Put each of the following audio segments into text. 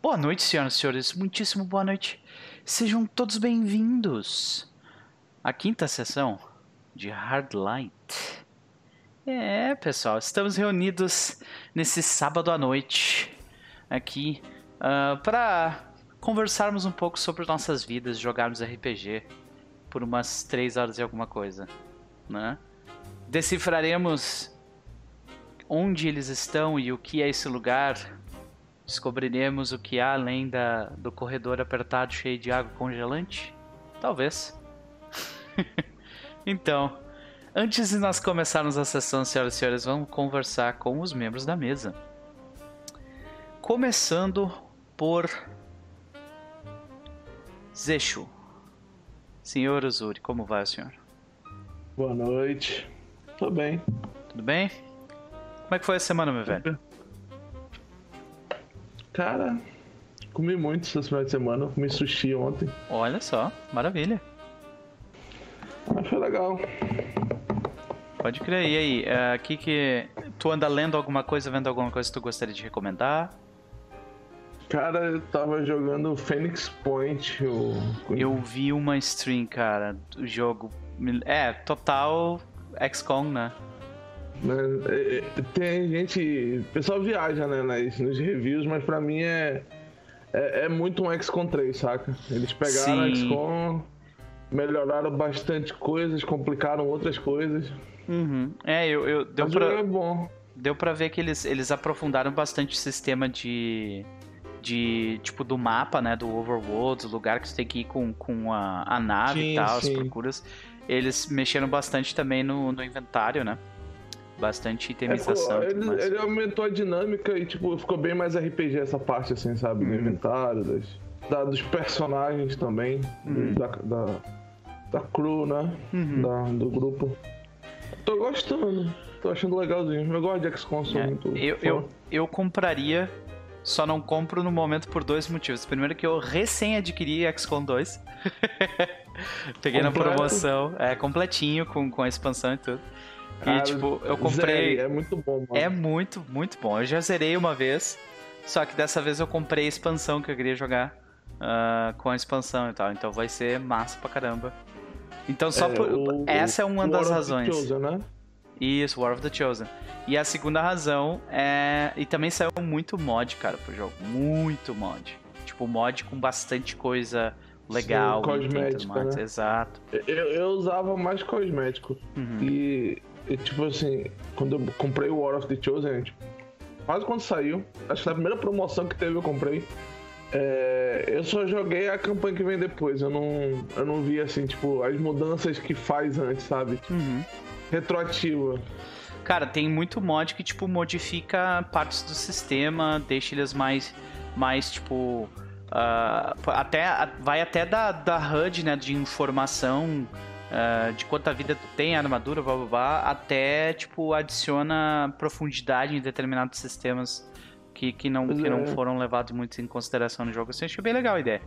Boa noite, senhoras e senhores. Muitíssimo boa noite. Sejam todos bem-vindos à quinta sessão de Hard Light. É, pessoal, estamos reunidos nesse sábado à noite aqui uh, para conversarmos um pouco sobre nossas vidas, jogarmos RPG por umas três horas e alguma coisa, né? Decifraremos onde eles estão e o que é esse lugar Descobriremos o que há além da, do corredor apertado cheio de água congelante? Talvez. então, antes de nós começarmos a sessão, senhoras e senhores, vamos conversar com os membros da mesa. Começando por Zexu. Senhor Uzuri, como vai o senhor? Boa noite. Tô bem. Tudo bem? Como é que foi a semana, meu velho? Cara, comi muito esse final de semana, comi sushi ontem. Olha só, maravilha. Mas foi legal. Pode crer. E aí, é, aqui que tu anda lendo alguma coisa, vendo alguma coisa que tu gostaria de recomendar? Cara, eu tava jogando Phoenix Point. O... Eu vi uma stream, cara, do jogo. É, total XCOM, né? Né? É, é, tem gente. O pessoal viaja né, nas, nos reviews, mas pra mim é. É, é muito um XCOM 3, saca? Eles pegaram Sim. XCOM, melhoraram bastante coisas, complicaram outras coisas. Uhum. É, eu, eu deu mas pra. É bom. Deu pra ver que eles, eles aprofundaram bastante o sistema de. De, tipo, do mapa, né? Do Overworld, o lugar que você tem que ir com, com a, a nave sim, e tal, sim. as procuras. Eles mexeram bastante também no, no inventário, né? Bastante itemização. É, ele, ele, aumentou a dinâmica e tipo, ficou bem mais RPG essa parte, assim, sabe? Do uhum. inventário, das, da, dos personagens também, uhum. da, da, da, crew, né? Uhum. Da, do grupo. Tô gostando, tô achando legalzinho. Eu gosto de XCOM, sou é, muito. Eu, eu, eu compraria, só não compro no momento por dois motivos. Primeiro que eu recém adquiri XCOM 2. Peguei Completo. na promoção, é completinho com, com a expansão e tudo. E, tipo, eu comprei. É muito bom, mano. É muito, muito bom. Eu já zerei uma vez, só que dessa vez eu comprei a expansão que eu queria jogar uh, com a expansão e tal. Então vai ser massa pra caramba. Então, só é, por... o, essa é uma War das razões. Chosen, né? Isso, War of the Chosen. E a segunda razão é. E também saiu muito mod, cara, pro jogo. Muito mod. Tipo, mod com bastante coisa legal. Sim, cosmético, né? Exato. Eu, eu usava mais cosmético. Uhum. E e, tipo assim, quando eu comprei o War of the Chosen, tipo, quase quando saiu, acho que na primeira promoção que teve eu comprei. É, eu só joguei a campanha que vem depois. Eu não, eu não vi assim, tipo, as mudanças que faz antes, sabe? Uhum. Retroativa. Cara, tem muito mod que, tipo, modifica partes do sistema, deixa eles mais, mais tipo. Uh, até, vai até da, da HUD, né, de informação uh, de quanta vida tu tem, armadura, blá, blá, blá, até, tipo, adiciona profundidade em determinados sistemas que, que, não, que é. não foram levados muito em consideração no jogo. Assim, achei bem legal a ideia.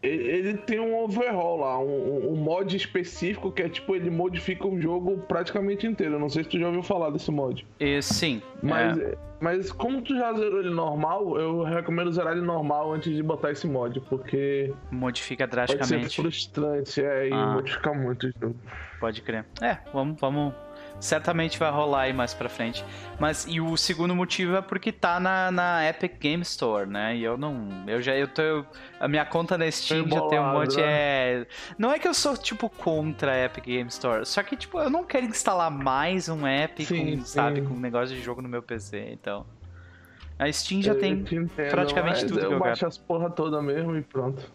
Ele tem um overhaul lá, um, um, mod específico que é tipo, ele modifica o jogo praticamente inteiro. não sei se tu já ouviu falar desse mod. E, sim. Mas, é. mas como tu já zerou ele normal, eu recomendo zerar ele normal antes de botar esse mod, porque. Modifica drasticamente. Pode ser frustrante, é, e ah. modifica muito o jogo. Pode crer. É, vamos, vamos certamente vai rolar aí mais pra frente. Mas e o segundo motivo é porque tá na, na Epic Game Store, né? E eu não. Eu já. Eu tô. A minha conta na Steam já tem um monte. Né? É. Não é que eu sou, tipo, contra a Epic Game Store. Só que, tipo, eu não quero instalar mais um app sim, com, sim. sabe, com um negócio de jogo no meu PC, então. A Steam já eu tem praticamente tudo eu que eu baixo as porra toda mesmo e pronto.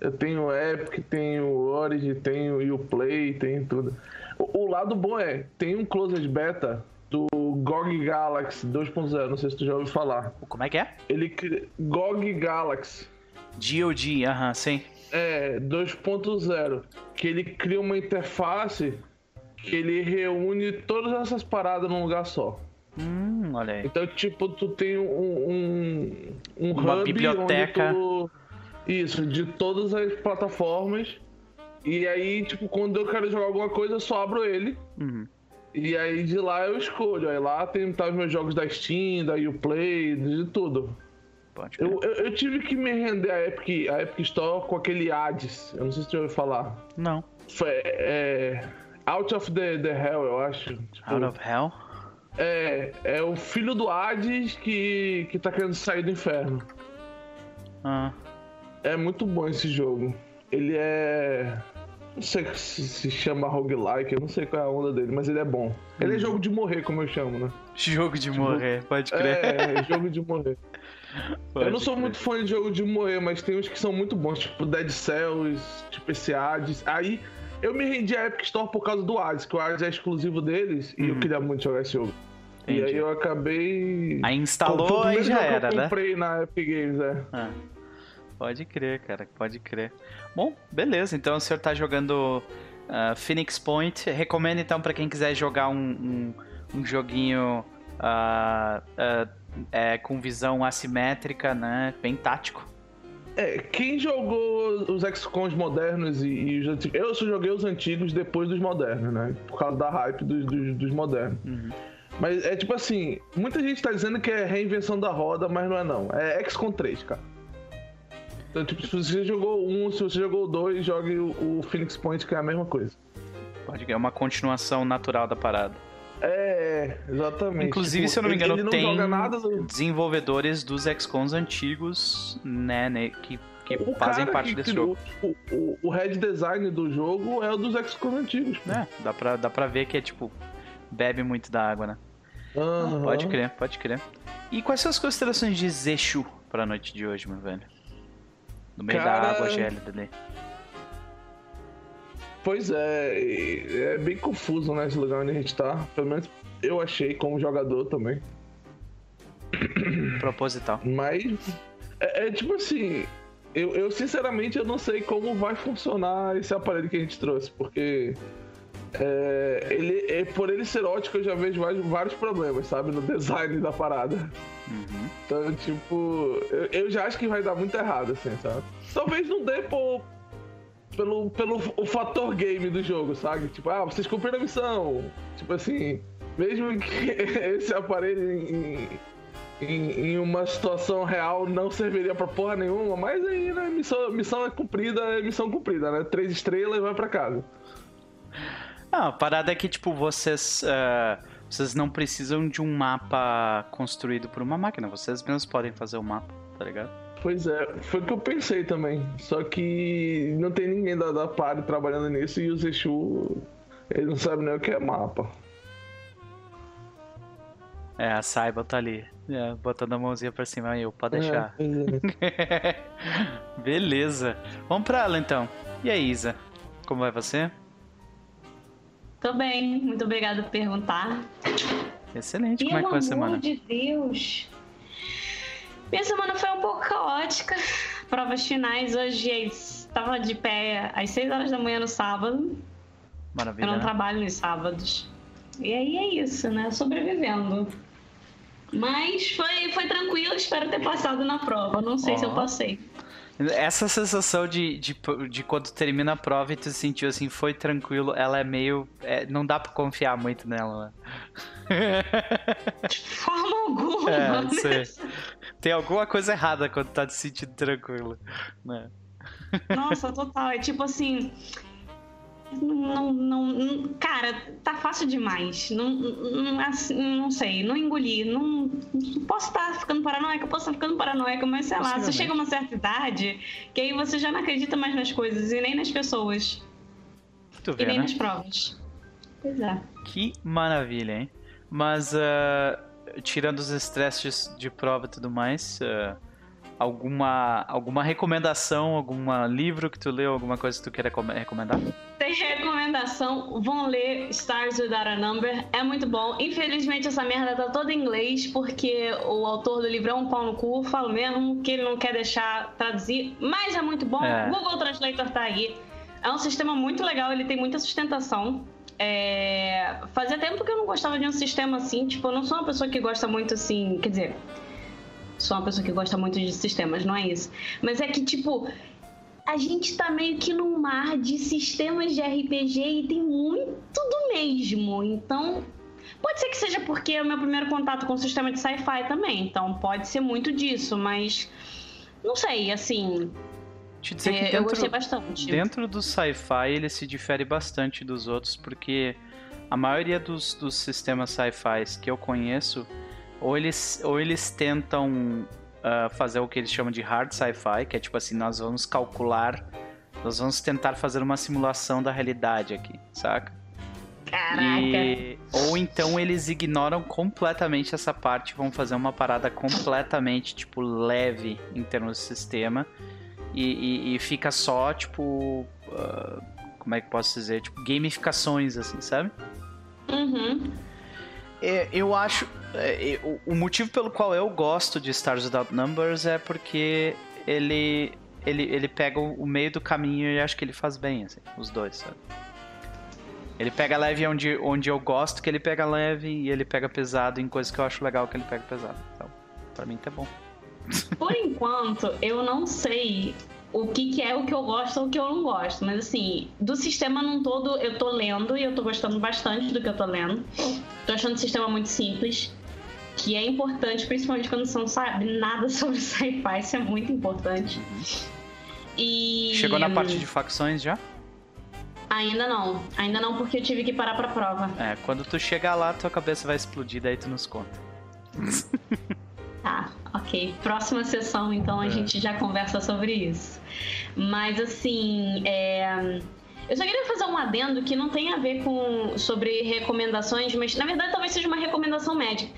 Eu tenho o Epic, tenho o Origin, tenho o Uplay, tenho tudo. O, lado bom é, tem um closed beta do GOG Galaxy 2.0, não sei se tu já ouviu falar. Como é que é? Ele GOG Galaxy. GOG, aham, uh -huh, sim. É, 2.0, que ele cria uma interface que ele reúne todas essas paradas num lugar só. Hum, olha aí. Então, tipo, tu tem um, um, um uma biblioteca. Tu... Isso, de todas as plataformas e aí, tipo, quando eu quero jogar alguma coisa, eu só abro ele. Uhum. E aí de lá eu escolho. Aí lá tem tá os meus jogos da Steam, da Uplay, de tudo. Eu, eu, eu, tive que me render a Epic, a Epic Store com aquele Hades. Eu não sei se você ouviu falar. Não. Foi, é, Out of the, the Hell, eu acho. Tipo, Out of Hell? É, é o filho do Hades que, que tá querendo sair do inferno. Ah. É muito bom esse jogo. Ele é. Não sei se se chama roguelike, eu não sei qual é a onda dele, mas ele é bom. Ele é hum. jogo de morrer, como eu chamo, né? Jogo de tipo, morrer, pode crer. É, é jogo de morrer. Pode eu não sou crer. muito fã de jogo de morrer, mas tem uns que são muito bons, tipo Dead Cells, tipo esse Hades. Aí eu me rendi à Epic Store por causa do Hades, que o Hades é exclusivo deles e eu uhum. queria muito jogar esse jogo. Entendi. E aí eu acabei. Aí instalou e já era, né? Eu comprei na Epic Games, é. Ah. Pode crer, cara, pode crer. Bom, beleza, então o senhor tá jogando uh, Phoenix Point. Recomendo então para quem quiser jogar um, um, um joguinho uh, uh, é, com visão assimétrica, né? Bem tático. É, quem jogou os XCOMs modernos e, e, os antigos. Eu só joguei os antigos depois dos modernos, né? Por causa da hype dos, dos, dos modernos. Uhum. Mas é tipo assim, muita gente tá dizendo que é reinvenção da roda, mas não é não. É XCOM 3, cara. Então, tipo, se você jogou um, se você jogou dois, jogue o, o Phoenix Point, que é a mesma coisa. Pode que é uma continuação natural da parada. É, exatamente. Inclusive, tipo, se eu não me engano, tem do... desenvolvedores dos XCOMs antigos, né, né que, que fazem parte que desse jogo. O, o, o head design do jogo é o dos XCOMs antigos. É, dá pra, dá pra ver que é tipo, bebe muito da água, né? Uhum. Pode crer, pode crer. E quais são as considerações de Zexu pra noite de hoje, meu velho? No meio Cara... da água gélida ali. Pois é, é bem confuso, né, esse lugar onde a gente tá. Pelo menos eu achei como jogador também. Proposital. Mas é, é tipo assim, eu, eu, sinceramente eu não sei como vai funcionar esse aparelho que a gente trouxe, porque é, ele, é, por ele ser ótico eu já vejo vários, vários problemas, sabe, no design da parada. Uhum. Então, tipo, eu, eu, já acho que vai dar muito errado, assim, sabe? Talvez não dê por, pelo, pelo o fator game do jogo, sabe? Tipo, ah, vocês cumpriram a missão. Tipo assim, mesmo que esse aparelho em, em, em, uma situação real não serviria pra porra nenhuma, mas aí, né, missão, missão é cumprida, é missão cumprida, né? Três estrelas e vai pra casa. Não, a parada é que, tipo, vocês. Uh, vocês não precisam de um mapa construído por uma máquina, vocês mesmos podem fazer o mapa, tá ligado? Pois é, foi o que eu pensei também. Só que não tem ninguém da, da trabalhando nisso e o Zexu, ele não sabe nem o que é mapa. É, a Saiba tá ali, é, botando a mãozinha pra cima aí, eu, pode é, deixar. É, Beleza. Vamos pra ela então. E aí, Isa? Como vai você? Tô bem, muito obrigada por perguntar. Excelente, como é que foi a semana? Pelo amor de Deus. Minha semana foi um pouco caótica. Provas finais hoje estava de pé às 6 horas da manhã no sábado. Maravilha. Eu não né? trabalho nos sábados. E aí é isso, né? Sobrevivendo. Mas foi, foi tranquilo, espero ter passado na prova. Não sei oh. se eu passei. Essa sensação de, de, de, quando termina a prova e tu se sentiu assim, foi tranquilo, ela é meio. É, não dá pra confiar muito nela, né? Forma alguma, é, né? Tem alguma coisa errada quando tá se sentindo tranquilo, né? Nossa, total. É tipo assim. Não, não, não, cara, tá fácil demais. Não, não, assim, não sei, não engoli. Não, posso estar ficando paranoica, posso estar ficando paranoica, mas sei lá, você chega a uma certa idade que aí você já não acredita mais nas coisas e nem nas pessoas. Tu vê, e nem né? nas provas. Pois é. Que maravilha, hein? Mas, uh, tirando os estresses de prova e tudo mais, uh, alguma, alguma recomendação, algum livro que tu leu, alguma coisa que tu queira recomendar? Tem recomendação, vão ler Stars Without a Number, é muito bom. Infelizmente essa merda tá toda em inglês, porque o autor do livro é um pau no cu, falo mesmo que ele não quer deixar traduzir, mas é muito bom. É. Google Translator tá aí. É um sistema muito legal, ele tem muita sustentação. É... Fazia tempo que eu não gostava de um sistema assim, tipo, eu não sou uma pessoa que gosta muito assim, quer dizer, sou uma pessoa que gosta muito de sistemas, não é isso. Mas é que, tipo, a gente tá meio que num mar de sistemas de RPG e tem muito do mesmo. Então, Pode ser que seja porque é o meu primeiro contato com o sistema de sci-fi também, então pode ser muito disso, mas não sei, assim. Te dizer que é, dentro, eu gostei bastante. Dentro do sci-fi ele se difere bastante dos outros, porque a maioria dos, dos sistemas sci-fi que eu conheço, ou eles, ou eles tentam uh, fazer o que eles chamam de hard sci-fi, que é tipo assim, nós vamos calcular, nós vamos tentar fazer uma simulação da realidade aqui, saca? Caraca. E, ou então eles ignoram completamente essa parte, vão fazer uma parada completamente, tipo, leve em termos de sistema. E, e, e fica só, tipo. Uh, como é que posso dizer? Tipo, gamificações, assim, sabe? Uhum. É, eu acho. É, o motivo pelo qual eu gosto de Stars Without Numbers é porque ele. Ele, ele pega o meio do caminho e acho que ele faz bem, assim, os dois, sabe? Ele pega leve onde, onde eu gosto que ele pega leve e ele pega pesado em coisas que eu acho legal que ele pega pesado. Então, pra mim tá bom. Por enquanto, eu não sei o que, que, é o que eu gosto ou o que eu não gosto. Mas assim, do sistema num todo eu tô lendo e eu tô gostando bastante do que eu tô lendo. Tô achando o sistema muito simples. Que é importante, principalmente quando você não sabe nada sobre sci-fi, isso é muito importante. E. Chegou na parte de facções já? Ainda não. Ainda não, porque eu tive que parar pra prova. É, quando tu chegar lá, tua cabeça vai explodir, daí tu nos conta. Tá, ok. Próxima sessão, então, a é. gente já conversa sobre isso. Mas, assim, é... Eu só queria fazer um adendo que não tem a ver com sobre recomendações, mas na verdade talvez seja uma recomendação médica.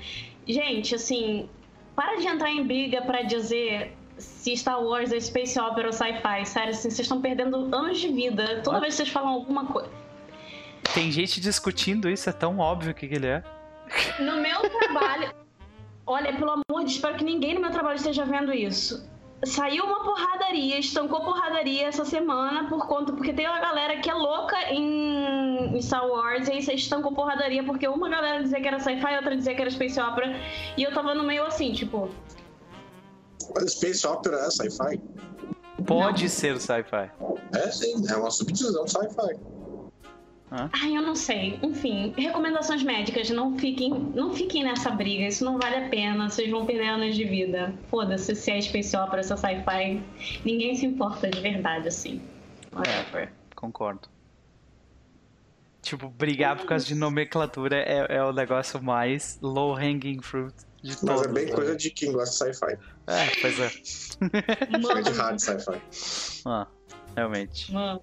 Gente, assim, para de entrar em briga para dizer se Star Wars é space opera ou sci-fi. Sério, assim, vocês estão perdendo anos de vida. Toda vez que vocês falam alguma coisa. Tem gente discutindo isso, é tão óbvio que ele é. No meu trabalho. Olha, pelo amor de espero que ninguém no meu trabalho esteja vendo isso. Saiu uma porradaria, estancou porradaria essa semana por conta. Porque tem uma galera que é louca em, em Star Wars e aí vocês estancou porradaria porque uma galera dizia que era sci-fi, outra dizia que era space opera. E eu tava no meio assim, tipo. Space Opera é sci-fi? Pode não. ser sci-fi. É sim, é uma subdivisão sci-fi. Ah. Ai, eu não sei. Enfim, recomendações médicas, não fiquem, não fiquem nessa briga, isso não vale a pena, vocês vão perder anos de vida. Foda-se se é space opera, se é sci-fi, ninguém se importa de verdade, assim. Whatever. É, concordo. Tipo, brigar por causa de nomenclatura é, é o negócio mais low-hanging fruit de todos. Mas é bem né? coisa de quem gosta de sci-fi. É, pois é. Chega de hard sci-fi. Ah, realmente. Mano.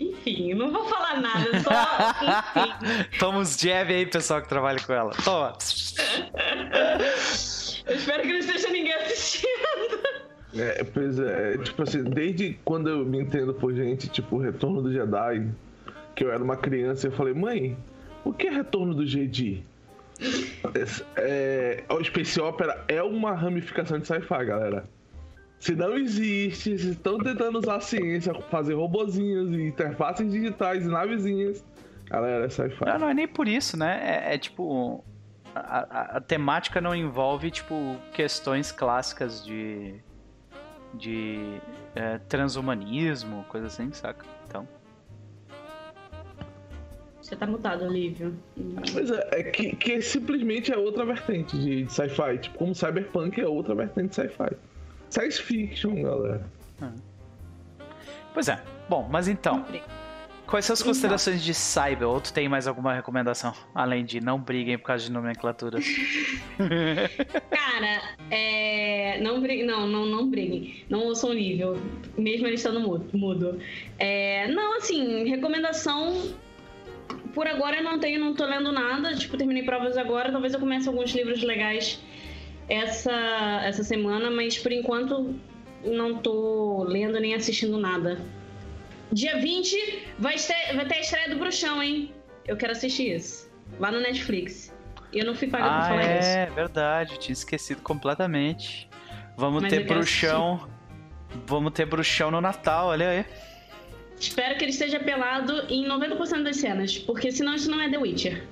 Enfim, não vou falar nada, só. Enfim. Toma uns jab aí, pessoal que trabalha com ela. Toma. Eu espero que não esteja ninguém assistindo. É, pois é, tipo assim, desde quando eu me entendo por gente, tipo, Retorno do Jedi, que eu era uma criança, eu falei, mãe, o que é Retorno do Jedi? É, o Space Opera é uma ramificação de sci-fi, galera. Se não existe, se estão tentando usar a ciência, fazer robozinhos e interfaces digitais e navezinhas, galera, é sci-fi. Não, não é nem por isso, né? É, é tipo. A, a, a, temática não envolve, tipo, questões clássicas de. de é, transhumanismo, coisa assim, saca? Então. Você tá mutado, Olívio. Pois é, é que, que simplesmente é outra vertente de, de sci-fi. Tipo, como Cyberpunk é outra vertente de sci-fi. Science fiction, galera. Hum. Pois é. Bom, mas então. Quais são as considerações de Cyber? Ou tu tem mais alguma recomendação? Além de não briguem por causa de nomenclatura. Cara, é... não briguem. Não, não, não briguem. Não ouçam o nível. Mesmo ele estando mudo. É... Não, assim, recomendação por agora eu não tenho, não tô lendo nada. Tipo, terminei provas agora. Talvez eu comece alguns livros legais essa, essa semana, mas por enquanto não tô lendo nem assistindo nada. Dia 20 vai ter, vai ter a estreia do Bruxão, hein? Eu quero assistir isso. Lá no Netflix. Eu não fui paga ah, pra falar é, isso. É verdade, tinha esquecido completamente. Vamos mas ter Bruxão. Vamos ter Bruxão no Natal, olha aí. Espero que ele esteja pelado em 90% das cenas, porque senão isso não é The Witcher.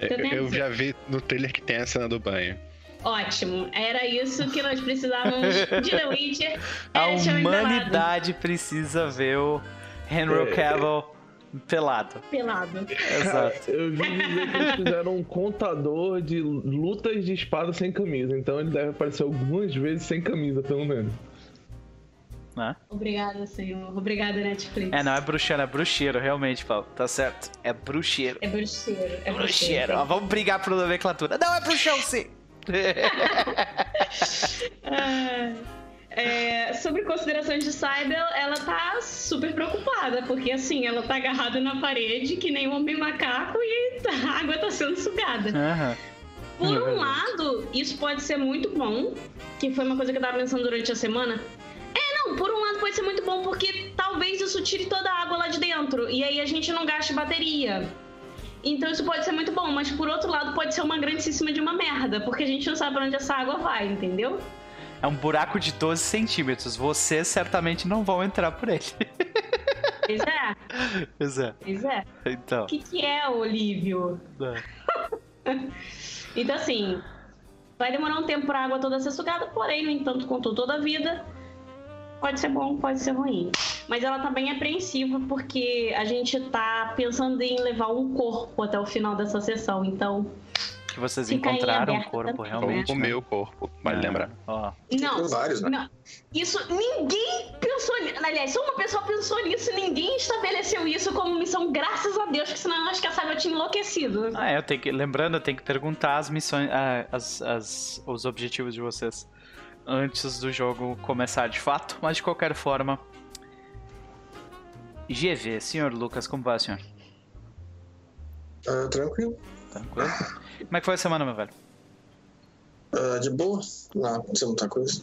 Eu, eu já vi no trailer que tem a cena do banho. Ótimo, era isso que nós precisávamos de The Witcher. A humanidade precisa ver o Henry é. Cavill Pelado. Pelado. Cara, eu vi dizer que eles fizeram um contador de lutas de espada sem camisa. Então ele deve aparecer algumas vezes sem camisa, pelo menos. Né? Obrigada, senhor. Obrigada, Netflix. É, não é bruxeiro, é bruxeiro, realmente, Paulo. Tá certo. É bruxeiro. É bruxeiro. É Bruxeiro. bruxeiro. Ó, vamos brigar por nomenclatura. Não, é bruxão, sim. Ah, é, sobre considerações de Cybele, ela tá super preocupada, porque assim, ela tá agarrada na parede que nem um homem macaco e a água tá sendo sugada. Aham. Por É um lado, isso pode ser muito bom, que foi uma coisa que eu tava pensando durante a semana. É, não, por um lado pode ser muito bom, porque talvez isso tire toda a água lá de dentro, e aí a gente não gaste bateria. Então isso pode ser muito bom, mas por outro lado pode ser uma grandíssima de uma merda, porque a gente não sabe pra onde essa água vai, entendeu? É um buraco de 12 centímetros. Vocês certamente não vão entrar por ele. Pois é, Pois é. pois é. Então. O que, que é, Olívio? né. Então, assim, vai demorar um tempo pra água toda ser sugada, porém, no entanto, contou toda a vida. Pode ser bom, pode ser ruim. Mas ela tá bem apreensiva porque a gente tá pensando em levar um corpo até o final dessa sessão. Então, Que vocês encontraram o aberto corpo também, realmente. Né? comer o corpo, vale É. lembrar. Ó. não. Tem vários, né? Não, isso ninguém pensou nisso. Aliás, só uma pessoa pensou nisso, ninguém estabeleceu isso como missão, graças a Deus, que senão eu acho que a Saga tinha enlouquecido. Ah, é, eu tenho que. Lembrando, eu tenho que perguntar as missões. ah, as, as- os objetivos de vocês antes do jogo começar de fato, mas de qualquer forma. GV, senhor Lucas, como vai, senhor? Ah, tranquilo. Tranquilo? Como é que foi a semana, meu velho? Ah, de boa. Não aconteceu muita coisa.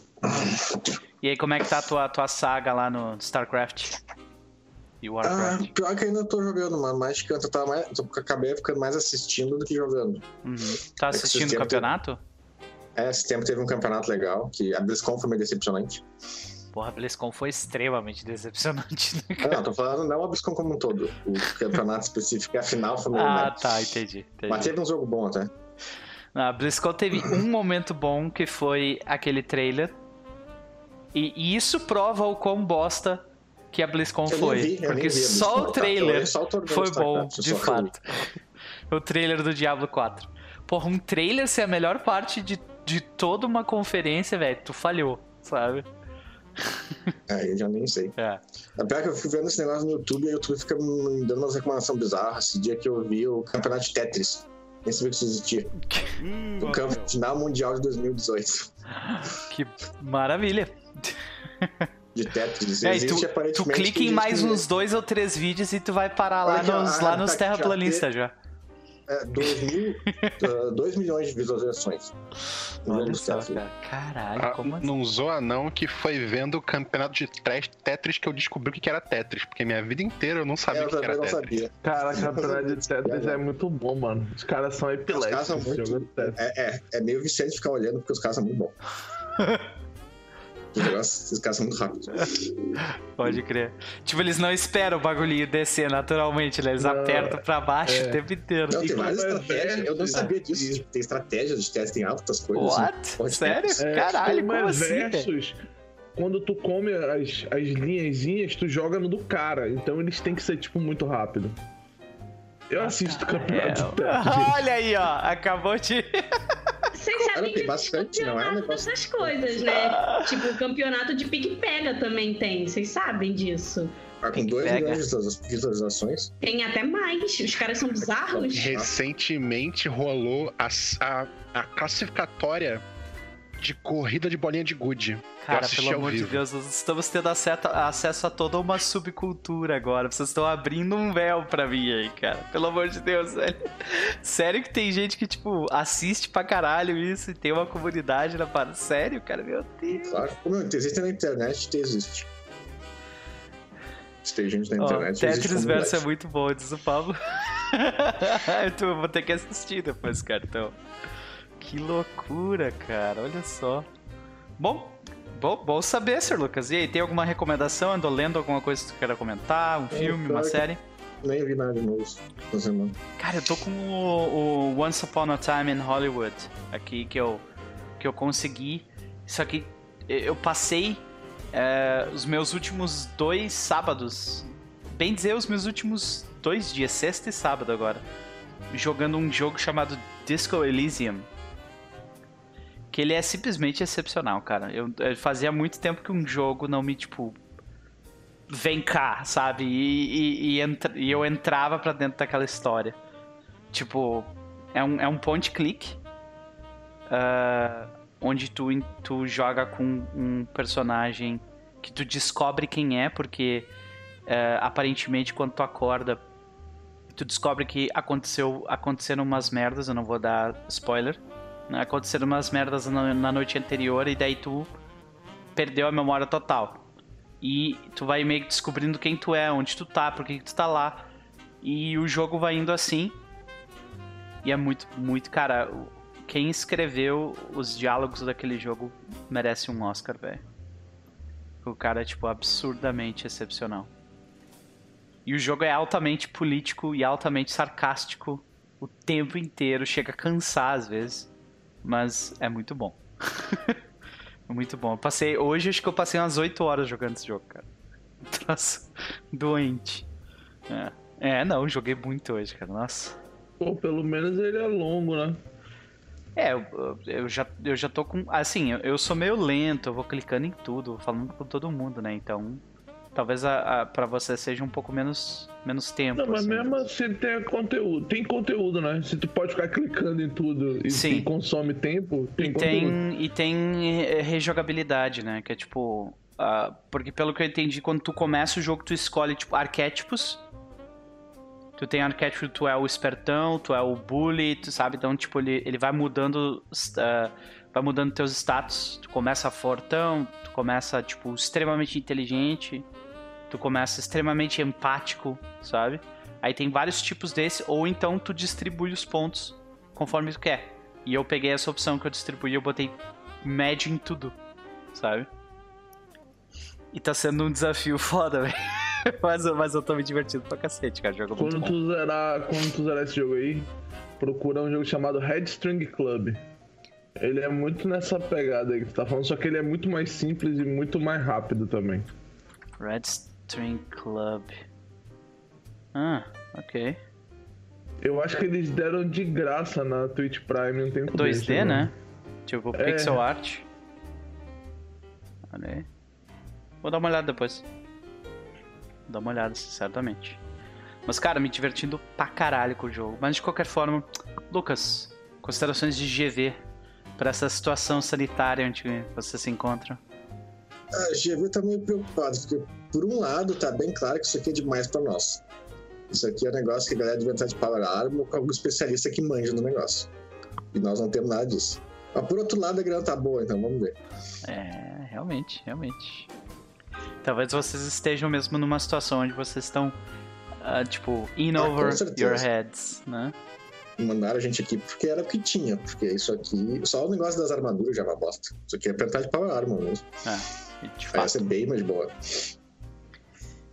E aí, como é que tá a tua, tua saga lá no StarCraft? E Ah, Warcraft? pior que ainda tô jogando, mano. Mas que eu tava mais, tô- acabei ficando mais assistindo do que jogando. Uhum. Tá é assistindo o campeonato? Esse tempo teve um campeonato legal, que a BlizzCon foi meio decepcionante. Porra, a BlizzCon foi extremamente decepcionante, né, Ah, não, tô falando não a BlizzCon como um todo. O campeonato específico, a final foi meio... Ah, tá, entendi. entendi. Mas teve um jogo bom até. A BlizzCon teve um momento bom que foi aquele trailer. E, e isso prova o quão bosta que a BlizzCon Eu foi. vi, porque só o Eu trailer vi só foi bom, de fato. o trailer do Diablo 4. Porra, um trailer ser a melhor parte de, de toda uma conferência, velho, tu falhou, sabe? É, eu já nem sei. É. É pior que eu fico vendo esse negócio no YouTube e o YouTube fica me dando umas recomendações bizarras. Esse dia que eu vi o campeonato de Tetris. Nem sabia que isso existia. O campo final mundial de 2018. Que maravilha. De Tetris. É, Existe tu, tu aparentemente. clica em mais uns dois ou três vídeos e tu vai parar lá nos, ah, lá tá nos terraplanistas já. É, 2 mil. 2 milhões de visualizações. Olha só, cara. Caralho, Ah, como assim? não zoa não que foi vendo o campeonato de Tetris que eu descobri o que era Tetris, porque minha vida inteira eu não sabia É, o eu que era não Tetris. sabia. Cara, campeonato de Tetris é muito bom, mano. Os caras são epiléticos caras são muito- jogando Tetris. É, é, é meio viciante ficar olhando porque os caras são muito bons. Os negócios, esses caras são muito rápidos. Pode crer. Tipo, eles não esperam o bagulhinho descer naturalmente, né? Eles Não, apertam pra baixo é. o tempo inteiro. Não, tem várias é estratégias. Eu não sabia disso. Tipo, tem estratégias de teste, tem altas coisas. assim. What? Pode Sério? ter. É, Caralho, como como é assim? versus, quando tu come as, as linhazinhas, tu joga no do cara. Então eles têm que ser, tipo, muito rápido. Eu assisto o campeonato gente. Olha aí, ó. Acabou de. Vocês sabem tem que existe bastante, não é um negócio- dessas coisas, né? tipo, o campeonato de pique-pega também tem. Vocês sabem disso. Ah, com Tem que 2 pega. milhões de visualiza- visualizações. Tem até mais. Os caras são bizarros. Recentemente rolou a, a, a classificatória de corrida de bolinha de gude. Cara, pelo amor de vivo. Deus, nós estamos tendo acesso, acesso a toda uma subcultura agora. Vocês estão abrindo um véu pra mim aí, cara. Pelo amor de Deus, velho. Sério que tem gente que, tipo, assiste pra caralho isso e tem uma comunidade na parada. Sério, cara, meu Deus. Claro. Como existe na internet, tem- existe. Se tem gente na internet, existe Tetris. Verso é muito bom, diz o Pablo. eu vou ter que assistir depois, cara. Então. Que loucura, cara. Olha só. Bom, bom, bom saber, Sr. Lucas. E aí, tem alguma recomendação? Andou lendo alguma coisa que tu queira comentar? Um filme, uma série? Nem vi nada de novo essa semana. Cara, eu tô com o, o Once Upon a Time in Hollywood aqui que eu, que eu consegui. Só que eu passei é, os meus últimos dois sábados, bem dizer, os meus últimos dois dias, sexta e sábado agora, jogando um jogo chamado Disco Elysium. Que ele é simplesmente excepcional, cara. Eu, eu fazia muito tempo que um jogo não me, tipo, vem cá, sabe? E, e, e, entra, e eu entrava pra dentro daquela história. Tipo, é um, é um point click. Uh, onde tu, tu joga com um personagem que tu descobre quem é, porque uh, aparentemente quando tu acorda, tu descobre que aconteceu aconteceram umas merdas, eu não vou dar spoiler. Né? Aconteceram umas merdas na, na noite anterior e daí tu perdeu a memória total. E tu vai meio que descobrindo quem tu é, onde tu tá, por que tu tá lá. E o jogo vai indo assim. E é muito, muito, cara, quem escreveu os diálogos daquele jogo merece um Oscar, velho. O cara é, tipo, absurdamente excepcional. E o jogo é altamente político e altamente sarcástico o tempo inteiro. Chega a cansar às vezes. Mas é muito bom. muito bom. Eu passei. Hoje acho que eu passei umas 8 horas jogando esse jogo, cara. Troço doente. É. é, não, joguei muito hoje, cara. Nossa. Pô, pelo menos ele é longo, né? É, eu, eu, já, eu já tô com. Assim, eu, eu, sou meio lento, eu vou clicando em tudo, falando com todo mundo, né? Então, talvez a, a, pra você seja um pouco menos, menos tempo. Não, mas assim, mesmo assim tem conteúdo. Tem conteúdo, né? Se tu pode ficar clicando em tudo e Sim. consome tempo, tem e conteúdo. Tem, e tem eh, rejogabilidade, né? Que é tipo. Uh, porque pelo que eu entendi, quando tu começa o jogo, tu escolhe, tipo, arquétipos Tu tem arquétipo, tu é o espertão, tu é o bully, tu sabe? Então, tipo, ele, ele vai mudando. Uh, vai mudando teus status. Tu começa fortão, tu começa, tipo, extremamente inteligente, tu começa extremamente empático, sabe? Aí tem vários tipos desse, ou então tu distribui os pontos conforme tu quer. E eu peguei essa opção que eu distribuí, eu botei médio em tudo, sabe? E tá sendo um desafio foda, velho. mas, mas eu tô me divertindo pra cacete, cara. Jogo quando muito tu Zerar, quando tu zerar esse jogo aí, procura um jogo chamado Headstring Club. Ele é muito nessa pegada aí que tu tá falando, só que ele é muito mais simples e muito mais rápido também. Red String Club. Ah, ok. Eu acho que eles deram de graça na Twitch Prime um tempo 2D, desse, né? Tipo, é... pixel art. Olha aí. Vou dar uma olhada depois. Dá uma olhada, certamente. Mas, cara, me divertindo pra caralho com o jogo. Mas de qualquer forma, Lucas, considerações de GV para essa situação sanitária onde você se encontra? A GV tá meio preocupado, porque por um lado tá bem claro que isso aqui é demais para nós. Isso aqui é um negócio que a galera devia estar de Power Arm ou com algum especialista que manja no negócio. E nós não temos nada disso. Mas por outro lado a grana tá boa, então vamos ver. É, realmente, realmente. Talvez vocês estejam mesmo numa situação onde vocês estão, uh, tipo, in ah, over your heads, né? Mandaram a gente aqui porque era o que tinha, porque isso aqui. Só o negócio das armaduras já é uma bosta. Isso aqui é pra entrar de Power Armor mesmo. É, de fato. Vai ser bem mais boa.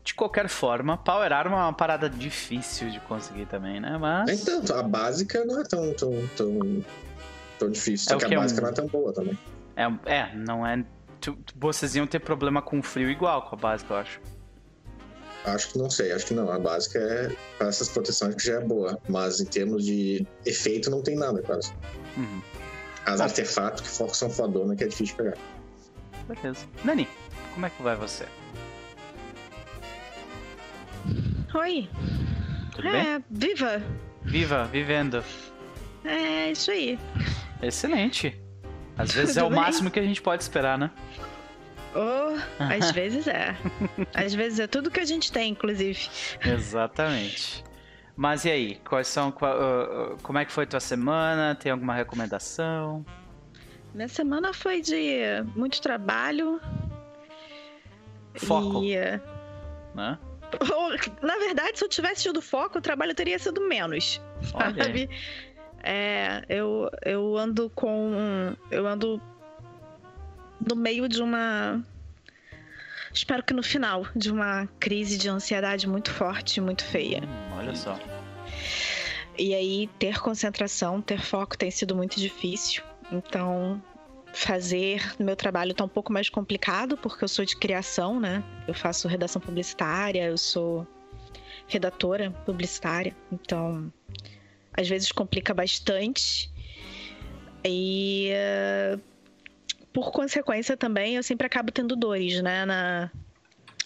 De qualquer forma, Power Armor é uma parada difícil de conseguir também, né? Mas. Então, a básica não é tão, tão, tão, tão difícil. Só é que a básica um... não é tão boa também. É, é não é vocês iam ter problema com frio igual com a básica, eu acho. Acho que não sei, acho que não. A básica é para essas proteções que já é boa, mas em termos de efeito não tem nada quase. Uhum. As artefatos que são fodona que é difícil de pegar. Beleza. Nani, como é que vai você? Oi. Tudo é, bem? viva. Viva, vivendo. É, isso aí. Excelente. Às vezes é o bem? máximo que a gente pode esperar, né? Oh, às vezes é. Às vezes é tudo que a gente tem, inclusive. Exatamente. Mas e aí, quais são. Uh, uh, como é que foi tua semana? Tem alguma recomendação? Minha semana foi de muito trabalho. Foco. E, né? Na verdade, se eu tivesse tido foco, o trabalho teria sido menos. Olha. Sabe? É, eu, eu ando com. Eu ando no meio de uma. Espero que no final de uma crise de ansiedade muito forte, muito feia. Hum, olha só. E aí, ter concentração, ter foco tem sido muito difícil. Então, fazer meu trabalho tá um pouco mais complicado, porque eu sou de criação, né? Eu faço redação publicitária, eu sou redatora publicitária, então às vezes complica bastante. E uh, por consequência também eu sempre acabo tendo dores, né? Na...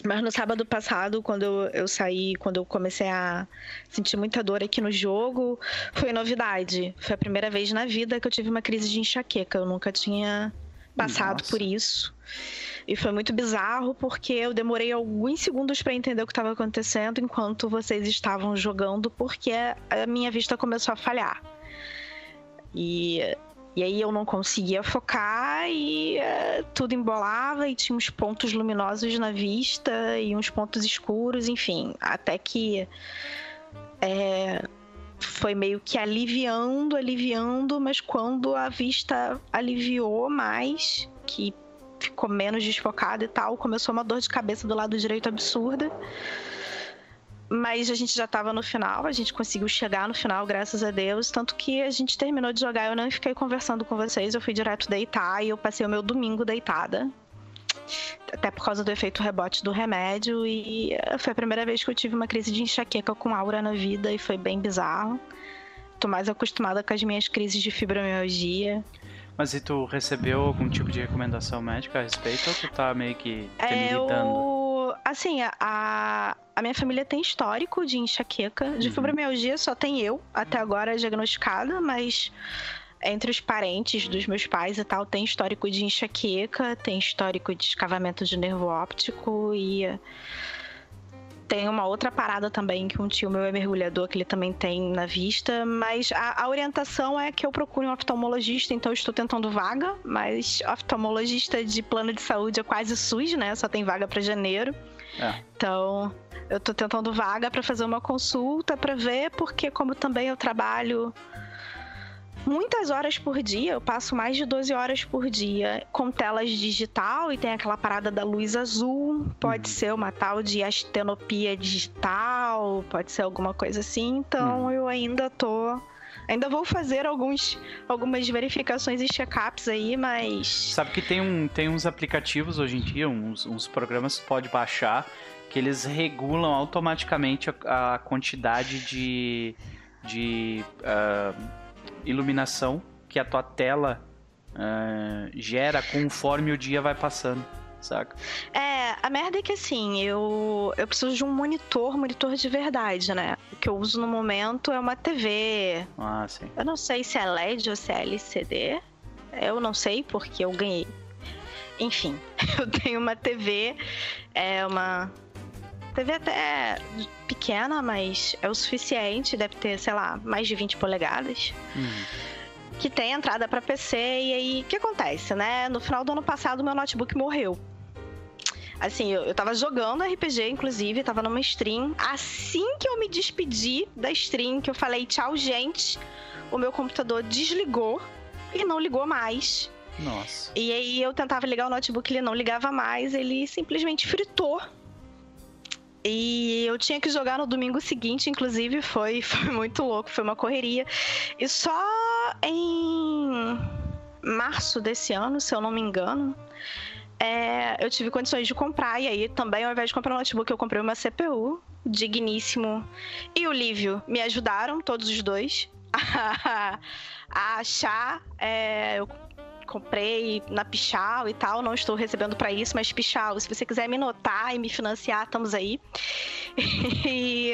Mas no sábado passado, quando eu, eu saí, quando eu comecei a sentir muita dor aqui no jogo, foi novidade. Foi a primeira vez na vida que eu tive uma crise de enxaqueca. Eu nunca tinha passado Nossa. por isso. E foi muito bizarro porque eu demorei alguns segundos para entender o que estava acontecendo enquanto vocês estavam jogando, porque a minha vista começou a falhar. E, e aí eu não conseguia focar e uh, tudo embolava e tinha uns pontos luminosos na vista e uns pontos escuros, enfim. Até que é, foi meio que aliviando, aliviando, mas quando a vista aliviou mais, que ficou menos desfocado e tal. Começou uma dor de cabeça do lado direito absurda. Mas a gente já estava no final, a gente conseguiu chegar no final, graças a Deus. Tanto que a gente terminou de jogar, eu não fiquei conversando com vocês, eu fui direto deitar e eu passei o meu domingo deitada. Até por causa do efeito rebote do remédio. E foi a primeira vez que eu tive uma crise de enxaqueca com aura na vida e foi bem bizarro. Tô mais acostumada com as minhas crises de fibromialgia. Mas e tu recebeu algum tipo de recomendação médica a respeito ou tu tá meio que é, eu... Assim, a, a minha família tem histórico de enxaqueca. De uhum. fibromialgia só tem eu, até agora diagnosticada, mas entre os parentes dos meus pais e tal, tem histórico de enxaqueca, tem histórico de escavamento de nervo óptico e tem uma outra parada também que um tio meu é mergulhador, que ele também tem na vista, mas a, a orientação é que eu procure um oftalmologista, então estou tentando vaga, mas oftalmologista de plano de saúde é quase SUS, né? Só tem vaga para janeiro. É. Então, eu estou tentando vaga para fazer uma consulta para ver, porque como também eu trabalho muitas horas por dia, eu passo mais de 12 horas por dia com telas digital e tem aquela parada da luz azul, pode uhum. ser uma tal de astenopia digital, pode ser alguma coisa assim, então uhum. eu ainda tô Ainda vou fazer alguns, algumas verificações e check-ups aí, mas. Sabe que tem, um, tem uns aplicativos hoje em dia, uns, uns programas que pode baixar, que eles regulam automaticamente a, a quantidade de. de uh, iluminação que a tua tela uh, gera conforme o dia vai passando, saca? É, a merda é que assim, eu, eu preciso de um monitor, monitor de verdade, né? O que eu uso no momento é uma TV. Ah, sim. Eu não sei se é LED ou se é LCD. Eu não sei porque eu ganhei. Enfim, eu tenho uma TV, é uma TV até pequena, mas é o suficiente, deve ter, sei lá, mais de 20 polegadas. Uhum. Que tem entrada para PC, e aí o que acontece, né? No final do ano passado, meu notebook morreu. Assim, eu, eu tava jogando RPG, inclusive, tava numa stream. Assim que eu me despedi da stream, que eu falei tchau, gente, o meu computador desligou e não ligou mais. Nossa. E aí eu tentava ligar o notebook, ele não ligava mais, ele simplesmente fritou e eu tinha que jogar no domingo seguinte, inclusive, foi, foi muito louco, foi uma correria. E só em março desse ano, se eu não me engano, é, eu tive condições de comprar. E aí também, ao invés de comprar um notebook, eu comprei uma CPU, digníssimo. E o Lívio me ajudaram, todos os dois, a, a achar. É, eu comprei na Pichal e tal, não estou recebendo para isso, mas Pichal, se você quiser me notar e me financiar, estamos aí. e,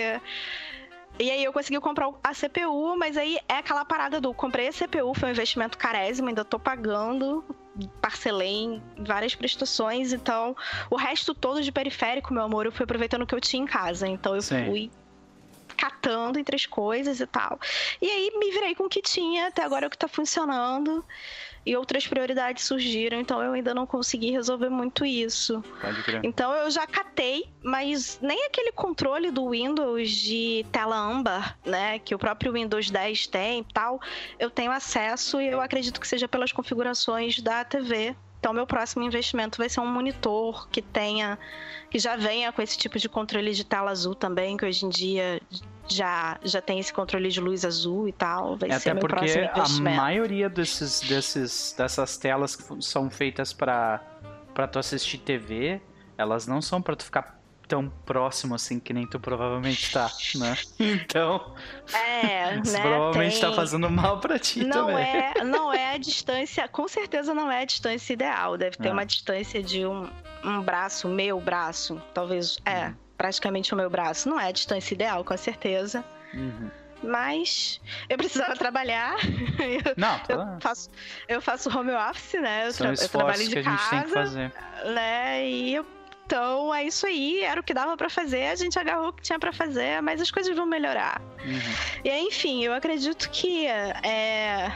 e aí eu consegui comprar a CPU, mas aí é aquela parada do comprei a CPU, foi um investimento carésimo, ainda tô pagando, parcelei em várias prestações, então o resto todo de periférico, meu amor, eu fui aproveitando o que eu tinha em casa, então eu Sim. fui catando entre as coisas e tal. E aí me virei com o que tinha, até agora é o que tá funcionando e outras prioridades surgiram, então eu ainda não consegui resolver muito isso. Então eu já catei, mas nem aquele controle do Windows de tela âmbar, né, que o próprio Windows 10 tem e tal, eu tenho acesso e eu acredito que seja pelas configurações da TV. Então meu próximo investimento vai ser um monitor que tenha que já venha com esse tipo de controle de tela azul também, que hoje em dia já, já tem esse controle de luz azul e tal. Vai é ser até porque a maioria desses, desses, dessas telas que são feitas para para tu assistir TV, elas não são para tu ficar tão próximo assim que nem tu provavelmente tá, né? Então. É, Isso né? provavelmente tem... tá fazendo mal pra ti não também. É, não é a distância, com certeza não é a distância ideal. Deve ter Ah. uma distância de um, um braço, meu braço, talvez. É, Uhum. Praticamente o meu braço. Não é a distância ideal, com certeza. Uhum. Mas eu precisava trabalhar. Eu- Não, Eu tá. faço, eu faço home office, né? Eu, São tra- eu trabalho de casa, fazer. né? E eu- então é isso aí, era o que dava pra fazer, a gente agarrou o que tinha pra fazer, mas as coisas vão melhorar. Uhum. E aí, enfim, eu acredito que é,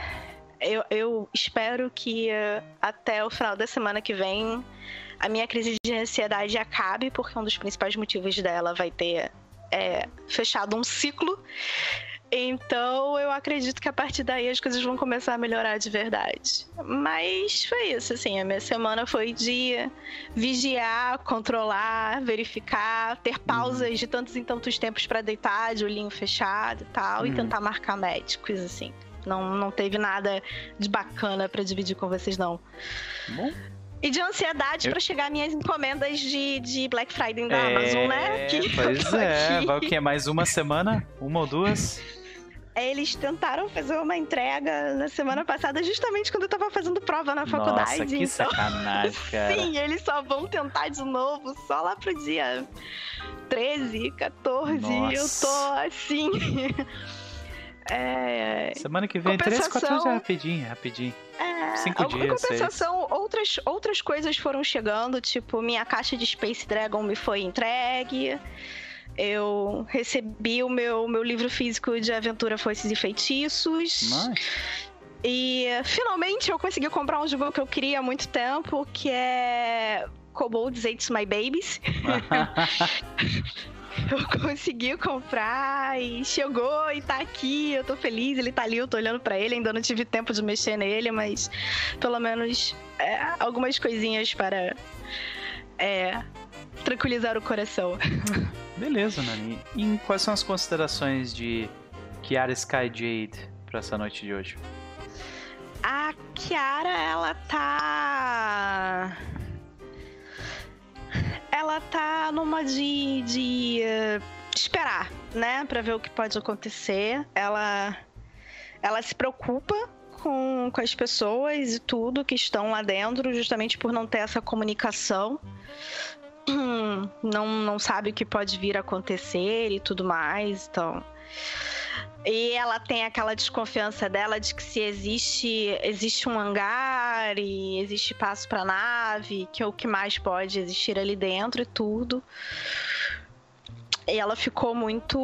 eu, eu espero que é, até o final da semana que vem a minha crise de ansiedade acabe, porque um dos principais motivos dela vai ter é, fechado um ciclo. Então eu acredito que a partir daí as coisas vão começar a melhorar de verdade. Mas foi isso, assim, a minha semana foi de vigiar, controlar, verificar, ter pausas de tantos em tantos tempos pra deitar, de olhinho fechado e tal, e Uhum. tentar marcar médicos, assim. Não, não teve nada de bacana pra dividir com vocês, não. Bom. E de ansiedade Eu- pra chegar minhas encomendas de, de Black Friday da É, Amazon, né? Que pois é, vai o quê? Mais uma semana? Uma ou duas? Eles tentaram fazer uma entrega na semana passada, justamente quando eu tava fazendo prova na faculdade. Nossa, que então- sacanagem, cara. Sim, eles só vão tentar de novo só lá pro dia 13, 14. E eu Nossa. tô assim. É. Semana que vem, três, quatro dias é rapidinho, rapidinho. É, Cinco dias, Em compensação, outras, outras coisas foram chegando, tipo, minha caixa de Space Dragon me foi entregue. Eu recebi o meu, meu livro físico de aventura Foices e Feitiços. Mas, E finalmente eu consegui comprar um jogo que eu queria há muito tempo, que é Kobolds Ate My Babies. Eu consegui comprar e chegou e tá aqui. Eu tô feliz, ele tá ali, eu tô olhando pra ele. Ainda não tive tempo de mexer nele, mas pelo menos é, algumas coisinhas para é, tranquilizar o coração. Beleza, Nani. E quais são as considerações de Kiara Skyjade pra essa noite de hoje? A Kiara, ela tá. Ela tá numa de. de eh, esperar, né? Pra ver o que pode acontecer. Ela. Ela se preocupa com, com as pessoas e tudo que estão lá dentro, justamente por não ter essa comunicação. Não, não sabe o que pode vir a acontecer e tudo mais, então. E ela tem aquela desconfiança dela de que se existe existe um hangar e existe espaço para nave, que é o que mais pode existir ali dentro e tudo. E ela ficou muito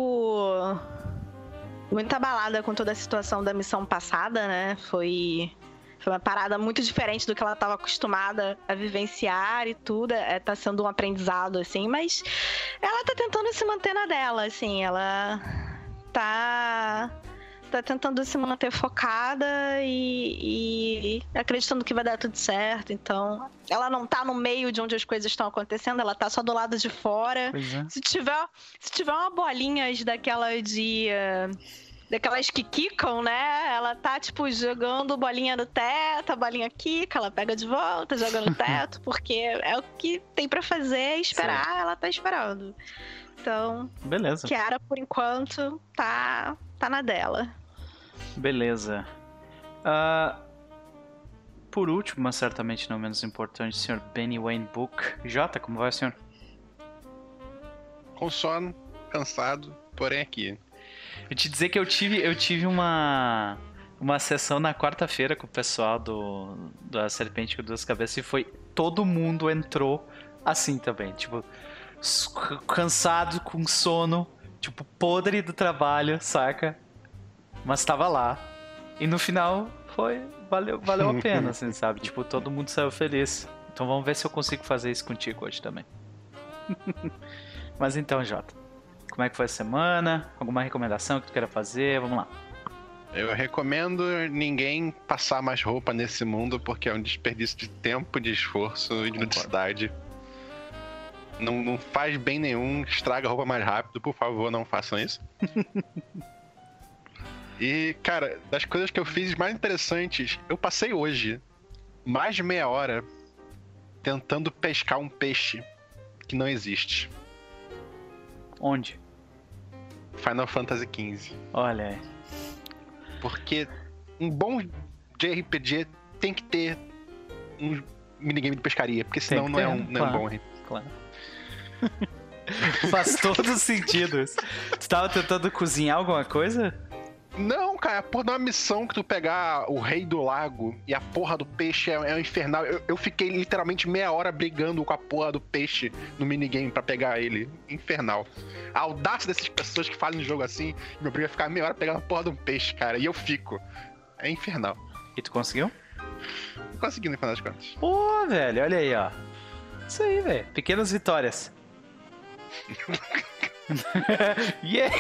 muito abalada com toda a situação da missão passada, né? Foi foi uma parada muito diferente do que ela estava acostumada a vivenciar e tudo. É, tá sendo um aprendizado, assim, mas ela tá tentando se manter na dela, assim. Ela tá tá tentando se manter focada e, e acreditando que vai dar tudo certo. Então, ela não tá no meio de onde as coisas estão acontecendo, ela tá só do lado de fora. É. Se tiver, se tiver uma bolinha daquela de. eh, Daquelas que quicam, né? Ela tá, tipo, jogando bolinha no teto, a bolinha quica, ela pega de volta, joga no teto, porque é o que tem pra fazer, esperar, ela tá esperando. Então, Beleza, Kiara, por enquanto, tá, tá na dela. beleza. Ah, por último, mas certamente não menos importante, Sr. Benny Wayne Book. Jota, como vai, senhor? Com sono, cansado, porém aqui. Eu te dizer que eu tive, eu tive uma uma sessão na quarta-feira com o pessoal do da Serpente com duas cabeças e foi todo mundo entrou assim também, tipo cansado, com sono, tipo podre do trabalho, saca? Mas tava lá. E no final foi valeu, valeu a pena, assim, sabe? Tipo, todo mundo saiu feliz. Então vamos ver se eu consigo fazer isso contigo hoje também. Mas então, Jota, como é que foi a semana? Alguma recomendação que tu queira fazer? Vamos lá. Eu recomendo ninguém passar mais roupa nesse mundo porque é um desperdício de tempo, de esforço e de Concordo. Não, não faz bem nenhum, estraga a roupa mais rápido, por favor, não façam isso. e, cara, das coisas que eu fiz mais interessantes, eu passei hoje mais de meia hora tentando pescar um peixe que não existe. Onde? Final Fantasy XV. Olha aí. Porque um bom JRPG tem que ter um minigame de pescaria, porque senão não, é um, não é um bom RPG. Claro. Faz todo sentido. isso. Tu tava tentando cozinhar alguma coisa? Não, cara, por uma missão que tu pegar o rei do lago e a porra do peixe é, é um infernal. Eu, eu fiquei literalmente meia hora brigando com a porra do peixe no minigame pra pegar ele. Infernal. A audácia dessas pessoas que fazem jogo assim, meu briga é ficar meia hora pegando a porra de um peixe, cara. E eu fico. É infernal. E tu conseguiu? Consegui no final das contas. Pô, velho, olha aí, ó. Isso aí, velho. Pequenas vitórias. yeah!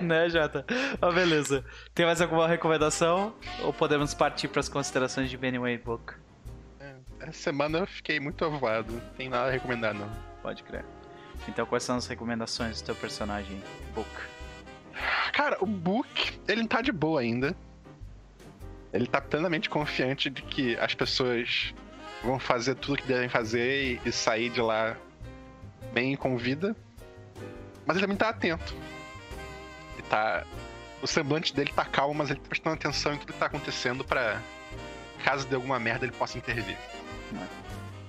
Né, Jota? Ó, beleza. Tem mais alguma recomendação? Ou podemos partir para as considerações de Benny Wade Book? Essa semana eu fiquei muito avoado. Não tem nada a recomendar, não. Pode crer. Então, quais são as recomendações do teu personagem, Book? Cara, o Book, ele tá de boa ainda. Ele tá plenamente confiante de que as pessoas vão fazer tudo o que devem fazer e, e sair de lá bem com vida. Mas ele também tá atento. Ele tá. O semblante dele tá calmo, mas ele tá prestando atenção em tudo que tá acontecendo pra. Caso dê alguma merda, ele possa intervir.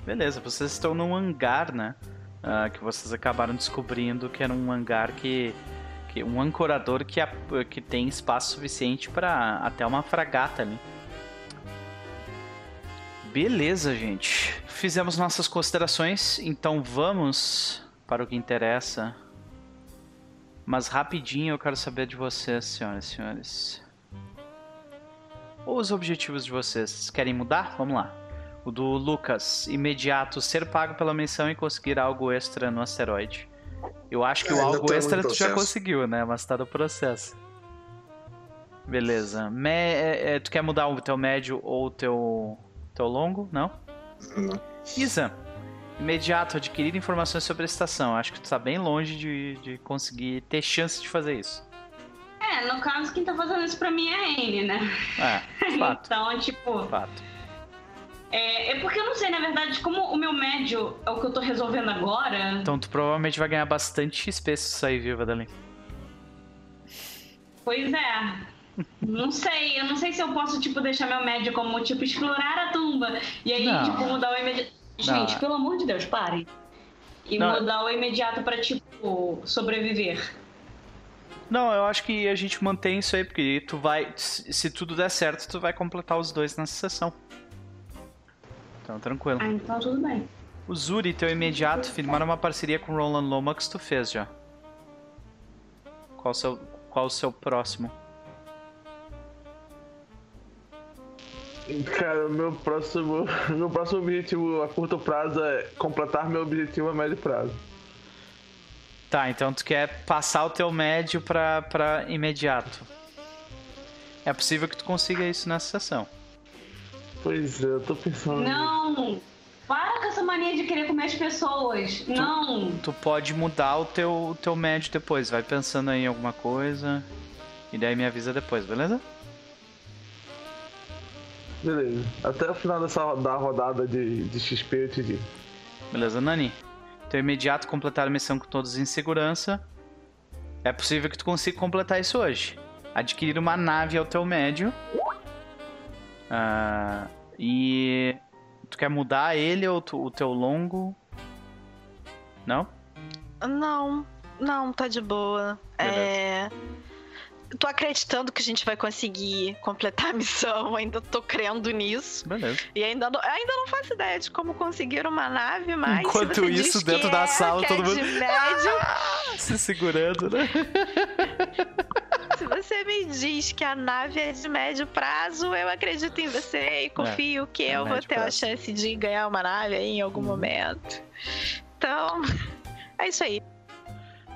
Beleza, vocês estão num hangar, né? Ah, que vocês acabaram descobrindo que era um hangar que. que um ancorador que, a- que tem espaço suficiente para até uma fragata ali. Beleza, gente. Fizemos nossas considerações, então vamos para o que interessa. Mas rapidinho eu quero saber de vocês, senhoras e senhores. Os objetivos de vocês. Querem mudar? Vamos lá. O do Lucas, imediato, ser pago pela missão e conseguir algo extra no asteroide. Eu acho que É, o algo tamo extra tu já conseguiu, né? Mas tá no processo. Beleza. Me- é, é, tu quer mudar o teu médio ou o teu, teu longo? Não? Não. Isa, imediato, adquirir informações sobre a estação. Acho que tu tá bem longe de, de conseguir ter chance de fazer isso. É, no caso, quem tá fazendo isso pra mim é a Anne, né? É, fato, Então, tipo, fato. é, é porque eu não sei, na verdade, como o meu médio é o que eu tô resolvendo agora. Então tu provavelmente vai ganhar bastante XP se sair viva dali. Pois é. Não sei, eu não sei se eu posso, tipo, deixar meu médio como, tipo, explorar a tumba. E aí, Não. tipo, mudar o imediato. Gente, Não. pelo amor de Deus, pare. E Não. mudar o imediato pra, tipo, sobreviver. Não, eu acho que a gente mantém isso aí, porque tu vai. Se se tudo der certo, tu vai completar os dois nessa sessão. Então, tranquilo. Ah, então tudo bem. O Zuri, teu imediato, firmaram uma parceria com o Roland Lomax, tu fez já. Qual o seu, qual o seu próximo? Cara, meu próximo, meu próximo objetivo a curto prazo é completar meu objetivo a médio prazo. Tá, então tu quer passar o teu médio pra, pra imediato. É possível que tu consiga isso nessa sessão. Pois é, eu tô pensando. Não! Para com essa mania de querer comer as pessoas. Não! Tu pode mudar o teu, o teu médio depois. Vai pensando aí em alguma coisa. E daí me avisa depois, beleza? Beleza. Até o final dessa da rodada de, de XP eu te digo. Beleza, Nani? Teu imediato completar a missão com todos em segurança. É possível que tu consiga completar isso hoje. Adquirir uma nave ao teu médio. Ah, e. Tu quer mudar ele ou tu- o teu longo? Não? Não, não, tá de boa. É. Tô acreditando que a gente vai conseguir completar a missão, ainda tô crendo nisso. Beleza. E ainda não, ainda não faço ideia de como conseguir uma nave, mas. Enquanto você isso, dentro que da é, sala, que todo é mundo- médio, Se segurando, né? se você me diz que a nave é de médio prazo, eu acredito em você e confio que é eu vou ter a prazo. chance de ganhar uma nave aí em algum Uhum. momento. Então, é isso aí.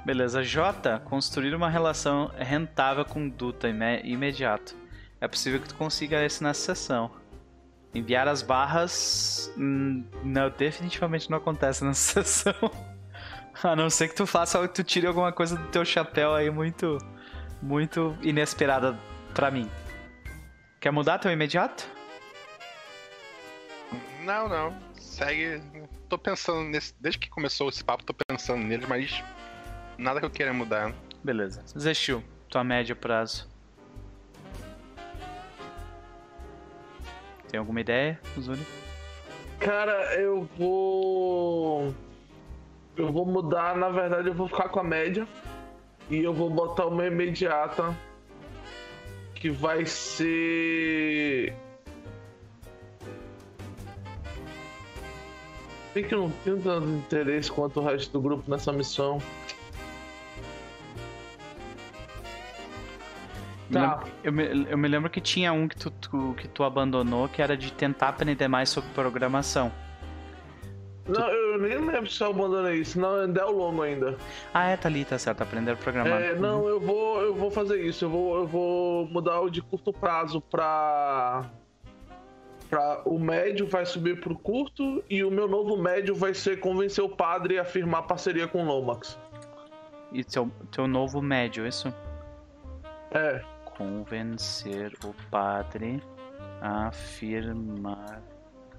Beleza. J. Construir uma relação rentável com Duta ime- imediato. É possível que tu consiga isso nessa sessão. Enviar as barras. hum, Não, definitivamente não acontece nessa sessão. A não ser que tu faça que tu tire alguma coisa do teu chapéu aí muito. Muito inesperada pra mim. Quer mudar teu imediato? Não, não. Segue. Tô pensando nesse. Desde que começou esse papo, tô pensando nele, mas. Nada que eu queira mudar. Beleza. Zestil, tua média prazo. Tem alguma ideia, Zuri? Cara, eu vou. Eu vou mudar, na verdade, eu vou ficar com a média. E eu vou botar uma imediata. Que vai ser. Bem que eu não tenho tanto interesse quanto o resto do grupo nessa missão. Tá. Eu me, eu me lembro que tinha um que tu, tu, que tu abandonou que era de tentar aprender mais sobre programação. Não, eu nem lembro se eu abandonei isso, não, ainda é o longo ainda. Ah, é, tá ali, tá certo, aprender a programar. É, não, eu vou, eu vou fazer isso, eu vou, eu vou mudar o de curto prazo pra. pra o médio vai subir pro curto e o meu novo médio vai ser convencer o padre a firmar parceria com o Lomax. E teu, teu novo médio, isso? É. Convencer o padre a firmar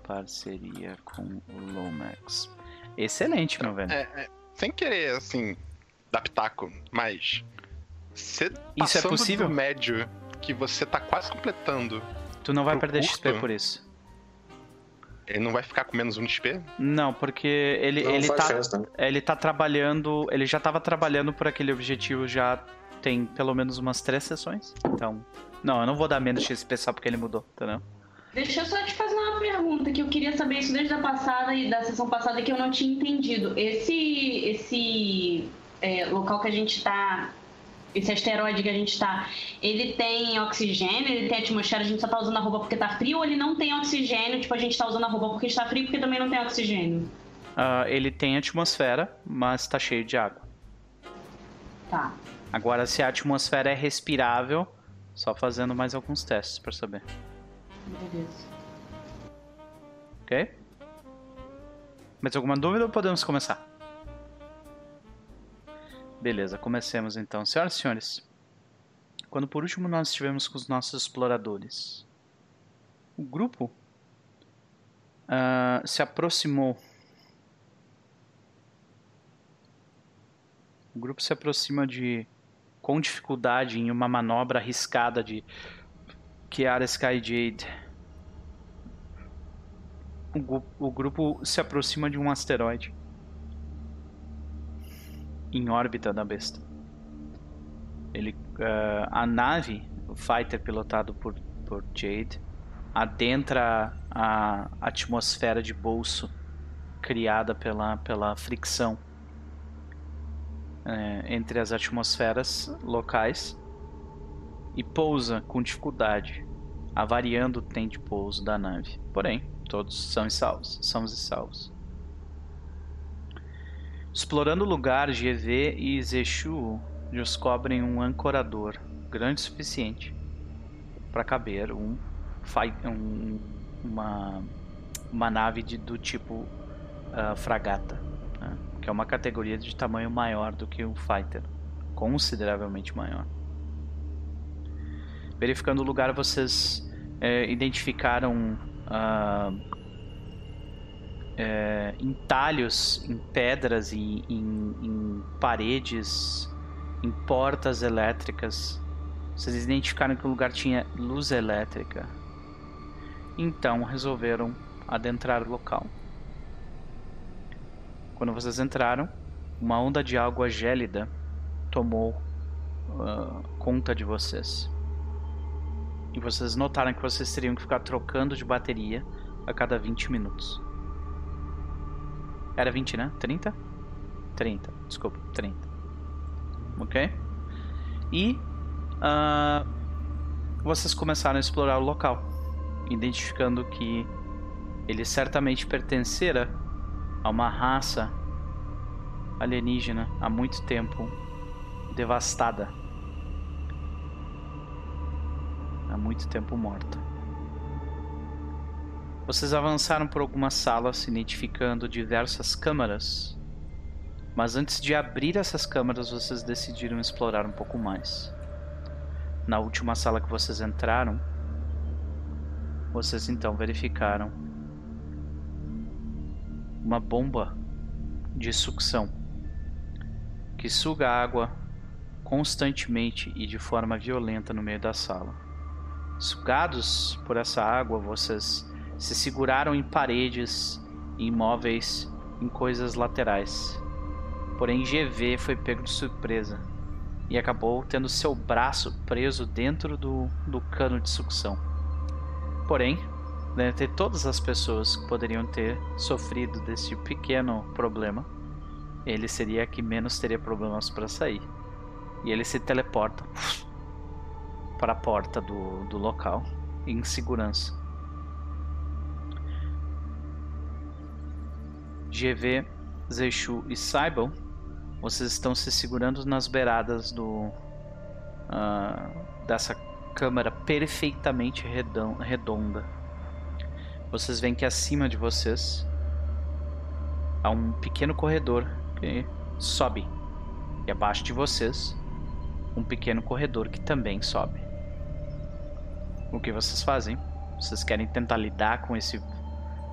parceria com o Lomax. Excelente, meu velho. É, é, sem querer, assim, dar pitaco, mas. Você Isso é passando possível? do médio que você tá quase completando, Tu não vai perder XP curto? por isso. ele não vai ficar com menos um de XP? Não, porque ele, Não ele, tá, tá? ele tá trabalhando. Ele já tava trabalhando por aquele objetivo já tem pelo menos umas três sessões. Então. Não, eu não vou dar menos XP só porque ele mudou, entendeu? Deixa eu só te fazer uma pergunta que eu queria saber isso desde a passada e da sessão passada que eu não tinha entendido. Esse esse é, local que a gente tá, esse asteroide que a gente tá, ele tem oxigênio, ele tem atmosfera, a gente só tá usando a roupa porque tá frio ou ele não tem oxigênio, tipo a gente tá usando a roupa porque está frio porque também não tem oxigênio? Ah, ele tem atmosfera, mas tá cheio de água. Tá. Agora, se a atmosfera é respirável, só fazendo mais alguns testes pra saber. Beleza. Ok? Mais alguma dúvida ou podemos começar? Beleza, comecemos então. Senhoras e senhores, quando por último nós estivemos com os nossos exploradores, o grupo ah, se aproximou. O grupo se aproxima de com dificuldade em uma manobra arriscada de Kiara Skyjade. O, o grupo se aproxima de um asteroide em órbita da besta. Ele, ah, a nave, o fighter pilotado por, por Jade, adentra a atmosfera de bolso criada pela, pela fricção eh, entre as atmosferas locais e pousa com dificuldade, avariando o tempo de pouso da nave. Porém, todos são salvos, somos salvos. Explorando o lugar, GV e Zeshu descobrem um ancorador grande o suficiente para caber um, um- uma, uma nave de- do tipo ah, fragata? É uma categoria de tamanho maior do que o fighter, consideravelmente maior. Verificando o lugar, vocês eh, identificaram ah, eh, entalhos em pedras e em, em paredes, em portas elétricas. Vocês identificaram que o lugar tinha luz elétrica. Então resolveram adentrar o local. Quando vocês entraram, uma onda de água gélida tomou ah, conta de vocês. E vocês notaram que vocês teriam que ficar trocando de bateria a cada 20 minutos. Era 20, né? 30? 30, desculpa, 30. Ok? E ah, vocês começaram a explorar o local, identificando que ele certamente pertencera a uma raça alienígena há muito tempo devastada. Há muito tempo morta. Vocês avançaram por algumas salas, identificando diversas câmaras. Mas antes de abrir essas câmaras, vocês decidiram explorar um pouco mais. Na última sala que vocês entraram, vocês então verificaram uma bomba de sucção que suga água constantemente e de forma violenta no meio da sala. Sugados por essa água, vocês se seguraram em paredes, em móveis, em coisas laterais. Porém, GV foi pego de surpresa e acabou tendo seu braço preso dentro do, do cano de sucção. Porém, dentre todas as pessoas que poderiam ter sofrido desse pequeno problema, ele seria a que menos teria problemas para sair. E ele se teleporta para a porta do, do local em segurança. GV, Zexu e Saibon, vocês estão se segurando nas beiradas do uh, dessa câmara perfeitamente redonda. Vocês veem que acima de vocês há um pequeno corredor que sobe. E abaixo de vocês, um pequeno corredor que também sobe. O que vocês fazem? Vocês querem tentar lidar com esse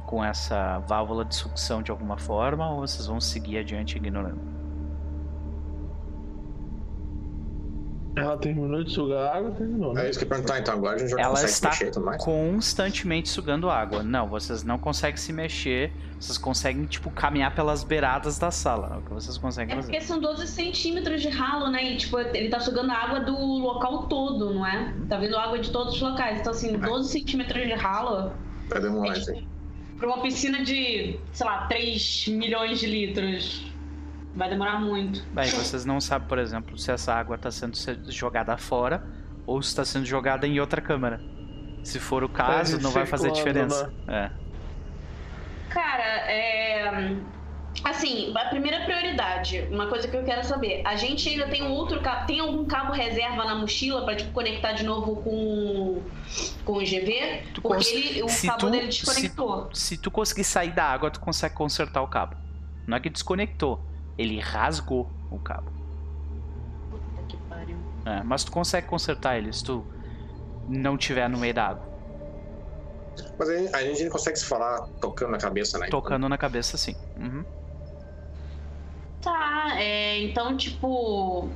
com essa válvula de sucção de alguma forma ou vocês vão seguir adiante ignorando? Ela terminou de sugar água, terminou, né? É isso que eu perguntar, então agora a gente já Ela consegue está se mexer mais. constantemente sugando água. Não, vocês não conseguem se mexer. Vocês conseguem, tipo, caminhar pelas beiradas da sala. É o que vocês conseguem É fazer. porque são 12 centímetros de ralo, né? E, tipo, ele tá sugando água do local todo, não é? Tá vindo água de todos os locais. Então, assim, 12 centímetros de ralo Vai demorar É isso aí. pra uma piscina de, sei lá, 3 milhões de litros. Vai demorar muito. Bem, vocês não sabem, por exemplo, se essa água está sendo se- jogada fora ou se está sendo jogada em outra câmara. Se for o caso, não vai fazer diferença. É. Cara, é. Assim, a primeira prioridade, uma coisa que eu quero saber, a gente ainda tem um outro cabo, tem algum cabo reserva na mochila pra tipo conectar de novo com com o GV? Tu Porque cons- ele, o se cabo tu- dele se- desconectou. Se tu conseguir sair da água, tu consegue consertar o cabo. Não é que desconectou, ele rasgou o cabo. Puta que pariu. É, mas tu consegue consertar ele se tu não tiver no meio da água. Mas a gente não consegue se falar tocando na cabeça, né? Tocando na cabeça, sim. Uhum. Tá, é, então, tipo,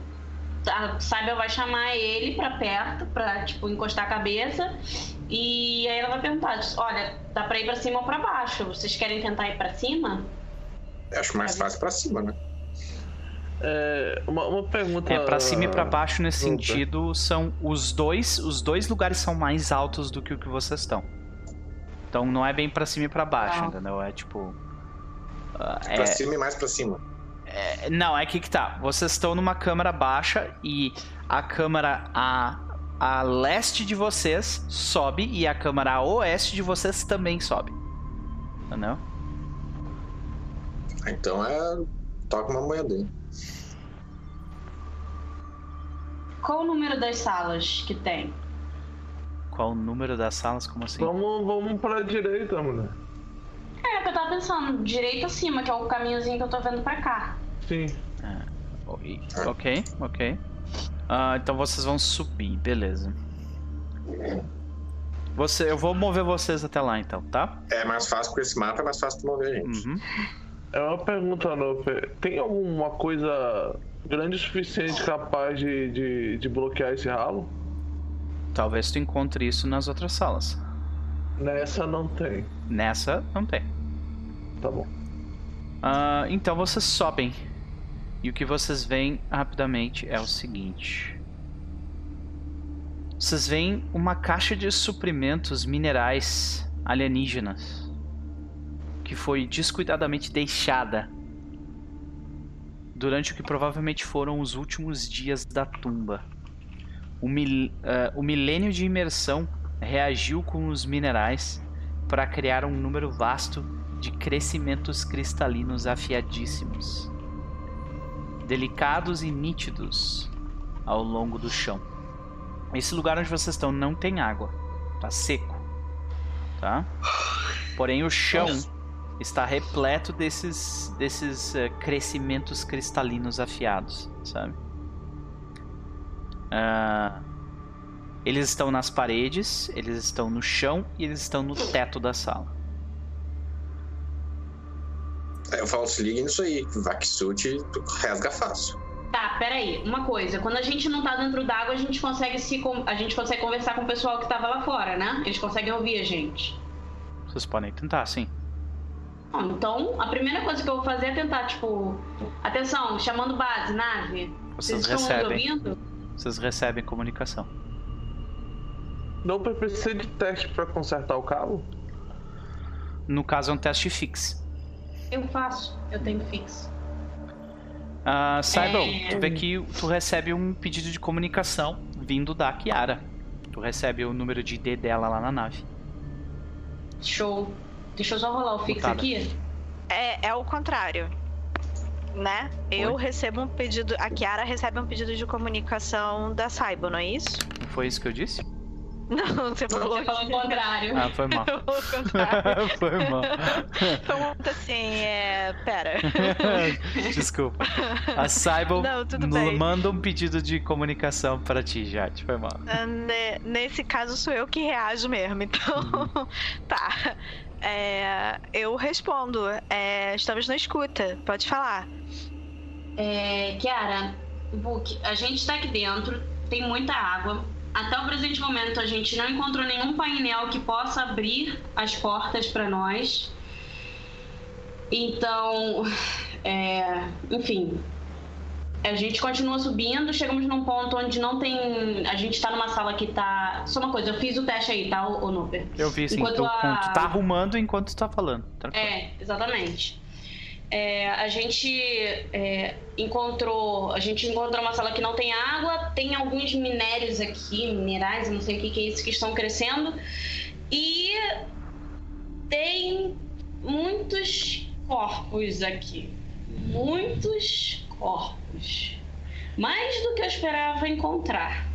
a Saibel vai chamar ele pra perto, pra, tipo, encostar a cabeça. E aí ela vai perguntar, olha, dá pra ir pra cima ou pra baixo? Vocês querem tentar ir pra cima? Eu Acho mais fácil pra cima, né? É, uma, uma pergunta. É, pra cima e pra baixo nesse Opa. sentido são os dois, os dois lugares são mais altos do que o que vocês estão. Então não é bem pra cima e pra baixo, Tá. entendeu? É tipo ah, Pra é, cima e mais pra cima. é- não, é que que tá. Vocês estão numa câmara baixa e a câmara a a leste de vocês sobe e a câmara a oeste de vocês também sobe. Entendeu? Então é. Toca uma moeda aí. Qual o número das salas que tem? Qual o número das salas? Como assim? Vamos, vamos pra direita, mulher. É, o que eu tava pensando, direito acima, que é o caminhozinho que eu tô vendo pra cá. Sim. Ok, ok. ok. Ah, então vocês vão subir, beleza. Você, eu vou mover vocês até lá então, tá? É mais fácil com esse mapa, é mais fácil de mover a gente. Uhum. É uma pergunta, Nope. Tem alguma coisa grande o suficiente capaz de, de, de bloquear esse ralo? Talvez tu encontre isso nas outras salas. Nessa não tem. Nessa não tem. Tá bom. Ah, então vocês sobem. E o que vocês veem rapidamente é o seguinte. Vocês veem uma caixa de suprimentos minerais alienígenas que foi descuidadamente deixada durante o que provavelmente foram os últimos dias da tumba. O, mil, ah, o milênio de imersão reagiu com os minerais para criar um número vasto de crescimentos cristalinos afiadíssimos, delicados e nítidos ao longo do chão. Esse lugar onde vocês estão não tem água, tá seco, tá? Porém o chão está repleto desses desses eh, crescimentos cristalinos afiados, sabe? Ah, eles estão nas paredes, eles estão no chão e eles estão no teto da sala. Eu falo, se liga nisso aí. Vaxute, tu rasga fácil. Tá, peraí. Uma coisa, quando a gente não tá dentro d'água, a gente consegue se a gente consegue conversar com o pessoal que tava lá fora, né? Eles conseguem ouvir a gente. Vocês podem tentar, sim. Então, a primeira coisa que eu vou fazer é tentar, tipo, atenção, chamando base, nave. Vocês, Vocês recebem. ouvindo? Vocês recebem comunicação. Não precisa de teste para consertar o cabo? No caso é um teste fix. Eu faço, eu tenho fix. Uh, Saibon, é... tu vê que tu recebe um pedido de comunicação vindo da Kiara. Tu recebe o número de ID dela lá na nave. Show. Deixa eu só rolar o fix aqui. É, é o contrário. Né? Oi? Eu recebo um pedido. A Kiara recebe um pedido de comunicação da Saibon, não é isso? Não foi isso que eu disse? Não, você falou, você falou o contrário. Ah, foi mal. foi mal. Muito assim, é. Pera. Desculpa. A Saibon manda um pedido de comunicação para ti, Jade. Foi mal. Ah, nesse caso, sou eu que reajo mesmo. Então, uhum. tá. É, eu respondo. É, estamos na escuta. Pode falar. É, Kiara, Book, a gente está aqui dentro, tem muita água até o presente momento, a gente não encontrou nenhum painel que possa abrir as portas para nós. Então, é, enfim, a gente continua subindo, chegamos num ponto onde não tem. A gente tá numa sala que tá. Só uma coisa, eu fiz o teste aí, tá, o Nuper? Eu vi sim, enquanto tu, a... tu tá arrumando enquanto tu tá falando. É, exatamente. É, a gente é, encontrou a gente encontrou uma sala que não tem água, tem alguns minérios aqui, minerais, não sei o que, que é isso, que estão crescendo. E tem muitos corpos aqui. Muitos corpos. Mais do que eu esperava encontrar.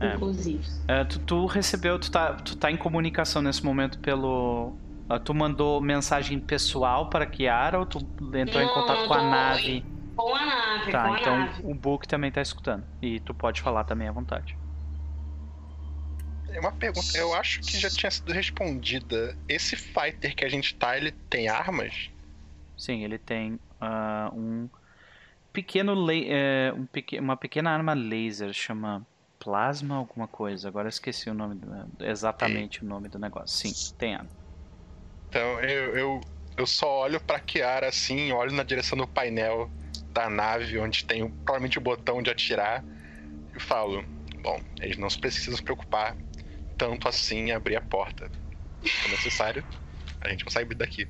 É. Inclusive. É, tu, tu, recebeu, tu tá, tu tá em comunicação nesse momento pelo, ah, tu mandou mensagem pessoal para Kiara ou tu entrou Não, em contato com a nave? Com a nave, tá, com então nave. o Book também tá escutando. E tu pode falar também à vontade. É uma pergunta, eu acho que já tinha sido respondida. Esse fighter que a gente tá, ele tem armas? Sim, ele tem uh, um pequeno uh, um pequ uma pequena arma laser, chama plasma alguma coisa. Agora esqueci o nome, do, exatamente o nome do negócio. Sim, tem arma. Então eu, eu, eu só olho pra Kiara assim, olho na direção do painel da nave, onde tem provavelmente o botão de atirar, e falo: Bom, eles não precisam se preocupar tanto assim em abrir a porta. Se necessário, a gente consegue abrir daqui.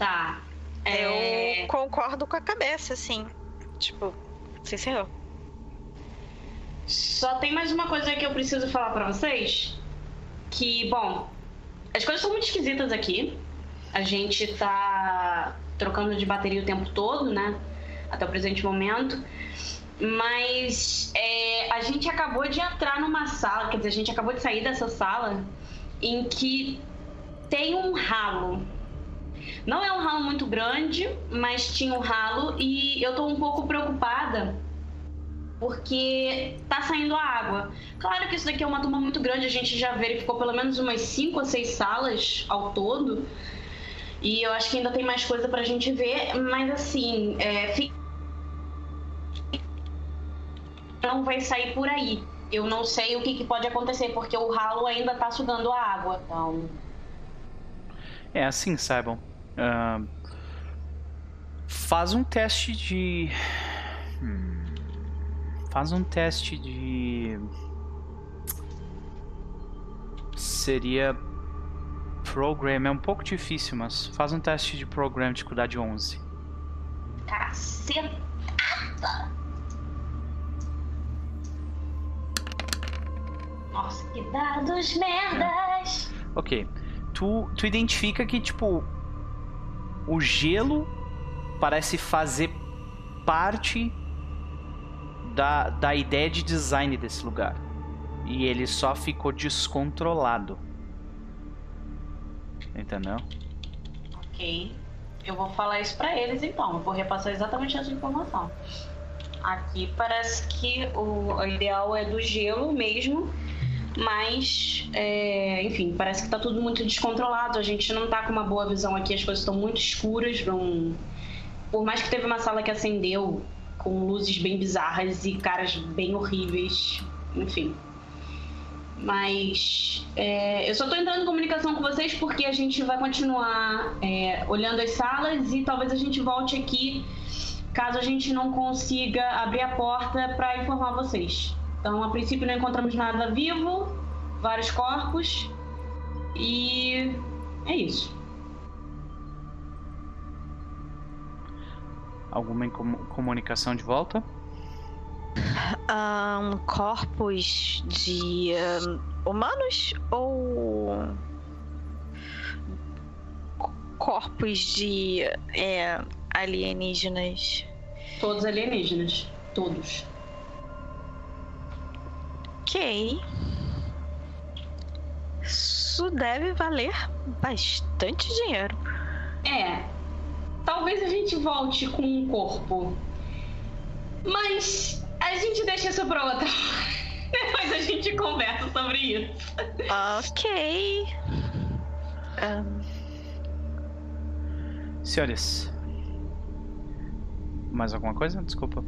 Tá. É... Eu concordo com a cabeça, assim. Tipo, sim, senhor. Só tem mais uma coisa que eu preciso falar para vocês. Que, bom, as coisas são muito esquisitas aqui. A gente tá trocando de bateria o tempo todo, né? Até o presente momento. Mas é, a gente acabou de entrar numa sala, quer dizer, a gente acabou de sair dessa sala em que tem um ralo. Não é um ralo muito grande, mas tinha um ralo e eu tô um pouco preocupada porque tá saindo a água. Claro que isso daqui é uma turma muito grande, a gente já verificou pelo menos umas 5 ou 6 salas ao todo. E eu acho que ainda tem mais coisa pra gente ver, mas assim, é, não vai sair por aí. Eu não sei o que, que, pode acontecer, porque o ralo ainda tá sugando a água. Então. É assim, saibam. Uh, faz um teste de. Hum. Faz um teste de. Seria. Program. É um pouco difícil, mas faz um teste de program de cuidar de 11. Cacetada! Nossa, que dados merdas! Ok. Tu, tu identifica que, tipo. O gelo parece fazer parte da, da ideia de design desse lugar. E ele só ficou descontrolado. Entendeu? Ok. Eu vou falar isso para eles então. Eu vou repassar exatamente essa informação. Aqui parece que o, o ideal é do gelo mesmo. Mas, é, enfim, parece que tá tudo muito descontrolado. A gente não tá com uma boa visão aqui, as coisas estão muito escuras. Por mais que teve uma sala que acendeu com luzes bem bizarras e caras bem horríveis, enfim. Mas é, eu só tô entrando em comunicação com vocês porque a gente vai continuar é, olhando as salas e talvez a gente volte aqui caso a gente não consiga abrir a porta para informar vocês. Então, a princípio, não encontramos nada vivo, vários corpos e é isso. Alguma comunicação de volta? Um, corpos de um, humanos ou corpos de é, alienígenas? Todos alienígenas, todos. Ok. Isso deve valer bastante dinheiro. É. Talvez a gente volte com um corpo. Mas a gente deixa isso pra outra. Depois a gente conversa sobre isso. Ok. Um... Senhores. Mais alguma coisa? Desculpa.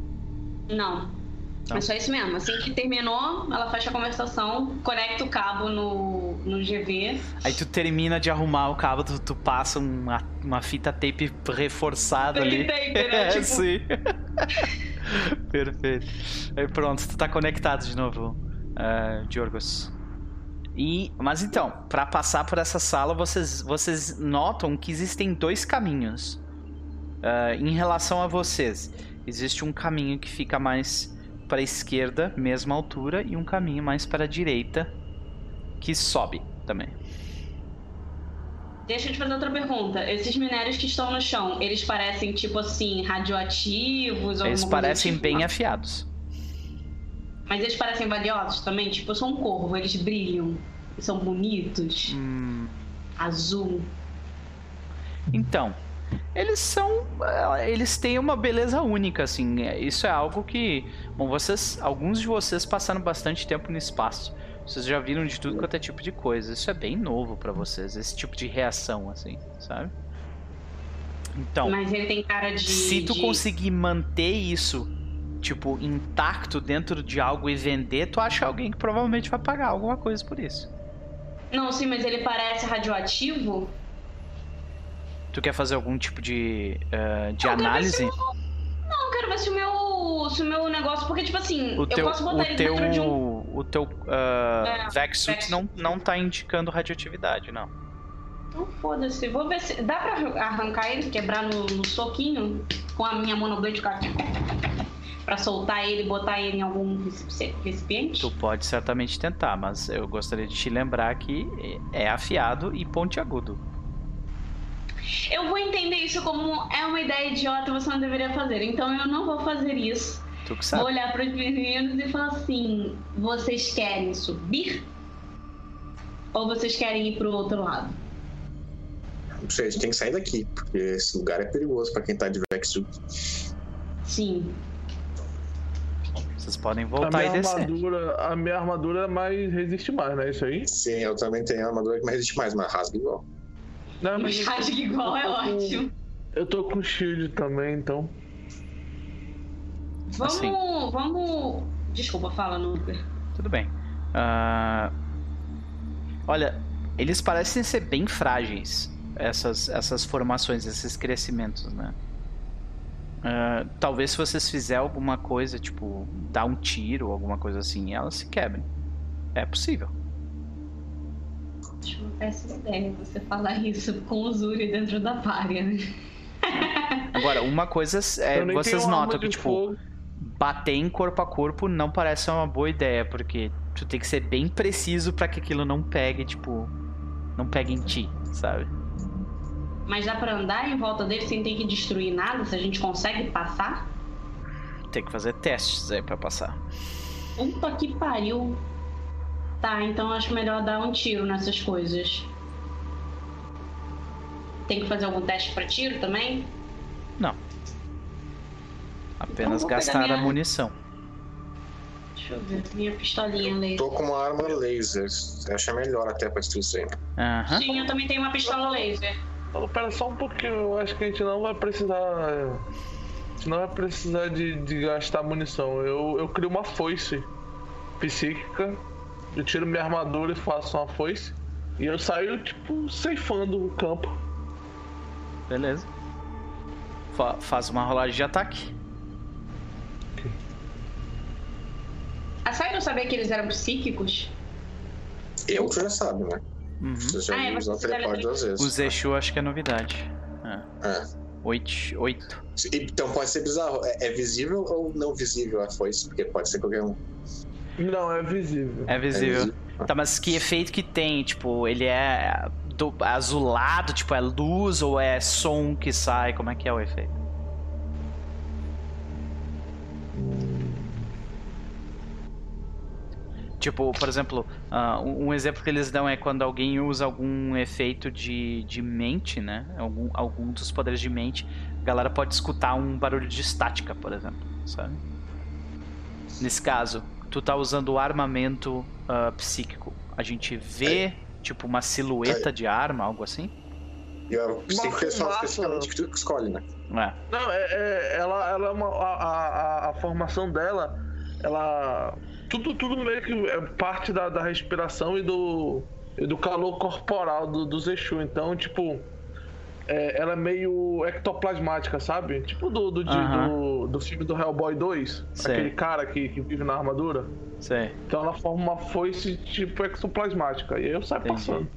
Não. Não. É só isso mesmo. Assim que terminou, ela fecha a conversação, conecta o cabo no, no GV. Aí tu termina de arrumar o cabo, tu, tu passa uma, uma fita tape reforçada ali. Tape, né? É, tipo... sim. Perfeito. Aí pronto, tu tá conectado de novo, uh, Jorgos. E, mas então, para passar por essa sala, vocês, vocês notam que existem dois caminhos. Uh, em relação a vocês, existe um caminho que fica mais para a esquerda, mesma altura, e um caminho mais para a direita, que sobe também. Deixa eu te fazer outra pergunta. Esses minérios que estão no chão, eles parecem tipo assim, radioativos? Ou eles parecem tipo? bem afiados. Mas eles parecem valiosos também? Tipo, eu sou um corvo, eles brilham. São bonitos. Hum. Azul. Então, eles são. Eh, eles têm uma beleza única, assim. É, isso é algo que. Bom, vocês. Alguns de vocês passaram bastante tempo no espaço. Vocês já viram de tudo quanto é tipo de coisa. Isso é bem novo para vocês, esse tipo de reação, assim, sabe? Então. Mas ele tem cara de. Se tu de... conseguir manter isso, tipo, intacto dentro de algo e vender, tu acha alguém que provavelmente vai pagar alguma coisa por isso. Não, sim, mas ele parece radioativo? Tu quer fazer algum tipo de, uh, de não, análise? Meu... Não, quero ver se o meu, se o meu negócio. Porque, tipo assim, o eu posso botar ele teu, dentro de um. O teu uh, é, Vexsuit não, não tá indicando radioatividade, não. Então foda-se. Vou ver se. Dá pra arrancar ele, quebrar no, no soquinho com a minha monoblade card para soltar ele e botar ele em algum recipiente? Tu pode certamente tentar, mas eu gostaria de te lembrar que é afiado e pontiagudo. Eu vou entender isso como é uma ideia idiota, você não deveria fazer. Então eu não vou fazer isso. Tu que sabe. Vou olhar para os meninos e falar assim: vocês querem subir? Ou vocês querem ir para o outro lado? Não sei, a gente tem que sair daqui, porque esse lugar é perigoso para quem tá de Vexsuit. Sim. Vocês podem voltar a minha e descer. Armadura, a minha armadura é mais resiste mais, não é isso aí? Sim, eu também tenho a armadura que mais resiste mais, mas rasga igual. Não, mas rasga igual é ótimo. Eu tô com shield também, então. Vamos. Assim. Vamos. Desculpa, fala, Nuper. Tudo bem. Uh... Olha, eles parecem ser bem frágeis, essas, essas formações, esses crescimentos, né? Uh, talvez se vocês fizerem alguma coisa, tipo, dar um tiro ou alguma coisa assim, elas se quebrem. É possível. Acho uma péssima ideia você falar isso com o Zuri dentro da párea, né? Agora, uma coisa é vocês notam que, tipo, fogo. bater em corpo a corpo não parece uma boa ideia, porque tu tem que ser bem preciso para que aquilo não pegue, tipo, não pegue em ti, sabe? Mas dá pra andar em volta dele sem ter que destruir nada? Se a gente consegue passar? Tem que fazer testes aí pra passar. Puta que pariu. Tá, então acho melhor dar um tiro nessas coisas. Tem que fazer algum teste pra tiro também? Não. Apenas então gastar minha... a munição. Deixa eu ver, minha pistolinha laser. Tô com uma arma laser. Acho melhor até pra destruir. Sim, eu também tenho uma pistola laser. Pera só um pouquinho, eu acho que a gente não vai precisar. A gente não vai precisar de, de gastar munição. Eu, eu crio uma foice psíquica, eu tiro minha armadura e faço uma foice. E eu saio, tipo, ceifando o campo. Beleza. Fa- faz uma rolagem de ataque. A Sai não sabia que eles eram psíquicos? Eu que já sabe, né? Uhum. Você já Ah, é, usar já- duas vezes. O Zeshu acho que é novidade. É. É. Oito. Oito. Então pode ser bizarro. É, é visível ou não visível a foice? Porque pode ser qualquer um. Não, é visível. É É visível. visível. Tá, mas que efeito que tem? Tipo, ele é do- azulado, tipo, é luz ou é som que sai? Como é que é o efeito? Tipo, por exemplo, um um exemplo que eles dão é quando alguém usa algum efeito de, de mente, né? Algum, algum dos poderes de mente, a galera pode escutar um barulho de estática, por exemplo, sabe? Nesse caso, tu tá usando o armamento ah, psíquico. A gente vê, tipo, uma silhueta de arma, algo assim? E falam fumaça. especificamente que tu escolhe, né? É. Não, é, é- ela, ela é uma. A, a, a- a formação dela, ela. Tudo, tudo meio que é parte da, da respiração e do. e do calor corporal do, do Zexu. Então, tipo. É, ela é meio ectoplasmática, sabe? Tipo do, do, do, do filme do Hellboy 2. Sei. Aquele cara que, que vive na armadura. Sei. Então ela forma uma foice tipo ectoplasmática. E aí eu saio Entendi. passando.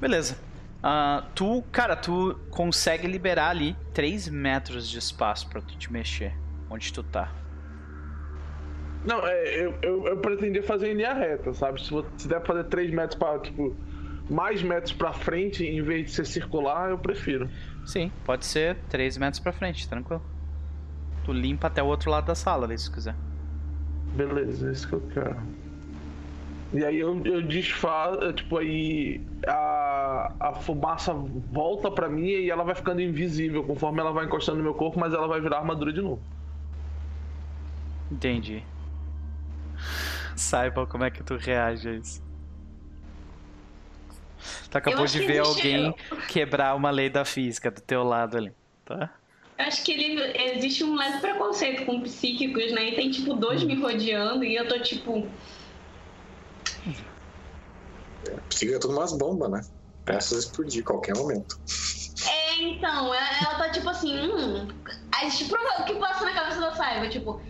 Beleza. Ah, tu, cara, tu consegue liberar ali 3 metros de espaço pra tu te mexer. Onde tu tá. Não, é, eu, eu, eu pretendia fazer em linha reta, sabe? Se, vo- se der pra fazer 3 metros pra, tipo, mais metros pra frente, em vez de ser circular, eu prefiro. Sim, pode ser 3 metros pra frente, tranquilo. Tu limpa até o outro lado da sala ali, se tu quiser. Beleza, é isso que eu quero. E aí eu, eu desfaço, tipo, aí a, a fumaça volta pra mim e ela vai ficando invisível conforme ela vai encostando no meu corpo, mas ela vai virar armadura de novo. Entendi. Saiba como é que tu reage a isso. Tu acabou acho de ver alguém quebrar uma lei da física do teu lado ali, tá? Eu acho que ele, existe um leve preconceito com psíquicos, né? E tem tipo dois me rodeando e eu tô tipo. Psíquica é tudo umas bombas, né? Peças explodir a qualquer momento. É, então, ela, ela tá tipo assim, hum. Aí, tipo, o que passa na cabeça da Saiba? Tipo,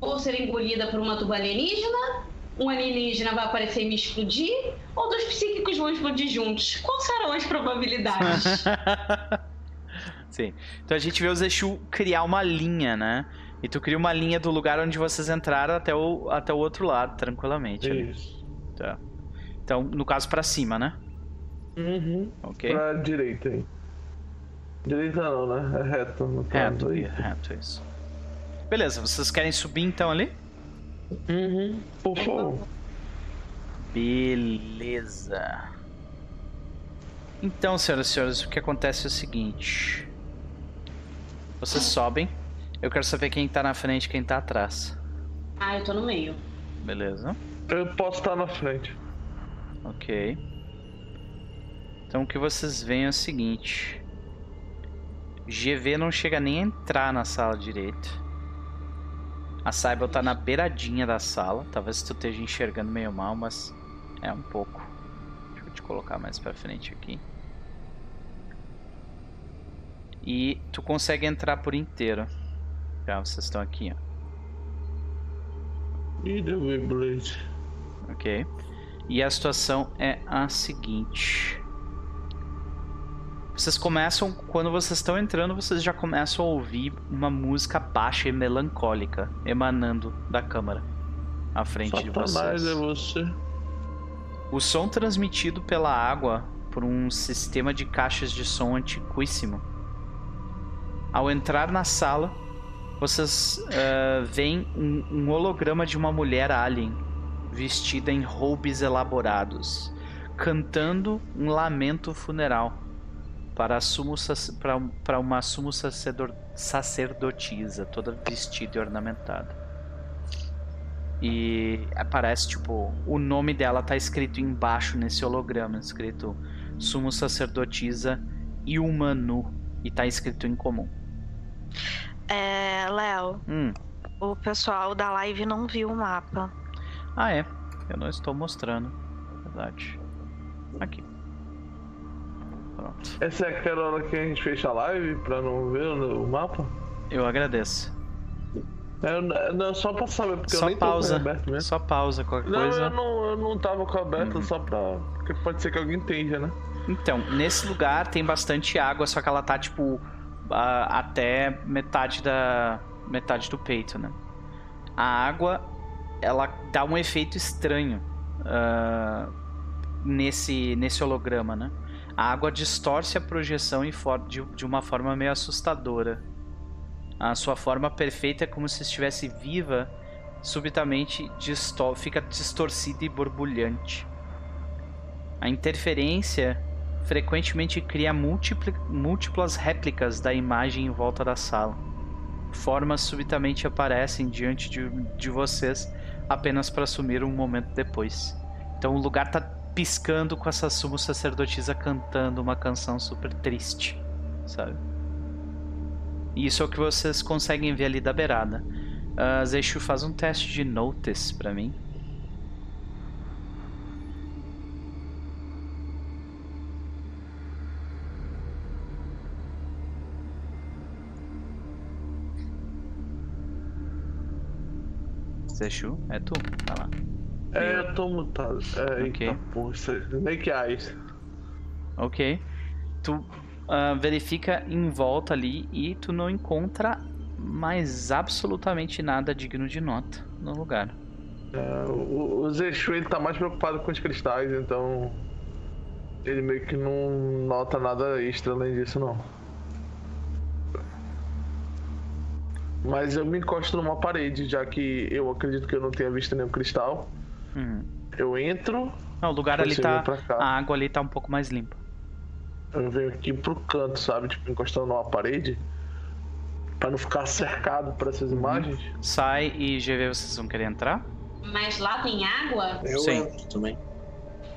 ou ser engolida por uma tuba alienígena, um alienígena vai aparecer e me explodir, ou dois psíquicos vão explodir juntos. Quais serão as probabilidades? Sim. Então a gente vê o Zexu criar uma linha, né? E tu cria uma linha do lugar onde vocês entraram até o, até o outro lado, tranquilamente. ali. Isso. Tá. Então, no caso, pra cima, né? Uhum. Ok? Pra direita aí. Direita não, né? É reto. No caso Reto, aí. reto, isso. Beleza, vocês querem subir então ali? Uhum. Por favor. Beleza. Então, senhoras e senhores, o que acontece é o seguinte. Vocês sobem. Eu quero saber quem tá na frente e quem tá atrás. ah, eu tô no meio. Beleza? Eu posso estar na frente. Ok. Então o que vocês veem é o seguinte. GV não chega nem a entrar na sala direito. A Saibel tá na beiradinha da sala. Talvez tu esteja enxergando meio mal, mas é um pouco. Deixa eu te colocar mais pra frente aqui. E tu consegue entrar por inteiro. Já vocês estão aqui, ó. Deu Beyblade. Ok. E a situação é a seguinte. Vocês começam, quando vocês estão entrando, vocês já começam a ouvir uma música baixa e melancólica emanando da câmara à frente de Satanás vocês. é você. O som transmitido pela água por um sistema de caixas de som antiquíssimo. Ao entrar na sala, vocês ah, veem um, um holograma de uma mulher alien vestida em roubos elaborados, cantando um lamento funeral para, sumo para, para uma sumo sacerdor- sacerdotisa, toda vestida e ornamentada. E aparece, tipo, o nome dela tá escrito embaixo nesse holograma, escrito Sumo Sacerdotisa Ilmanu. E tá escrito em comum. É, Léo, Hum. o pessoal da live não viu o mapa. Ah, é. Eu não estou mostrando. Verdade. Aqui. Pronto. Essa é aquela hora que a gente fecha a live pra não ver o mapa? Eu agradeço. É, não, só pra saber, porque eu Só nem tô com pausa. ele aberto mesmo. Só pausa qualquer Não, coisa. eu não, eu não tava com aberto Uhum. só pra. Porque pode ser que alguém esteja, né? Então, nesse lugar tem bastante água, só que ela tá tipo a- até metade da metade do peito, né? A água ela dá um efeito estranho ah, nesse nesse holograma, né? A água distorce a projeção de, uma forma meio assustadora. A sua forma perfeita é como se estivesse viva, subitamente disto- fica distorcida e borbulhante. A interferência frequentemente cria múltiplas réplicas da imagem em volta da sala. Formas subitamente aparecem diante de, de vocês apenas para sumir um momento depois. Então o lugar tá piscando com essa sumo sacerdotisa cantando uma canção super triste, sabe? E Isso é o que vocês conseguem ver ali da beirada. Uh, Zeishu faz um teste de notice pra mim. Zeishu, é tu? Vai lá. É, eu tô mutado. É, Ok. eita é- Snake Eyes. Ok. Tu ah, verifica em volta ali e tu não encontra mais absolutamente nada digno de nota no lugar. É, o, o Zeshu ele tá mais preocupado com os cristais, então. Ele meio que não nota nada extra além disso, não. Mas eu me encosto numa parede, já que eu acredito que eu não tenha visto nenhum cristal. Uhum. Eu entro, Não, o lugar ali tá. A água ali tá um pouco mais limpa. eu venho aqui pro canto, sabe? Tipo, encostando numa parede. Pra não ficar cercado por essas imagens. Sai e GV, vocês vão querer entrar? Mas lá tem água? Eu Sim. entro também.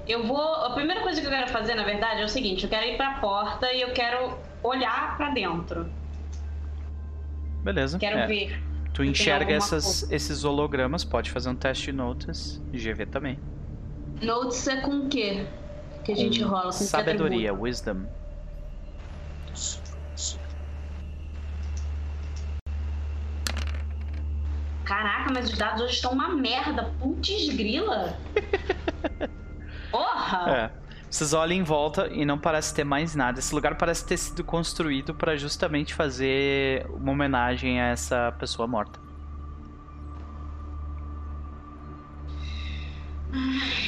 Eu vou. A primeira coisa que eu quero fazer, na verdade, é o seguinte: eu quero ir pra porta e eu quero olhar pra dentro. Beleza. Quero é. ver. Tu enxerga essas, esses hologramas, pode fazer um teste de notice. GV também. Notes é com o quê? Que a gente rola com Sabedoria, wisdom. Caraca, mas os dados hoje estão uma merda. Putz grila. Porra! É. Vocês olham em volta e não parece ter mais nada. Esse lugar parece ter sido construído para justamente fazer uma homenagem a essa pessoa morta.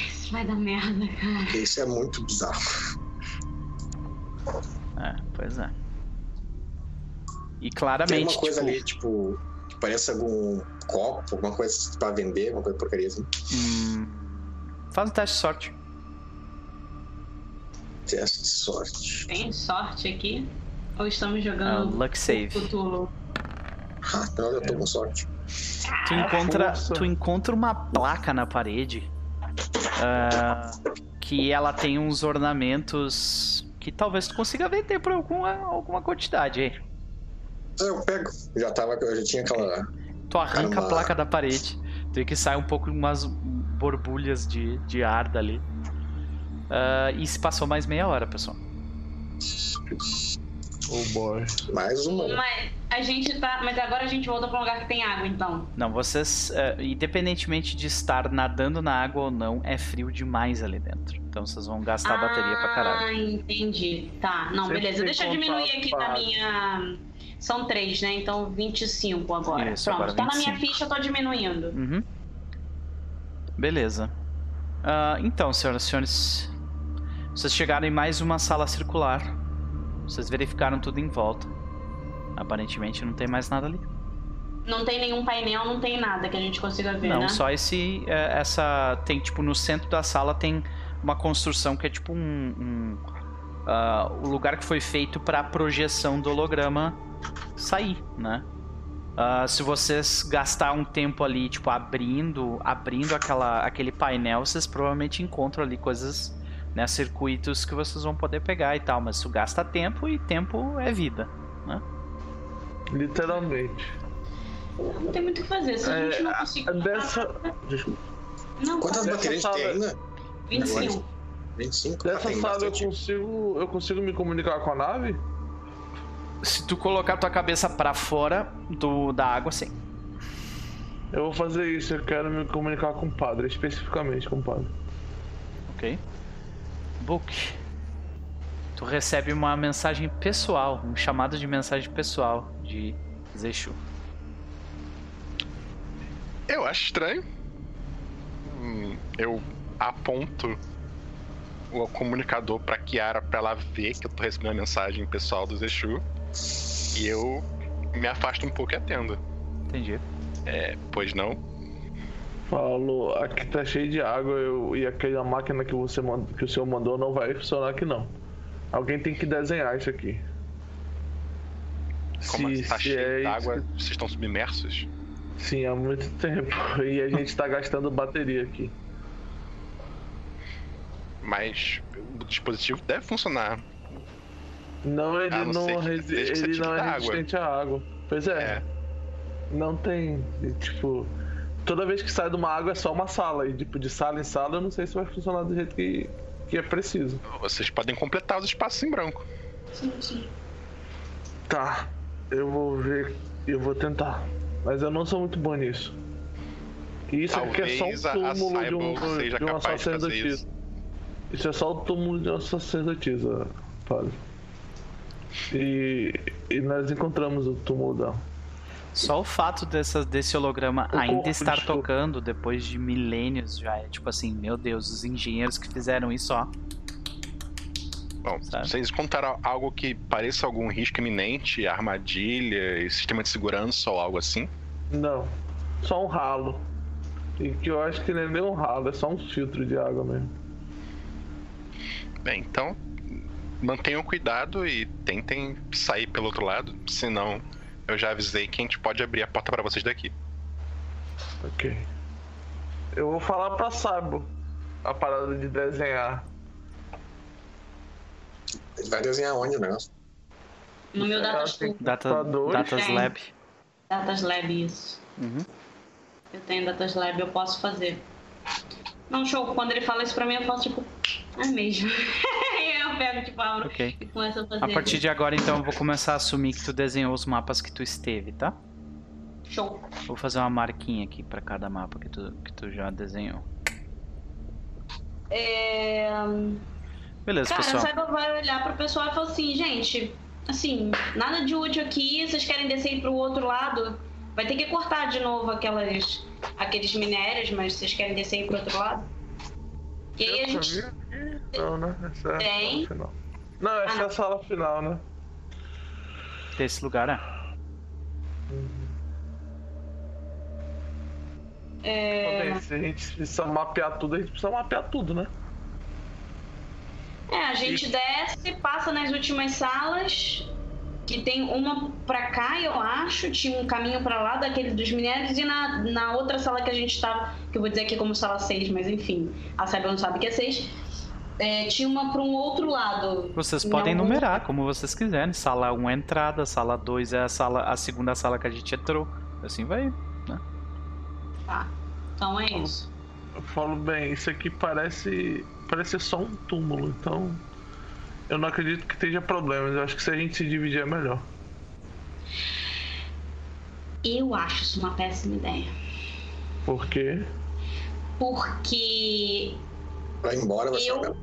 Isso vai dar merda, cara. Isso é muito bizarro. É, pois é. E Tem claramente, uma coisa tipo, ali, tipo, que parece algum copo, alguma coisa pra vender, alguma coisa porcaria assim. hum, faz um teste de sorte. Teste de sorte. Tem sorte aqui? Ou estamos Ah, jogando luck save. Cthulhu? Ah, não, eu tô com sorte. Tu encontra, força. tu encontra uma placa na parede ah, que ela tem uns ornamentos que talvez tu consiga vender por alguma, alguma quantidade aí. Ah, eu pego. Já tava, eu já tinha aquela. Tu arranca a Caramba. placa da parede, tu vê que sai um pouco umas borbulhas de, de ar dali. Ah, e se passou mais meia hora, pessoal. Oh boy. Mais uma. Mas a gente tá. Mas agora a gente volta pra um lugar que tem água, então. Não, vocês, ah, independentemente de estar nadando na água ou não, é frio demais ali dentro. Então vocês vão gastar a bateria pra caralho. Ah, entendi. Tá, não, Sempre beleza. Deixa eu diminuir aqui na minha. São três, né? Então 25 agora. Isso, Pronto, agora tá na minha 25. ficha, eu tô diminuindo. Uhum. Beleza. Ah, então, senhoras e senhores, vocês chegaram em mais uma sala circular. Vocês verificaram tudo em volta. Aparentemente não tem mais nada ali. Não tem nenhum painel, não tem nada que a gente consiga ver, não, né? só esse. é, essa. Tem tipo no centro da sala tem uma construção que é tipo um. um ah, o lugar que foi feito para a projeção do holograma sair, né? Uh, se vocês gastar um tempo ali, tipo, abrindo, abrindo aquela, aquele painel, vocês provavelmente encontram ali coisas, né, circuitos que vocês vão poder pegar e tal. Mas isso gasta tempo e tempo é vida, né? Literalmente. Não tem muito o que fazer. Se a gente não É, conseguir. dessa, desculpa. Não, Quantas baterias sala- tem ainda? 25. 25? Ah, Dessa tem sala eu consigo, eu consigo me comunicar com a nave? Se tu colocar tua cabeça pra fora do, da água, sim. Eu vou fazer isso, eu quero me comunicar com o padre, especificamente com o padre. Ok. Book. Tu recebe uma mensagem pessoal, um chamado de mensagem pessoal de Zexu. Eu acho estranho. Hum, Eu aponto o comunicador pra Kiara pra ela ver que eu tô recebendo a mensagem pessoal do Zexu. E eu me afasto um pouco e atendo. Entendi. É, pois não? Falou, aqui tá cheio de água eu, e aquela máquina que, você que o senhor mandou não vai funcionar aqui não. Alguém tem que desenhar isso aqui. Como Se- tá se cheio é d'água, isso vocês estão submersos? que- Sim, há muito tempo. E a gente tá gastando bateria aqui. Mas o dispositivo deve funcionar. Não, ele A não não, que resi- que ele tire não é água. resistente à água. Pois é. É. Não tem. Tipo, toda vez que sai de uma água é só uma sala. E tipo, de sala em sala eu não sei se vai funcionar do jeito que, que é preciso. Vocês podem completar os espaços em branco. Sim, sim. Tá, eu vou ver. Eu vou tentar. Mas eu não sou muito bom nisso. E isso aqui é só um a túmulo de, um, de uma sacerdotisa. isso. Isso é só o túmulo de uma sacerdotisa, padre. E, e nós encontramos o túmulo dela. Só o fato dessa, desse holograma O ainda corpo, estar tocando depois de milênios já é tipo assim, meu Deus, os engenheiros que fizeram isso, ó. Bom, Sabe? vocês encontraram algo que pareça algum risco iminente, armadilha, e sistema de segurança ou algo assim? Não, só um ralo. E que eu acho que não é nem um ralo, é só um filtro de água mesmo. Bem, então mantenham cuidado e tentem sair pelo outro lado, senão eu já avisei que a gente pode abrir a porta para vocês daqui. Ok. Eu vou falar pra Sabo a parada de desenhar. Ele vai desenhar onde o negócio? No meu Datas. Data? Datas. Lab. Datas Lab, isso. Uhum. Eu tenho Datas Lab, eu posso fazer. Não, show. Quando ele fala isso pra mim, eu faço tipo, é mesmo. Eu pego, tipo, a aula Ok. e começo a fazer. A partir de agora, então, eu vou começar a assumir que tu desenhou os mapas que tu esteve, tá? Show. Vou fazer uma marquinha aqui pra cada mapa que tu, que tu já desenhou. É... Beleza, Cara, a pessoal. Saiba vai olhar pro pessoal e falar assim, gente, assim, nada de útil aqui, vocês querem descer pro outro lado? Vai ter que cortar de novo aquelas, aqueles minérios, mas vocês querem descer pro outro lado? E aí a gente. Não, né? Essa é a Tem. sala final. Não, essa Ah, é a sala final, né? Desse lugar, é. É, Bem, se a gente precisa mapear tudo, a gente precisa mapear tudo, né? é, a gente desce, passa nas últimas salas, que tem uma pra cá, eu acho, tinha um caminho pra lá daquele dos minérios, e na, na outra sala que a gente tava, que eu vou dizer aqui como sala 6, mas enfim, a Saiba não sabe que é 6, é, tinha uma pra um outro lado. Vocês Em podem algum- numerar como vocês quiserem. Sala 1 é a entrada, sala 2 é a, sala, a segunda sala que a gente entrou. Assim vai. Tá. Então é isso. Eu falo bem, isso aqui parece. Parece só um túmulo, então. Eu não acredito que esteja problemas. Eu acho que se a gente se dividir é melhor. Eu acho isso uma péssima ideia. Por quê? Porque. Pra ir embora vai ser Eu-.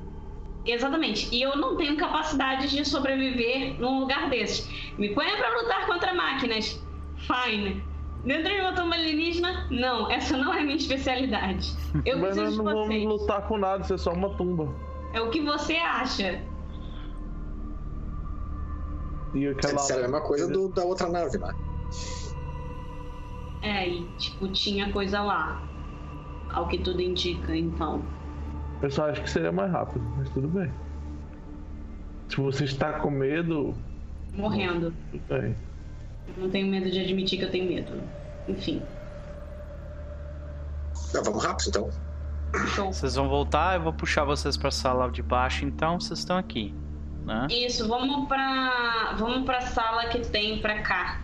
Exatamente. E eu não tenho capacidade de sobreviver num lugar desses. Me ponha pra lutar contra máquinas. Fine. Dentro de uma tumba alienígena? Não, essa não é minha especialidade. Eu Mas preciso nós de não vamos vocês. lutar com nada, isso é só uma tumba. É o que você acha. E aquela. disseram a mesma coisa do- da outra nave, né? É, e tipo, tinha coisa lá. Ao que tudo indica, então. Eu só acho que seria mais rápido, mas tudo bem. Se você está com medo, Morrendo. tudo bem. Não tenho medo de admitir que eu tenho medo. Enfim. Não, vamos rápido então. Show. Vocês vão voltar, eu vou puxar vocês pra sala de baixo, então vocês estão aqui. Né? Isso, vamos pra. Vamos pra sala que tem pra cá.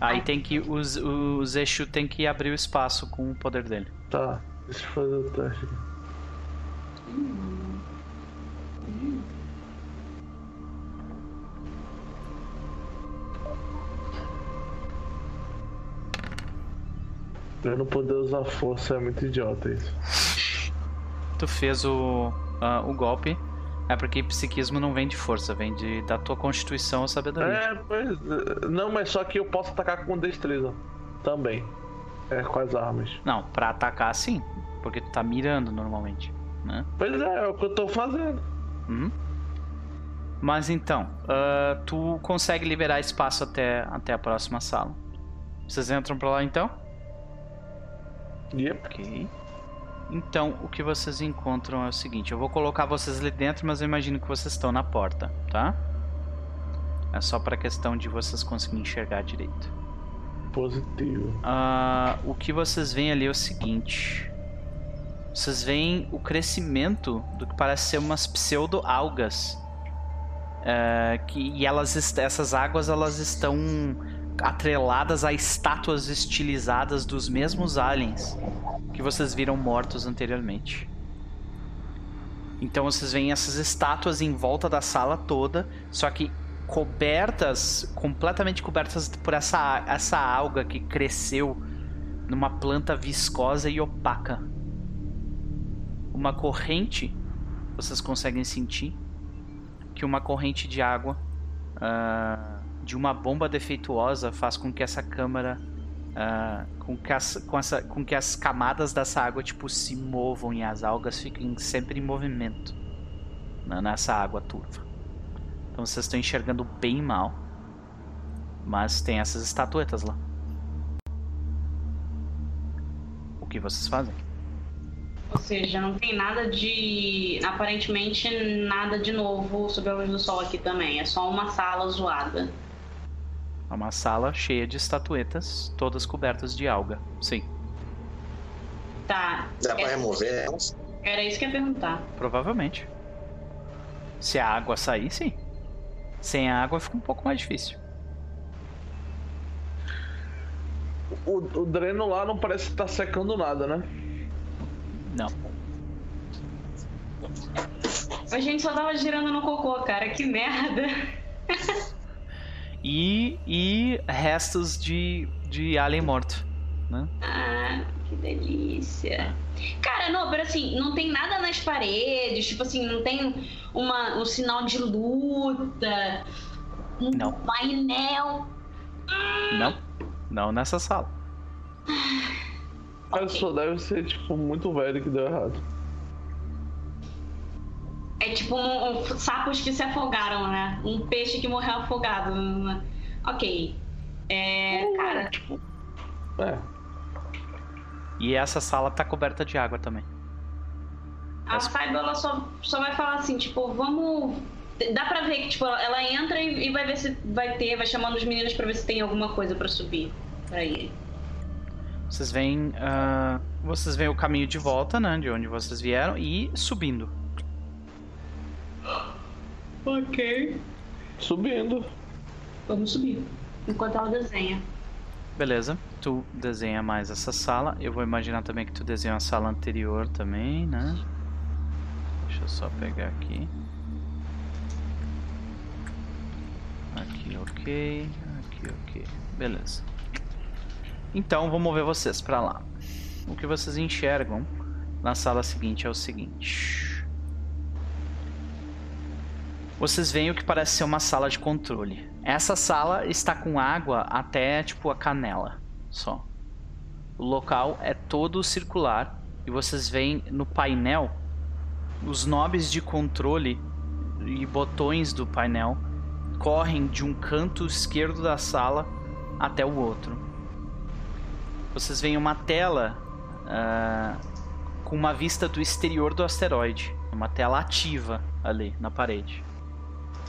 Aí tem que. Os, os Exu tem que abrir o espaço com o poder dele. Tá, deixa eu fazer o teste aqui. Eu não poder usar força é muito idiota isso. Tu fez o, ah, o golpe. É porque psiquismo não vem de força, vem de, da tua constituição ou sabedoria. É, pois. Não, mas só que eu posso atacar com destreza. Também. É, com as armas. Não, pra atacar sim. Porque tu tá mirando normalmente. Né? Pois é, é o que eu tô fazendo. Uhum. Mas então, ah, tu consegue liberar espaço até, até a próxima sala. Vocês entram pra lá então? Yep. Ok. Então, o que vocês encontram é o seguinte: eu vou colocar vocês ali dentro, mas eu imagino que vocês estão na porta, tá? É só pra questão de vocês conseguirem enxergar direito. Positivo. Ah, o que vocês veem ali é o seguinte: vocês veem o crescimento do que parece ser umas pseudo-algas. É, que, e elas, essas águas elas estão atreladas a estátuas estilizadas dos mesmos aliens que vocês viram mortos anteriormente. Então vocês veem essas estátuas em volta da sala toda, só que cobertas, completamente cobertas por essa, essa alga que cresceu numa planta viscosa e opaca. Uma corrente, vocês conseguem sentir que uma corrente de água ah, de uma bomba defeituosa faz com que essa câmara ah, com, que as, com, essa, com que as camadas dessa água tipo se movam e as algas fiquem sempre em movimento né, nessa água turva. Então vocês estão enxergando bem mal, mas tem essas estatuetas lá. O que vocês fazem? Ou seja, não tem nada de. Aparentemente, nada de novo sob a luz do sol aqui também. É só uma sala zoada. É uma sala cheia de estatuetas, todas cobertas de alga. Sim, Tá. Dá pra é- remover elas? Era isso que eu ia perguntar. provavelmente. Se a água sair, sim. Sem a água fica um pouco mais difícil. O, o dreno lá não parece estar secando nada, né? Não. A gente só tava girando no cocô, cara. Que merda. E, e restos de, de alien morto. Né? Ah, que delícia. Cara, não, mas assim, não tem nada nas paredes, tipo assim, não tem uma, um sinal de luta, um Não. painel. Não. Não nessa sala. Cara, Ok. só deve ser, tipo, muito velho que deu errado. É tipo um, um- sapos que se afogaram, né? Um peixe que morreu afogado. Ok. É, cara, É. E essa sala tá coberta de água também. a Saiba ela só, só vai falar assim, tipo, vamos. Dá pra ver que, tipo, ela entra e, e vai ver se vai ter, vai chamando os meninos pra ver se tem alguma coisa pra subir pra ele. Vocês veem. ah, vocês veem o caminho de volta, né? De onde vocês vieram e subindo. Ok. Subindo. Vamos subir. Enquanto ela desenha. Beleza. Tu desenha mais essa sala. Eu vou imaginar também que tu desenha a sala anterior também, né? Deixa eu só pegar aqui. Aqui, ok. Aqui, ok. Beleza. Então, vou mover vocês pra lá. O que vocês enxergam na sala seguinte é o seguinte. Vocês veem o que parece ser uma sala de controle. Essa sala está com água até tipo a canela, só. O local é todo circular e vocês veem no painel os knobs de controle e botões do painel correm de um canto esquerdo da sala até o outro. Vocês veem uma tela ah, com uma vista do exterior do asteroide, uma tela ativa ali na parede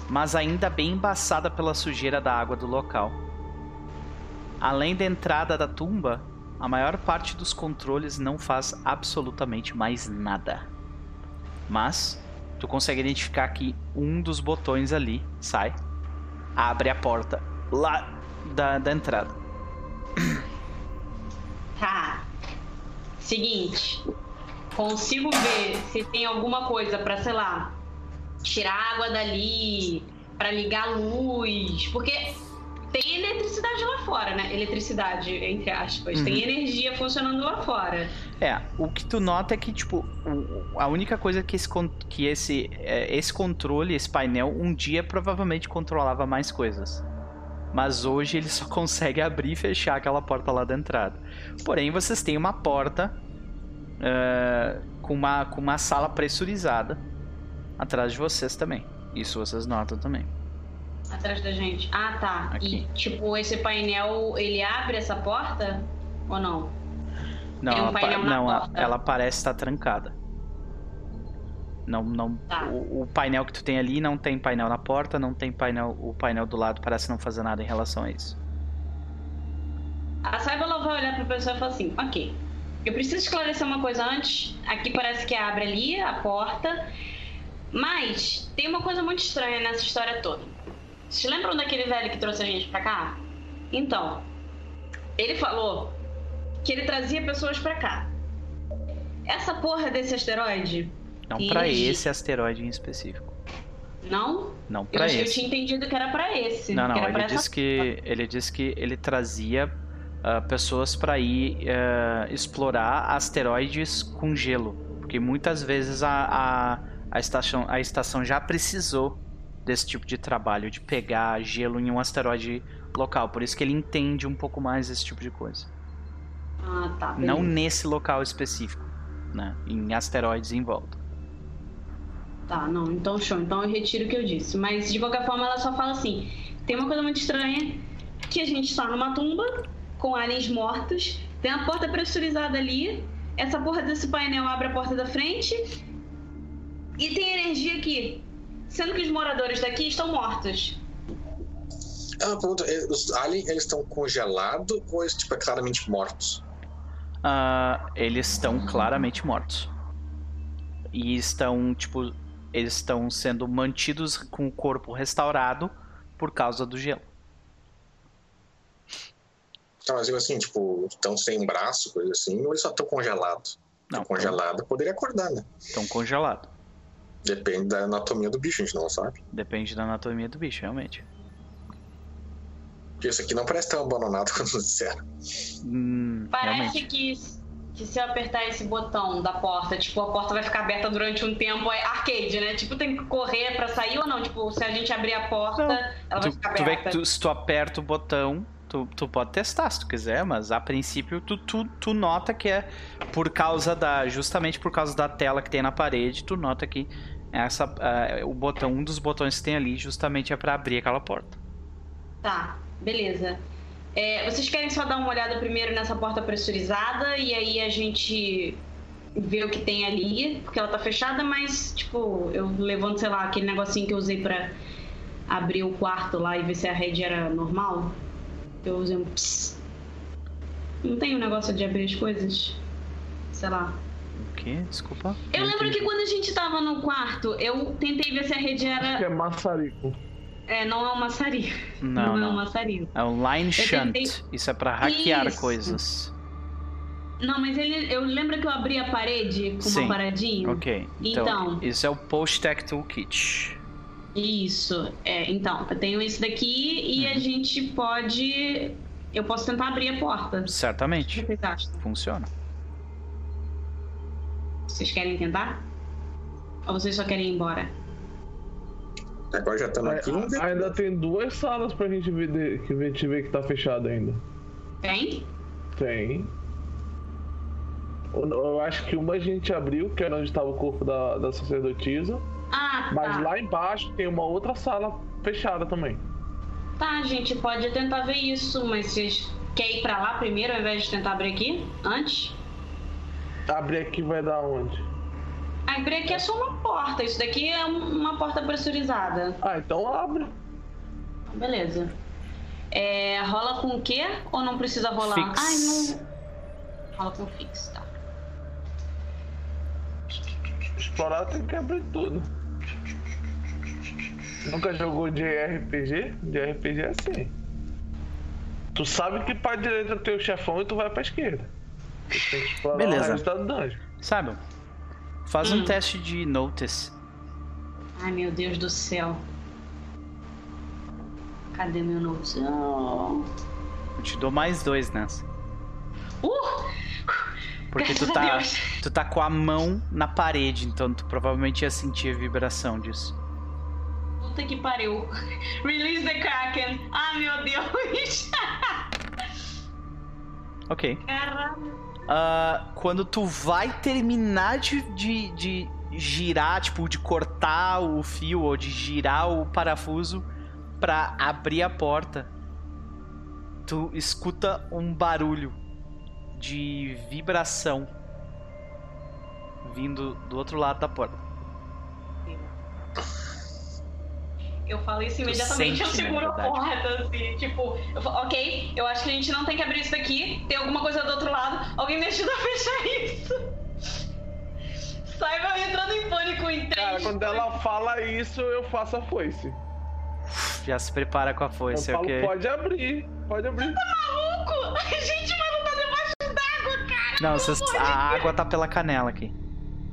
mas ainda bem embaçada pela sujeira da água do local. além da entrada da tumba, a maior parte dos controles não faz absolutamente mais nada. Mas tu consegue identificar que um dos botões ali sai, abre a porta lá da, da entrada. Seguinte, consigo ver se tem alguma coisa para, sei lá, tirar água dali, para ligar a luz, porque tem eletricidade lá fora, né? Eletricidade, entre aspas. Uhum. Tem energia funcionando lá fora. É, o que tu nota é que, tipo, a única coisa que esse, que esse, é, esse controle, esse painel, um dia provavelmente controlava mais coisas. Mas hoje ele só consegue abrir e fechar aquela porta lá da entrada. Porém, vocês têm uma porta uh, com, uma, com uma sala pressurizada atrás de vocês também. Isso vocês notam também. Atrás da gente. Ah, tá. Aqui. E, tipo, esse painel, ele abre essa porta ou não? Não, um ela, não ela parece estar trancada. Não, não. Tá. O, o, painel que tu tem ali não tem painel na porta, não tem painel. O painel do lado parece não fazer nada em relação a isso. A Saiba vai olhar pra pessoa e falar assim: Ok, eu preciso esclarecer uma coisa antes. Aqui parece que abre ali a porta. Mas tem uma coisa muito estranha nessa história toda. Vocês lembram daquele velho que trouxe a gente pra cá? Então, ele falou que ele trazia pessoas pra cá. Essa porra desse asteroide. Não para esse asteroide em específico. Não? Não para esse. Eu tinha entendido que era para esse. Não, não. ele disse que ele disse que ele trazia uh, pessoas para ir uh, explorar asteroides com gelo, porque muitas vezes a, a a estação, a estação já precisou desse tipo de trabalho, de pegar gelo em um asteroide local. Por isso que ele entende um pouco mais esse tipo de coisa. Ah, tá. Beleza. Não nesse local específico, né? Em asteroides em volta. Tá, não, então show. Então eu retiro o que eu disse. Mas de qualquer forma ela só fala assim: tem uma coisa muito estranha que a gente está numa tumba com aliens mortos, tem a porta pressurizada ali, essa porra desse painel abre a porta da frente e tem energia aqui, sendo que os moradores daqui estão mortos. É uma pergunta, é, os aliens eles estão congelados ou eles tipo, é claramente mortos? Uh, eles estão claramente mortos. E estão, tipo, eles estão sendo mantidos com o corpo restaurado por causa do gelo. Tá, mas eu assim, tipo, estão sem braço, coisa assim, ou eles só estão congelados? Não. Congelado, poderia acordar, né? Estão congelados. Depende da anatomia do bicho, a gente não sabe. Depende da anatomia do bicho, realmente. Isso aqui não parece tão abandonado quando disseram. Hum, parece que, que se eu apertar esse botão da porta, tipo, a porta vai ficar aberta durante um tempo. É arcade, né? Tipo, tem que correr pra sair ou não? Tipo, se a gente abrir a porta, não. ela tu, vai ficar tu aberta. Tu, se tu aperta o botão, Tu, tu, pode testar se tu quiser, mas a princípio tu, tu, tu, nota que é por causa da. Justamente por causa da tela que tem na parede, tu nota que essa, uh, o botão, um dos botões que tem ali justamente é para abrir aquela porta. Tá, beleza. É, vocês querem só dar uma olhada primeiro nessa porta pressurizada e aí a gente vê o que tem ali, porque ela tá fechada, mas tipo, eu levanto, sei lá, aquele negocinho que eu usei para abrir o quarto lá e ver se a rede era normal. Eu usei um pss. Não tem um negócio de abrir as coisas? Sei lá quê? Desculpa. Eu lembro que quando a gente tava no quarto, eu tentei ver se a rede era. Acho que é maçarico. É, não é um maçarico. Não, não, não. é um maçarico. É um line shunt. Tentei... Isso é pra hackear Isso. coisas. Não, mas ele, eu lembro que eu abri a parede com Sim. uma paradinha. Ok. Então, então, isso é o Post-Tech Toolkit. Isso. É, então, eu tenho isso daqui e uhum. a gente pode. Eu posso tentar abrir a porta. Certamente. Funciona. Vocês querem tentar? Ou vocês só querem ir embora? Agora já estamos aqui. Ainda tem duas salas pra gente ver que a gente vê que tá fechado ainda. Tem? Tem. Eu acho que uma a gente abriu, que era onde estava o corpo da, da sacerdotisa. Ah, tá. Mas lá embaixo tem uma outra sala fechada também. Tá, a gente pode tentar ver isso, mas vocês querem ir pra lá primeiro ao invés de tentar abrir aqui? Antes? Abrir aqui vai dar onde? Abrir aqui é só uma porta. Isso daqui é uma porta pressurizada. Ah, então abre. Beleza. É, rola com o quê? Ou não precisa rolar? Fix. Ai, não. Rola com fix, tá. Explorar tem que abrir tudo. Nunca jogou de RPG? De RPG é assim. Tu sabe que pra direita tem o chefão e tu vai pra esquerda. Tu tem que explorar Beleza. o resto da dungeon. Sabe? Faz um Hum. teste de notice. Ai, meu Deus do céu. Cadê meu? Oh. Eu te dou mais dois nessa. Uh! Porque tu Graças tá, tu tá com a mão na parede, então tu provavelmente ia sentir a vibração disso. Puta que pariu. Release the Kraken. Ah, meu Deus. Ok. Caralho. Ah, quando tu vai terminar de, de, de girar, tipo, de cortar o fio ou de girar o parafuso pra abrir a porta, tu escuta um barulho de vibração vindo do outro lado da porta. Eu falo isso imediatamente, eu sente, na seguro a porta, assim, tipo, eu falo, ok, eu acho que a gente não tem que abrir isso daqui, tem alguma coisa do outro lado, alguém me ajuda a fechar isso. Saiba entrando em pânico em três. Cara, quando ela fala isso, eu faço a foice. Já se prepara com a Eu foice, falo, ok? pode abrir, pode abrir. maluco! Gente, mas não tá debaixo d'água, cara! Não, vocês- a Deus. água tá pela canela aqui.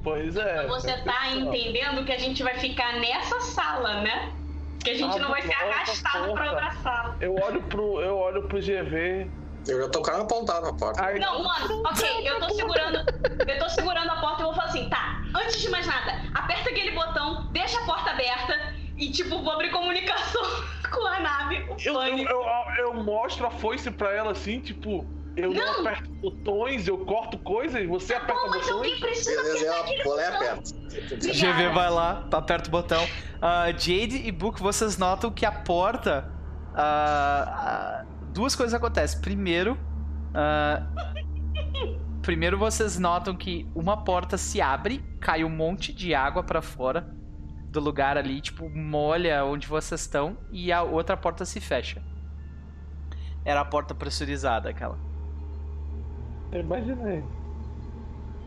Pois é. Você tá entendendo que a gente vai ficar nessa sala, né? Que a gente Ah, não vai ser porra, arrastado pra porra. outra sala. Eu olho pro, eu olho pro GV. Eu já tô com a arma apontada na porta. Aí, Não, mano, ok, eu tô segurando. Eu tô segurando a porta e vou falar assim, tá, antes de mais nada, aperta aquele botão, deixa a porta aberta e, tipo, vou abrir comunicação com a nave. O eu, eu, eu, eu mostro a foice pra ela assim, tipo, eu não, Não. aperto botões, eu corto coisas, você aperta Pô, mas alguém botões. precisa Beleza, apertar ela aquele pula e botão. aperta. GV vai lá, aperta o botão. Ah, Jade e Book, vocês notam que a porta. ah, ah, duas coisas acontecem. Primeiro. primeiro vocês notam que uma porta se abre, cai um monte de água pra fora do lugar ali, tipo, molha onde vocês estão, e a outra porta se fecha. Era a porta pressurizada, aquela. Eu imaginei.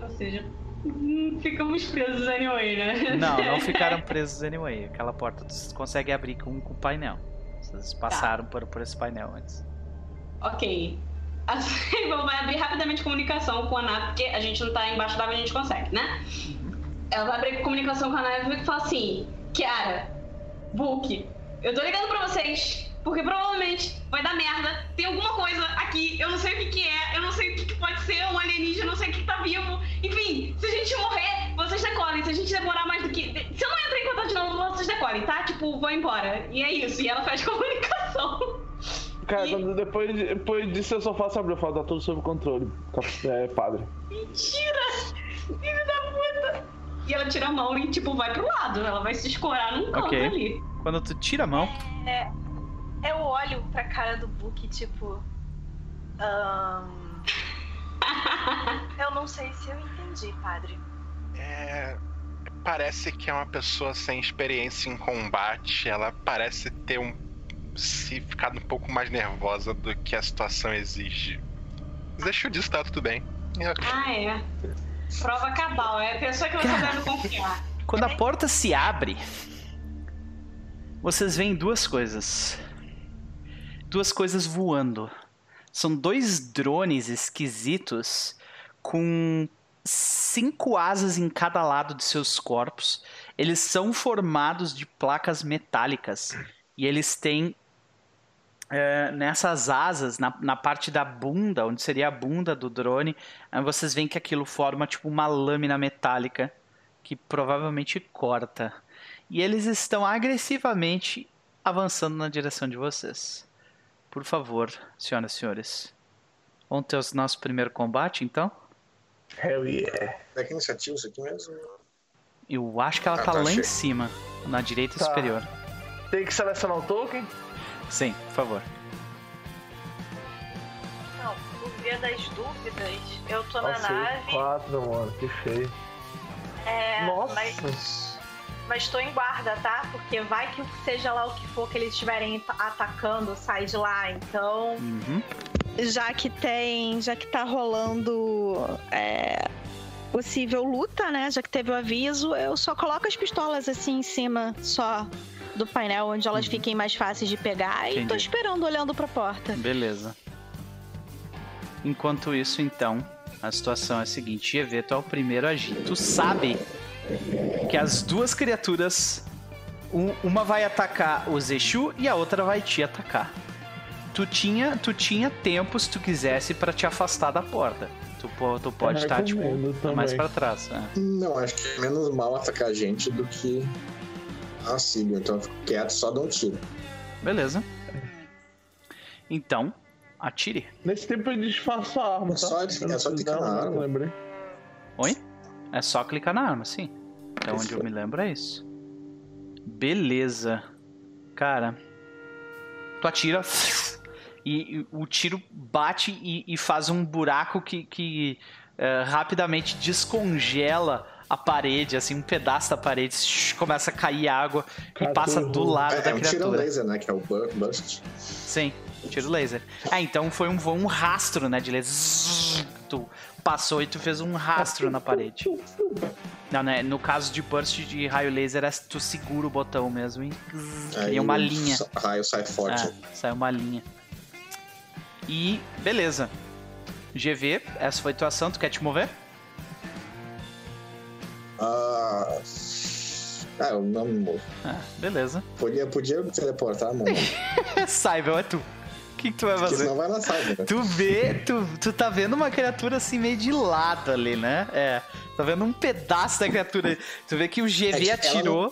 Ou seja, hum, ficamos presos anyway, né? Não, não ficaram presos anyway. Aquela porta vocês conseguem abrir com, com o painel. Vocês passaram por, por esse painel antes. Ok. A Sable vai abrir rapidamente comunicação com a nave, porque a gente não tá embaixo d'água, a gente consegue, né? Ela vai abrir comunicação com a nave e fala assim: Kiara, Book, eu tô ligando pra vocês, porque provavelmente vai dar merda. Tem alguma coisa aqui, eu não sei o que, que é, eu não sei o que, que pode ser, um alienígena, eu não sei o que, que tá vivo. Enfim, se a gente morrer, vocês decolem. Se a gente demorar mais do que. Se eu não entrar em contato de novo, vocês decolem, tá? Tipo, vou embora. E é isso. E ela faz comunicação. Cara, E- quando depois, depois disso eu só faço abrir, eu falo, tá tudo sob controle. cap- É, padre. Mentira! Filho da puta! E ela tira a mão e, tipo, vai pro lado. Ela vai se escorar num canto Ok. ali. Quando tu tira a mão, Eu olho pra cara do Book, tipo. ahn, eu não sei se eu entendi, padre. É, parece que é uma pessoa sem experiência em combate. Ela parece ter um se ficado um pouco mais nervosa do que a situação exige. Mas deixa disso, tá tudo bem. É, Ah, é. Prova cabal. É a pessoa que você deve confiar. quando a porta se abre, vocês veem duas coisas. Duas coisas voando. São dois drones esquisitos com cinco asas em cada lado de seus corpos. Eles são formados de placas metálicas e eles têm é, nessas asas, na, na parte da bunda, onde seria a bunda do drone, vocês veem que aquilo forma tipo uma lâmina metálica que provavelmente corta. E eles estão agressivamente avançando na direção de vocês. Por favor, senhoras e senhores. Vamos ter o nosso primeiro combate, então? Hell yeah. É que iniciativa isso aqui mesmo? Eu acho que ela Ah, tá tá, lá em cima, na direita Tá. superior. Tem que selecionar o token? Sim, por favor. Não, por via das dúvidas, eu tô na Nossa, nave. quatro, mano, que feio. É, Nossa. mas mas tô em guarda, tá? Porque vai que seja lá o que for que eles estiverem atacando, sai de lá. Então. Uhum. Já que tem. Já que tá rolando. É, possível luta, né? Já que teve o aviso, eu só coloco as pistolas assim em cima, só do painel, onde elas uhum. fiquem mais fáceis de pegar. Entendi. E tô esperando, olhando pra porta. Beleza. Enquanto isso, então, a situação é a seguinte: Eveto é o primeiro a agir. Tu sabe que as duas criaturas, uma vai atacar o Zeshu e a outra vai te atacar. Tu tinha, tu tinha tempo, se tu quisesse, para te afastar da porta. Tu, tu pode estar, tá, tipo, mais para trás. É. Não, acho que é menos mal atacar a gente do que a Sigma. Então eu fico quieto, só dou um tiro. Beleza. Então, atire. Nesse tempo ele disfarça a arma, tá? Só, é só clicar na arma. Lembrei. Oi? É só clicar na arma, sim. Até onde eu me lembro é isso. Beleza. Cara. Tu atira. E, e o tiro bate e, e, faz um buraco que, que uh, rapidamente descongela a parede, assim, um pedaço da parede, começa a cair água e passa do lado é, da é um criatura. tiro laser, né? Que é o burst. Sim, tiro laser. É, então foi um, um rastro, né, de laser. Tu passou e tu fez um rastro na parede. Não, né? No caso de burst de raio laser, é tu segura o botão mesmo e cria uma linha. Raio sai forte. É, sai uma linha. E beleza. GV, essa foi a tua ação, tu quer te mover? Ah. Ah, eu não me movo. Ah, beleza. Podia, podia teleportar, mano. Cyber, é tu. O que, que, tu vai fazer? Porque senão vai. Né? Tu vê, tu, tu tá vendo uma criatura assim meio de lado ali, né? É. Tá vendo um pedaço da criatura. Tu vê que o GV é atirou. Ela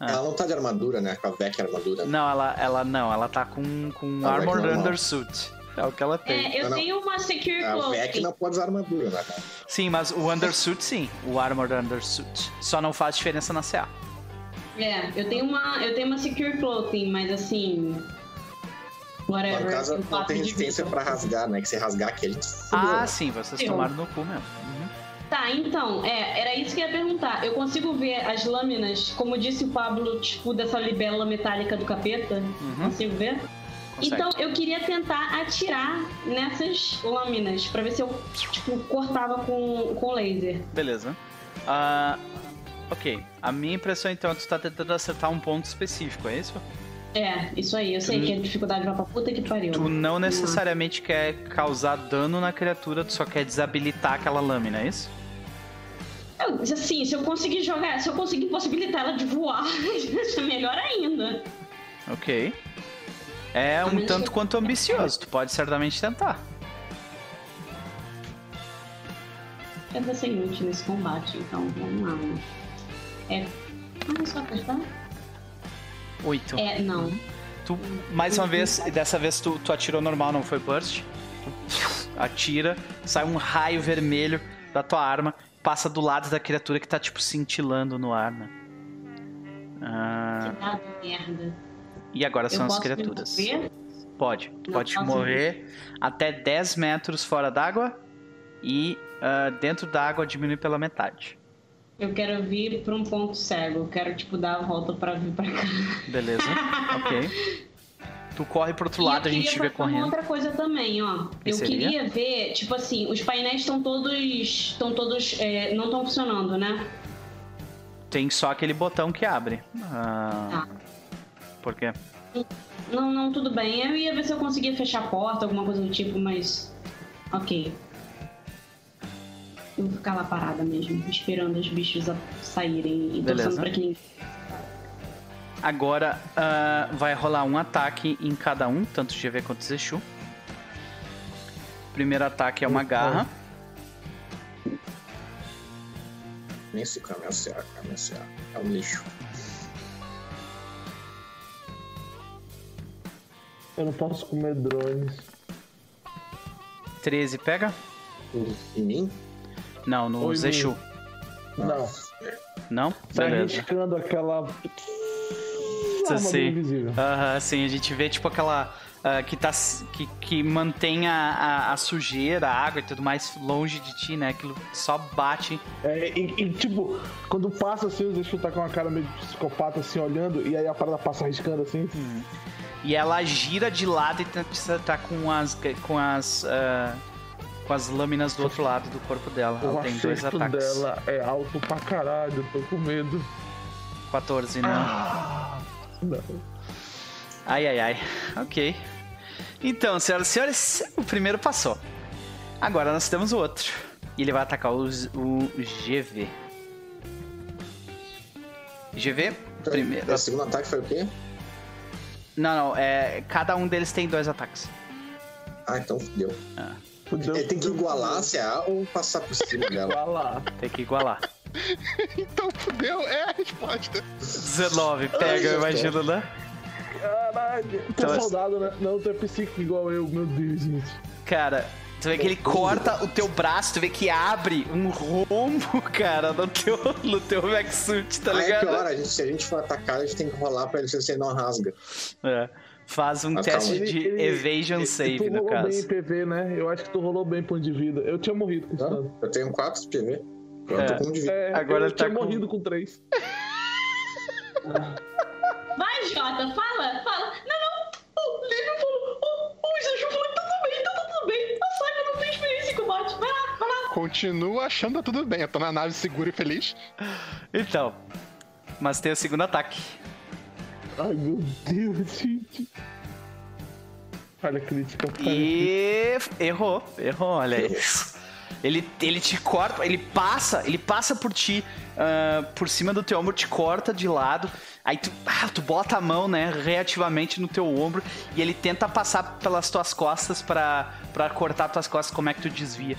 não, ah. ela não tá de armadura, né? Com a VEC armadura. Não, ela, ela não, ela tá com, com Armored Undersuit. É o que ela tem. É, eu não, tenho uma Secure Cloak. A VEC não pode usar armadura, né? Sim, mas o Undersuit sim. O Armored Undersuit. Só não faz diferença na CA. É, eu tenho uma, eu tenho uma Secure Clothing, mas assim. Whatever. No caso, não tem resistência pra rasgar, né? Que se rasgar aqui, a gente Ah, sim, vocês eu. tomaram no cu mesmo. Uhum. Tá, então, é, era isso que eu ia perguntar. Eu consigo ver as lâminas, como disse o Pablo, tipo, dessa libélula metálica do capeta? Uhum. Consigo ver? Consegue. Então eu queria tentar atirar nessas lâminas para ver se eu tipo cortava com, com laser. Beleza. Uh, ok. A minha impressão então é que tu tá tentando acertar um ponto específico, é isso? É, isso aí. Eu sei tu... que a dificuldade vai pra puta que pariu. Tu não necessariamente hum. quer causar dano na criatura, tu só quer desabilitar aquela lâmina, é isso? Eu, assim, se eu conseguir jogar, se eu conseguir possibilitar ela de voar, é melhor ainda. Ok. É um tanto quanto ambicioso, tu pode certamente tentar. Tenta ser inútil nesse combate, então vamos lá. É. Ah, só apertar? Oito. É, não. Tu, mais uma vez, dessa vez tu, tu atirou normal, não foi burst. atira, sai um raio vermelho da tua arma, passa do lado da criatura que tá, tipo, cintilando no ar, né? Ah... Que merda. E agora são as criaturas. Pode. Não pode mover até 10 metros fora d'água e uh, dentro d'água diminui pela metade. Eu quero vir para um ponto cego. Eu quero, tipo, dar a volta para vir para cá. Beleza, ok. Tu corre pro outro e lado, a gente vê correndo. outra coisa também, ó. Que eu seria? queria ver, tipo assim, os painéis estão todos. estão todos. É, não estão funcionando, né? Tem só aquele botão que abre. Ah, tá. Por quê? Não, não, tudo bem. Eu ia ver se eu conseguia fechar a porta, alguma coisa do tipo, mas. Ok. Eu vou ficar lá parada mesmo, esperando os bichos saírem e Beleza. torcendo pra que Agora uh, vai rolar um ataque em cada um, tanto GV quanto Zeshu. Primeiro ataque é uma garra. Nem se caminhar, caminhar. É um lixo. Eu não posso comer drones. 13 pega? Em mim? Não, no Oi, Zeshu. Não. Não? Tá Beleza. arriscando aquela. armadura sim. invisível. Aham, sim, a gente vê tipo aquela. ah, que, tá, que, que mantém a, a, a sujeira, a água e tudo mais longe de ti, né? Aquilo só bate. É, e, e, tipo, quando passa assim, os Exu tá com uma cara meio de psicopata assim, olhando, e aí a parada passa arriscando assim. E ela gira de lado e tá, tá com as. com as. ah, com as lâminas do outro lado do corpo dela. O Ela tem dois ataques. dela é alto pra caralho, eu tô com medo. 14, não. Ah, não. Ai, ai, ai. Ok. Então, senhoras e senhores, o primeiro passou. Agora nós temos o outro. E ele vai atacar o, o GV. GV, primeiro. O segundo ataque foi o quê? Não, não, é. Cada um deles tem dois ataques. Ah, então fudeu. Fudeu, Ele tem que igualar a CA ou passar por cima dela? Lá. Tem que igualar. Então fudeu, é a resposta. 19, pega, eu Ai, imagino, né? Caralho. Tu Então, é é- soldado, né? Não, tu é psíquico igual eu, meu Deus, gente. Cara, tu vê que ele corta o teu braço, tu vê que abre um rombo, cara, no teu, no teu Vexsuit, tá Ah, é ligado? pior, a gente, se a gente for atacar, a gente tem que rolar pra ele se ele não rasga. É. Faz um Ah, teste calma. de evasion ele- save, tu no rolou bem em. PV, né? Eu acho que tu rolou bem ponto de vida. Eu tinha morrido com isso. Dano. Eu tenho 4 de PV. Eu É. tô com um de vida. É, Agora eu ele tá tinha com- morrido com 3. Vai, Jota, fala, fala. Não, não. O Lívio falou. O, o Exu falou que tá tudo bem, tá tudo bem. A Saga não tem experiência em combate. Vai lá, vai lá. Continuo achando que tá tudo bem. Eu tô na nave segura e feliz. Então, mas tem o segundo ataque. Ai, meu Deus, gente. Crítica, falha crítica. E errou, errou, olha aí. Ele, ele te corta, ele passa, ele passa por ti, ah, por cima do teu ombro, te corta de lado. Aí tu, ah, tu bota a mão, né, reativamente no teu ombro e ele tenta passar pelas tuas costas pra, pra cortar tuas costas. Como é que tu desvia?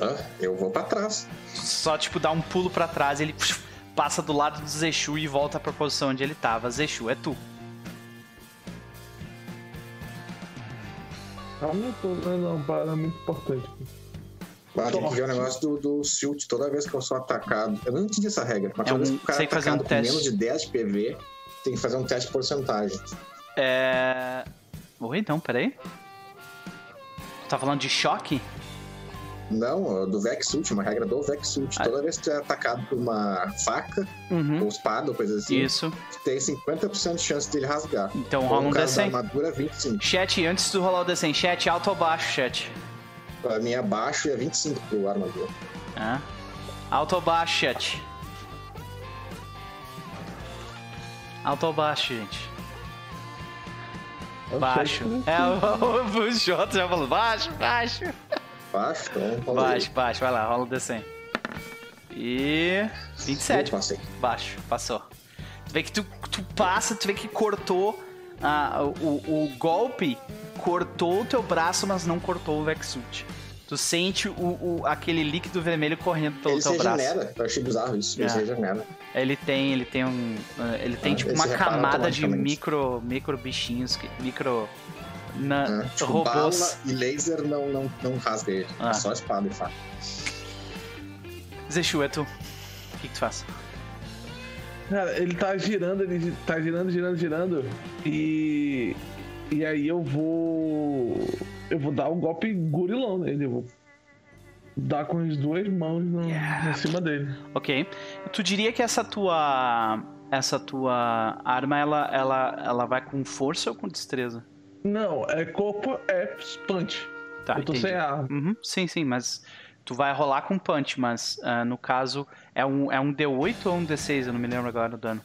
Hã? Eu vou pra trás. Só, tipo, dá um pulo pra trás, ele passa do lado do Zeshu e volta pra posição onde ele tava. Zeshu, é tu. Tô vendo uma parada muito importante. aqui. Ah, tem que ver o negócio do, do Silt. Toda vez que eu sou atacado. Eu não entendi essa regra, mas É toda um- vez que o cara tem é que fazer um atacado com teste. menos de 10 de PV, tem que fazer um teste de porcentagem. É. Oi, não, peraí. Tu tá falando de choque? Não, do Vexult, uma regra do Vexult. Ah. Toda vez que tu é atacado por uma faca, Uhum. ou espada, ou coisa assim, Isso. tu tem 50% de chance dele rasgar. Então rola um no caso da D100. armadura, 25. Chat, antes de tu rolar o D100, chat, alto ou baixo, chat? Pra mim é baixo e é 25 pro armadura. Ah. Alto ou baixo, chat? Alto ou baixo, gente? Eu Baixo. É, o, o, o Jota já falou baixo, baixo. Baixo, então rola aí. Baixo, baixo, vai lá, rola o D100. E. 27. Eu passei. Baixo, passou. Tu vê que tu, tu passa, tu vê que cortou ah, o, o golpe, cortou o teu braço, mas não cortou o Vexut. Tu sente o, o- aquele líquido vermelho correndo pelo Ele teu se braço. regenera. Eu achei bizarro isso. Ele É. se regenera. Ele tem, ele tem um, ah, ele tem Ah, tipo ele uma se camada de micro, micro bichinhos, micro na, né? Tipo, robôs. bala e laser não, não, não rasga ele. Ah. É só espada e faca. Zeshu, é tu. O que, que tu faz? Cara, ele tá girando, ele tá girando, girando, girando. E. E aí eu vou. Eu vou dar um golpe gurilão nele. Eu vou dar com as duas mãos no, Yeah. em cima dele. Ok. Tu diria que essa tua essa tua arma ela ela ela vai com força ou com destreza? Não, é corpo, é punch. Tá, eu tô entendi. sem arma. Uhum, sim, sim, mas tu vai rolar com punch, mas ah, no caso é um, é um D8 ou um D6? Eu não me lembro agora do dano.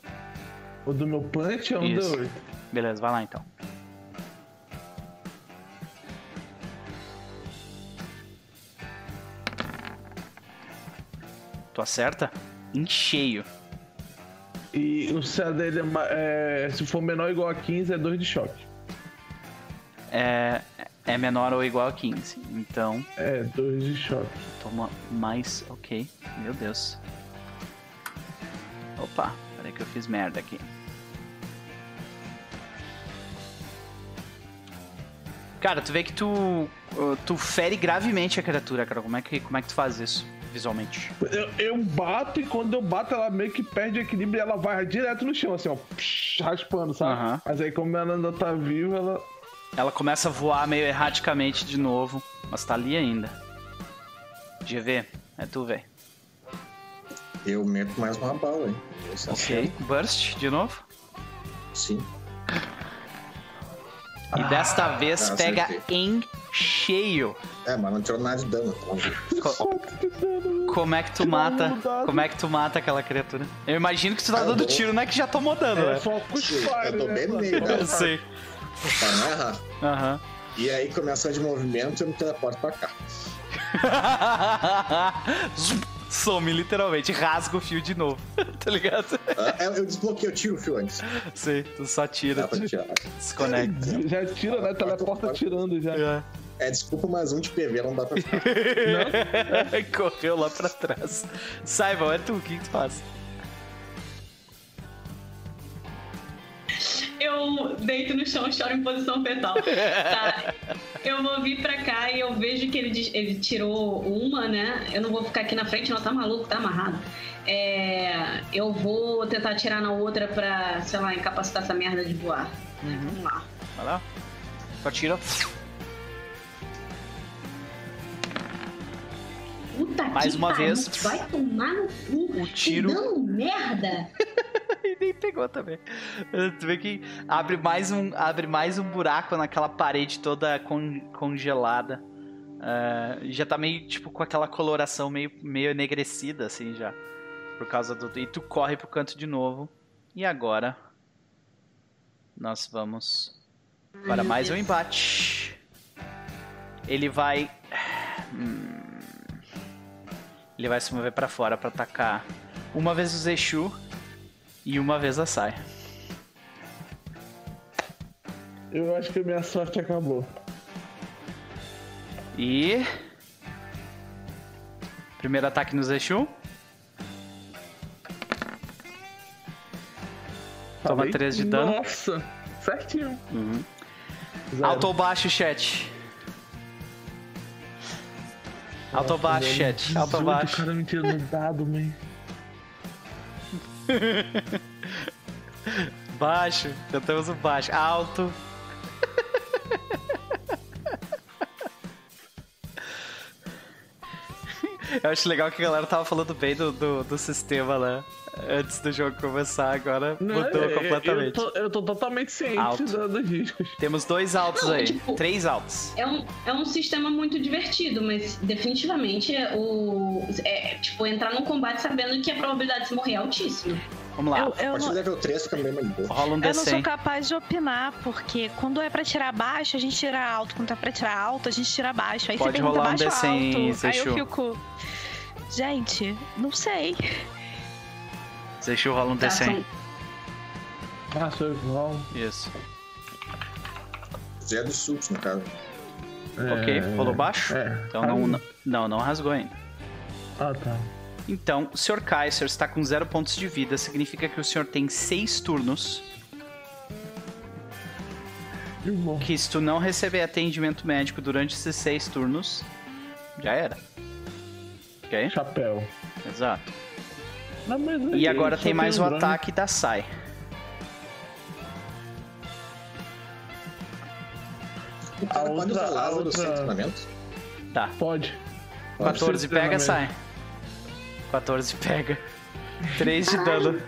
O do meu punch é um Isso. D8. Beleza, vai lá então. Tu acerta? Em cheio. E o CA dele é, é. Se for menor ou igual a 15, é 2 de choque. É, é menor ou igual a 15. Então, É, 2 de choque. toma mais. Ok. Meu Deus. Opa, peraí que eu fiz merda aqui. Cara, tu vê que tu. Tu fere gravemente a criatura, cara. Como é que, como é que tu faz isso? visualmente. Eu, eu bato e quando eu bato ela meio que perde o equilíbrio e ela vai direto no chão, assim, ó, psh, raspando, sabe? Aham. Mas aí como ela ainda tá viva, ela. Ela começa a voar meio erraticamente de novo, mas tá ali ainda. GV, é tu, velho. Eu meto mais uma bala, hein? Esse Ok. Burst de novo. Sim. E desta vez ah, pega acertei. em cheio. É, mas não tirou nada de dano. Então... Dano? Como é que tu mata? Como é que tu mata aquela criatura? Eu imagino que tu tá Ah, eu dando tiro, não é que já tomou dano, É né? eu tô né? bem no meio Eu dela. sei. Pra não errar. Aham. E aí começa de movimento e eu me teleporto pra cá. Some, literalmente. Rasga o fio de novo. tá ligado? Ah, eu, desbloqueei, eu tiro o fio antes. Sei, tu só tira, tirar. desconecta. Já tira, né? Teleporta tirando já. É. É, desculpa, mas um de PV não dá pra ficar. Correu lá pra trás. Saiba, é tu, o que que tu faz? Eu deito no chão e choro em posição fetal. Tá? Eu vou vir pra cá e eu vejo que ele, ele tirou uma, né? Eu não vou ficar aqui na frente, não, tá maluco, tá amarrado. É, eu vou tentar tirar na outra pra, sei lá, incapacitar essa merda de voar. né? Vamos lá. Vai lá. Só tira. Puta Mais que uma pariu, vez. Vai tomar no cu. O tiro- Que dando merda. E nem pegou também. Tu vê que abre mais um, abre mais um buraco naquela parede toda con- congelada. Ah, já tá meio, tipo, com aquela coloração meio, meio enegrecida, assim, já. Por causa do... E tu corre pro canto de novo. E agora... Nós vamos para mais um embate. Ele vai... Hum. Ele vai se mover pra fora pra atacar uma vez o Zexu e uma vez a Sai. Eu acho que a minha sorte acabou. E. Primeiro ataque no Zexu. Toma Falei? três de dano. Nossa, certinho. Zero. Alto ou baixo, chat? Alto baixo, chat? Alto ou 18, baixo? O cara me tirou no dado, man. Baixo. Tentamos o baixo. Alto. Eu acho legal que a galera tava falando bem do, do, do sistema, né? Antes do jogo começar, agora Não, mudou eu- eu- completamente. Eu tô, eu tô totalmente ciente Alto. da- dos riscos. Temos dois altos Não, aí. tipo- Três altos. É um, é um sistema muito divertido, mas definitivamente é o. É, tipo, entrar num combate sabendo que a probabilidade de se morrer é altíssima. Vamos lá. Eu, A eu, partir não, do level 3 fica bem mais boa. Rola um eu não sou D100. capaz de opinar, porque quando é pra tirar baixo, a gente tira alto. Quando é pra tirar alto, a gente tira baixo. Aí Pode você pergunta rolar um baixo D100, alto. Aí eu fico. Gente, não sei. Zexu rola um Tá, D100. são- Ah, sou igual. Isso. Zero de suits, no caso. Ok, rolou baixo? É. Então não, não, não, não rasgou ainda. Ah, tá. Então, o Sr. Kaiser está com zero pontos de vida. Significa que o senhor tem seis turnos. Que se tu não receber atendimento médico durante esses seis turnos, já era. Ok? Chapéu. Exato. Não, mas E agora tem mais o lembrando- ataque da Sai. O cara A pode usar Lázaro outra- sem treinamento? Tá. Pode. 14 Pode pega, sai. 14 pega. 3 de dano.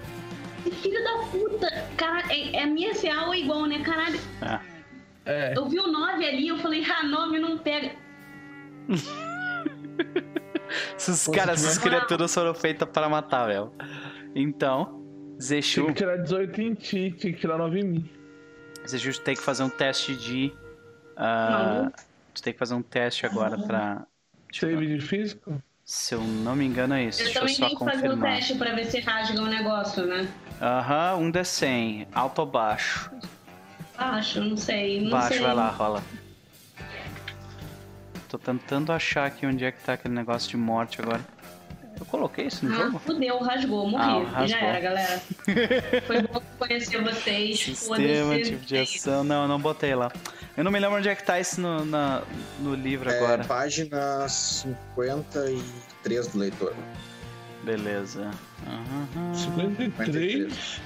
Filho da puta! Cara, é, é a minha CA ou igual, né? Caralho, Ah. É. eu vi o 9 ali, eu falei, ah, 9 não pega. Esses caras, essas criaturas foram feitas para matar, velho. Então, Zexu, Tinha que tirar 18 em ti, tinha que tirar 9 em mim. Zexu tem que fazer um teste de. Maluco. tu tem que fazer um teste agora pra. Eu ver. Save de físico? Se eu não me engano, é isso. Eu Deixa eu também só tenho que fazer o confirmar. teste pra ver se rasga o negócio, né? Aham, um D100. Alto ou baixo? Acho, não sei. Não baixo, sei. vai lá, rola. Tô tentando achar aqui onde é que tá aquele negócio de morte agora. Eu coloquei isso no Ah, jogo? fudeu, rasgou, morri. Ah, rasgou. Já era, galera. Foi bom conhecer vocês. Sistema tipo de ação. Não, eu não botei lá. Eu não me lembro onde é que tá isso no, na- no livro É, agora. página 53 do leitor. Beleza. Aham. 53?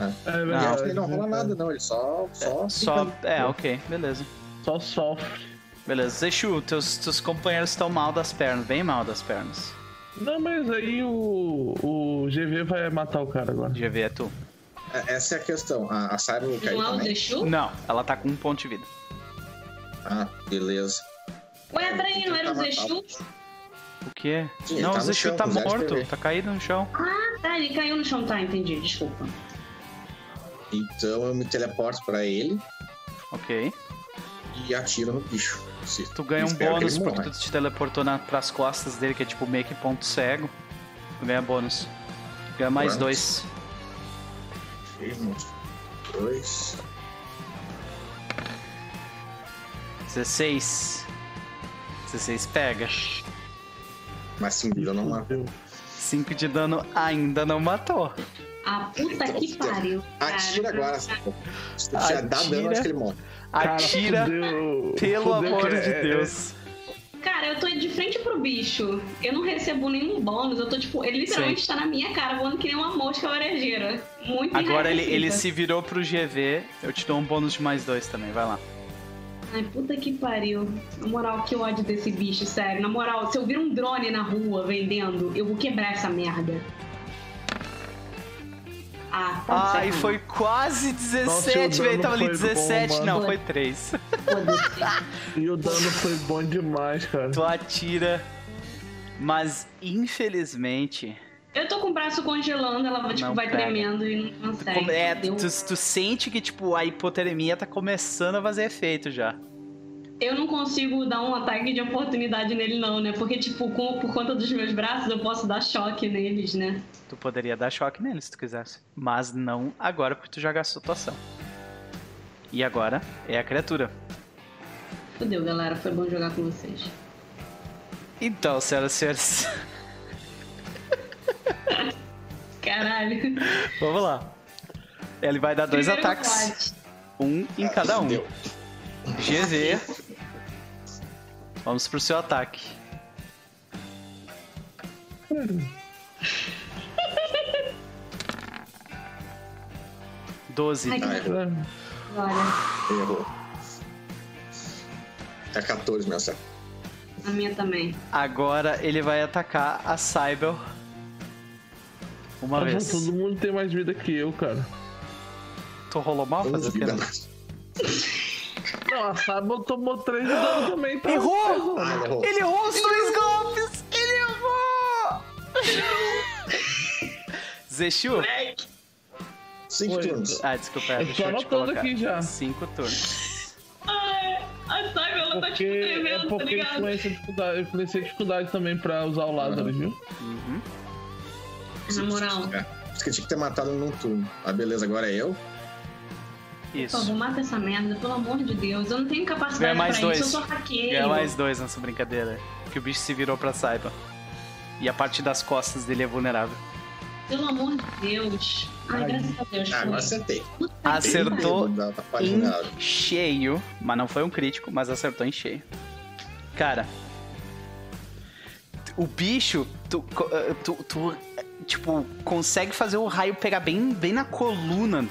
É Ele verdade. não rola nada, não. Ele só. Só. Só. fica- É, ok, beleza. Só sofre. Beleza. Zexu, teus, teus companheiros estão mal das pernas, bem mal das pernas. Não, mas aí o, o GV vai matar o cara agora. GV é tu. É, Essa é a questão. A, a Cyber caiu Não é o também. Zexu? Não, ela tá com um ponto de vida. Ah, beleza. Ué, peraí, não era o Zexu? O quê? Sim, não, tá o chão, tá morto, tá caído no chão. Ah, tá, ele caiu no chão, tá, entendi, desculpa. Então eu me teleporto pra ele Ok. e atiro no bicho. Se- Tu ganha um que bônus porque tu te teleportou na, pras costas dele, que é tipo meio que ponto cego. Tu ganha bônus. Ganha mais Quantos? dois. Um, dois. 16. 16 pega. Mas sim, eu não mato. Fudeu. 5 de dano ainda não matou. Ah, puta que pariu. Atira agora. Se tu tirar dá dano, acho que ele morre. Cara, Atira, fudeu- pelo fudeu amor de é- Deus. Cara, eu tô de frente pro bicho. Eu não recebo nenhum bônus. Eu tô, tipo, ele literalmente Sim. tá na minha cara, voando que nem uma mosca varejeira. Muito Agora ele, ele se virou pro GV. Eu te dou um bônus de mais dois também, vai lá. Ai, puta que pariu. Na moral, que ódio desse bicho, sério. Na moral, se eu vir um drone na rua vendendo, eu vou quebrar essa merda. Ah, tá Ai, sacanagem. foi quase Nossa, 17, o velho. Tava ali foi bom, 17. mano. não, foi 3. Foda-se. E o dano foi bom demais, cara. tu atira, mas infelizmente. Eu tô com o braço congelando, ela tipo, vai pega. tremendo e não Tu, consegue. come- é, tu, tu sente que tipo a hipotermia tá começando a fazer efeito já. Eu não consigo dar um ataque de oportunidade nele, não, né? Porque, tipo, com- por conta dos meus braços, eu posso dar choque neles, né? Tu poderia dar choque nele se tu quisesse. Mas não agora, porque tu já gastou tua ação. E agora é a criatura. Fudeu, galera. Foi bom jogar com vocês. Então, senhoras e senhores, Caralho. vamos lá. Ele vai dar dois Primeiro ataques. combate. Um em cada um. Deu. GV. Vamos pro seu ataque. Doze. Ah, errou. É 14, meu certo. a minha também. Agora ele vai atacar a Cybel. Uma vez. todo mundo tem mais vida que eu, cara. Tu rolou mal fazer o quê? Não, a Sabo tomou 3 de dano também, tá? Errou! Ah, errou. Ele errou os dois golpes! Ele errou! Zexu? Cinco turnos. Ah, desculpa, Eu tô anotando aqui já. Cinco turnos. Ai, a Cyber, ela tá, Porque, tipo, é tremendo, tá porque ligado? influencia dificuldade, influencia a dificuldade também pra usar o Lázaro, viu? Uhum. Na moral. É. Por isso que eu tinha que ter matado num turno. Ah, beleza, agora é eu. Por Isso. favor, mata essa merda, pelo amor de Deus. Eu não tenho capacidade Ganha mais pra dois. isso, eu sou hackeio. Ganha mais dois nessa brincadeira. Que o bicho se virou pra Saiba. E a parte das costas dele é vulnerável. Pelo amor de Deus. Ai, Ai. graças a Deus. Ah, agora acertei. Acertou em cheio. Mas não foi um crítico, mas acertou em cheio. Cara. O bicho, tu, eh, tu, tu, eh, tipo, consegue fazer o raio pegar bem, bem na coluna.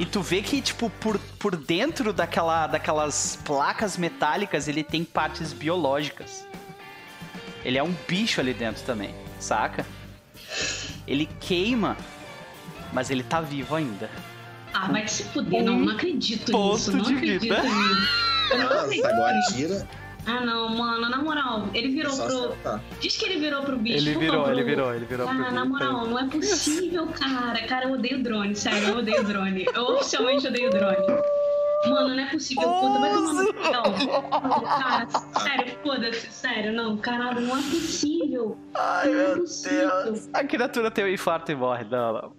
E tu vê que, tipo, por, por dentro daquela, daquelas placas metálicas, ele tem partes biológicas. Ele é um bicho ali dentro também, saca? Ele queima, mas ele tá vivo ainda. Ah, vai se fuder. Não, não acredito ponto nisso. Não de acredito vida. nisso. Eu não Ah, acredito agora tira. Ah, não, mano. Na moral, ele virou Só pro... acertar. Diz que ele virou pro bicho. Ele virou, favor. ele virou, ele virou pro Cara, na bicho. moral, não é possível, cara. Cara, eu odeio drone, sério, eu odeio drone. Eu oficialmente odeio drone. Mano, não é possível. Puta, vai tomar no Não, cara, sério, foda-se, sério, não. Caralho, não é possível. Ai, Não é meu possível. Deus. A criatura tem um infarto e morre. Não, não.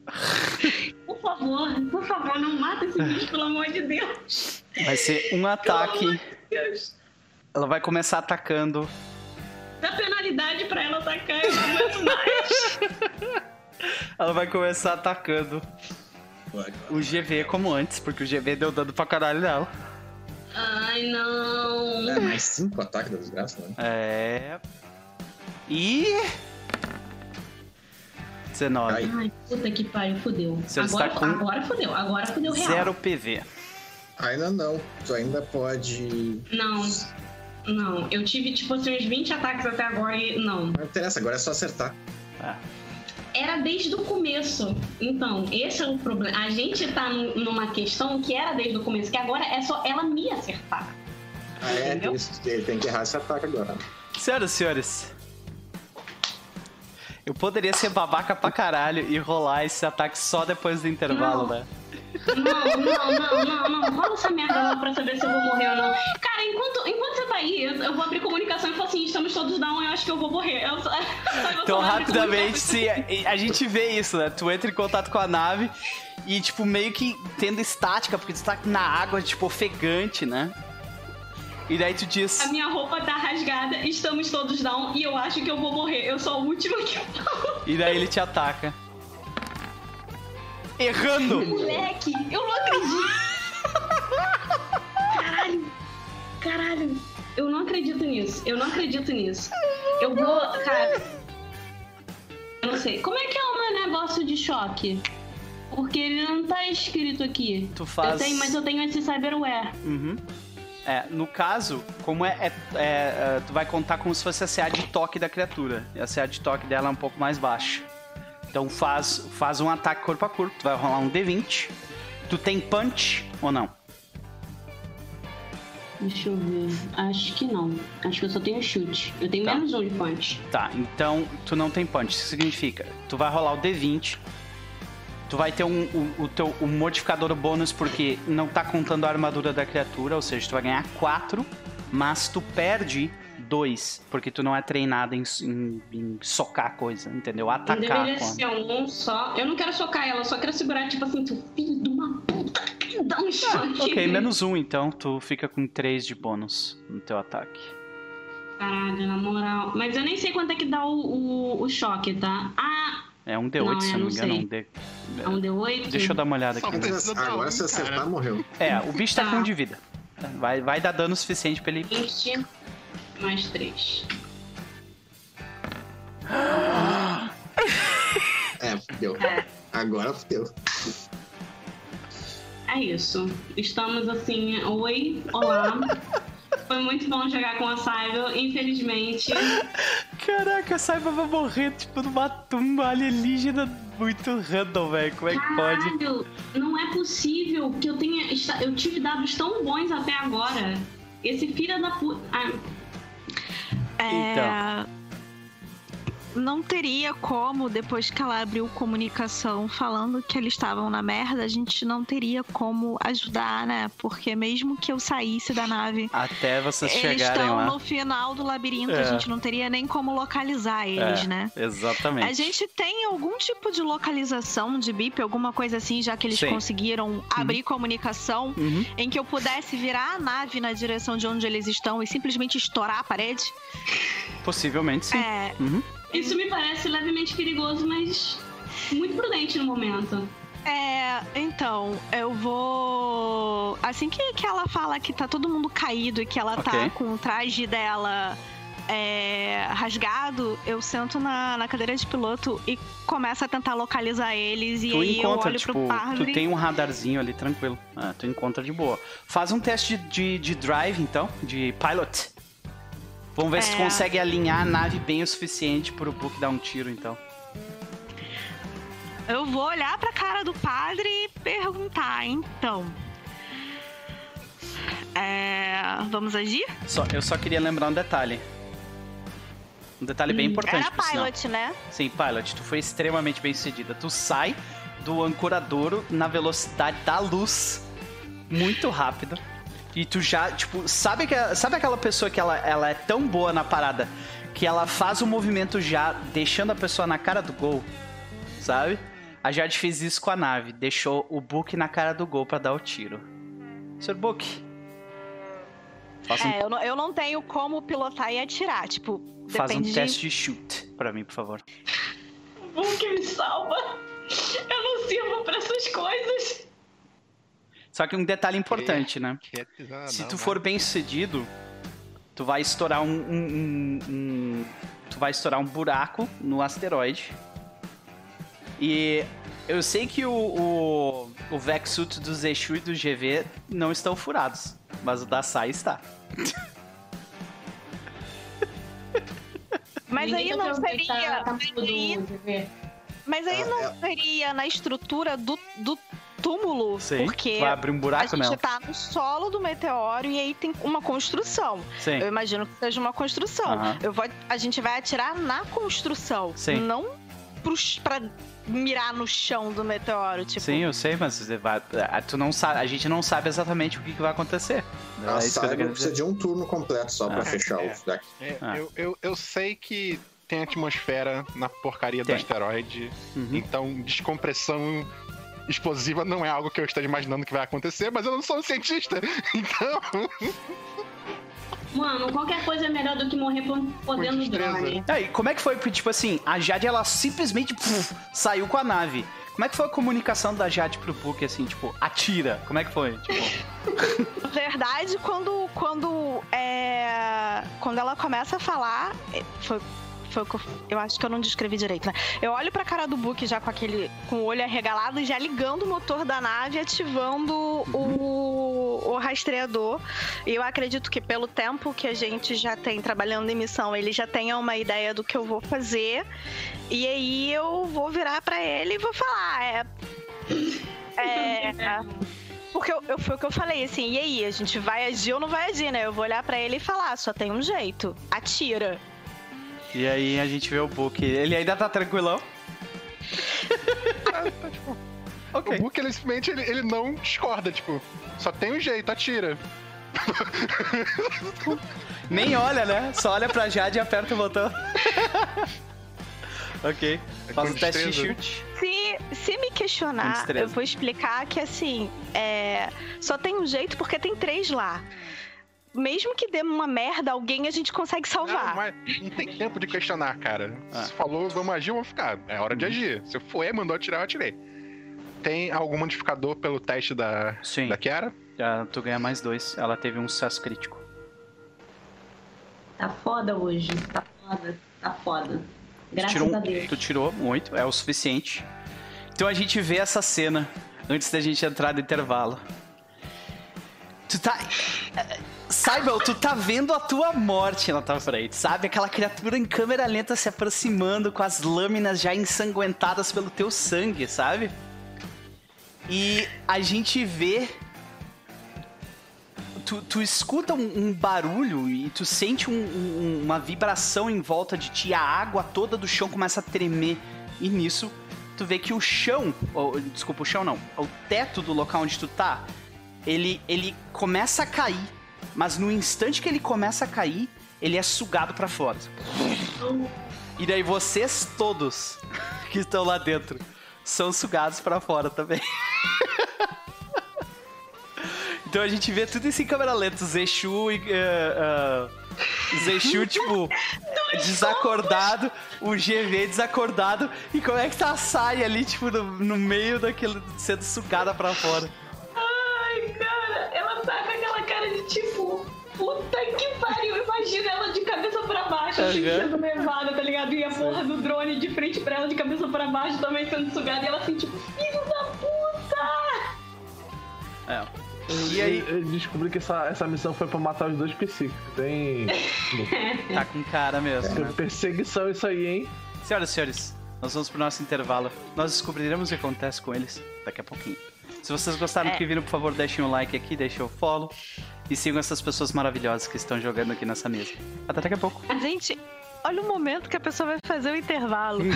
Por favor, por favor, não mata esse bicho, pelo amor de Deus. Vai ser um Pelo amor ataque. de Deus. Ela vai começar atacando Dá penalidade pra ela atacar, eu não aguento mais. Ela vai começar atacando o GV como antes, porque o GV deu dano pra caralho dela. Ai, não. É, mais cinco ataques da desgraça, né? É. E. 19. Ai. Ai, puta que pariu, fudeu. Você Agora, está com- agora fudeu, agora fudeu real. Zero PV. Ainda não. Tu ainda pode. Não, não. Eu tive, tipo assim, uns 20 ataques até agora e não. Não interessa, agora é só acertar. Ah, Era desde o começo. Então, esse é o problema. A gente tá num- numa questão que era desde o começo, que agora é só ela me acertar. Ah, é? Entendeu? Isso, ele tem que errar esse ataque agora. Senhoras e senhores. Eu poderia ser babaca pra caralho e rolar esse ataque só depois do intervalo, Não. né? Não, não, não, não, não. Rola essa merda lá pra saber se eu vou morrer ou não. Cara, enquanto, enquanto aí, eu, eu vou abrir comunicação e falar assim: estamos todos down, eu acho que eu vou morrer. Eu, só- eu Então, rapidamente, se a, a gente vê isso, né? Tu entra em contato com a nave e, tipo, meio que tendo estática, porque tu tá na água, tipo, ofegante, né? E daí tu diz. A minha roupa tá rasgada, estamos todos down e eu acho que eu vou morrer. Eu sou a última que falo. E daí ele te ataca. Errando! Moleque, eu não acredito. Caralho, caralho. Eu não acredito nisso. Eu não acredito nisso. Eu vou, cara. Eu não sei. Como é que é o meu negócio de choque? Porque ele não tá escrito aqui. Tu faz- Eu tenho, mas eu tenho esse cyberware. Uhum. É, no caso, como é, é- é, é, Tu vai contar como se fosse a CA de toque da criatura. E a CA de toque dela é um pouco mais baixa. Então faz, faz um ataque corpo a corpo. Tu vai rolar um D20. Tu tem punch ou não? Deixa eu ver. Acho que não. Acho que eu só tenho chute. Eu tenho Tá. menos um de punch. Tá, então tu não tem punch. Isso significa, tu vai rolar o D20. Tu vai ter um, o, o teu um modificador bônus porque não tá contando a armadura da criatura, ou seja, tu vai ganhar 4, mas tu perde 2, porque tu não é treinado em, em- em socar a coisa, entendeu? Não Atacar. deveria com a- ser um só. Eu não quero socar ela, só quero segurar, tipo assim, tu filho de uma puta. Dá um choque. Ok, menos um, então tu fica com 3 de bônus no teu ataque. Caralho, na moral. Mas eu nem sei quanto é que dá o, o, o choque, tá? Ah, É um D8, Não, se eu não me engano. sei. Um D... é um D8? Deixa eu dar uma olhada aqui. Agora se acertar, cara. morreu. É, o bicho tá Tá. com um de vida. Vai, vai dar dano suficiente pra ele 20 mais 3. É, fudeu. É. Agora fudeu. É isso. Estamos assim, oi, olá. Foi muito bom jogar com a Saiba. Infelizmente, Caraca, a Saiba vai morrer, tipo, numa tumba alienígena muito random, velho. Como é que pode? caralho, não é possível que eu tenha. Eu tive dados tão bons até agora. Esse filho da puta. Ah, É, Então. Não teria como, depois que ela abriu comunicação falando que eles estavam na merda, a gente não teria como ajudar, né? Porque mesmo que eu saísse da nave, Até vocês eles chegarem estão lá. no final do labirinto, É. a gente não teria nem como localizar eles, É, né? Exatamente. A gente tem algum tipo de localização de BIP, alguma coisa assim, já que eles Sim. conseguiram abrir comunicação Uhum. em que eu pudesse virar a nave na direção de onde eles estão e simplesmente estourar a parede? Possivelmente sim. É, Uhum. Isso me parece levemente perigoso, mas muito prudente no momento. É, então, eu vou. Assim que, que ela fala que tá todo mundo caído e que ela tá Ok. com o traje dela é, rasgado, eu sento na, na cadeira de piloto e começo a tentar localizar eles. E Tu aí eu encontra, olho tipo, pro padre. tu tem um radarzinho ali tranquilo. Ah, tu encontra de boa. Faz um teste de, de drive, então, de pilot. Vamos ver se tu É. consegue alinhar a nave bem o suficiente pro Book dar um tiro, então. Eu vou olhar pra cara do padre e perguntar, então. É, vamos agir? Só, eu só queria lembrar um detalhe. Um detalhe bem importante. Era por sinal. pilot, né? Sim, Pilot, tu foi extremamente bem sucedida. Tu sai do ancoradouro na velocidade da luz, muito rápido. E tu já, tipo, sabe, que, sabe aquela pessoa que ela, ela é tão boa na parada que ela faz o movimento já deixando a pessoa na cara do gol, sabe? A Jade fez isso com a nave, deixou o Book na cara do gol pra dar o tiro. Sr. Book, um, É, eu não, eu não tenho como pilotar e atirar. Tipo, faz um teste de shoot pra mim, por favor. Bom que me salva. Eu não sirvo pra essas coisas. Só que um detalhe importante, né? Que é pisar, Se tu vai. for bem sucedido, tu vai estourar um, um- um- um- tu vai estourar um buraco no asteroide. E eu sei que o, o, o Vexuit do Zeshu e do GV não estão furados, mas o da Sai está. Mas Ninguém aí tá não seria. tá- tá mas aí-. Mas Ah, não seria na estrutura do, do túmulo, Sim. porque vai abrir um a buraco gente nela. tá no solo do meteoro e aí tem uma construção. Sim. Eu imagino que seja uma construção. Aham. Eu vou, a gente vai atirar na construção, Sim. não pros, pra mirar no chão do meteoro, tipo. Sim, eu sei, mas você vai- a- tu não sabe, a gente não sabe exatamente o que, que vai acontecer. A é Cyber querendo precisa de um turno completo só Ah. pra fechar É. o deck. É, Ah. eu, eu, eu sei que tem atmosfera na porcaria Tem. do asteroide. Uhum. Então, descompressão explosiva não é algo que eu esteja imaginando que vai acontecer, mas eu não sou um cientista. Então, Mano, qualquer coisa é melhor do que morrer por poder no destreza. drone. Aí, como é que foi, tipo assim, a Jade, ela simplesmente puf, saiu com a nave. Como é que foi a comunicação da Jade pro Book, assim, tipo, atira? Como é que foi? Tipo, Na verdade, quando, quando, é, quando ela começa a falar, é, foi, foi o que eu, eu acho que eu não descrevi direito, né? Eu olho pra cara do Book já com aquele, com o olho arregalado e já ligando o motor da nave, ativando o, o rastreador. E eu acredito que pelo tempo que a gente já tem trabalhando em missão, ele já tenha uma ideia do que eu vou fazer. E aí eu vou virar pra ele e vou falar, é... É, porque eu, eu- foi o que eu falei, assim, e aí, a gente vai agir ou não vai agir, né? Eu vou olhar pra ele e falar, só tem um jeito, atira. E aí a gente vê o Book, ele ainda tá tranquilão? tá, tipo, Ok. o Book, ele simplesmente ele, ele não discorda, tipo, só tem um jeito, atira. Nem olha, né? Só olha pra Jade e aperta o botão. ok. É Faz o teste de chute. Se, se me questionar, eu vou explicar que, assim, é, só tem um jeito porque tem três lá. Mesmo que dê uma merda, alguém a gente consegue Não, salvar. mas não tem tempo de questionar, cara. Ah. Se falou, vamos agir, vamos ficar. É hora Uhum. de agir. Se foi, mandou atirar, eu atirei. Tem algum modificador pelo teste da, Sim. da Kiara? Já tu ganha mais dois. Ela teve um sucesso crítico. Tá foda hoje. Tá foda. Tá foda. Graças tirou, a Deus. tu tirou muito, é o suficiente. Então a gente vê essa cena antes da gente entrar no intervalo. Tu tá. Saiba, tu tá vendo a tua morte na tua frente, sabe? Aquela criatura em câmera lenta se aproximando com as lâminas já ensanguentadas pelo teu sangue, sabe? E a gente vê. Tu, tu escuta um, um barulho e tu sente um- um- uma vibração em volta de ti, a água toda do chão começa a tremer. E nisso, tu vê que o chão, desculpa, o chão não, o teto do local onde tu tá, ele, ele começa a cair, mas no instante que ele começa a cair, ele é sugado pra fora. E daí vocês todos que estão lá dentro são sugados pra fora também. então a gente vê tudo isso em câmera lenta, Zeshu e. eh, eh, Zeshu, tipo, desacordado, o GV desacordado, e como é que tá a Sai ali, tipo, no, no meio daquele. sendo sugada pra fora. Ai, cara, ela tá com aquela cara de tipo, puta que pariu. Imagina ela de cabeça pra baixo, assim, sendo levada, tá ligado? E a porra do drone de frente pra ela, de cabeça pra baixo, também sendo sugada. E ela assim, tipo, filho da puta! É. E aí, Eu descobri que essa, essa missão foi pra matar os dois psíquicos. Tem. tá com cara mesmo. Tem né? perseguição isso aí, hein? Senhoras e senhores, nós vamos pro nosso intervalo. Nós descobriremos o que acontece com eles daqui a pouquinho. Se vocês gostaram do É. que viram, por favor, deixem um like aqui, deixem o follow. E sigam essas pessoas maravilhosas que estão jogando aqui nessa mesa. Até daqui a pouco. Gente, olha o momento que a pessoa vai fazer o intervalo.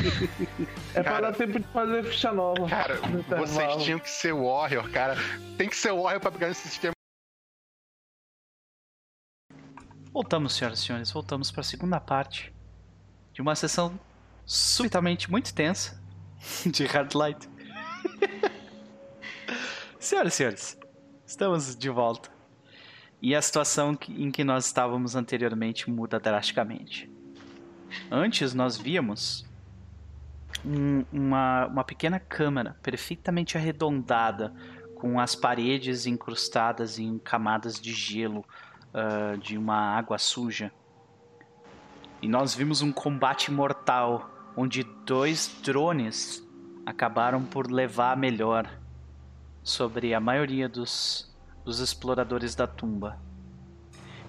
É pra Cara. dar tempo de fazer ficha nova. Cara, vocês tinham que ser Warrior, cara. Tem que ser Warrior pra pegar esse sistema. Voltamos, senhoras e senhores, voltamos para a segunda parte de uma sessão subitamente muito tensa de Hard Light. senhoras e senhores, estamos de volta. e a situação em que nós estávamos anteriormente muda drasticamente. Antes nós víamos um, uma, uma pequena câmara perfeitamente arredondada, com as paredes incrustadas em camadas de gelo uh, de uma água suja. E nós vimos um combate mortal onde dois drones acabaram por levar a melhor sobre a maioria dos, dos exploradores da tumba.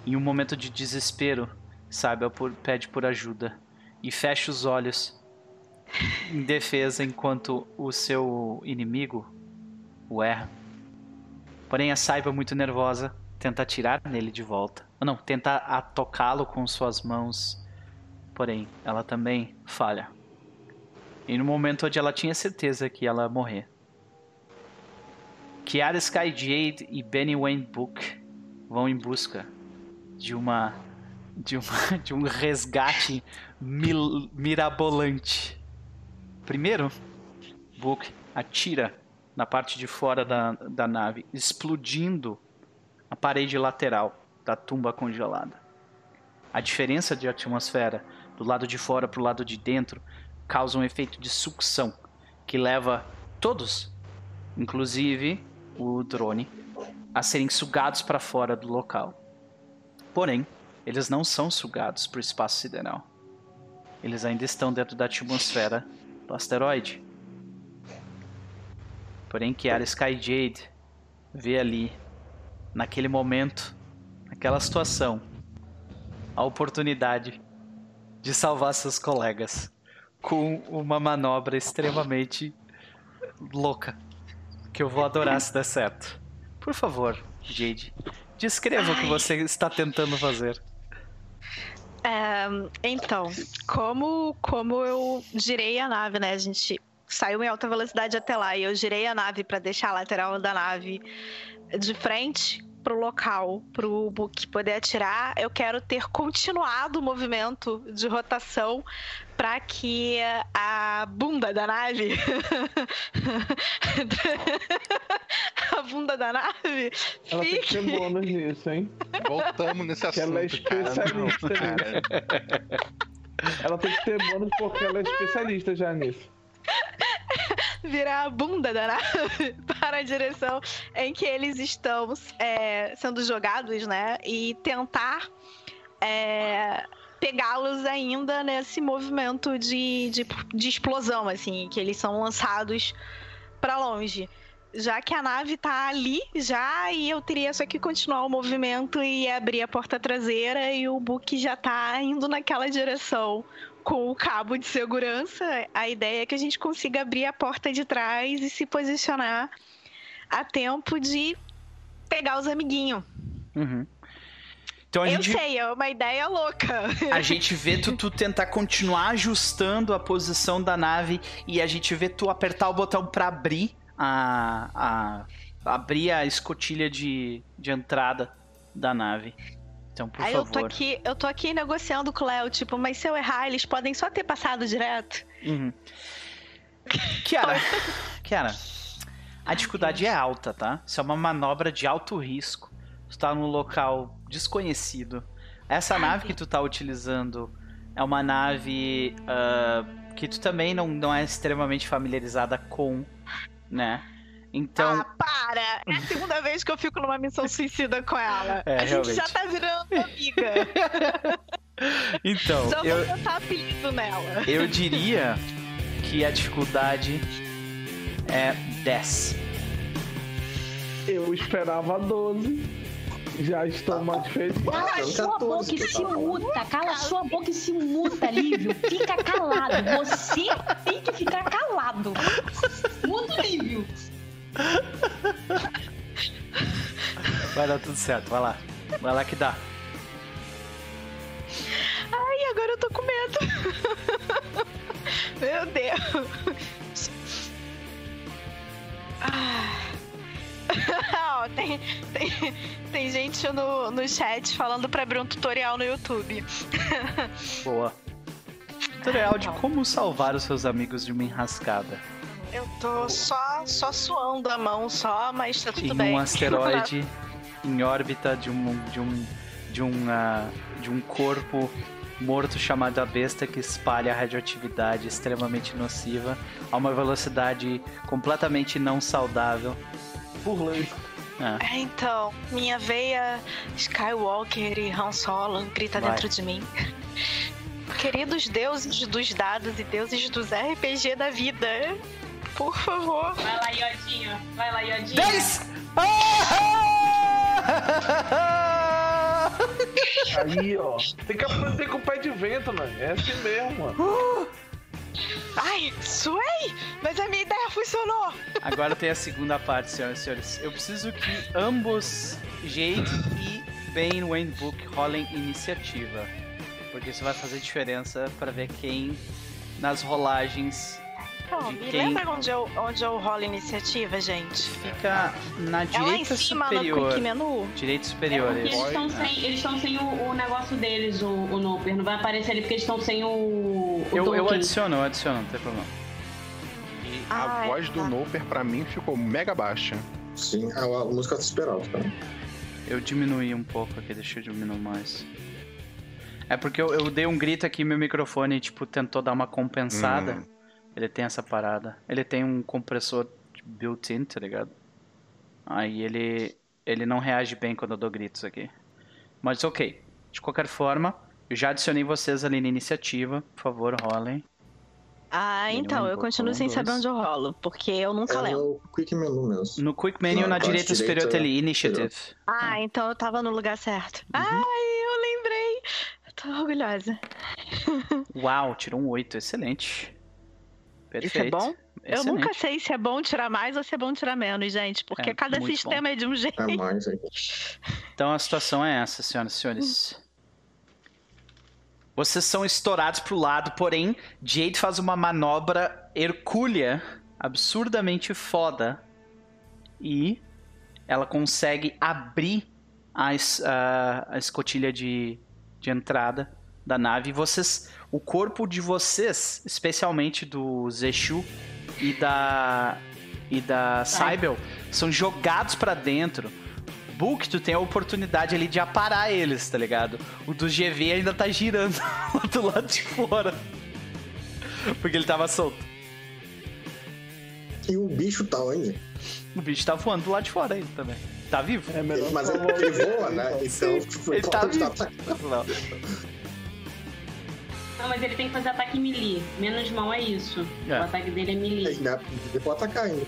Em um momento de desespero, Saibel pede por ajuda e fecha os olhos em defesa enquanto o seu inimigo o erra. Porém, a Saiba, muito nervosa, tenta atirar nele de volta. Ou não, tenta tocá-lo com suas mãos. Porém, ela também falha. E no momento onde ela tinha certeza que ela ia morrer. Kiara Skyjade e Benny Wayne Book vão em busca de uma de, uma, de um resgate mil, mirabolante. Primeiro, Book atira na parte de fora da, da nave, explodindo a parede lateral da tumba congelada. A diferença de atmosfera do lado de fora para o lado de dentro causa um efeito de sucção que leva todos, inclusive o drone, a serem sugados para fora do local. Porém, eles não são sugados para o espaço sideral. Eles ainda estão dentro da atmosfera do asteroide. Porém, Kiara Skyjade vê ali, naquele momento, naquela situação, a oportunidade de salvar seus colegas com uma manobra extremamente louca que eu vou adorar se der certo. Por favor, Jade, descreva Ai. o que você está tentando fazer. É, então, como, como eu girei a nave, né? A gente saiu em alta velocidade até lá e eu girei a nave para deixar a lateral da nave de frente pro local, pro Book poder atirar, eu quero ter continuado o movimento de rotação para que a bunda da nave a bunda da nave ela fique... tem que ter bônus nisso, hein? Voltamos nesse assunto. Ela é especialista cara. nisso. Ela tem que ter bônus porque ela é especialista já nisso virar a bunda da nave para a direção em que eles estão é, sendo jogados, né? E tentar é, pegá-los ainda nesse movimento de, de, de, explosão, assim, que eles são lançados para longe. Já que a nave tá ali já e eu teria só que continuar o movimento e abrir a porta traseira e o Book já tá indo naquela direção com o cabo de segurança, a ideia é que a gente consiga abrir a porta de trás e se posicionar a tempo de pegar os amiguinhos. Uhum. Então a Eu gente... sei, é uma ideia louca. A gente vê tu, tu tentar continuar ajustando a posição da nave e a gente vê tu apertar o botão para abrir a, a, abrir a escotilha de, de entrada da nave. Então, por Aí favor. eu tô aqui, eu tô aqui negociando com o Léo, tipo, mas se eu errar, eles podem só ter passado direto. Uhum. Kiara, Kiara, a dificuldade é alta, tá? Isso é uma manobra de alto risco. Tu tá num local desconhecido. Essa Ai, nave que tu tá utilizando é uma nave uh, que tu também não, não é extremamente familiarizada com, né? Então. Ah, para! É a segunda vez que eu fico numa missão suicida com ela. É, a realmente. gente já tá virando amiga. então. Só eu, vou botar apelido nela. Eu diria que a dificuldade é 10. Eu esperava 12. Já estou mais feliz. Cala sua boca e se muta. Cala sua boca e se muta, Lívio. Fica calado. Você tem que ficar calado. Vai dar tudo certo, vai lá. Vai lá que dá. Ai, agora eu tô com medo. Meu Deus. Ah. tem, tem, tem gente no, no chat falando pra abrir um tutorial no YouTube. Boa. Tutorial de como salvar os seus amigos de uma enrascada. Eu tô só, só suando a mão só, mas tá tudo em bem. um asteroide em órbita de um de um de um, uh, de um corpo morto chamado a besta que espalha radioatividade extremamente nociva a uma velocidade completamente não saudável. Burlando. É. Então, minha veia Skywalker e Han Solo grita Vai. dentro de mim. Queridos deuses dos dados e deuses dos RPG da vida, por favor. Vai lá, Iodinho. Vai lá, Iodinho. 10! Aí, ó. Tem que aprender com o pé de vento, mano. É assim mesmo, mano. Ai, suei! Mas a minha ideia funcionou! Agora tem a segunda parte, senhoras e senhores. Eu preciso que ambos, Jade e Ben Wayne Book, rolem iniciativa. Porque isso vai fazer diferença pra ver quem nas rolagens Então, me quem? lembra onde eu, onde eu rolo iniciativa, gente? fica na É lá em direita cima superior. no quick menu? Direita É superior, isso. eles estão sem, eles estão sem o, o negócio deles, o, o Noper. Não vai aparecer ali porque eles estão sem o, o Eu, eu adiciono, eu adiciono, não tem problema. E Ah, a é, voz do tá. Noper pra mim ficou mega baixa. Sim, a, a música tá esperando, tá? Eu diminuí um pouco aqui, deixa eu diminuir mais. É porque eu, eu dei um grito aqui meu microfone, tipo, tentou dar uma compensada. Hum. Ele tem essa parada. Ele tem um compressor built-in, tá ligado? Aí ele ele não reage bem quando eu dou gritos aqui. Mas ok. De qualquer forma, eu já adicionei vocês ali na iniciativa. Por favor, rolem. Ah, então, eu continuo sem saber onde eu rolo, porque eu nunca É lembro. no quick menu mesmo. No Quick Menu, Na na direita superior, tem ali Initiative. Ah, então eu tava no lugar certo. Uhum. Ai, eu lembrei! Eu tô orgulhosa. Uau, tirou um 8. Excelente. Perfeito. Isso é bom? Eu Excelente. nunca sei se é bom tirar mais ou se é bom tirar menos, gente, porque É, cada sistema é de um jeito. É mais. Então a situação é essa, senhoras e senhores. Vocês são estourados pro lado, porém, Jade faz uma manobra hercúlea absurdamente foda. E ela consegue abrir a, a- a escotilha de, de entrada da nave. E vocês. O corpo de vocês, especialmente do Zeshu e da. e da Cybele, são jogados pra dentro. Book, tu tem a oportunidade ali de aparar eles, tá ligado? O do GV ainda tá girando do lado de fora. Porque ele tava solto. E o bicho tá onde? O bicho tá voando do lado de fora ainda também. Tá vivo? É melhor Mas ele, voa, né? então. Tipo, Ele tá pode vivo. tá- Não. Mas ele tem que fazer ataque melee. Menos mal é isso. É. O ataque dele é melee. Ele dá- ele pode atacar ainda.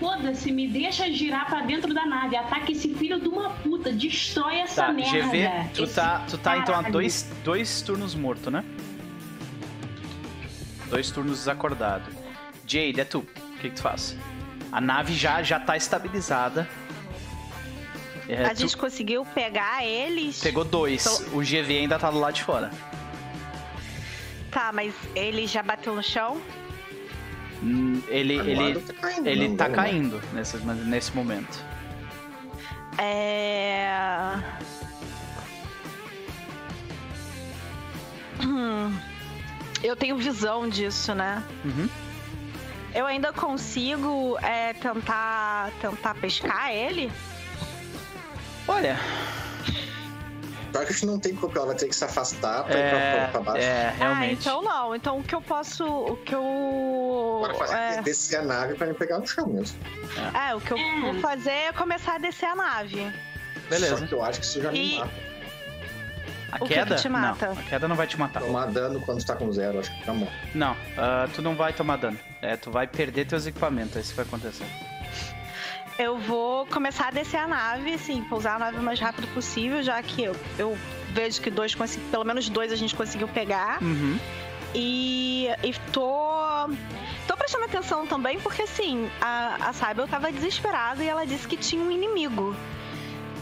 Foda-se, me deixa girar pra dentro da nave. Ataca esse filho de uma puta. Destrói essa Tá, merda. GV, tu Esse tá, tu tá então a caralho. dois, dois turnos morto, né? Dois turnos desacordado. Jade, é tu. O que, que tu faz? A nave já, já tá estabilizada. É, A tu gente conseguiu pegar eles. pegou dois. Então- O GV ainda tá do lado de fora. Tá, mas ele já bateu no chão? Hum, Ele, Agora ele, tá caindo, ele não, tá lá. caindo nesse, nesse momento. É. Hum. Eu tenho visão disso, né? Uhum. Eu ainda consigo é, tentar tentar pescar ele? Olha, Pior que a gente não tem como, ela vai ter que se afastar pra ir é, pra, pra baixo. é, Ah, realmente. então não. Então o que eu posso. O que eu. Agora fazer É, descer a nave pra me pegar no chão mesmo. é, o que eu É. vou fazer é começar a descer a nave. Beleza. Só que eu acho que isso já me E- mata. A o que que queda? te mata? Não, a queda não vai te matar. Tomar dano quando tá com zero, acho que tá bom. Não, ah, tu não vai tomar dano. É, tu vai perder teus equipamentos, é isso que vai acontecer. Eu vou começar a descer a nave, assim, pousar a nave o mais rápido possível, já que eu, eu vejo que dois consegui, pelo menos dois a gente conseguiu pegar. Uhum. E, e tô. Tô prestando atenção também, porque assim, a, a Cybele tava desesperada e ela disse que tinha um inimigo.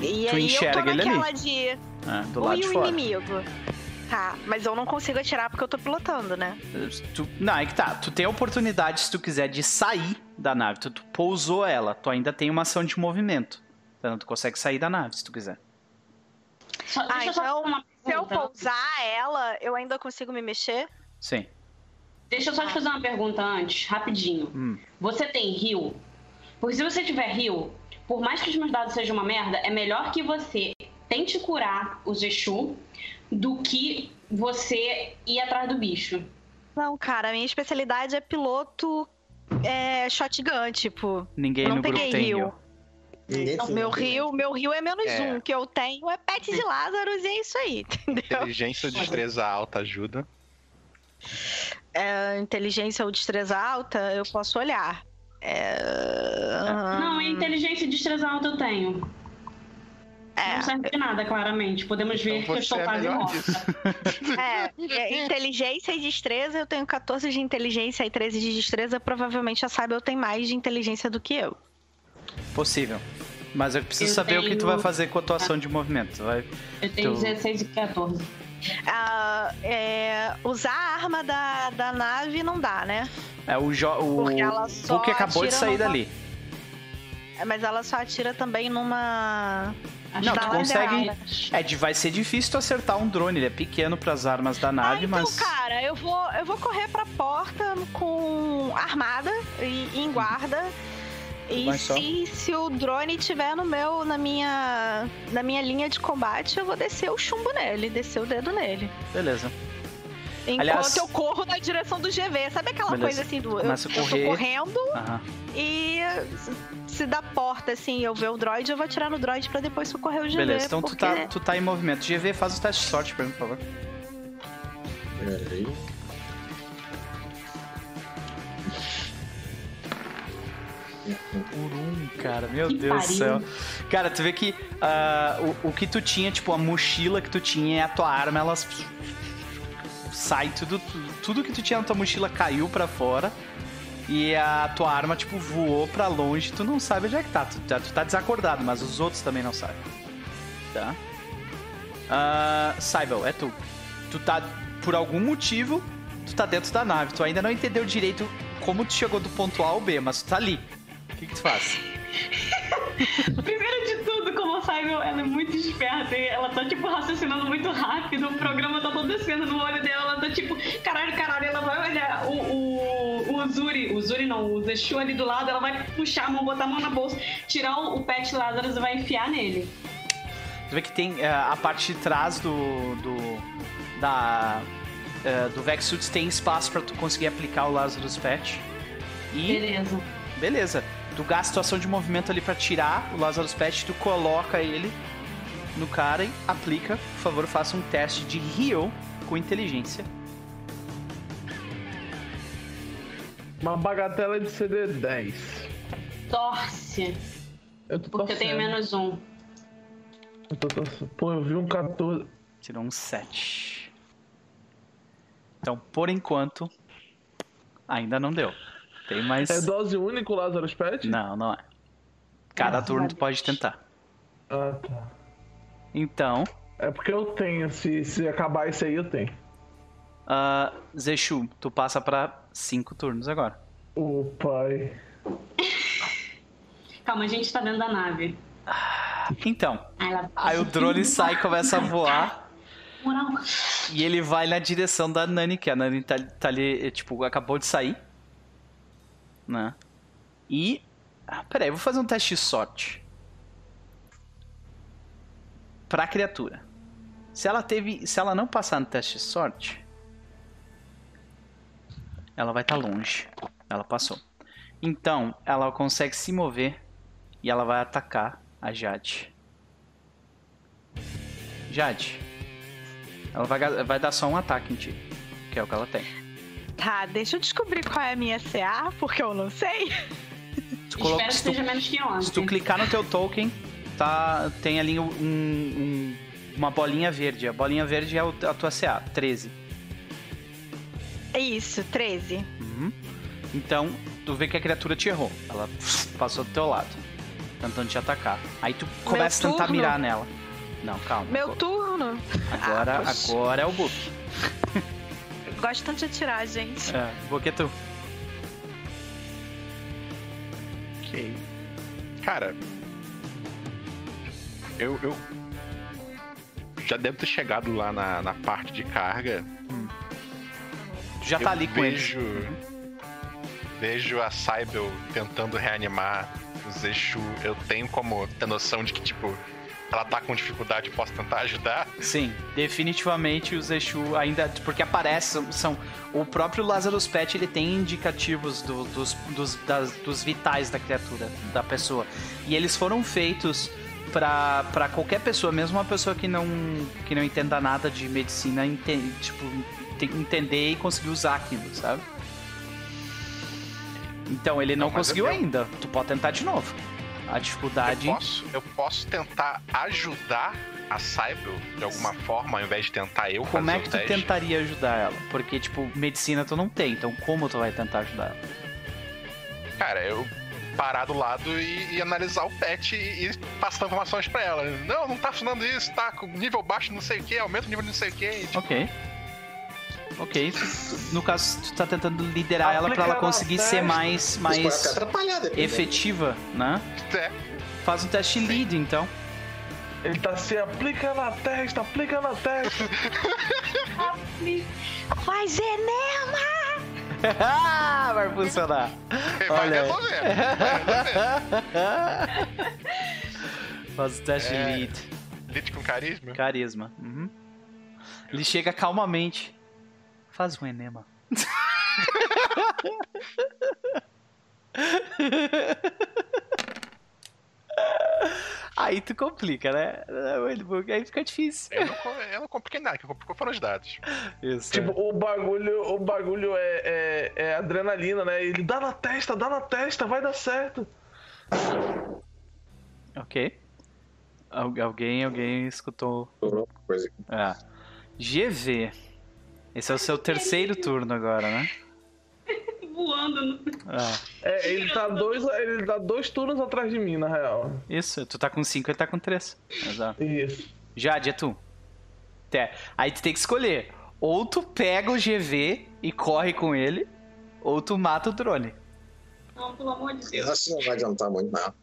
E Tu aí eu tô ele ali? naquela de. É, do lado Ui, de o fora. inimigo. Tá, mas eu não consigo atirar porque eu tô pilotando, né? Tu- não, é que tá. Tu tem a oportunidade, se tu quiser, de sair da nave. Tu, tu pousou ela. Tu ainda tem uma ação de movimento. Então tu consegue sair da nave, se tu quiser. Só, Ah, então, uma Se eu pousar ela, eu ainda consigo me mexer? Sim. Deixa eu só te fazer uma pergunta antes, rapidinho. Hum. Você tem rio? Porque se você tiver rio, por mais que os meus dados sejam uma merda, é melhor que você tente curar o Zexu do que você ir atrás do bicho. Não, cara, a minha especialidade é piloto é, shotgun, tipo. Ninguém não no grupo peguei tem rio. Ninguém Então, tem, meu rio, meu rio é menos É. um. O que eu tenho é pet de Lázaros e é isso aí, entendeu? Inteligência ou destreza alta ajuda. É, inteligência ou destreza alta, eu posso olhar. É... Não, inteligência e destreza alta eu tenho. É, Não serve de nada, claramente. Podemos ver Então que eu estou é quase morta. é, é, inteligência e destreza, eu tenho 14 de inteligência e 13 de destreza. Provavelmente a Cyber tem mais de inteligência do que eu. Possível. Mas eu preciso Eu saber o que tu tenho- vai fazer com a tua ação de movimento. Vai... Eu tenho Tu- 16 e 14. Ah, é, usar a arma da, da nave não dá, né? É o, jo... o... Porque ela só o que acabou de atira sair numa- dali. É, Mas ela só atira também numa. Acho Não, tu consegue-. É, vai ser difícil tu acertar um drone. Ele é pequeno pras armas da Ah, nave, então, mas. cara, eu vou, eu vou correr pra porta com armada e em guarda. E se, se o drone tiver no meu, na minha, na minha linha de combate, eu vou descer o chumbo nele, descer o dedo nele. Beleza. Enquanto Aliás- eu corro na direção do GV. Sabe aquela Beleza. coisa assim do. Eu, eu tô correndo Aham. e se da porta, assim, eu ver o droid, eu vou atirar no droid pra depois socorrer o GV. Beleza, então tu, porque... tá, tu tá em movimento. GV, faz o teste de sorte pra mim, por favor. Peraí. Por um, cara, meu Que Deus do céu. Cara, tu vê que ah, o, o que tu tinha, tipo, a mochila que tu tinha e a tua arma, elas sai tudo, tudo, tudo que tu tinha na tua mochila caiu pra fora. E a tua arma, tipo, voou pra longe. Tu não sabe onde é que tá. Tu, tá- tu tá desacordado, mas os outros também não sabem. Tá? Uh, Cybel, é tu. Tu tá, por algum motivo, tu tá dentro da nave. Tu ainda não entendeu direito como tu chegou do ponto A ao B, mas tu tá ali. O que, que tu faz? Primeiro de tudo, como a Simon, ela é muito esperta e ela tá, tipo, raciocinando muito rápido. O programa tá todo descendo no olho dela. Ela tá, tipo, caralho, caralho. Ela vai olhar o, o, o Zuri, o Zuri não, o Zeshu ali do lado. Ela vai puxar a mão, botar a mão na bolsa, tirar o, o Pet Lazarus e vai enfiar nele. Tu vê que tem eh, a parte de trás do. do da. eh, do Vex Suits tem espaço pra tu conseguir aplicar o Lazarus Patch. E. Beleza. Beleza. Tu gasta tua ação de movimento ali pra tirar o Lazarus Patch, tu coloca ele no cara e aplica. Por favor, faça um teste de heal com inteligência. Uma bagatela de CD 10. Torce, Eu tô porque eu tenho torcendo. menos um. Eu tô torcendo. Pô, eu vi um 14. Tirou um 7. Então, por enquanto, ainda não deu. Tem mais. É dose única o Lazarus Pet? Não, não é. Cada Graças turno tu pode tentar. Ah, tá. Então, É porque eu tenho. Se, se acabar isso aí, eu tenho. uh, Zeshu, tu passa pra 5 turnos agora. Ô, pai. Calma, a gente tá dentro da nave. Então, Aí, ela... aí o drone sai e começa a voar. Moral. E ele vai na direção da Nani, que a Nani tá, tá ali, tipo, acabou de sair. Né? E. Ah, peraí, eu vou fazer um teste de sorte. Pra criatura. Se ela teve. Se ela não passar no teste de sorte. Ela vai estar longe. Ela passou. Então, ela consegue se mover. E ela vai atacar a Jade. Jade. Ela vai, vai dar só um ataque em ti. Que é o que ela tem. Tá, deixa eu descobrir qual é a minha CA, porque eu não sei. Tu coloca- Espero que se, tu, seja menos que ontem. se tu clicar no teu token, tá, tem ali um- um- uma bolinha verde. A bolinha verde é a tua CA, 13. É isso, 13. Uhum. Então, tu vê que a criatura te errou. Ela passou do teu lado. Tentando te atacar. Aí tu começa a tentar turno? mirar nela. Não, calma. Meu turno. Agora, Ah, agora é o book. Eu gosto tanto de atirar, gente. É, tu. Ok. Cara. Eu, eu. Já devo ter chegado lá na, na parte de carga. Tu já tá eu ali com ele. vejo, Vejo a Cybel tentando reanimar o os Exu, eu tenho como ter noção de que, tipo, ela tá com dificuldade, posso tentar ajudar? Sim, definitivamente os Exu ainda. Porque aparecem, são. O próprio Lazarus Pet ele tem indicativos do- dos, dos, das- dos vitais da criatura, da pessoa. E eles foram feitos pra qualquer pessoa, mesmo uma pessoa que não, que não entenda nada de medicina, ente- tipo, te- entender e conseguir usar aquilo, sabe? Então ele não, Não, conseguiu ainda. Tu pode tentar de novo. A dificuldade. Eu posso, eu posso tentar ajudar a Cybele de alguma forma, ao invés de tentar eu Como fazer é que o tu teste? tentaria ajudar ela? Porque, tipo, medicina tu não tem, então como tu vai tentar ajudar ela? Cara, eu parar do lado e, e analisar o pet e, e passar informações pra ela. Não, não tá funcionando isso, tá com nível baixo, não sei o que, aumenta o nível de não sei o que. Ok. Ok. No caso, tu tá tentando liderar ela pra ela Aplicar conseguir ser mais, mais efetiva, né? É, Faz um teste lead, então. Ele tá se aplica na testa, aplica na testa. Faz enema! vai funcionar. vai Olha resolver. Vai resolver. Faz o teste É. lead. Lide com carisma? Carisma. Uhum. Ele chega calmamente. Faz um enema. Aí tu complica, né? Aí fica difícil. Eu não, eu não compliquei nada, quem complicou foram os dados. Isso. Tipo, o bagulho, o bagulho é, é, é adrenalina, né? Ele dá na testa, dá na testa, vai dar certo. Ok. Al- alguém, alguém escutou. Coisa que- Ah. GV. Esse é o seu terceiro turno agora, né? Voando no... Ah. É, ele tá dois, ele tá dois turnos atrás de mim, na real. Isso, tu tá com 5 e tá com 3. Exato. Isso. Jade, é tu. Té. Aí tu tem que escolher. Ou tu pega o GV e corre com ele, ou tu mata o drone. Não, pelo amor de Eu Deus. acho que não vai adiantar muito, não.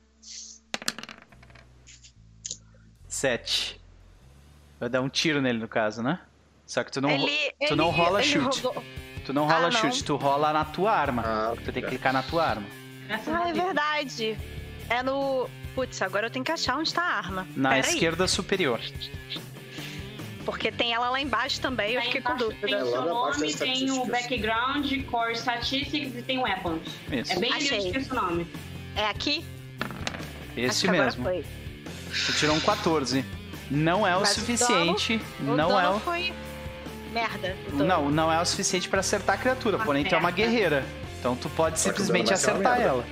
7. Vai dar um tiro nele, no caso, né? Só que tu não, Ele, tu não ele- rola ele chute. rodou- Tu não rola Ah, não. chute, tu rola na tua arma. Ah, Tu tem que é. clicar na tua arma. Ah, é verdade. É no. Putz, agora eu tenho que achar onde tá a arma. Na Pera aí, esquerda superior. Porque tem ela lá embaixo também, eu Aí fiquei com dúvida. Tem o É, seu nome, tem o background, core statistics e tem weapons. Isso. É bem Achei. difícil esse nome. É aqui? Acho Esse que agora mesmo. foi. Tu tirou um 14. Não é o Mas o suficiente. O não é dano o. foi. Merda. Não, não é o suficiente pra acertar a criatura. Uma porém, tu é uma merda. guerreira. Então tu pode Só o simplesmente acertar merda. ela.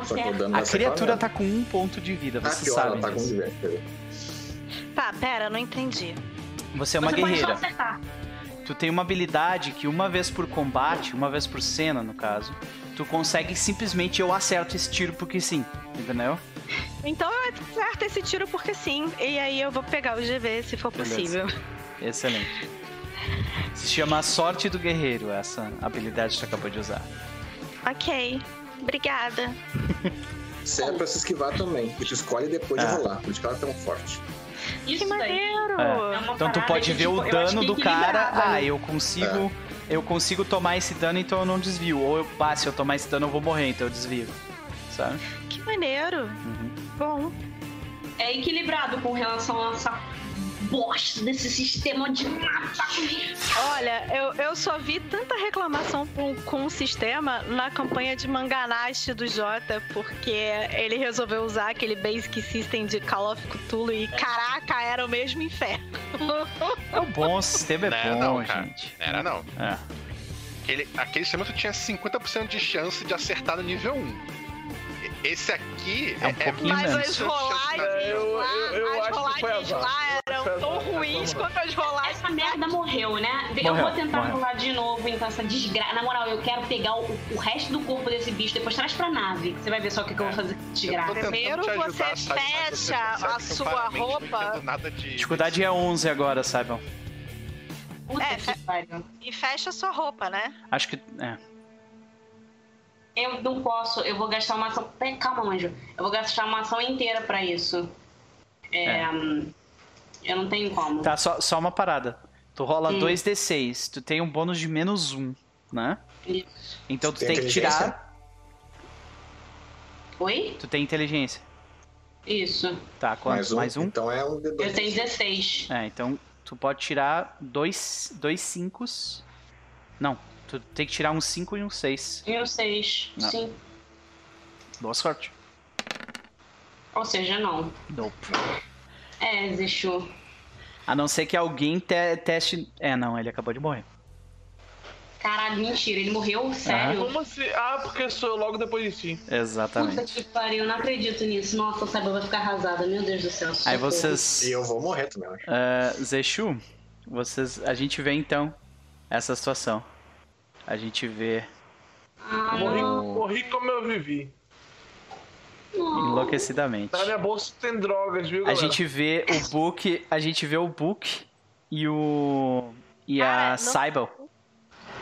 Acerta. A criatura tá com um ponto de vida, Ah, você pior, sabe ela tá com. Tá, pera, não entendi. Você é uma Você pode só guerreira. acertar. Tu tem uma habilidade que uma vez por combate, uma vez por cena, no caso, tu consegue simplesmente eu acerto esse tiro porque sim, entendeu? Então eu acerto esse tiro porque sim. E aí eu vou pegar o GV se for Beleza. possível. Excelente. Se chama Sorte do Guerreiro, essa habilidade que tu acabou de usar. Ok. Obrigada. Isso é pra se esquivar também. E tu escolhe depois Ah. de rolar. Por isso que ela é tão forte. Isso Que maneiro! É. É Então tu pode ver tipo, o dano do cara. Ah, né? eu consigo. Eu consigo tomar esse dano, então eu não desvio. Ou eu passo, se eu tomar esse dano, eu vou morrer, então eu desvio. Sabe? Que maneiro. Uhum. Bom. É equilibrado com relação a essa bosta desse sistema de matar. Olha, eu, eu só vi tanta reclamação com, com o sistema na campanha de Manganashi do Jota, porque ele resolveu usar aquele Basic System de Call of Cthulhu e caraca, era o mesmo inferno. É um bom, o sistema é Não era bom, não, cara. gente. Era não. É. Aquele, aquele sistema tu tinha 50% de chance de acertar no nível 1. Esse aqui É um pouquinho Mas menos. as rolagens É, eu- lá, eu- eu as acho que foi rolagens lá eram tão ruins quanto as rolagens. Essa merda morreu, né? eu Morreu, vou tentar morreu. rolar de novo, então, essa desgraça. Na moral, eu quero pegar o, o resto do corpo desse bicho, depois traz pra nave. Você vai ver só o que, que eu vou fazer com essa desgraça. Primeiro você fecha percebe a eu sua roupa. de... Dificuldade é 11 agora, saibam. Puta É, que pariu. E fecha a sua roupa, né? Acho que. É. Eu não posso, eu vou gastar uma ação. Pera, Calma, Anjo. Eu vou gastar uma ação inteira pra isso. É. É. hum, Eu não tenho como. Tá, só, só uma parada. Tu rola Hum. 2d6, tu tem um bônus de menos 1, né? Isso. Então tu Tem tem que tirar. Oi? Tu tem inteligência. Isso. Tá, quanto? Mais um. Mais um? Então é um D2. Eu tenho 16. É, então tu pode tirar dois, dois cinco. Não, tu tem que tirar um 5 e um 6. E um 6. Não. Sim. Boa sorte. Ou seja, não. Nope. É, Zexu. A não ser que alguém te teste. É, não, ele acabou de morrer. Caralho, mentira. Ele morreu? Sério? Como assim? Ah, porque sou eu logo depois de ti. Puta Exatamente. que pariu, eu não acredito nisso. Nossa, a Saiba vai ficar arrasada. Meu Deus do céu. Aí socorro. vocês. E eu vou morrer também, eu acho. Ah, Zexu, vocês. A gente vê então essa situação. A gente vê Ah, Morri, não. morri como eu vivi. enlouquecidamente. Na minha bolsa tem drogas, viu, A galera? gente vê o Book. A gente vê o Book e o. E a não- Cybele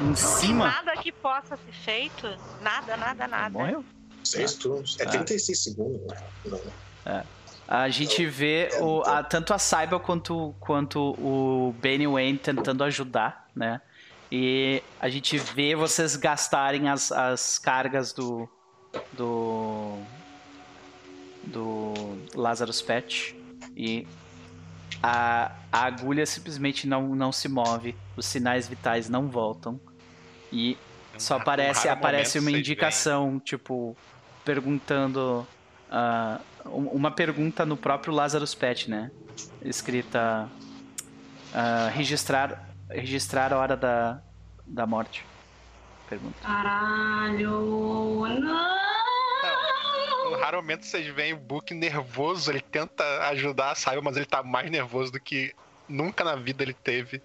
em Não cima. nada que possa ser feito. Nada, nada, nada. Morreu. Seis turnos. É Ah. 36 segundos, né? Não. A gente vê o, a- tanto a Cybele quanto, quanto o Benny Wayne tentando ajudar, né? E a gente vê vocês gastarem as, as cargas do. do. do Lazarus Patch. E a, a agulha simplesmente não, não se move, os sinais vitais não voltam. E só Um aparece, raro aparece uma indicação, tipo, perguntando. um- uma pergunta no próprio Lazarus Pet, né? Escrita. ah, registrar, registrar a hora da, da morte. Pergunta. Caralho. Não. Momento vocês veem o Book nervoso, ele tenta ajudar a Saiba, mas ele tá mais nervoso do que nunca na vida ele teve.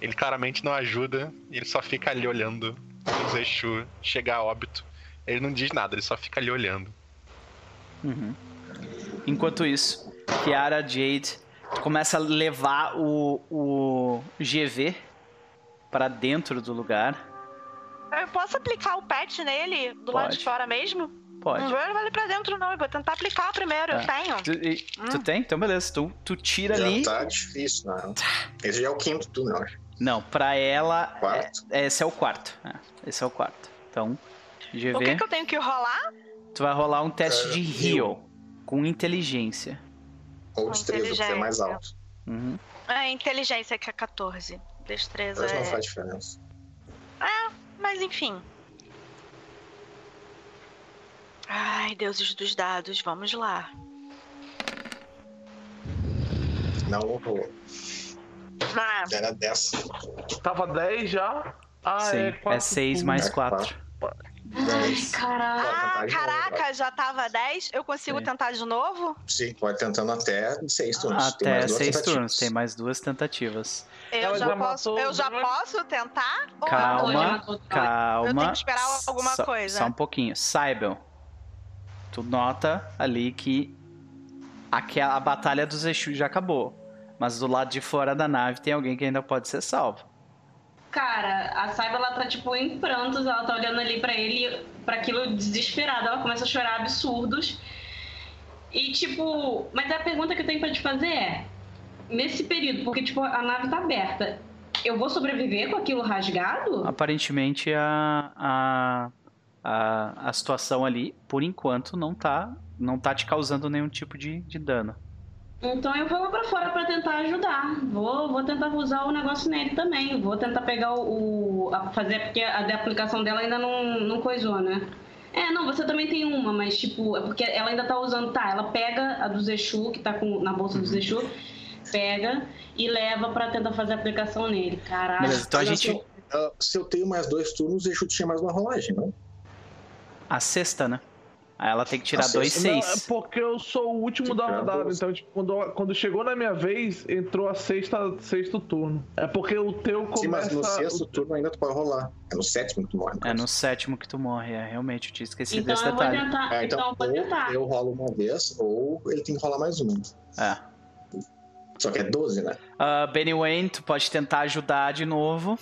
Ele claramente não ajuda, e ele só fica ali olhando o Zexu chegar a óbito. Ele não diz nada, ele só fica ali olhando. Uhum. Enquanto isso, Kiara Jade começa a levar o, o GV para dentro do lugar. Eu posso aplicar o pet nele do lado Pode. de fora mesmo? Pode. Não vou levar ele pra dentro, não. Eu vou tentar aplicar primeiro. Eu Tá. tenho. Tu, e- tu tem? Então beleza. Tu, tu tira Já ali. tá difícil, não. Esse já é o quinto eu acho. Não, pra ela. Quarto. é- esse é o quarto. É, esse é o quarto. Então, O GV. que, que eu tenho que rolar? Tu vai rolar um teste É, de heal com inteligência. Ou destreza, porque é mais alto. Uhum. É inteligência, que é 14. Destreza Mas não é. faz diferença. Mas enfim. Ai, deuses dos dados, vamos lá. Não, rolou. Ah, Era 10. Tava 10 já? Ah, Sim, é é quatro 6 turnos. mais É 4. Ai, caralho. ah, caraca, já tava 10. Eu consigo Sim. tentar de novo? Sim, pode tentando até 6 turnos. Até mais duas 6 tentativas. turnos. Tem mais duas tentativas. Eu já, já posso, eu já posso tentar? Ou Calma, dois. calma. Eu tenho que esperar alguma Só- coisa. Só um pouquinho. Saibel, tu nota ali que aquela, a batalha dos Exu já acabou. Mas do lado de fora da nave tem alguém que ainda pode ser salvo. Cara, a Saiba ela tá tipo em prantos, ela tá olhando ali pra ele, pra aquilo desesperada, ela começa a chorar absurdos. E tipo, mas a pergunta que eu tenho pra te fazer é: nesse período, porque tipo a nave tá aberta, eu vou sobreviver com aquilo rasgado? Aparentemente a, a, a, a situação ali, por enquanto, não tá, não tá te causando nenhum tipo de, de dano. Então eu vou lá pra fora pra tentar ajudar. Vou, vou tentar usar o negócio nele também. Vou tentar pegar o. o- a fazer, porque a de aplicação dela ainda não, não coisou, né? É, não, você também tem uma, mas tipo, é porque ela ainda tá usando. Tá, ela pega a do Zexu, que tá com, na bolsa do Zexu, pega e leva pra tentar fazer a aplicação nele. Caralho. Beleza, então a gente. Se eu, ah, se eu tenho mais dois turnos, o Exu tinha mais uma rolagem, não? A sexta, né? Aí ela tem que tirar A dois Não, é seis. porque eu sou o último Tem da rodada, então, tipo, quando, quando chegou na minha vez, entrou a sexta, sexto turno. É porque o teu Sim, mas começa... no sexto turno ainda tu pode rolar. É no sétimo que tu morre. É no sétimo que tu morre, é, realmente, eu tinha esquecido Então desse eu vou detalhe. tentar. É, então, então, eu vou ou tentar. eu rolo uma vez, ou ele tem que rolar mais uma. É. Só que é 12, né? Ah, Benny Wayne, tu pode tentar ajudar de novo.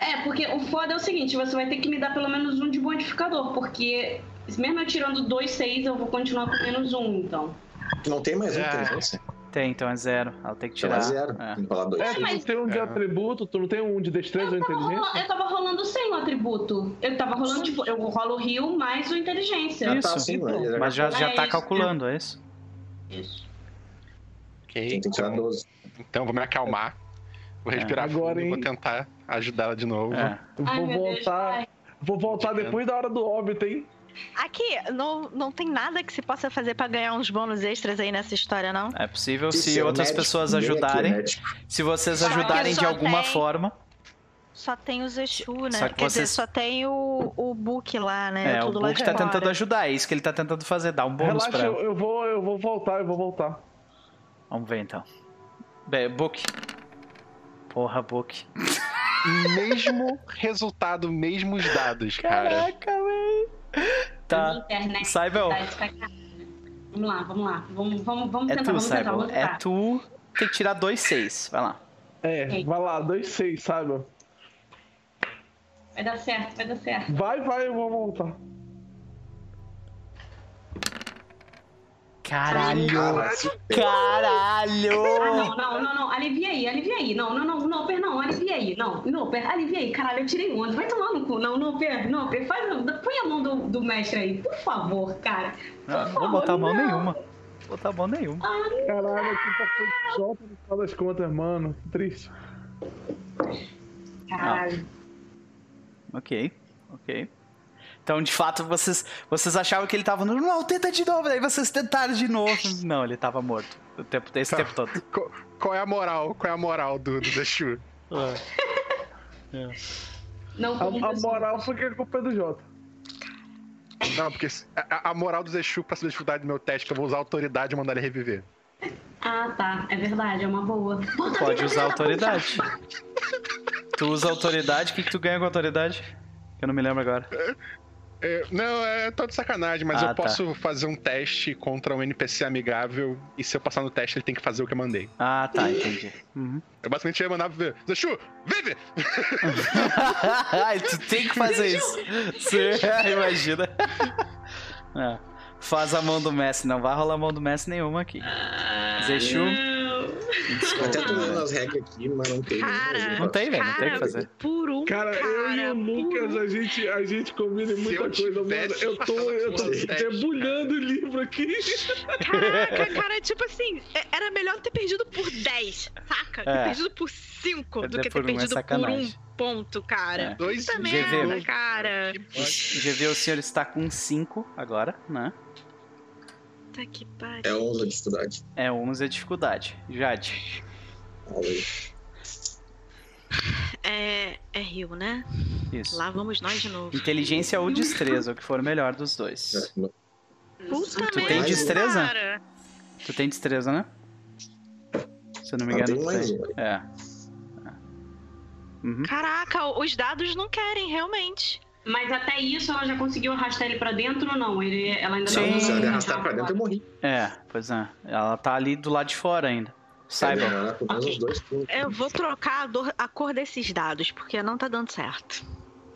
É, porque o foda é o seguinte, você vai ter que me dar pelo menos um de modificador, porque mesmo eu tirando dois seis, eu vou continuar com menos um, então. Tu não tem mais um É. inteligência? Tem, então é zero. Ela tem que Então tirar. é zero. É. Tem que rolar dois. É, tu não mas- tem um de É. atributo, tu não tem um de destreza ou inteligência? eu tava rolando sem o atributo. Eu tava rolando, tipo, eu rolo o rio mais o inteligência. Ah, Isso. tá, sim, mas ele Mas já, já É tá isso, calculando, é isso? Isso. Ok. tem que tirar 12. Então vou me acalmar. Vou É. respirar Agora, fundo e vou hein? tentar ajudá-la de novo. É. Ai, vou Deus, voltar. vai. Vou voltar depois da hora do óbito, hein? Aqui, não, não tem nada que se possa fazer pra ganhar uns bônus extras aí nessa história, não? É possível se o outras médico, pessoas é ajudarem. Se vocês ajudarem de alguma tem- forma. Só tem os Exu, né? Só que Quer dizer, vocês- só tem o, o book lá, né? É, o Book tá fora. tentando ajudar. É isso que ele tá tentando fazer, dar um bônus Relaxa, pra eu, ela. eu vou, eu vou voltar, eu vou voltar. Vamos ver então. Bem, Book. Porra, Book. Mesmo resultado, mesmos dados, cara. velho. Tá. internet Saibel, tá descacada. Vamos lá, vamos lá. Vamos, vamos, vamos é tentar, tu, vamos tentar, Saibel. vamos É tentar. tu. Tem que tirar dois seis. Vai lá. É, vai lá, 2-6, sabe? Vai dar certo, vai dar certo. Vai, vai, eu vou voltar. Caralho! Cara, se- Ah, Caralho! não, não, não, não, alivia aí, alivia aí. Não, não, não, Noper, não, alivia aí. Não, Noper, alivia aí. Caralho, eu tirei um. Vai tomar no cu. Não, Noper, Noper, faz, põe a mão do, do mestre aí, por favor, cara. Não, não vou botar a mão nenhuma. Vou botar a mão nenhuma. Caralho, aqui tá foi Jota no final das contas, mano. Que triste. Caralho. Ok, ok. Então, de fato, vocês, vocês achavam que ele tava no. Não, tenta de novo. Daí vocês tentaram de novo. Não, ele tava morto. O tempo, esse Tá. tempo todo. Qual, qual é a moral? Qual é a moral do, do Exu? Não, como A, a moral foi que a culpa é do Jota. Não, porque se- a, a moral do Exu pra saber a dificuldade do meu teste, que eu vou usar autoridade e mandar ele reviver. Ah, tá. É verdade, é uma boa. Bota Pode usar puta. autoridade. Tu usa autoridade, o que, que tu ganha com autoridade? Que eu não me lembro agora. É, não, é tô de sacanagem, mas Ah, eu tá. posso fazer um teste contra um NPC amigável e se eu passar no teste, ele tem que fazer o que eu mandei. Ah, tá, entendi. Uhum. Eu basicamente ia mandar ver. Exu, vive! Ai, tu tem que fazer isso. Você imagina. É. Faz a mão do Messi. Não vai rolar a mão do Messi nenhuma aqui. Zexu, Eu até tô lendo as regras aqui, mas não tem. Cara, não tem, velho. Não tem o que Cara, fazer. Por um Cara, eu e cara, o Lucas, a gente, a gente combina muita coisa, mano. Eu tô, eu tô um debulhando o livro aqui. Caraca, cara, tipo assim, é- era melhor ter perdido por 10, saca? Ter É. perdido por 5 do que ter um é perdido por sacanagem. um ponto, cara. É. Dois Puta GV. merda, cara. GV, o senhor está com 5 agora, né? Puta que pariu. É 11 a dificuldade. É 11 a dificuldade. Jade. Aí. É, é Rio, né? Isso. Lá vamos nós de novo. Inteligência ou destreza, o que for o melhor dos É, dois. não- Puta Tu tem destreza? cara. Tu tem destreza, né? Se eu não me Ah, engano, tem mais tem. É. É. Uhum. Caraca, os dados não querem, realmente. Mas até isso ela já conseguiu arrastar ele pra dentro ou não? Ele, ela ainda Sim. não Se ela arrastar pra dentro, eu morri. É, pois é. Ela tá ali do lado de fora ainda. Saiba. Vai demorar pelo menos Ok. uns dois turnos. Eu vou trocar a, dor- a cor desses dados, porque não tá dando certo.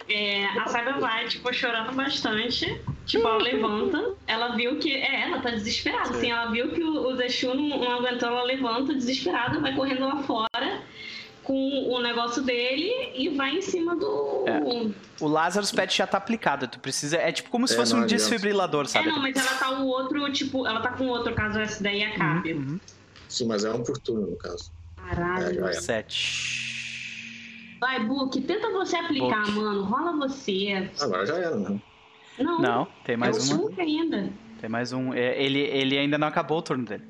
É, a Cyber vai, tipo, chorando bastante. Tipo, ela levanta. Ela viu que. É, ela tá desesperada. Assim, ela viu que o, o Zexu não, não aguentou. Ela levanta, desesperada, vai correndo lá fora com o negócio dele e vai em cima do. É. O Lazarus Pet já tá aplicado. Tu precisa. É tipo como se É, fosse não um adianta. desfibrilador, É, sabe? não, mas ela tá o outro, tipo, ela tá com outro caso essa daí acabe. Uhum. Sim, mas é um por turno, no caso. Caralho. É, é. Sete. Vai, Book, tenta você aplicar, Book. mano. Rola você. Agora já era, né? Não, Não, tem é mais uma. Book ainda. Tem mais um. É, Ele, ele ainda não acabou o turno dele.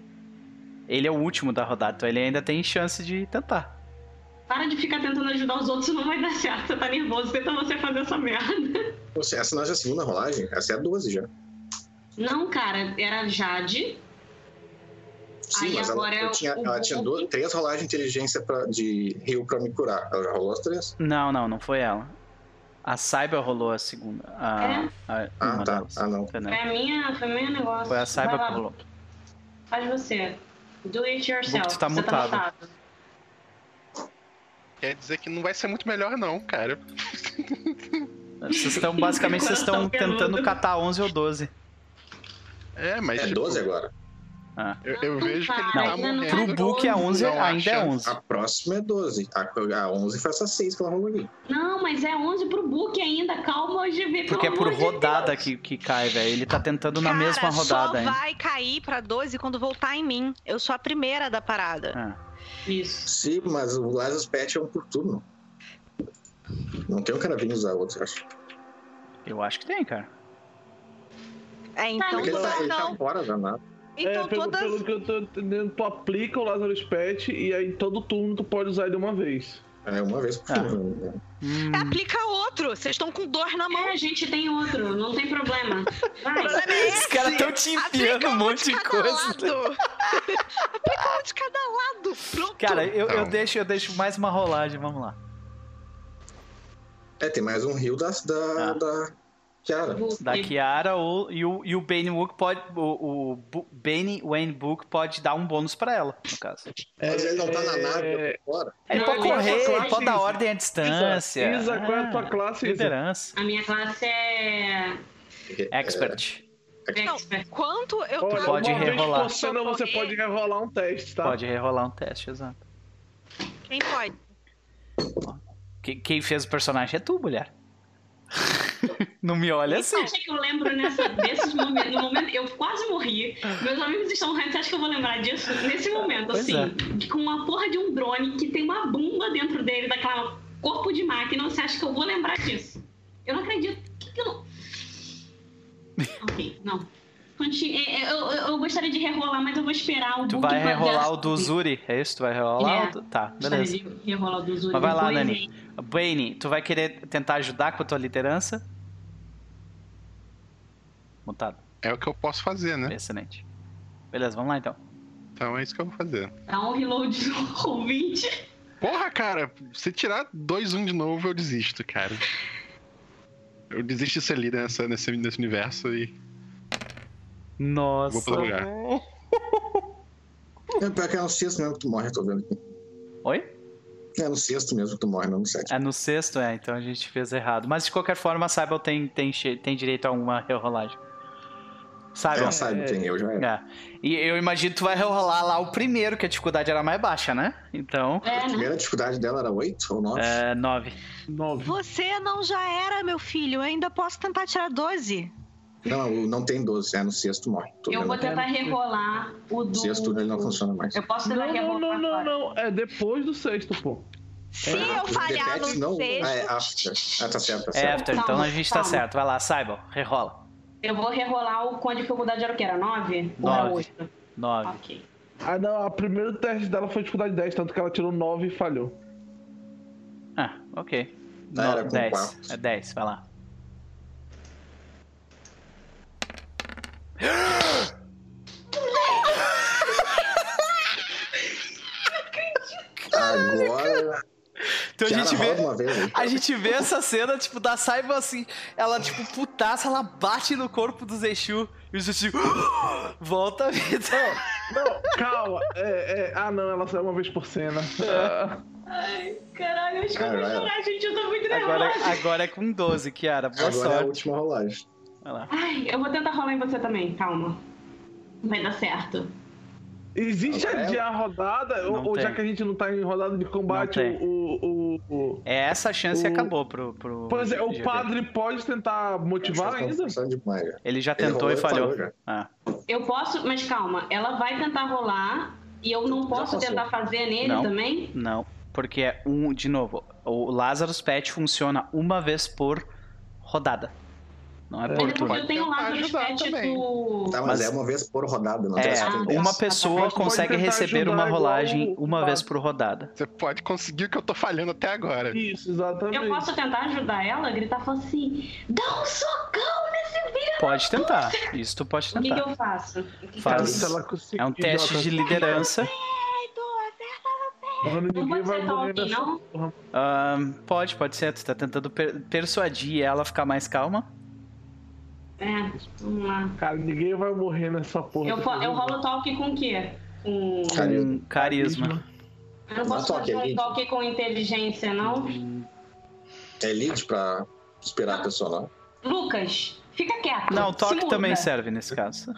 Ele é o último da rodada, então ele ainda tem chance de tentar. Para de ficar tentando ajudar os outros, não vai dar certo. Você tá nervoso, tenta você fazer essa merda. Você, essa não é a segunda rolagem? Essa é a 12 já. Não, cara, era Jade. Sim, Aí mas ela, agora é eu o- tinha, ela tinha duas, três rolagens de inteligência pra, de rio pra me curar. Ela já rolou as três? Não, não, não foi ela. A Saiba rolou a segunda. A, É? a- Ah, tá. delas. Ah, não. Foi a minha, foi minha negócio. Foi a Saiba que rolou. Faz você. Do it yourself. Book, tu tá você mutado. Tá mutado. Quer dizer que não vai ser muito melhor, não, cara. Vocês estão, basicamente, vocês estão tentando catar 11 ou 12. É, mas. É tipo, 12 agora. Ah. Eu, eu vejo que ele Não, tá ainda não morrendo. Pro Book a 11 Não há ainda é chance. 11. A próxima é 12. A, a 11 foi essa 6 que ela rolou ali. Não, mas é 11 pro book ainda. Calma, GV, pelo Porque é por de rodada Deus. que, que cai, velho. Ele tá tentando na Cara, mesma rodada só ainda. vai cair pra 12 quando voltar em mim. Eu sou a primeira da parada. Ah. Isso. Sim, mas o Lazarus Pet é um por turno. Não tem um cara vindo usar outro, eu acho. Eu acho que tem, cara. É, então, Tá, Porque ele tá, ele tá não. fora da nada. Então é, pelo, todas. pelo que eu tô entendendo, tu aplica o Lazarus Pet e aí todo turno tu pode usar ele uma vez. É uma vez por Ah. turno. né? Hum, Aplica outro. Vocês estão com dor na mão. É, a gente tem outro, não tem problema. Vai. O problema é Os caras tão te enfiando Aplica um monte de cada coisa. Lado. Aplica um de cada lado. Pronto. Cara, eu, eu, Não. deixo, eu deixo mais uma rolagem, vamos lá. É, tem mais um rio da, da, Ah. da Kiara. Da Kiara ou, e, o, e o Bane Book pode. O, o Bane Wayne Book pode dar um bônus pra ela, no caso. Mas ele não tá na É, nave, eu tô fora. Ele Não, pode é correr, ele pode dar ordem à distância. Isa, qual é a tua Ah, classe, Isa? Liderança. A minha classe é. Expert. Não, Expert. quanto eu Olha, tava- Pode rerolar. cena você Correr. pode rerolar um teste, tá? Pode rerolar um teste, exato. Quem pode? Quem, quem fez o personagem é tu, mulher. Não me olha assim. Você acha que eu lembro nessa, desses momentos? No momento, eu quase morri. Meus amigos estão morrendo. Você acha que eu vou lembrar disso nesse momento, Pois assim? é. Com uma porra de um drone que tem uma bunda dentro dele, daquela corpo de máquina. Você acha que eu vou lembrar disso? Eu não acredito. Que que eu não... ok, não. É, é, Eu, eu, eu gostaria de rerolar, mas eu vou esperar o Tu vai rerolar o do Zuri, é isso? Tu vai rerolar? É. o do- Tá, beleza. de rerolar o do Zuri Mas vai lá, Nani. Bane, tu vai querer tentar ajudar com a tua liderança? Mutado. É o que eu posso fazer, né? Excelente. Beleza, vamos lá então. Então é isso que eu vou fazer. Dá um reload com 20. Porra, cara, se tirar 2-1 de novo, eu desisto, cara. Eu desisto de ser líder nessa, nesse, nesse universo e Nossa. vou pro outro lugar. É pior que é no sexto mesmo que tu morre, eu tô vendo aqui. Oi? É no sexto mesmo que tu morre, não no sétimo. É no sexto, é, então a gente fez errado. Mas de qualquer forma, a Cybele tem, tem, tem direito a uma rerolagem. Sabe? É, sabe, tem eu já é. É. E eu imagino que tu vai rerolar lá o primeiro, que a dificuldade era mais baixa, né? Então, É, A né? primeira dificuldade dela era 8 ou 9? é 9. Nove. Você não já era, meu filho. Eu ainda posso tentar tirar 12. Não, não tem 12, é no sexto morre. Tô Eu vendo vou tentar rerolar o do. No sexto turno ele não funciona mais. Eu posso Não, tentar não, rerolar não, não, agora. não. É depois do sexto, pô. Se Ah, eu falhar no não. sexto. Ah, é after. Ah, tá certo, tá É certo. after, então Calma, a gente tá calma. certo. Vai lá, Cybele, rerola. Eu vou rerolar o com a dificuldade era o que? Era 9? Ou era Nove. 8? 9. Ok. Ah, não, a primeiro teste dela foi dificuldade 10, tanto que ela tirou 9 e falhou. Ah, ok. Ah, era com 10. quatro. É 10, vai lá. Agora. Então a gente vê. vez. A gente vê essa cena, tipo, da Saiba assim, ela, tipo, putaça, ela bate no corpo do Zexu e o Zexu volta a vida. Não, calma. É, é... Ah, não, ela saiu uma vez por cena. Ai, caralho, acho que eu vou chorar, gente. Eu tô muito Agora, nervosa. agora é com 12, Kiara. Boa Agora é a sorte. última rolagem. Vai lá. Ai, eu vou tentar rolar em você também, calma. Vai dar certo. Existe Agora é- a rodada? Não Ou, ou já tem. que a gente não tá em rodada de combate, tem. o, o, o- É essa chance e O- acabou pro. pro Por exemplo, o padre pode tentar motivar ainda? Ele já Ele tentou rolou e falhou. falhou. Ah, Eu posso, mas calma, ela vai tentar rolar e eu não posso tentar fazer nele Não. também? não. Porque é um. De novo, o Lazarus Pet funciona uma vez por rodada. Não é É, Mas por é porque turno. eu tenho lá tentar do. Tá, mas, Mas- é uma vez por rodada, não tem É, Ah, uma pessoa consegue tentar receber uma igual rolagem o uma vez por rodada. Você pode conseguir o que eu tô falhando até agora. Isso, exatamente. Eu posso tentar ajudar ela, gritar falando assim: dá um socão nesse filho! Pode tentar. Isso tu pode O que, que tentar. eu faço? O que que Faz- eu Se ela conseguir É um teste de liderança. Mano, Não ninguém pode vai morrer alguém, nessa não? porra. Pode, pode ser. Tu tá tentando per- persuadir ela a ficar mais calma. É, vamos lá. Cara, ninguém vai morrer nessa porra. Eu, eu rolo talk com o quê? Com. Carisma. Carisma. Eu não posso toque, fazer é um lead. talk com inteligência, não? É lead pra esperar a pessoa lá. Lucas, Fica quieto. Não, toque muda. também serve nesse caso.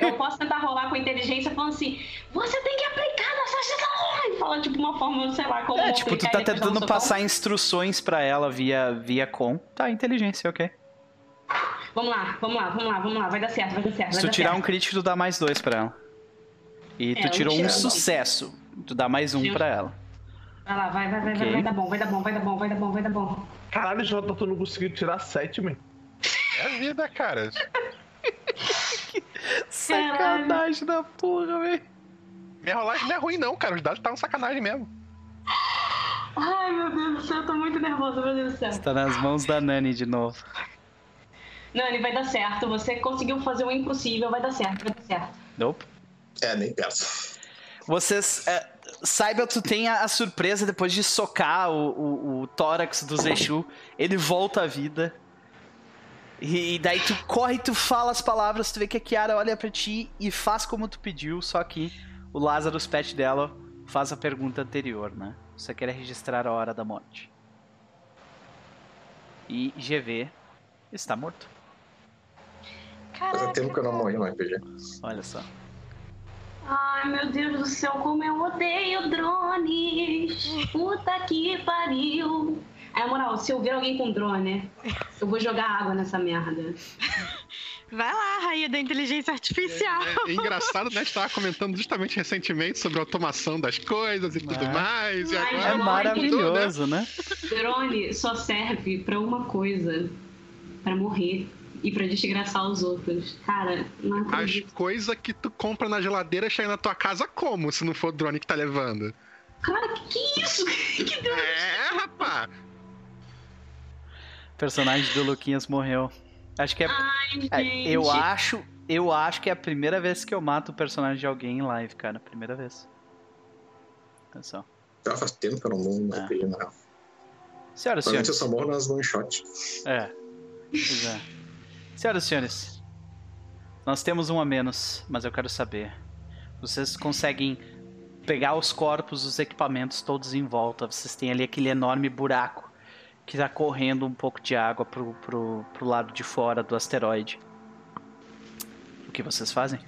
Eu posso tentar rolar com inteligência falando assim: você tem que aplicar cidade. E fala tipo uma forma, sei lá, como. É, tipo, tu tá um tentando passar instruções pra ela via, via com. Tá, inteligência, ok. Vamos lá, vamos lá, vamos lá, vamos lá. Vai dar certo, vai dar certo. Se vai tu dar tirar um certo. crítico, tu dá mais dois pra ela. E tu É, um tirou um sucesso. Tu dá mais um Sim. pra ela. Vai lá, vai, vai, vai, Ok. vai, vai dar bom, vai dar bom, vai dar bom, vai dar bom, vai dar bom. Caralho, Jota, tu não conseguiu tirar 7, man. É a vida, cara. Sacanagem da porra, velho. Minha rolagem não é ruim, não, cara. Os dados estavam sacanagem mesmo. Ai, meu Deus do céu, eu tô muito nervosa, meu Deus do céu. Tá nas mãos da Nani de novo. Nani, vai dar certo. Você conseguiu fazer o impossível, vai dar certo, vai dar certo. Nope. É, nem perto. Vocês. É, saiba, tu tem a, a surpresa depois de socar o, o, o tórax do Zexu. Ele volta à vida. E, e daí tu corre, tu fala as palavras, tu vê que a Kiara olha pra ti e faz como tu pediu, só que o Lazarus pet dela faz a pergunta anterior, né? Você quer registrar a hora da morte. E GV está morto. Faz tempo que eu não morri no RPG. Olha só. Ai, meu Deus do céu, como eu odeio drones. Puta que pariu. Na moral, se eu ver alguém com drone, eu vou jogar água nessa merda. Vai lá, rainha da inteligência artificial. É, é engraçado, né? A gente tava comentando justamente recentemente sobre a automação das coisas e tudo É. mais. E agora É Não, maravilhoso, né? Drone só serve pra uma coisa: pra morrer e pra desgraçar os outros. Cara, não As acredito. coisas que tu compra na geladeira chegam na tua casa como, se não for o drone que tá levando? Cara, que que isso? Que drone? É, rapá! O personagem do Luquinhas morreu. Acho que é. Ai, é, gente. eu acho. Eu acho que é a primeira vez que eu mato o personagem de alguém em live, cara. Primeira vez. Atenção. Já faz tempo que eu não morro Ah. RPG, na real. Senhoras e Provavelmente eu senhores. só morro nas one shot. É. Pois é. Senhoras e senhores. Nós temos um a menos, mas eu quero saber. Vocês conseguem pegar os corpos, os equipamentos todos em volta. Vocês têm ali aquele enorme buraco que tá correndo um pouco de água pro, pro, pro lado de fora do asteroide. O que vocês fazem?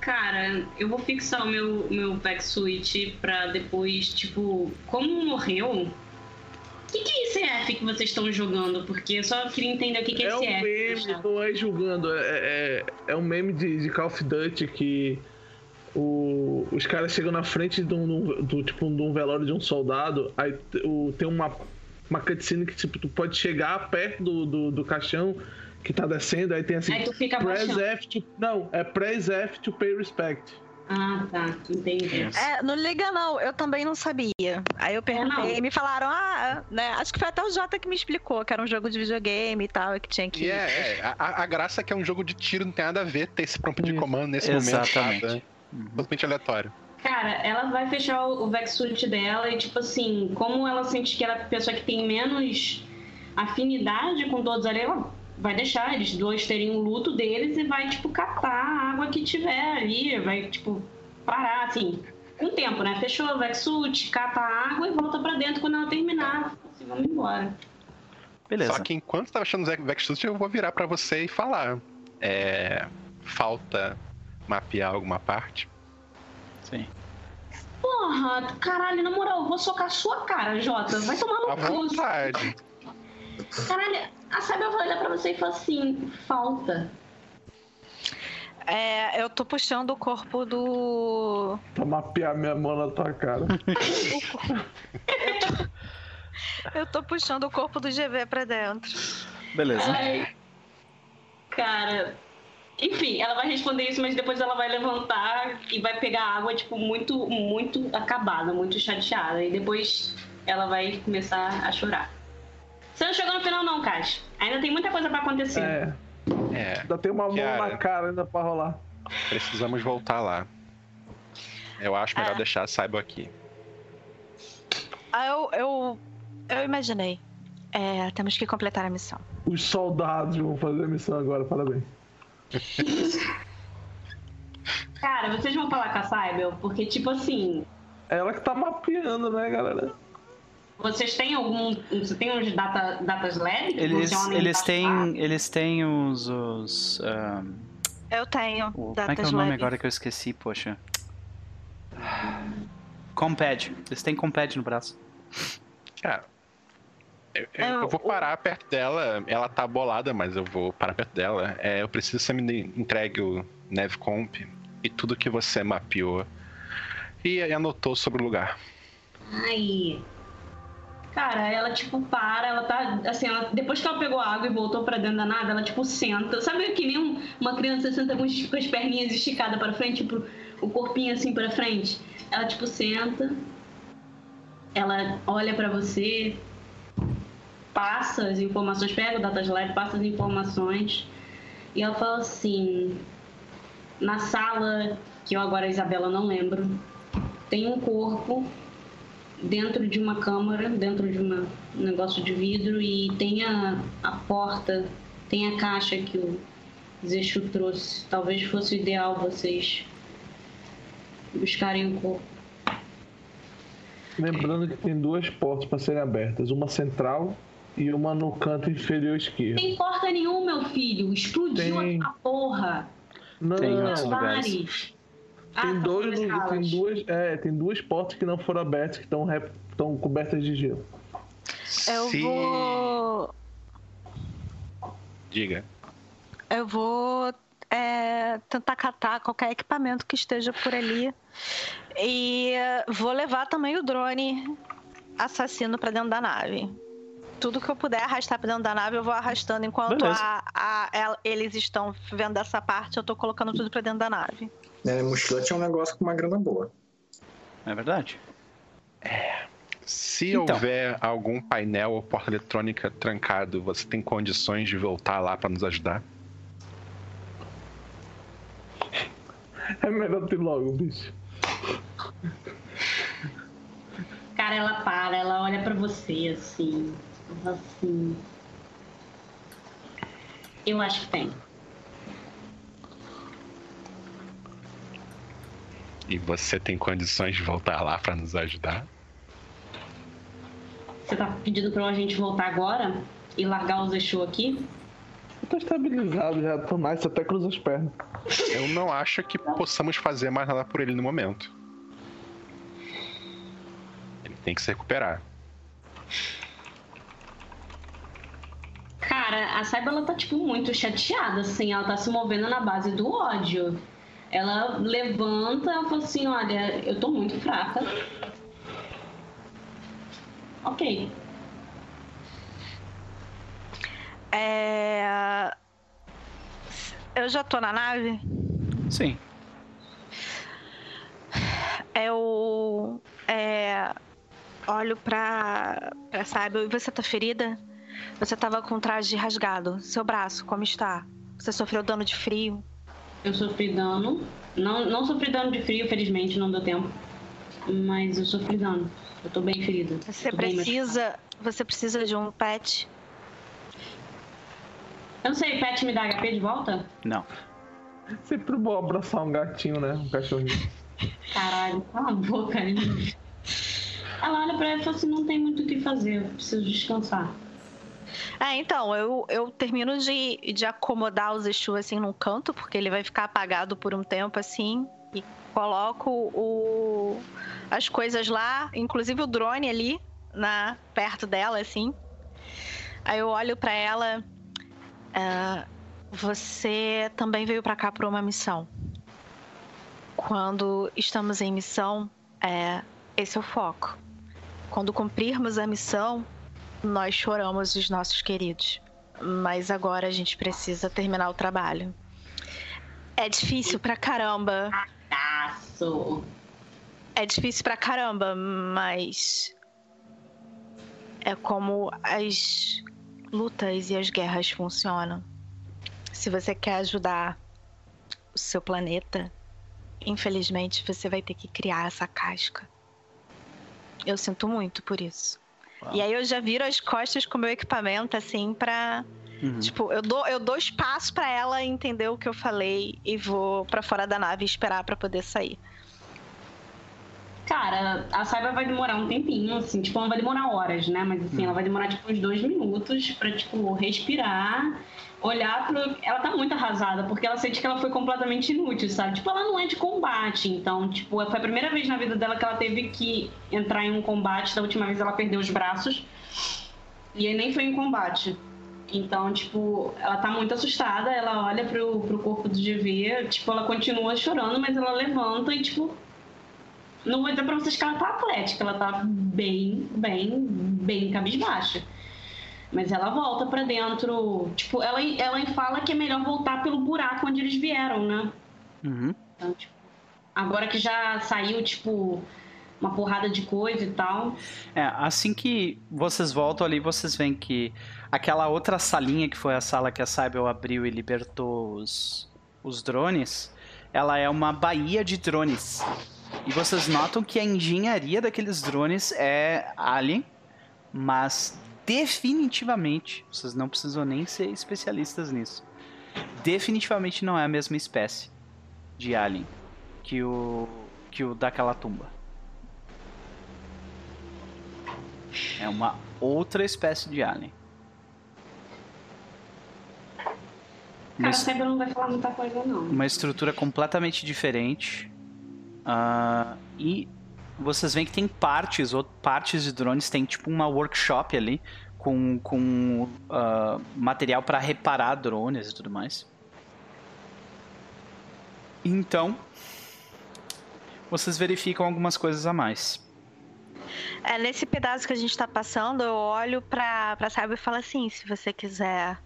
Cara, eu vou fixar o meu, meu backsuit pra depois, tipo, como morreu. O que, que é esse F que vocês estão jogando? Porque eu só queria entender o que, que é É um esse F. meme, não é julgando. É, é, é um meme de, de Call of Duty que o- os caras chegam na frente de um, do, tipo, de um velório de um soldado, aí o- tem uma, uma cutscene que tipo, tu pode chegar perto do, do, do caixão que tá descendo, aí tem assim. Aí tu fica press. F to, não, é press F to pay respect. Ah, tá. Entendi. É, não liga não, eu também não sabia. Aí eu perguntei não. e me falaram, ah, né? Acho que foi até o Jota que me explicou que era um jogo de videogame e tal, e que tinha que. E é, é, a, a graça é que é um jogo de tiro, não tem nada a ver ter esse prompt de comando nesse Exatamente. momento. Nada. Totalmente aleatório. Cara, ela vai fechar o o backsuit dela e, tipo assim, como ela sente que ela é a pessoa que tem menos afinidade com todos ali, ela vai deixar eles dois terem o luto deles e vai, tipo, catar a água que tiver ali, vai, tipo, parar, assim, com o tempo, né? Fechou o backsuit, cata a água e volta pra dentro quando ela terminar. Assim, vamos embora. Beleza. Só que enquanto tava achando o Backstreet, eu vou virar pra você e falar. É. Falta mapear alguma parte. Sim. Porra, caralho, na moral, eu vou socar a sua cara, Jota. Vai tomar no cu. vontade. Caralho, a Sábia vai olhar pra você e falar assim, falta. É, eu tô puxando o corpo do. Pra mapear minha mão na tua cara. Eu tô puxando o corpo do GV pra dentro. Beleza. Ai, cara. Enfim, ela vai responder isso, mas depois ela vai levantar e vai pegar água, tipo, muito, muito acabada, muito chateada. E depois ela vai começar a chorar. Você não chegou no final, não, Cash. Ainda tem muita coisa pra acontecer. É, É. ainda tem uma mão Kiara. na cara ainda pra rolar. Precisamos voltar lá. Eu acho melhor É. deixar a Saibo aqui. Ah, eu, eu, eu imaginei. É, temos que completar a missão. Os soldados vão fazer a missão agora, parabéns. Cara, vocês vão falar com a Saibel, porque, tipo assim, É ela que tá mapeando, né, galera? Vocês têm algum. Você tem uns data, datas LED? que Eles, funcionem eles têm. Eles têm os. os ah, Eu tenho o- como datas é que é o nome agora que eu esqueci, poxa? Compad. Eles têm Compad no braço. Cara, eu, eu- É, eu vou o- parar perto dela. Ela tá bolada, mas eu vou parar perto dela. É, eu preciso que você me entregue o NevComp e tudo que você mapeou e anotou sobre o lugar. Ai. Cara, ela tipo para, ela tá. Assim, ela, depois que ela pegou água e voltou pra dentro da nave, ela tipo senta. Sabe que nem um- uma criança senta com, as- com as perninhas esticadas pra frente, tipo, o corpinho assim pra frente? Ela tipo senta. Ela olha pra você, passa as informações, pega o Datas Lab, passa as informações. E ela fala assim: na sala, que eu agora a Isabela não lembro, tem um corpo dentro de uma câmara, dentro de uma, um negócio de vidro e tem a, a porta, tem a caixa que o Zexu trouxe. Talvez fosse o ideal vocês buscarem o corpo. Lembrando que tem duas portas para serem abertas, uma central e uma no canto inferior esquerdo. Tem porta nenhuma, meu filho. Explodiu Tem. a porra. Não, Tem não, outros tem. Ah, tá, dois, tem duas, é, tem duas portas que não foram abertas que estão estão cobertas de gelo. Eu Se- vou. Diga. Eu vou é, tentar catar qualquer equipamento que esteja por ali. E vou levar também o drone assassino pra dentro da nave. Tudo que eu puder arrastar pra dentro da nave, eu vou arrastando enquanto a- a- el- eles estão vendo essa parte, eu tô colocando tudo pra dentro da nave. Né, mochilete é um negócio com uma grana boa. É verdade? Se Então. houver algum painel ou porta eletrônica trancado, você tem condições de voltar lá pra nos ajudar? É melhor ter logo, bicho. Cara, ela para, ela olha pra você assim. assim. Eu acho que tem. E você tem condições de voltar lá pra nos ajudar? Você tá pedindo pra a gente voltar agora e largar o Zexu aqui? Eu tô estabilizado já, tô nice, até cruza as pernas. Eu não acho que possamos fazer mais nada por ele no momento. Ele tem que se recuperar. Cara, a Saiba ela tá tipo muito chateada, assim, ela tá se movendo na base do ódio. Ela levanta e fala assim, olha, eu tô muito fraca. Ok. É... Eu já tô na nave? Sim. Eu é, olho pra, pra Saiba e você tá ferida? Você tava com traje rasgado. Seu braço, como está? Você sofreu dano de frio? Eu sofri dano. Não, não sofri dano de frio, felizmente, não deu tempo. Mas eu sofri dano. Eu tô bem ferida. Você Tô precisa. Você precisa de um pet? Eu não sei, Pet me dá HP de volta? Não. Sempre bom abraçar um gatinho, né? Um cachorrinho. Caralho, cala a boca aí. Ela olha pra ela e fala assim, não tem muito o que fazer, eu preciso descansar. É, então, eu, eu termino de, de acomodar o Zexu assim num canto, porque ele vai ficar apagado por um tempo assim. E coloco o, as coisas lá, inclusive o drone ali, na, perto dela, assim. Aí eu olho pra ela. "Ah, você também veio pra cá por uma missão. Quando estamos em missão, é, esse é o foco. Quando cumprirmos a missão, nós choramos os nossos queridos. Mas agora a gente precisa terminar o trabalho. É difícil pra caramba. É difícil pra caramba, mas. É como as lutas e as guerras funcionam. Se você quer ajudar o seu planeta, infelizmente você vai ter que criar essa casca. Eu sinto muito por isso. E aí eu já viro as costas com o meu equipamento, assim, pra. Uhum. Tipo, eu dou, eu dou espaço pra ela entender o que eu falei e vou pra fora da nave esperar pra poder sair. Cara, a saiba vai demorar um tempinho, assim, tipo, não vai demorar horas, né? Mas assim, ela vai demorar tipo uns dois minutos pra, tipo, respirar, olhar pro. Ela tá muito arrasada, porque ela sente que ela foi completamente inútil, sabe? Tipo, ela não é de combate, então, tipo, foi a primeira vez na vida dela que ela teve que entrar em um combate. Da última vez ela perdeu os braços. E aí nem foi em combate. Então, tipo, ela tá muito assustada, ela olha pro, pro corpo do GV, tipo, ela continua chorando, mas ela levanta e, tipo, não vou dizer pra vocês que ela tá atlética, ela tá bem, bem, bem cabisbaixa. Mas ela volta para dentro. Tipo, ela, ela fala que é melhor voltar pelo buraco onde eles vieram, né? Uhum. Então, tipo, agora que já saiu, tipo, uma porrada de coisa e tal. É, assim que vocês voltam ali, vocês veem que aquela outra salinha que foi a sala que a Cybele abriu e libertou os, os drones, ela é uma baía de drones. E vocês notam que a engenharia daqueles drones é alien, mas definitivamente, vocês não precisam nem ser especialistas nisso. Definitivamente não é a mesma espécie de alien que o que o daquela tumba. É uma outra espécie de alien. Cara, sempre não vai falar muita coisa não. Uma estrutura completamente diferente Uh, e vocês veem que tem partes, ou partes de drones, tem tipo uma workshop ali com, com uh, material para reparar drones e tudo mais. Então, vocês verificam algumas coisas a mais. É, nesse pedaço que a gente está passando, eu olho para pra Cyber e falo assim: se você quiser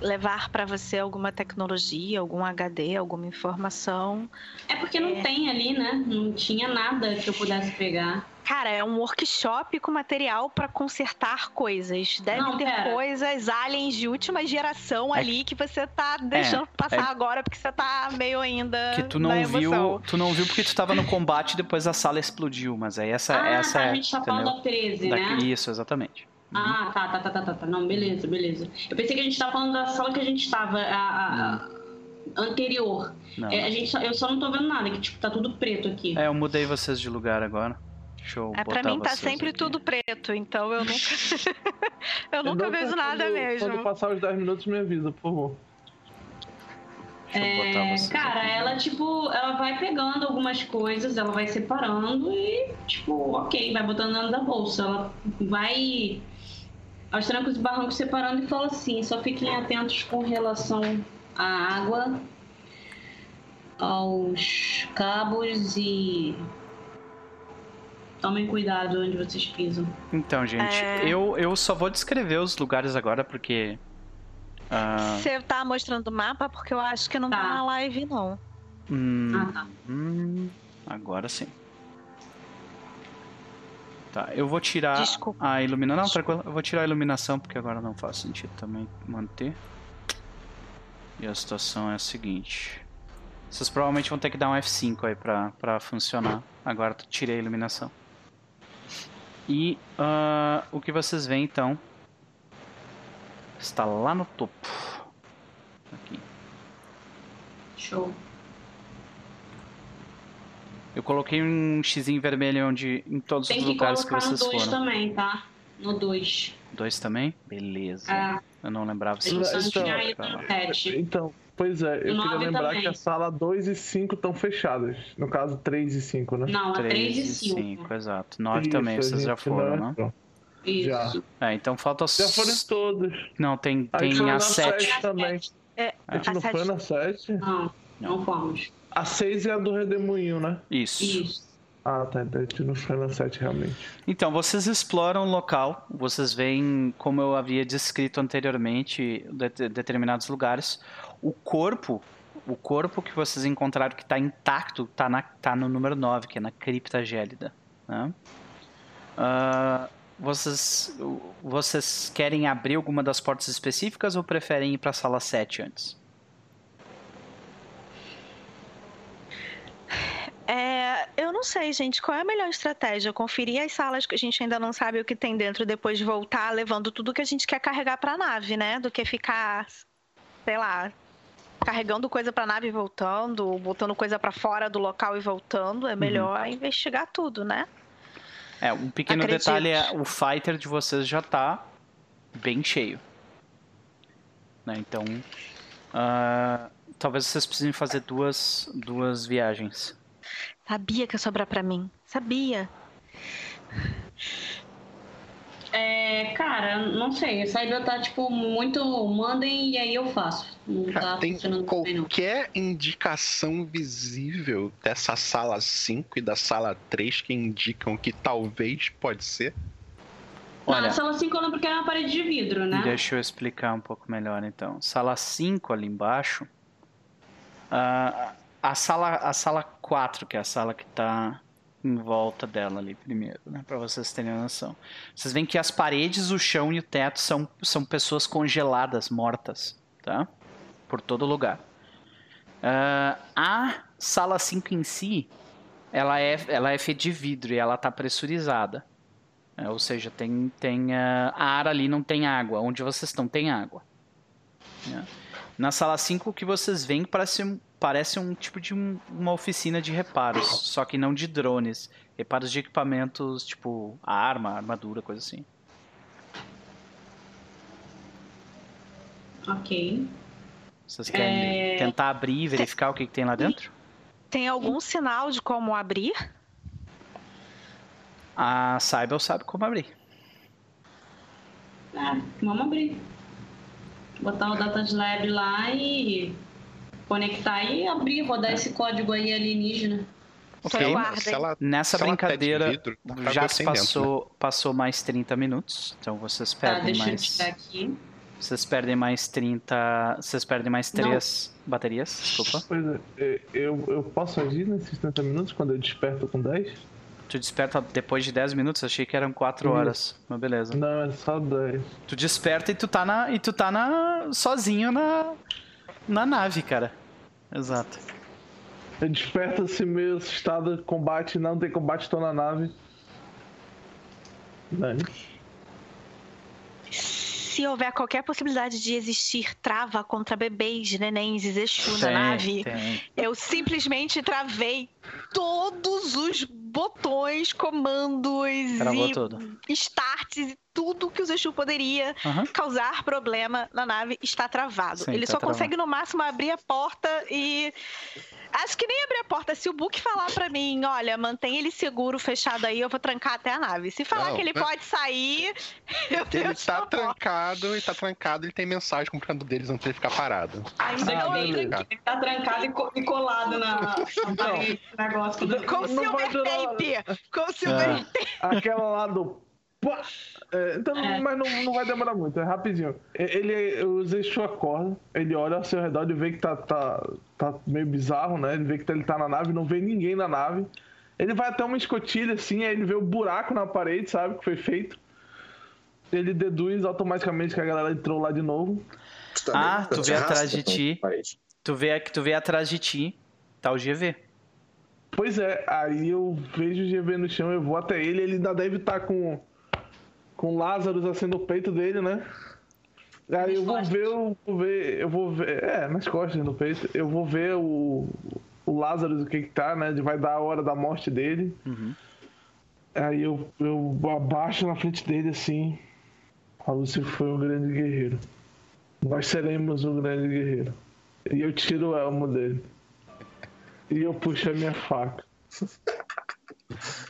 levar para você alguma tecnologia, algum HD, alguma informação. É porque não é... tem ali, né? Não tinha nada que eu pudesse pegar. Cara, é um workshop com material para consertar coisas. Deve não, ter pera. coisas aliens de última geração é... ali que você tá deixando é, passar é... agora porque você tá meio ainda que tu não viu, tu não viu porque tu tava no combate e depois a sala explodiu, mas aí essa ah, essa a é, gente tá falando da 13, da... né? Isso, exatamente. Ah, uhum. tá, tá, tá, tá, tá, Não, beleza, beleza. Eu pensei que a gente tava falando da sala que a gente tava, a, a anterior. É, a gente, eu só não tô vendo nada, que tipo, tá tudo preto aqui. É, eu mudei vocês de lugar agora. Deixa eu é, pra mim tá sempre aqui. tudo preto, então eu nunca. eu nunca eu vejo nada quando, mesmo. Quando passar os 10 minutos, me avisa, por favor. É, cara, aqui. ela tipo, ela vai pegando algumas coisas, ela vai separando e tipo, ok, vai botando dentro da bolsa. Ela vai aos trancos e barrancos separando e fala assim: só fiquem atentos com relação à água, aos cabos e tomem cuidado onde vocês pisam. Então, gente, é... eu, eu só vou descrever os lugares agora porque. Uh... Você tá mostrando o mapa porque eu acho que não tá, tá na live, não. Hum, ah, tá. Hum, agora sim. Tá, eu vou tirar Desculpa. a iluminação. Não, tranquilo. Eu vou tirar a iluminação porque agora não faz sentido também manter. E a situação é a seguinte. Vocês provavelmente vão ter que dar um F5 aí pra, pra funcionar. Agora tirei a iluminação. E uh, o que vocês veem então está lá no topo. Aqui. Show. Eu coloquei um X vermelho onde, em todos Tem os lugares que vocês foram. Tem que colocar no 2 também, tá? No 2. 2 também? Beleza. É. Eu não lembrava se você então, tinha Então, pois é, eu queria lembrar também. que a sala 2 e 5 estão fechadas. No caso, 3 e 5, né? Não, 3, 3 e 5. 5 exato. 9 também, vocês já foram, né? Não. Isso. Já. É, então falta Já foram todos. Não, tem, tem a 7 também. É, a gente não foi na 7? Não, não fomos. A 6 é a do Redemoinho, né? Isso. Isso. Ah, tá. Então a gente não foi na 7 realmente. Então, vocês exploram o local, vocês veem, como eu havia descrito anteriormente, de determinados lugares. O corpo, o corpo que vocês encontraram que está intacto, está tá no número 9, que é na cripta gélida. Né? Uh, vocês, vocês querem abrir alguma das portas específicas ou preferem ir para a sala 7 antes? É, eu não sei, gente. Qual é a melhor estratégia? Conferir as salas que a gente ainda não sabe o que tem dentro, depois de voltar levando tudo que a gente quer carregar para a nave, né? Do que ficar, sei lá, carregando coisa pra nave e voltando, botando coisa para fora do local e voltando, é melhor uhum. investigar tudo, né? É, um pequeno Acredite. detalhe é o fighter de vocês já tá bem cheio. Né? Então, uh, talvez vocês precisem fazer duas, duas viagens. Sabia que ia sobrar pra mim. Sabia. É, cara, não sei. Essa ideia tá, tipo, muito mandem e aí eu faço. Não tá Tem qualquer indicação visível dessa sala 5 e da sala 3 que indicam que talvez pode ser? Olha, não, a sala 5 eu lembro que era uma parede de vidro, né? Deixa eu explicar um pouco melhor então. Sala 5 ali embaixo. Uh, a sala a sala 4, que é a sala que está em volta dela ali primeiro, né, para vocês terem noção. Vocês veem que as paredes, o chão e o teto são são pessoas congeladas, mortas, tá? Por todo lugar. Uh, a sala 5 em si, ela é ela é feita de vidro e ela está pressurizada. É, ou seja, tem, tem uh, ar ali, não tem água. Onde vocês estão, tem água. É. Na sala 5, o que vocês veem parece, parece um tipo de um, uma oficina de reparos, só que não de drones. Reparos de equipamentos, tipo arma, armadura, coisa assim. Ok. Vocês querem é... tentar abrir e verificar o que, que tem lá dentro? Tem algum sinal de como abrir? A Cybele sabe como abrir. Ah, vamos abrir. Botar o Data Lab lá e conectar e abrir, rodar é. esse código aí alienígena. Ok, ela, nessa brincadeira vidro, tá já se passou, né? passou mais 30 minutos, então vocês tá, perdem tá, mais. aqui. Vocês perdem mais 30. Vocês perdem mais 3 Não. baterias, desculpa. Pois é, eu, eu posso agir nesses 30 minutos quando eu desperto com 10? Tu desperta depois de 10 minutos? Achei que eram 4 horas. Mas beleza. Não, é só 10. Tu desperta e tu tá na. E tu tá na. sozinho na. na nave, cara. Exato. Assim meio assustado, combate, não tem combate, tô na nave. Dani se houver qualquer possibilidade de existir trava contra bebês, nenéns e Zexu na nave, tem. eu simplesmente travei todos os botões, comandos Travou e tudo. starts e tudo que o Zexu poderia uhum. causar problema na nave está travado. Sim, Ele tá só travado. consegue no máximo abrir a porta e Acho que nem abrir a porta. Se o Book falar para mim, olha, mantém ele seguro, fechado aí, eu vou trancar até a nave. Se falar não, que ele não. pode sair, eu Ele tá trancado e tá trancado, ele tem mensagem com o canto deles antes de ele ficar parado. Ainda ah, bem, ele tá trancado e colado na, na parede, negócio. Com o silver tape! Com o silver é. tape! Aquela lá do é, então, é. mas não, não vai demorar muito, é rapidinho. Ele, o Zexu acorda, ele olha ao seu redor e vê que tá, tá, tá meio bizarro, né? Ele vê que tá, ele tá na nave, não vê ninguém na nave. Ele vai até uma escotilha assim, aí ele vê o um buraco na parede, sabe? Que foi feito. Ele deduz automaticamente que a galera entrou lá de novo. Ah, tu vê atrás de ti. Tu vê, tu vê atrás de ti, tá o GV. Pois é, aí eu vejo o GV no chão, eu vou até ele, ele ainda deve estar tá com com Lázaro assim no peito dele, né? Aí eu vou ver, eu vou ver, eu vou ver, é, nas costas, no peito, eu vou ver o, o Lázaro, o que que tá, né? Vai dar a hora da morte dele. Uhum. Aí eu, eu abaixo na frente dele assim. A Lúcia foi um grande guerreiro. Nós seremos um grande guerreiro. E eu tiro o elmo dele. E eu puxo a minha faca.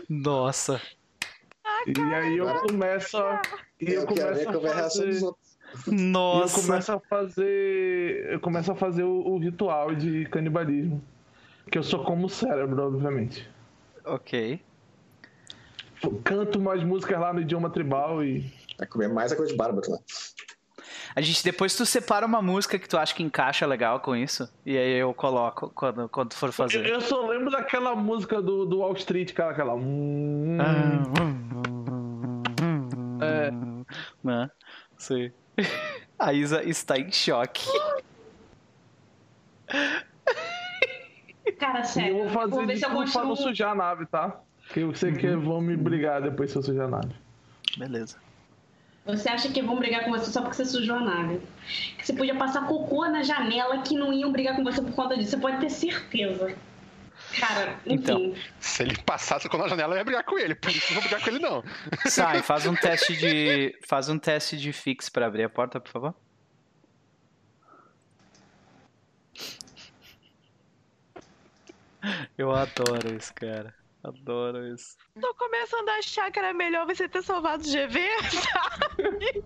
Nossa. E aí eu começo a. E eu, eu começo a fazer... Nossa. eu começo a fazer. Eu começo a fazer o, o, ritual de canibalismo. Que eu sou como o cérebro, obviamente. Ok. canto umas músicas lá no idioma tribal e. Vai comer mais a coisa de bárbaro lá. A gente depois tu separa uma música que tu acha que encaixa legal com isso. E aí eu coloco quando, quando for fazer. Eu, eu só lembro daquela música do, do Wall Street, cara, aquela. Hum, ah, hum, é. Né? Sim. A Isa está em choque. Cara, sério. Eu vou fazer vou ver se eu continuo... pra não sujar a nave, tá? Que eu sei que vão me brigar depois se eu sujar a nave. Beleza. Você acha que vão brigar com você só porque você sujou a nave? Que você podia passar cocô na janela que não iam brigar com você por conta disso. Você pode ter certeza. Cara, enfim. Então, se ele passasse com a janela, eu ia brigar com ele. Por isso não vou brigar com ele, não. Sai, faz um teste de. Faz um teste de fix para abrir a porta, por favor. Eu adoro isso, cara. Adoro isso. Tô começando a achar que era melhor você ter salvado o GV, sabe?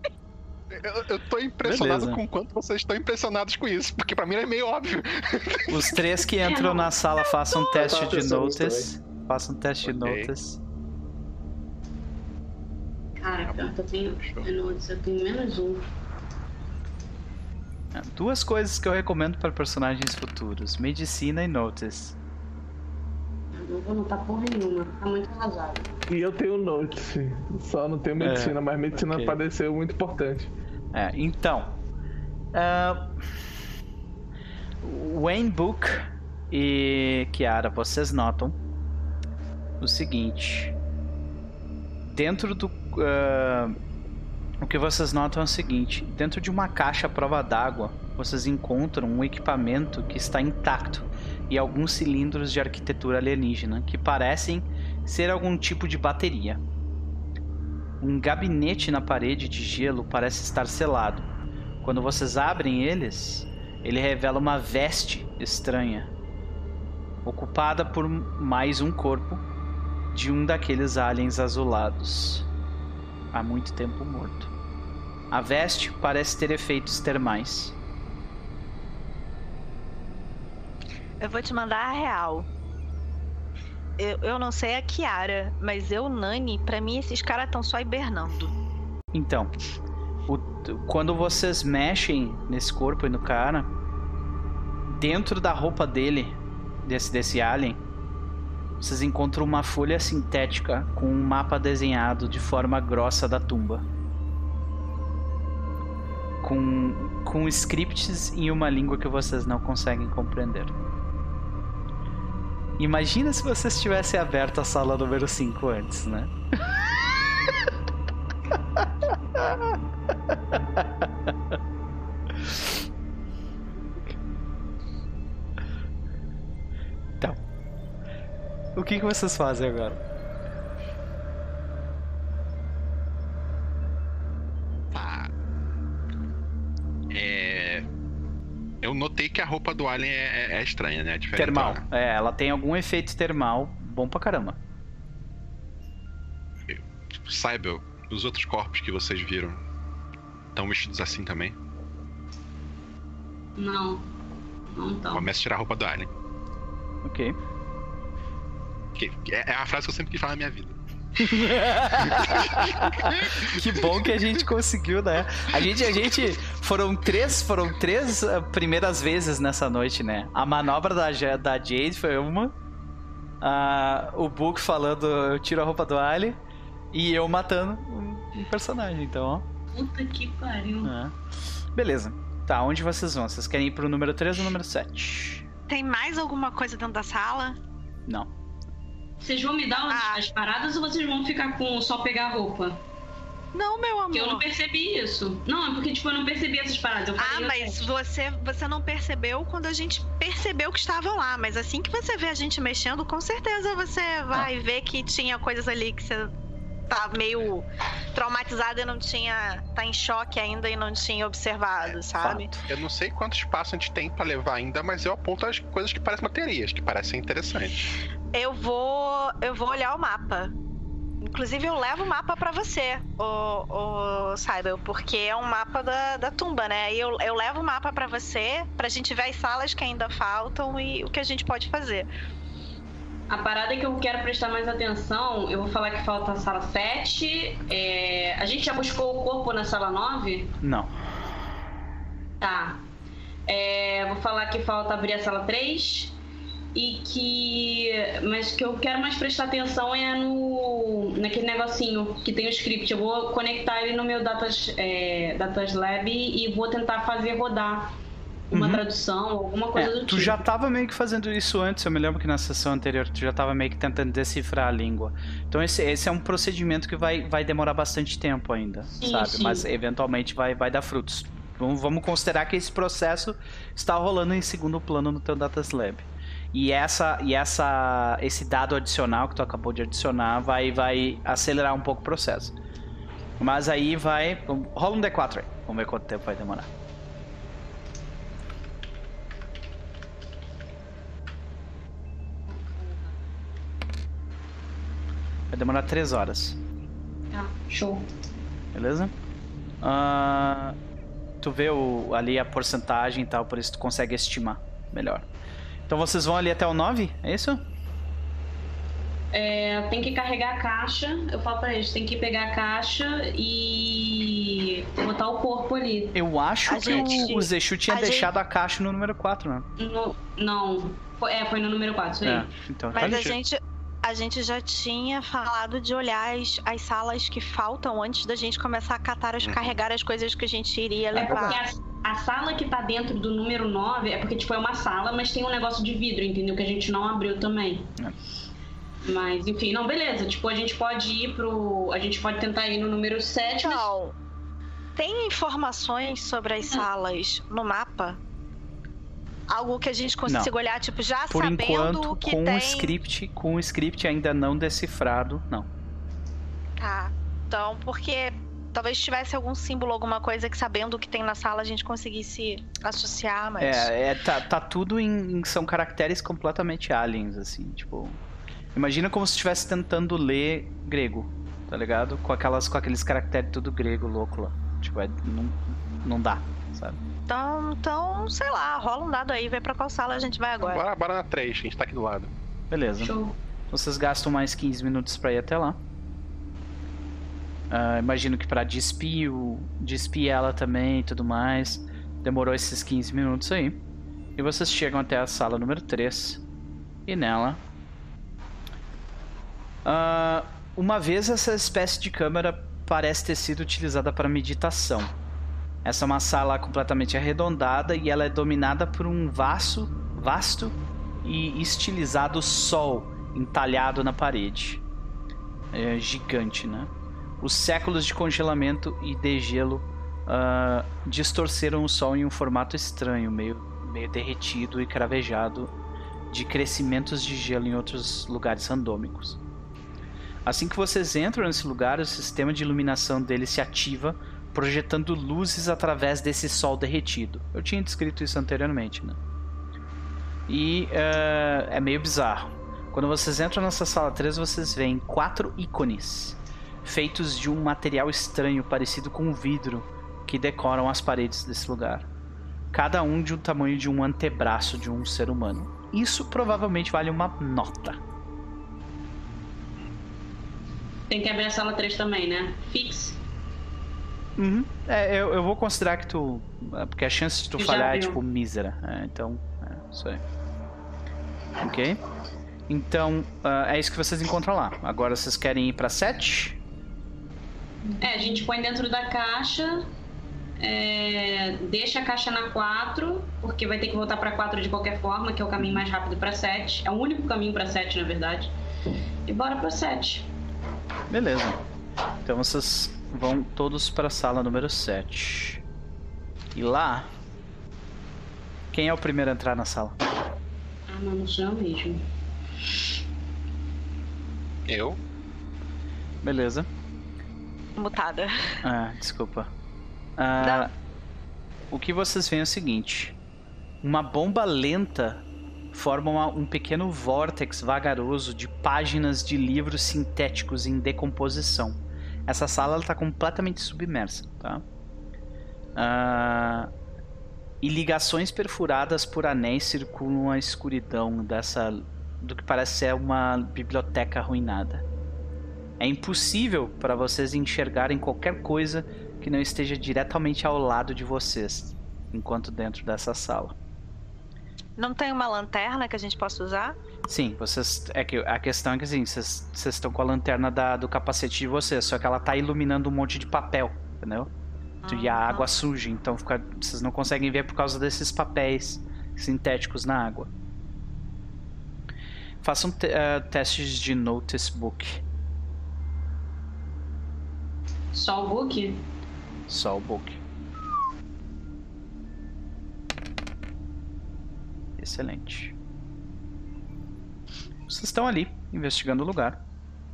Eu, eu tô impressionado Beleza. com quanto vocês estão impressionados com isso, porque pra mim é meio óbvio. Os três que entram na sala façam um teste de notice. Façam um teste de notice. Caraca, eu tenho, eu tenho menos um. É, duas coisas que eu recomendo para personagens futuros: medicina e notice. Não vou notar porra nenhuma, tá muito arrasado. E eu tenho notice, só não tenho medicina, é, mas medicina okay. pareceu muito importante. É, então. Uh, Wayne Book e Kiara, vocês notam o seguinte. Dentro do. Uh, o que vocês notam é o seguinte: dentro de uma caixa à prova d'água, vocês encontram um equipamento que está intacto e alguns cilindros de arquitetura alienígena que parecem ser algum tipo de bateria. Um gabinete na parede de gelo parece estar selado. Quando vocês abrem eles, ele revela uma veste estranha, ocupada por mais um corpo de um daqueles aliens azulados, há muito tempo morto. A veste parece ter efeitos termais. Eu vou te mandar a real eu, eu não sei a Kiara, mas eu, Nani, para mim esses caras estão só hibernando. Então, o, quando vocês mexem nesse corpo e no cara, dentro da roupa dele, desse, desse alien, vocês encontram uma folha sintética com um mapa desenhado de forma grossa da tumba. Com, com scripts em uma língua que vocês não conseguem compreender. Imagina se vocês tivessem aberto a sala número 5 antes, né? Então, o que, que vocês fazem agora? Notei que a roupa do Alien é, é, é estranha, né? Diferente termal. É, ela tem algum efeito termal bom pra caramba. Saiba, os outros corpos que vocês viram estão vestidos assim também? Não. Não estão. Começa a tirar a roupa do Alien. Ok. É, é a frase que eu sempre quis falar na minha vida. que bom que a gente conseguiu, né? A gente, a gente foram três, foram três uh, primeiras vezes nessa noite, né? A manobra da, da Jade foi uma. Uh, o Book falando eu tiro a roupa do Ali e eu matando um, um personagem, então, ó. Puta que pariu. É. Beleza. Tá, onde vocês vão? Vocês querem ir pro número 3 ou número 7? Tem mais alguma coisa dentro da sala? Não. Vocês vão me dar ah. as paradas ou vocês vão ficar com só pegar a roupa? Não, meu amor. Porque eu não percebi isso. Não, é porque, tipo, eu não percebi essas paradas. ah, mas você, você não percebeu quando a gente percebeu que estavam lá. Mas assim que você vê a gente mexendo, com certeza você vai ah. ver que tinha coisas ali que você tá meio traumatizada e não tinha. tá em choque ainda e não tinha observado, sabe? Eu não sei quanto espaço a gente tem para levar ainda, mas eu aponto as coisas que parecem baterias, que parecem interessantes. Eu vou. Eu vou olhar o mapa. Inclusive, eu levo o mapa para você, o, o Saibel, porque é um mapa da, da tumba, né? E eu, eu levo o mapa para você, pra gente ver as salas que ainda faltam e o que a gente pode fazer. A parada que eu quero prestar mais atenção, eu vou falar que falta a sala 7. É... A gente já buscou o corpo na sala 9? Não. Tá. É... Vou falar que falta abrir a sala 3 e que mas que eu quero mais prestar atenção é no naquele negocinho que tem o script eu vou conectar ele no meu datas é, datas lab e vou tentar fazer rodar uma uhum. tradução, alguma coisa é, do tipo. Tu já tava meio que fazendo isso antes, eu me lembro que na sessão anterior tu já tava meio que tentando decifrar a língua. Então esse, esse é um procedimento que vai, vai demorar bastante tempo ainda, sim, sabe? Sim. Mas eventualmente vai, vai dar frutos. Vamos, vamos considerar que esse processo está rolando em segundo plano no teu Lab. E essa e essa esse dado adicional que tu acabou de adicionar vai vai acelerar um pouco o processo. Mas aí vai, rola um D4 aí. Vamos ver quanto tempo vai demorar. Vai demorar 3 horas. Tá, show. Beleza? Uh, tu vê o, ali a porcentagem e tal, por isso tu consegue estimar melhor. Então vocês vão ali até o 9, é isso? É, tem que carregar a caixa. Eu falo pra eles, tem que pegar a caixa e botar o corpo ali. Eu acho a que gente, o Zexu tinha deixado gente... a caixa no número 4, né? No, não. Foi, é, foi no número 4, isso aí. É, então, tá Mas a gente, a gente já tinha falado de olhar as, as salas que faltam antes da gente começar a catar, as, uhum. carregar as coisas que a gente iria levar. É porque a, sala que tá dentro do número 9 é porque, tipo, é uma sala, mas tem um negócio de vidro, entendeu? Que a gente não abriu também. É. Mas, enfim, não, beleza. Tipo, a gente pode ir pro. A gente pode tentar ir no número 7. Não. Mas... Tem informações sobre as salas no mapa? algo que a gente consiga não. olhar, tipo, já Por sabendo enquanto, que com tem... o script, com o script ainda não decifrado, não. Tá. Então, porque talvez tivesse algum símbolo, alguma coisa que sabendo o que tem na sala a gente conseguisse associar, mas... É, é tá, tá tudo em... são caracteres completamente aliens, assim, tipo... Imagina como se estivesse tentando ler grego, tá ligado? Com, aquelas, com aqueles caracteres tudo grego louco lá. Tipo, é, não, não dá, sabe? Então, então, sei lá, rola um dado aí, vê pra qual sala a gente vai agora. Bora, bora na 3, a gente tá aqui do lado. Beleza. Show. Vocês gastam mais 15 minutos pra ir até lá. Uh, imagino que pra despir, despir ela também e tudo mais. Demorou esses 15 minutos aí. E vocês chegam até a sala número 3. E nela. Uh, uma vez essa espécie de câmera parece ter sido utilizada para meditação. Essa é uma sala completamente arredondada e ela é dominada por um vasto, vasto e estilizado sol entalhado na parede. É gigante, né? Os séculos de congelamento e degelo uh, distorceram o sol em um formato estranho, meio, meio derretido e cravejado de crescimentos de gelo em outros lugares randômicos. Assim que vocês entram nesse lugar, o sistema de iluminação dele se ativa projetando luzes através desse sol derretido. Eu tinha descrito isso anteriormente, né? E uh, é meio bizarro. Quando vocês entram nessa sala 3, vocês veem quatro ícones feitos de um material estranho parecido com vidro que decoram as paredes desse lugar. Cada um de um tamanho de um antebraço de um ser humano. Isso provavelmente vale uma nota. Tem que abrir a sala 3 também, né? Fix. Uhum. É, eu, eu vou considerar que tu. É, porque a chance de tu falhar é tipo mísera. É, então, é isso aí. Ok? Então, uh, é isso que vocês encontram lá. Agora vocês querem ir pra 7? É, a gente põe dentro da caixa. É, deixa a caixa na 4, porque vai ter que voltar pra 4 de qualquer forma, que é o caminho mais rápido pra 7. É o único caminho pra 7, na verdade. E bora pra 7. Beleza. Então vocês vão todos para a sala número 7. E lá. Quem é o primeiro a entrar na sala? Ah, não, não sou eu mesmo. Eu? Beleza. Mutada. Ah, desculpa. Ah, o que vocês veem é o seguinte: uma bomba lenta forma uma, um pequeno vórtex vagaroso de páginas de livros sintéticos em decomposição. Essa sala está completamente submersa, tá? Uh, e ligações perfuradas por anéis circulam a escuridão dessa do que parece ser uma biblioteca arruinada. É impossível para vocês enxergarem qualquer coisa que não esteja diretamente ao lado de vocês, enquanto dentro dessa sala. Não tem uma lanterna que a gente possa usar? Sim, vocês. É que a questão é que assim, vocês, vocês estão com a lanterna da, do capacete de vocês, só que ela tá iluminando um monte de papel, entendeu? E a água suja, então fica, vocês não conseguem ver por causa desses papéis sintéticos na água. Façam uh, testes de Notice Book. Só o book? Só o book. Excelente. Vocês estão ali, investigando o lugar.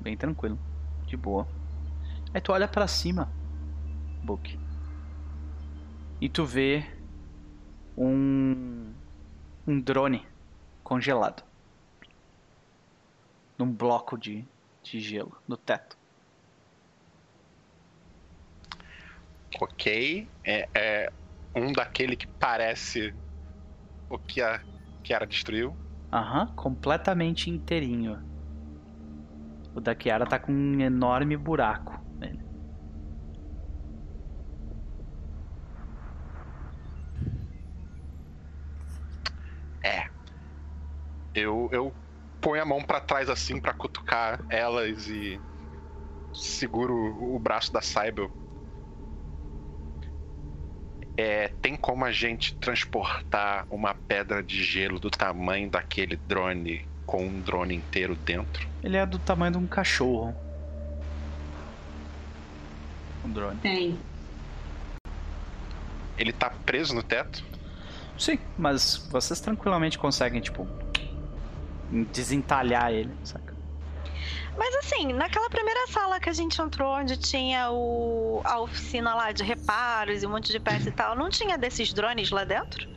Bem tranquilo. De boa. Aí tu olha para cima, Book. E tu vê um um drone congelado num bloco de, de gelo no teto. Ok, é, é um daquele que parece o que a Kiara destruiu. Aham, uhum, completamente inteirinho. O da Kiara tá com um enorme buraco nele. É. Eu, eu ponho a mão para trás assim para cutucar elas e seguro o braço da Cybel. É, tem como a gente transportar uma pedra de gelo do tamanho daquele drone com um drone inteiro dentro? Ele é do tamanho de um cachorro. Um drone. Tem. Ele tá preso no teto? Sim, mas vocês tranquilamente conseguem, tipo, desentalhar ele, saca? Mas assim, naquela primeira sala que a gente entrou, onde tinha o, a oficina lá de reparos e um monte de peças e tal, não tinha desses drones lá dentro?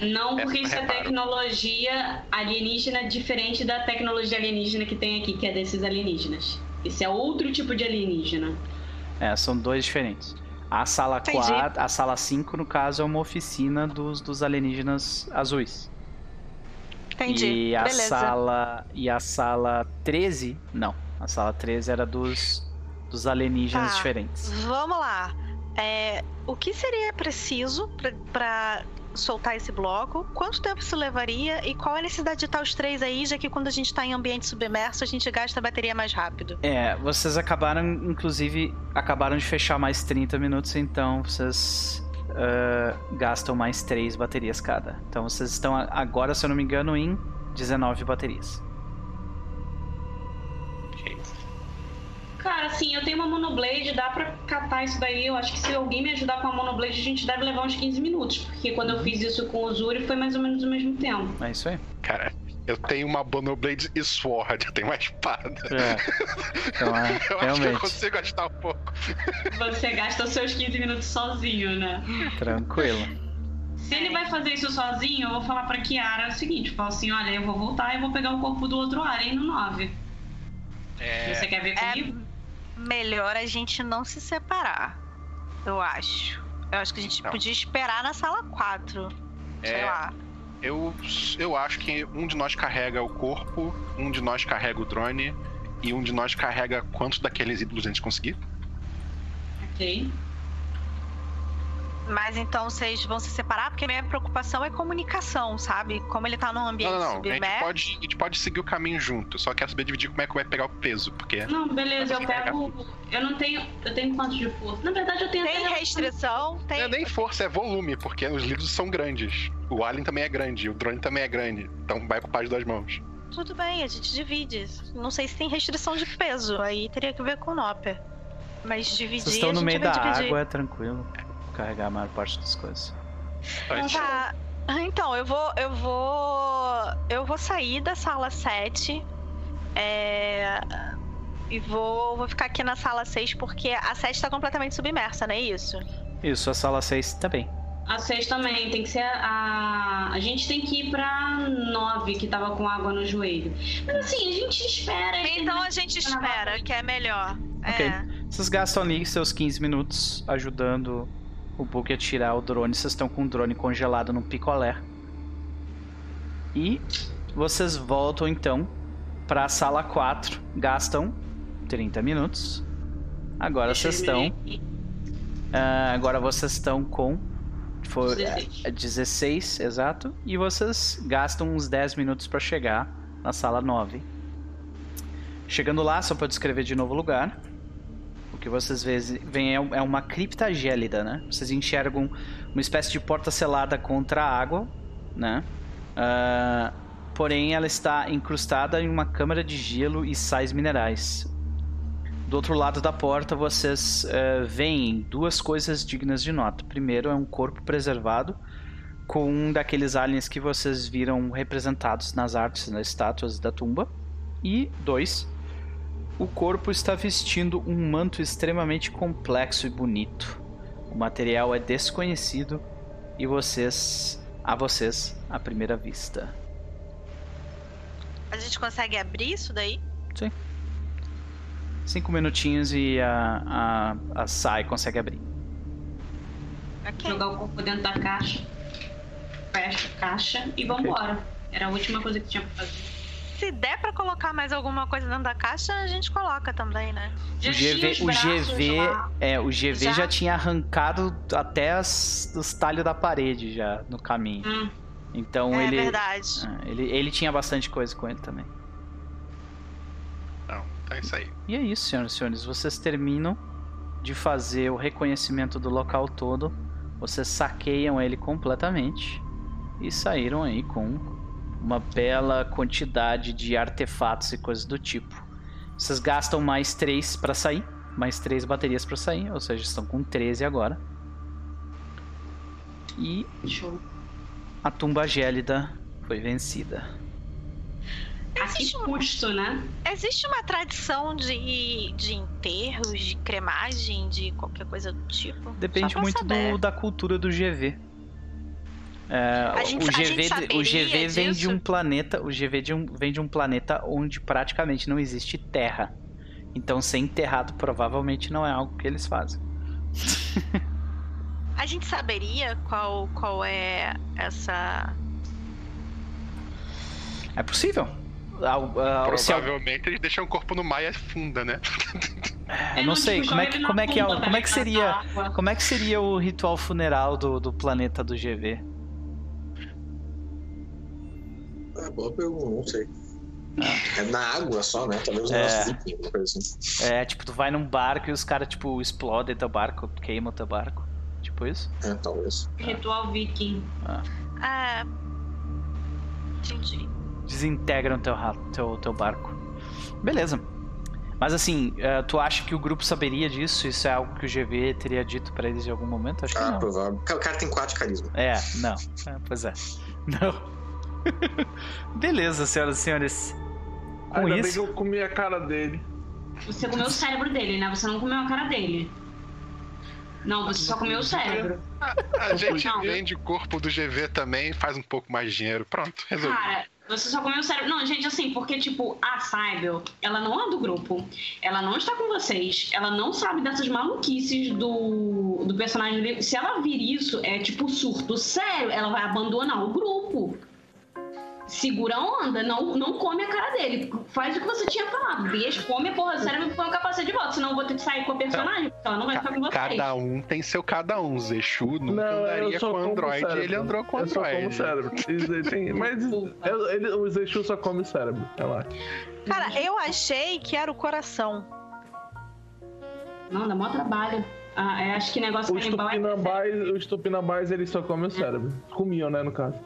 Não, porque isso é tecnologia alienígena diferente da tecnologia alienígena que tem aqui, que é desses alienígenas. Isso é outro tipo de alienígena. É, são dois diferentes. A sala 4, a sala 5, no caso, é uma oficina dos, dos alienígenas azuis. Entendi. E a Beleza. sala e a sala 13, não. A sala 13 era dos dos alienígenas Tá. diferentes. Vamos lá. É, o que seria preciso para soltar esse bloco? Quanto tempo isso levaria? E qual é a necessidade de estar os três aí, já que quando a gente está em ambiente submerso, a gente gasta a bateria mais rápido? É, vocês acabaram, inclusive, acabaram de fechar mais 30 minutos, então vocês ah, gastam mais 3 baterias cada. Então vocês estão agora, se eu não me engano, em 19 baterias. Cara, assim, eu tenho uma monoblade, dá pra catar isso daí. Eu acho que se alguém me ajudar com a monoblade, a gente deve levar uns 15 minutos. Porque quando eu fiz isso com o Zuri, foi mais ou menos o mesmo tempo. É isso aí. Cara, eu tenho uma Bonoblade e Sword, eu tenho uma espada. É. Então, é, eu acho que eu realmente, consigo gastar um pouco. Você gasta os seus 15 minutos sozinho, né? tranquilo. Se ele vai fazer isso sozinho, eu vou falar pra Kiara o seguinte: falo assim, olha, eu vou voltar e vou pegar o corpo do outro Alien no 9. É, Você quer ver É comigo? melhor a gente não se separar. Eu acho. Eu acho que a gente Não. podia esperar na sala 4. Sei É. lá. Eu, eu acho que um de nós carrega o corpo, um de nós carrega o drone e um de nós carrega quantos daqueles ídolos a gente conseguir. Ok. Mas então vocês vão se separar, porque minha preocupação é comunicação, sabe? Como ele tá num ambiente Não, não, não. A gente, pode, a gente pode seguir o caminho junto. Só quero saber dividir como é que vai pegar o peso, porque. Não, beleza, eu pego. Eu não tenho. Eu tenho quanto de força? Na verdade, eu tenho Tem até- restrição, Não tem. é nem força, é volume, porque os livros são grandes. O Alien também é grande, o drone também é grande. Então vai ocupar as duas mãos. Tudo bem, a gente divide. Não sei se tem restrição de peso, aí teria que ver com o Nopper. Mas dividir. Vocês estão a no gente meio da dividir. água, é tranquilo. Carregar a maior parte das coisas. Antes- Tá. Então, eu vou. Eu vou. Eu vou sair da sala 7. É. E vou, vou ficar aqui na sala 6, porque a 7 tá completamente submersa, não é isso? Isso, a sala 6 também. A 6 também, tem que ser a. A gente tem que ir pra 9, que tava com água no joelho. Mas assim, a gente espera. Então a gente gravar espera, que é melhor. Ok. É. Vocês gastam ali seus 15 minutos ajudando o Book a tirar o drone. Vocês estão com o drone congelado num picolé. E vocês voltam então para a sala 4. Gastam 30 minutos. Agora Deixa vocês estão. ah, agora vocês estão com. Foi, 16. é, 16, exato. E vocês gastam uns 10 minutos para chegar na sala 9. Chegando lá, só para descrever de novo o lugar. Que vocês veem é, é uma cripta gélida, né? Vocês enxergam uma espécie de porta selada contra a água, né? Uh, porém, ela está incrustada em uma câmara de gelo e sais minerais. Do outro lado da porta, vocês uh, veem duas coisas dignas de nota. Primeiro, é um corpo preservado com um daqueles aliens que vocês viram representados nas artes, nas estátuas da tumba. E dois, o corpo está vestindo um manto extremamente complexo e bonito. O material é desconhecido e vocês, a vocês, à primeira vista. A gente consegue abrir isso daí? Sim. Cinco minutinhos e a, a, a Sai consegue abrir. Okay. Jogar o corpo dentro da caixa fecha a caixa e vambora. Okay. Era a última coisa que tinha pra fazer. Se der pra colocar mais alguma coisa dentro da caixa, a gente coloca também, né? O GV, o GV, é, o GV já? já tinha arrancado até as, os talhos da parede já no caminho. Hum. Então é ele. É verdade. Ele, ele tinha bastante coisa com ele também. Não, tá isso aí. E é isso, senhoras e senhores. Vocês terminam de fazer o reconhecimento do local todo. Vocês saqueiam ele completamente e saíram aí com uma bela quantidade de artefatos e coisas do tipo. Vocês gastam mais 3 para sair, mais 3 baterias para sair, ou seja, estão com 13 agora. E Show. a tumba gélida foi vencida. Existe um custo, né? Existe uma tradição de, de enterros, de cremagem, de qualquer coisa do tipo? Depende muito do, da cultura do GV. É, gente, o GV, o GV vem de um planeta, o GV de um, vem de um planeta onde praticamente não existe terra. Então ser enterrado provavelmente não é algo que eles fazem. A gente saberia qual, qual é essa. É possível. Provavelmente eles deixam o corpo no mar e afunda, né? Eu não sei, como é que, como é que, é, como é que seria, como é que seria o ritual funeral do, do planeta do GV? É, boa pergunta, não sei. É na água só, né? Talvez é. assim. É, tipo, tu vai num barco e os caras, tipo, explodem teu barco, queimam teu barco. Tipo isso? É, talvez. Ritual viking. Ah. ah. Entendi. Desintegram teu, teu, teu barco. Beleza. Mas assim, uh, tu acha que o grupo saberia disso? Isso é algo que o GV teria dito para eles em algum momento? Acho ah, que não. provável. O cara tem 4 de carisma. É, não. É, pois é. Não. Beleza, senhoras e senhores. Com Ainda isso. Bem que eu comi a cara dele. Você comeu o cérebro dele, né? Você não comeu a cara dele. Não, você só comeu o cérebro. A, a gente não. vende o corpo do GV também faz um pouco mais de dinheiro. Pronto, resolvido. Cara, você só comeu o cérebro. Não, gente, assim, porque, tipo, a Cybele, ela não é do grupo. Ela não está com vocês. Ela não sabe dessas maluquices do, do personagem. Se ela vir isso, é tipo surto sério, ela vai abandonar o grupo segura a onda, não, não come a cara dele. Faz o que você tinha falado. Deixa, come a porra do cérebro e põe o capacete de volta. Senão eu vou ter que sair com a personagem, porque ela não vai ficar com você. Cada um tem seu cada um. Zexu nunca não, andaria com o Android e ele andou com o Android. Eu só como cérebro. Mas ele, o Zexu só come cérebro. lá. Cara, eu achei que era o coração. Não, dá maior trabalho. Ah, é, acho que negócio os tupinambás, é... Os tupinambás, eles só comem o cérebro. Comiam, né, no caso.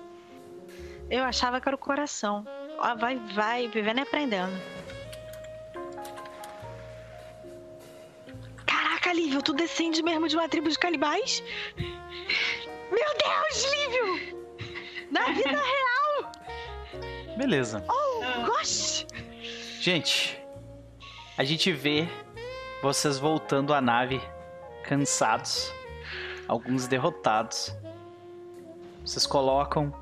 Eu achava que era o coração. Ó, vai, vai, vivendo e aprendendo. Caraca, Lívio, tu descende mesmo de uma tribo de canibais? Meu Deus, Lívio! Na vida real! Beleza. Oh, gosh! Gente, a gente vê vocês voltando à nave, cansados, alguns derrotados. Vocês colocam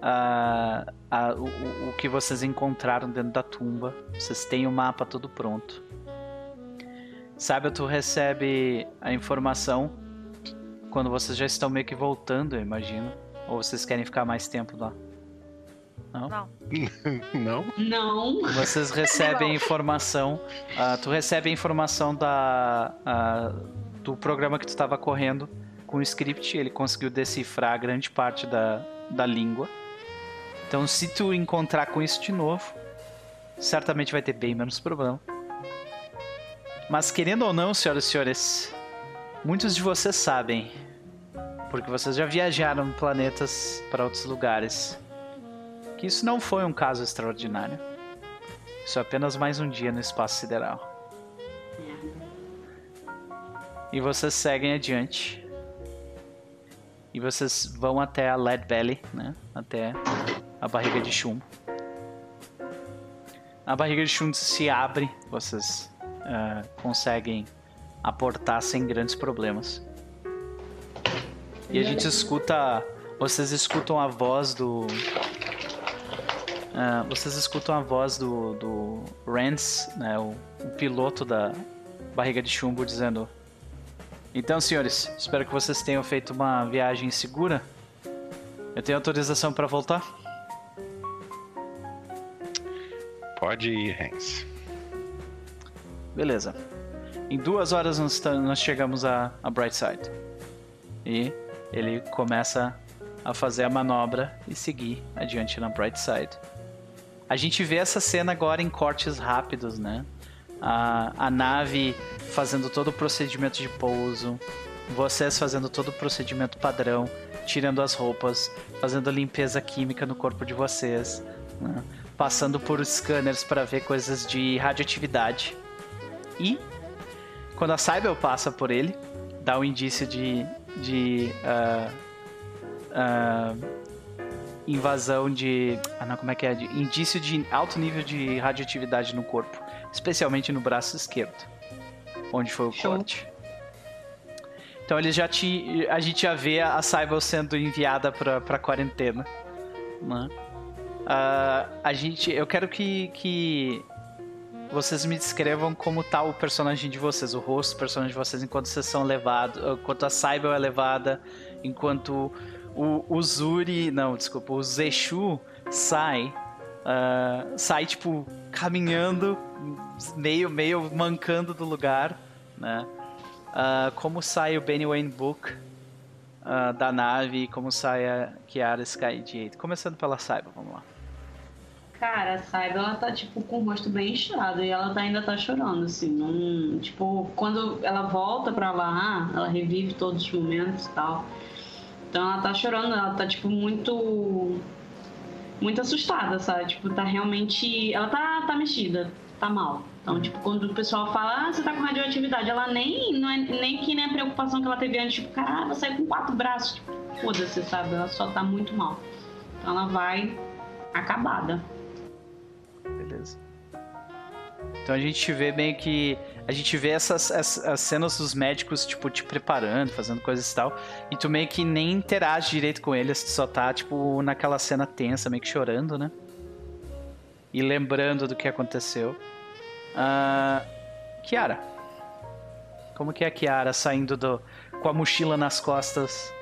a, a, o, o que vocês encontraram dentro da tumba. Vocês têm o mapa todo pronto. Sabe, tu recebe a informação quando vocês já estão meio que voltando, eu imagino. Ou vocês querem ficar mais tempo lá? Não? Não. Não? Não. Vocês recebem informação. Uh, tu recebe a informação da, uh, do programa que tu estava correndo com o script. Ele conseguiu decifrar grande parte da, da língua. Então, se tu encontrar com isso de novo, certamente vai ter bem menos problema. Mas querendo ou não, senhoras e senhores, muitos de vocês sabem, porque vocês já viajaram planetas para outros lugares, que isso não foi um caso extraordinário. Isso é apenas mais um dia no espaço sideral. E vocês seguem adiante. E vocês vão até a Lead Valley, né? Até a barriga de chumbo. A barriga de chumbo se abre, vocês uh, conseguem aportar sem grandes problemas. E a gente escuta. Vocês escutam a voz do. Uh, vocês escutam a voz do, do Rance, né, o, o piloto da barriga de chumbo, dizendo: Então, senhores, espero que vocês tenham feito uma viagem segura. Eu tenho autorização para voltar? Pode ir, Hans. Beleza. Em duas horas nós, nós chegamos a, a Brightside. E ele começa a fazer a manobra e seguir adiante na Brightside. A gente vê essa cena agora em cortes rápidos, né? A, a nave fazendo todo o procedimento de pouso, vocês fazendo todo o procedimento padrão, tirando as roupas, fazendo limpeza química no corpo de vocês, né? Passando por scanners para ver coisas de radioatividade. E quando a Cybele passa por ele, dá um indício de, de uh, uh, invasão de. Ah, não, como é que é? De indício de alto nível de radioatividade no corpo, especialmente no braço esquerdo, onde foi o Show. corte. Então ele já te, a gente já vê a Cybele sendo enviada para para quarentena, né? Uh, a gente, eu quero que, que vocês me descrevam como tá o personagem de vocês, o rosto do personagem de vocês enquanto vocês são levados, enquanto a Cybele é levada, enquanto o, o Zuri, não, desculpa, o Zeshu sai, uh, sai tipo caminhando, meio, meio mancando do lugar, né? Uh, como sai o Benny Wayne Book uh, da nave, como sai a Kiara Sky Jade. Começando pela Cyber, vamos lá. Cara, Saiba, ela tá, tipo, com o rosto bem inchado e ela tá, ainda tá chorando, assim. Tipo, quando ela volta pra lá, ela revive todos os momentos e tal. Então ela tá chorando, ela tá, tipo, muito. Muito assustada, sabe? Tipo, tá realmente. Ela tá, tá mexida, tá mal. Então, tipo, quando o pessoal fala, ah, você tá com radioatividade, ela nem. Não é nem que nem a preocupação que ela teve antes, tipo, cara, vai sair com quatro braços. Tipo, foda-se, sabe? Ela só tá muito mal. Então ela vai acabada. Então a gente vê meio que. A gente vê essas, essas cenas dos médicos, tipo, te preparando, fazendo coisas e tal. E tu meio que nem interage direito com eles, tu só tá, tipo, naquela cena tensa, meio que chorando, né? E lembrando do que aconteceu. Uh, Kiara. Como que é a Kiara saindo do, com a mochila nas costas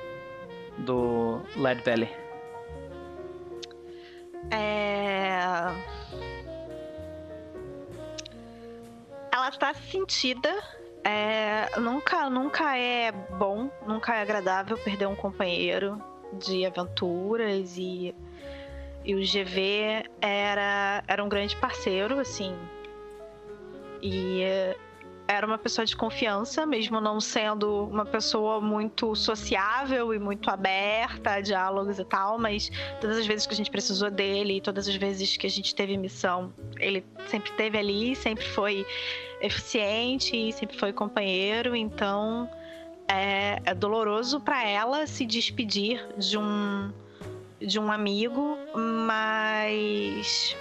do Lead Valley? É ela tá sentida. É, nunca, nunca é bom, nunca é agradável perder um companheiro de aventuras e, e o GV era, era um grande parceiro, assim. E era uma pessoa de confiança, mesmo não sendo uma pessoa muito sociável e muito aberta a diálogos e tal, mas todas as vezes que a gente precisou dele, todas as vezes que a gente teve missão, ele sempre esteve ali, sempre foi eficiente, sempre foi companheiro, então é, é doloroso para ela se despedir de um de um amigo, mas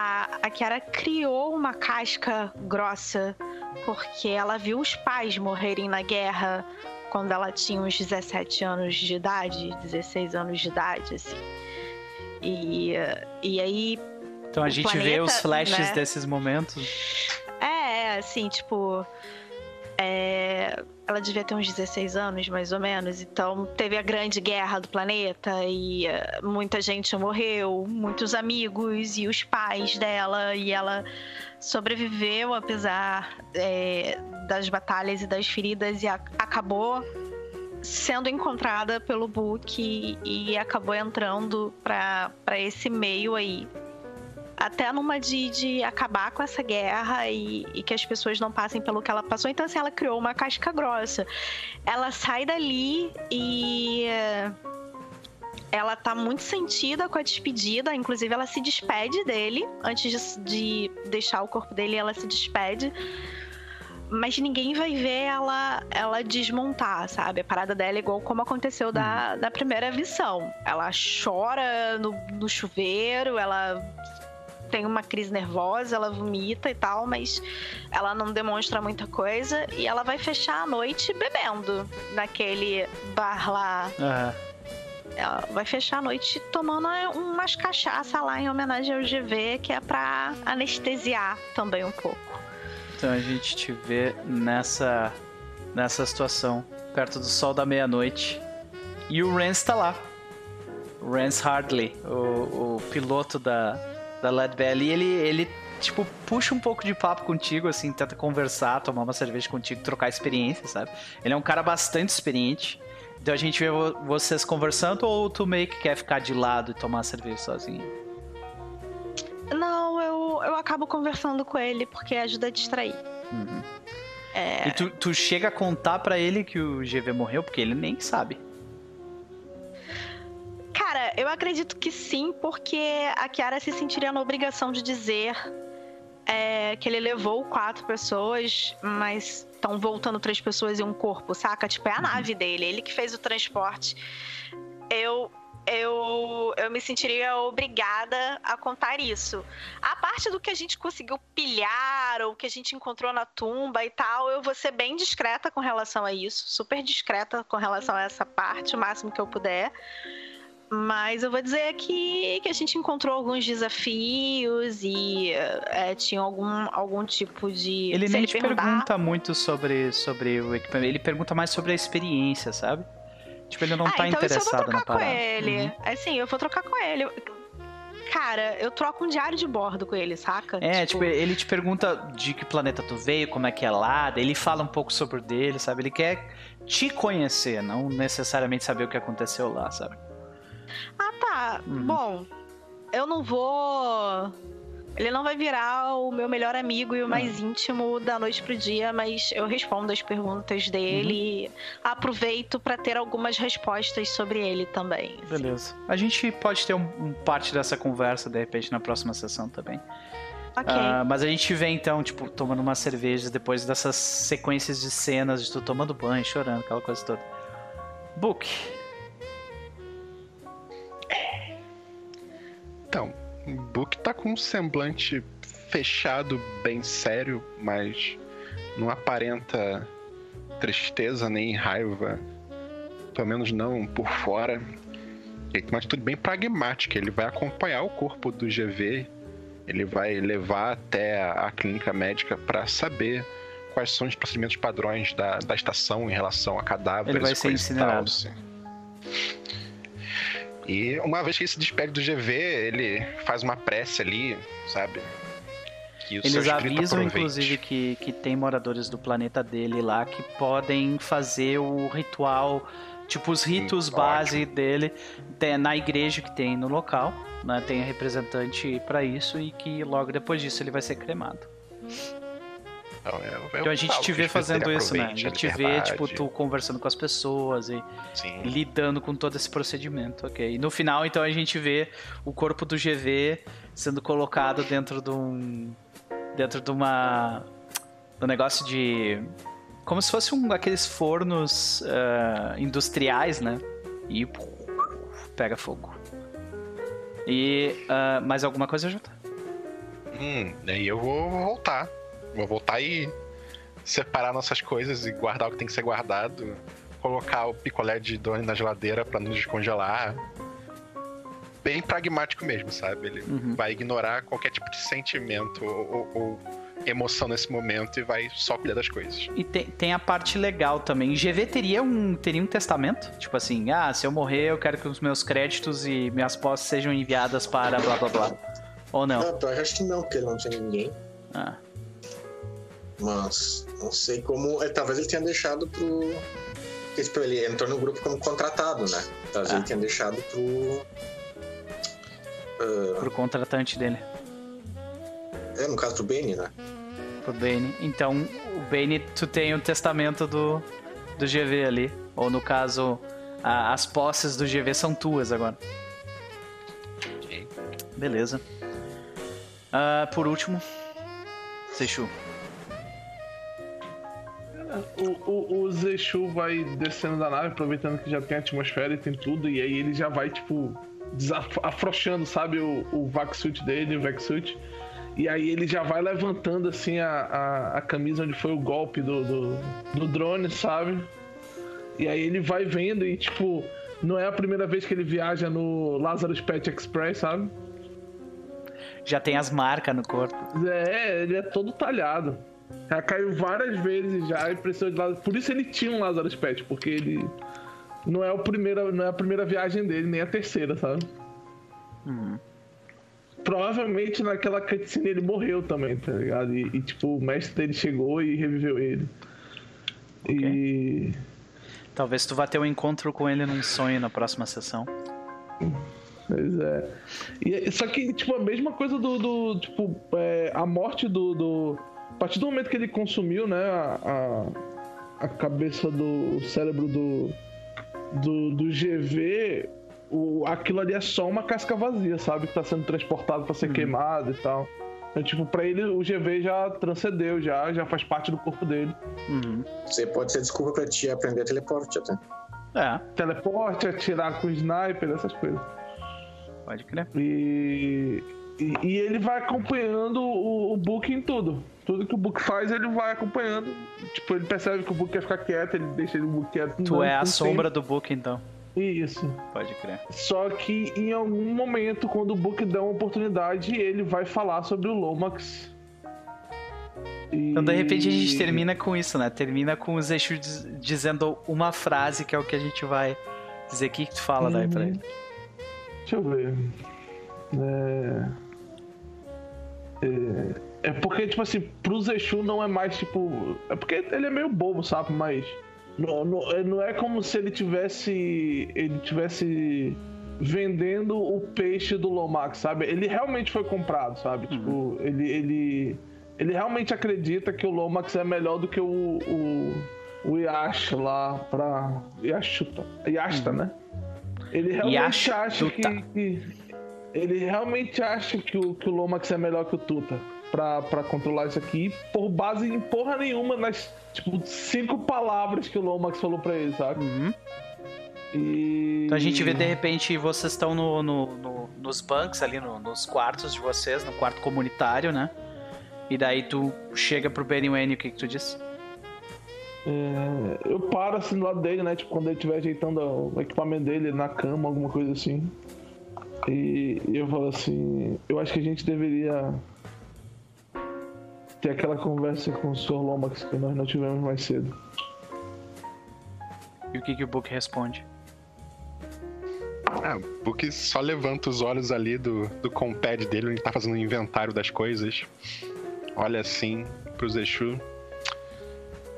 a, a Kiara criou uma casca grossa porque ela viu os pais morrerem na guerra quando ela tinha uns 17 anos de idade, 16 anos de idade, assim. E, e aí. Então a gente planeta, vê os flashes né? desses momentos. É, assim, tipo. É, ela devia ter uns 16 anos, mais ou menos. Então, teve a grande guerra do planeta e uh, muita gente morreu, muitos amigos e os pais dela. E ela sobreviveu apesar é, das batalhas e das feridas e a, acabou sendo encontrada pelo Book e, e acabou entrando para esse meio aí até numa de, de acabar com essa guerra e, e, que as pessoas não passem pelo que ela passou. Então, assim, ela criou uma casca grossa. Ela sai dali e. Ela tá muito sentida com a despedida, inclusive ela se despede dele. Antes de, de deixar o corpo dele, ela se despede mas ninguém vai ver ela ela desmontar, sabe? A parada dela é igual como aconteceu da, uhum. da primeira visão. Ela chora no, no chuveiro, ela tem uma crise nervosa, ela vomita e tal, mas ela não demonstra muita coisa e ela vai fechar a noite bebendo naquele bar lá. Uhum. Ela vai fechar a noite tomando umas cachaça lá em homenagem ao GV, que é pra anestesiar também um pouco. Então a gente te vê nessa, nessa situação, perto do sol da meia-noite. E o Rance tá lá. Rance Hardley, o, o piloto da, da Led Belly, ele, ele tipo, puxa um pouco de papo contigo, assim, tenta conversar, tomar uma cerveja contigo, trocar experiência, sabe? Ele é um cara bastante experiente. Então a gente vê vocês conversando ou tu meio que quer ficar de lado e tomar cerveja sozinho? Não, eu, eu acabo conversando com ele porque ajuda a distrair. Uhum. É... E tu, tu chega a contar para ele que o GV morreu, porque ele nem sabe. Cara, eu acredito que sim, porque a Kiara se sentiria na obrigação de dizer é, que ele levou quatro pessoas, mas estão voltando três pessoas e um corpo, saca? Tipo, é a uhum. nave dele, ele que fez o transporte. Eu eu, eu me sentiria obrigada a contar isso. A parte do que a gente conseguiu pilhar ou que a gente encontrou na tumba e tal, eu vou ser bem discreta com relação a isso, super discreta com relação a essa parte, o máximo que eu puder. Mas eu vou dizer que, que a gente encontrou alguns desafios e é, tinha algum, algum tipo de. Ele nem ele te perguntar... pergunta muito sobre, sobre o equipamento, ele pergunta mais sobre a experiência, sabe? Tipo, ele não ah, tá então interessado na parada. com ele. Uhum. Assim, eu vou trocar com ele. Cara, eu troco um diário de bordo com ele, saca? É, tipo... tipo, ele te pergunta de que planeta tu veio, como é que é lá, ele fala um pouco sobre dele, sabe? Ele quer te conhecer, não necessariamente saber o que aconteceu lá, sabe? Ah, tá. Uhum. Bom, eu não vou ele não vai virar o meu melhor amigo e o mais uhum. íntimo da noite pro dia, mas eu respondo as perguntas dele. Uhum. Aproveito para ter algumas respostas sobre ele também. Assim. Beleza. A gente pode ter um, um, parte dessa conversa de repente na próxima sessão também. Ok. Uh, mas a gente vê então, tipo, tomando uma cerveja depois dessas sequências de cenas de tu tomando banho, chorando, aquela coisa toda. Book. Então, o Book tá com um semblante fechado, bem sério, mas não aparenta tristeza nem raiva. Pelo menos não por fora. Ele tem uma atitude bem pragmática. Ele vai acompanhar o corpo do GV. Ele vai levar até a clínica médica para saber quais são os procedimentos padrões da, da estação em relação a cadáveres. Ele vai ser incinerado. Tal, assim. E uma vez que ele se despede do GV, ele faz uma prece ali, sabe? Eles avisam, inclusive, que, que tem moradores do planeta dele lá que podem fazer o ritual, tipo os ritos hum, base dele na igreja que tem no local. Né? Tem representante para isso e que logo depois disso ele vai ser cremado. Então, é, é então a gente te vê fazendo isso, né? A gente te vê, tipo, tu conversando com as pessoas e Sim. lidando com todo esse procedimento, ok? E no final, então, a gente vê o corpo do GV sendo colocado dentro de um. dentro de uma. um negócio de. como se fosse um daqueles fornos uh, industriais, né? E. pega fogo. E. Uh, mais alguma coisa, Jota? Hum, daí eu vou voltar Vou voltar e separar nossas coisas e guardar o que tem que ser guardado. Colocar o picolé de Doni na geladeira para não descongelar. Bem pragmático mesmo, sabe? Ele uhum. vai ignorar qualquer tipo de sentimento ou, ou, emoção nesse momento e vai só cuidar das coisas. E tem, tem a parte legal também. GV teria um, teria um testamento? Tipo assim, ah, se eu morrer, eu quero que os meus créditos e minhas posses sejam enviadas para blá blá blá. Ou não? Não, eu acho que não, porque ele não tinha ninguém. Ah. Mas não sei como. É, talvez ele tenha deixado pro. Porque tipo, ele entrou no grupo como contratado, né? Talvez ah. ele tenha deixado pro. Uh... Pro contratante dele. É, no caso pro Bane, né? Pro Bane. Então, o Bane, tu tem o testamento do, do GV ali. Ou no caso, a- as posses do GV são tuas agora. Beleza. Ah, por último, Seixu. O, o, o Zexu vai descendo da nave, aproveitando que já tem atmosfera e tem tudo, e aí ele já vai, tipo, afrouxando, sabe, o, o Vaxsuit dele, o Vaxsuit. E aí ele já vai levantando, assim, a, a, a camisa onde foi o golpe do, do, do drone, sabe? E aí ele vai vendo e, tipo, não é a primeira vez que ele viaja no Lazarus Pet Express, sabe? Já tem as marcas no corpo. É, ele é todo talhado. Já caiu várias vezes já e precisou de Lazarus. Por isso ele tinha um Lazarus Pet, porque ele não é, o primeira, não é a primeira viagem dele, nem a terceira, sabe? Provavelmente naquela cutscene ele morreu também, tá ligado? E, e, tipo, o mestre dele chegou e reviveu ele. E. Talvez tu vá ter um encontro com ele num sonho na próxima sessão. Pois é. E, só que, tipo, a mesma coisa do. do, tipo, é, a morte do, do. A partir do momento que ele consumiu, né, a, a, a cabeça do cérebro do. do, do GV, o, aquilo ali é só uma casca vazia, sabe? Que tá sendo transportado pra ser queimado e tal. Então, tipo, pra ele o GV já transcendeu, já, já faz parte do corpo dele. Uhum. Você pode ser desculpa pra ti aprender teleporte até. É, Teleporte, atirar com sniper, essas coisas. pode crer. E, e, e ele vai acompanhando o, o Book em tudo. Tudo que o Book faz, ele vai acompanhando. Tipo, ele percebe que o Book quer ficar quieto, ele deixa o Book quieto. Tu é a sombra do book, então. Isso. Pode crer. Só que em algum momento, quando o Book der uma oportunidade, ele vai falar sobre o Lomax. E- Então, de repente, a gente termina com isso, né? Termina com o Zexu diz- dizendo uma frase que é o que a gente vai dizer. O que, que tu fala daí pra Uhum. ele? Deixa eu ver. É... É... é porque, tipo assim, pro Zexu não é mais tipo. É porque ele é meio bobo, sabe? Mas. Não, não, é- não é como se ele tivesse. Ele tivesse vendendo o peixe do Lomax, sabe? Ele realmente foi comprado, sabe? Tipo, ele, ele. Ele realmente acredita que o Lomax é melhor do que o. o, o Yash lá pra. Yashuta. Yashta, né? Ele realmente Yashuta. acha que, que- Ele realmente acha que o, que o Lomax é melhor que o Tuta pra, pra controlar isso aqui, por base em porra nenhuma nas, tipo, cinco palavras que o Lomax falou pra ele, sabe? Uhum. E. Então a gente vê, de repente, vocês estão no, no- no- nos bunks ali, no- nos quartos de vocês, no quarto comunitário, né? E daí tu chega pro Benny Wayne, o que que tu diz? É, eu paro assim do lado dele, né? Tipo, quando ele estiver ajeitando o equipamento dele na cama, alguma coisa assim. E eu falo assim, eu acho que a gente deveria ter aquela conversa com o Sr. Lomax que nós não tivemos mais cedo. E o que que o Book responde? Ah, o Book só levanta os olhos ali do, do compad dele, onde ele tá fazendo o inventário das coisas. Olha assim pro Zexu.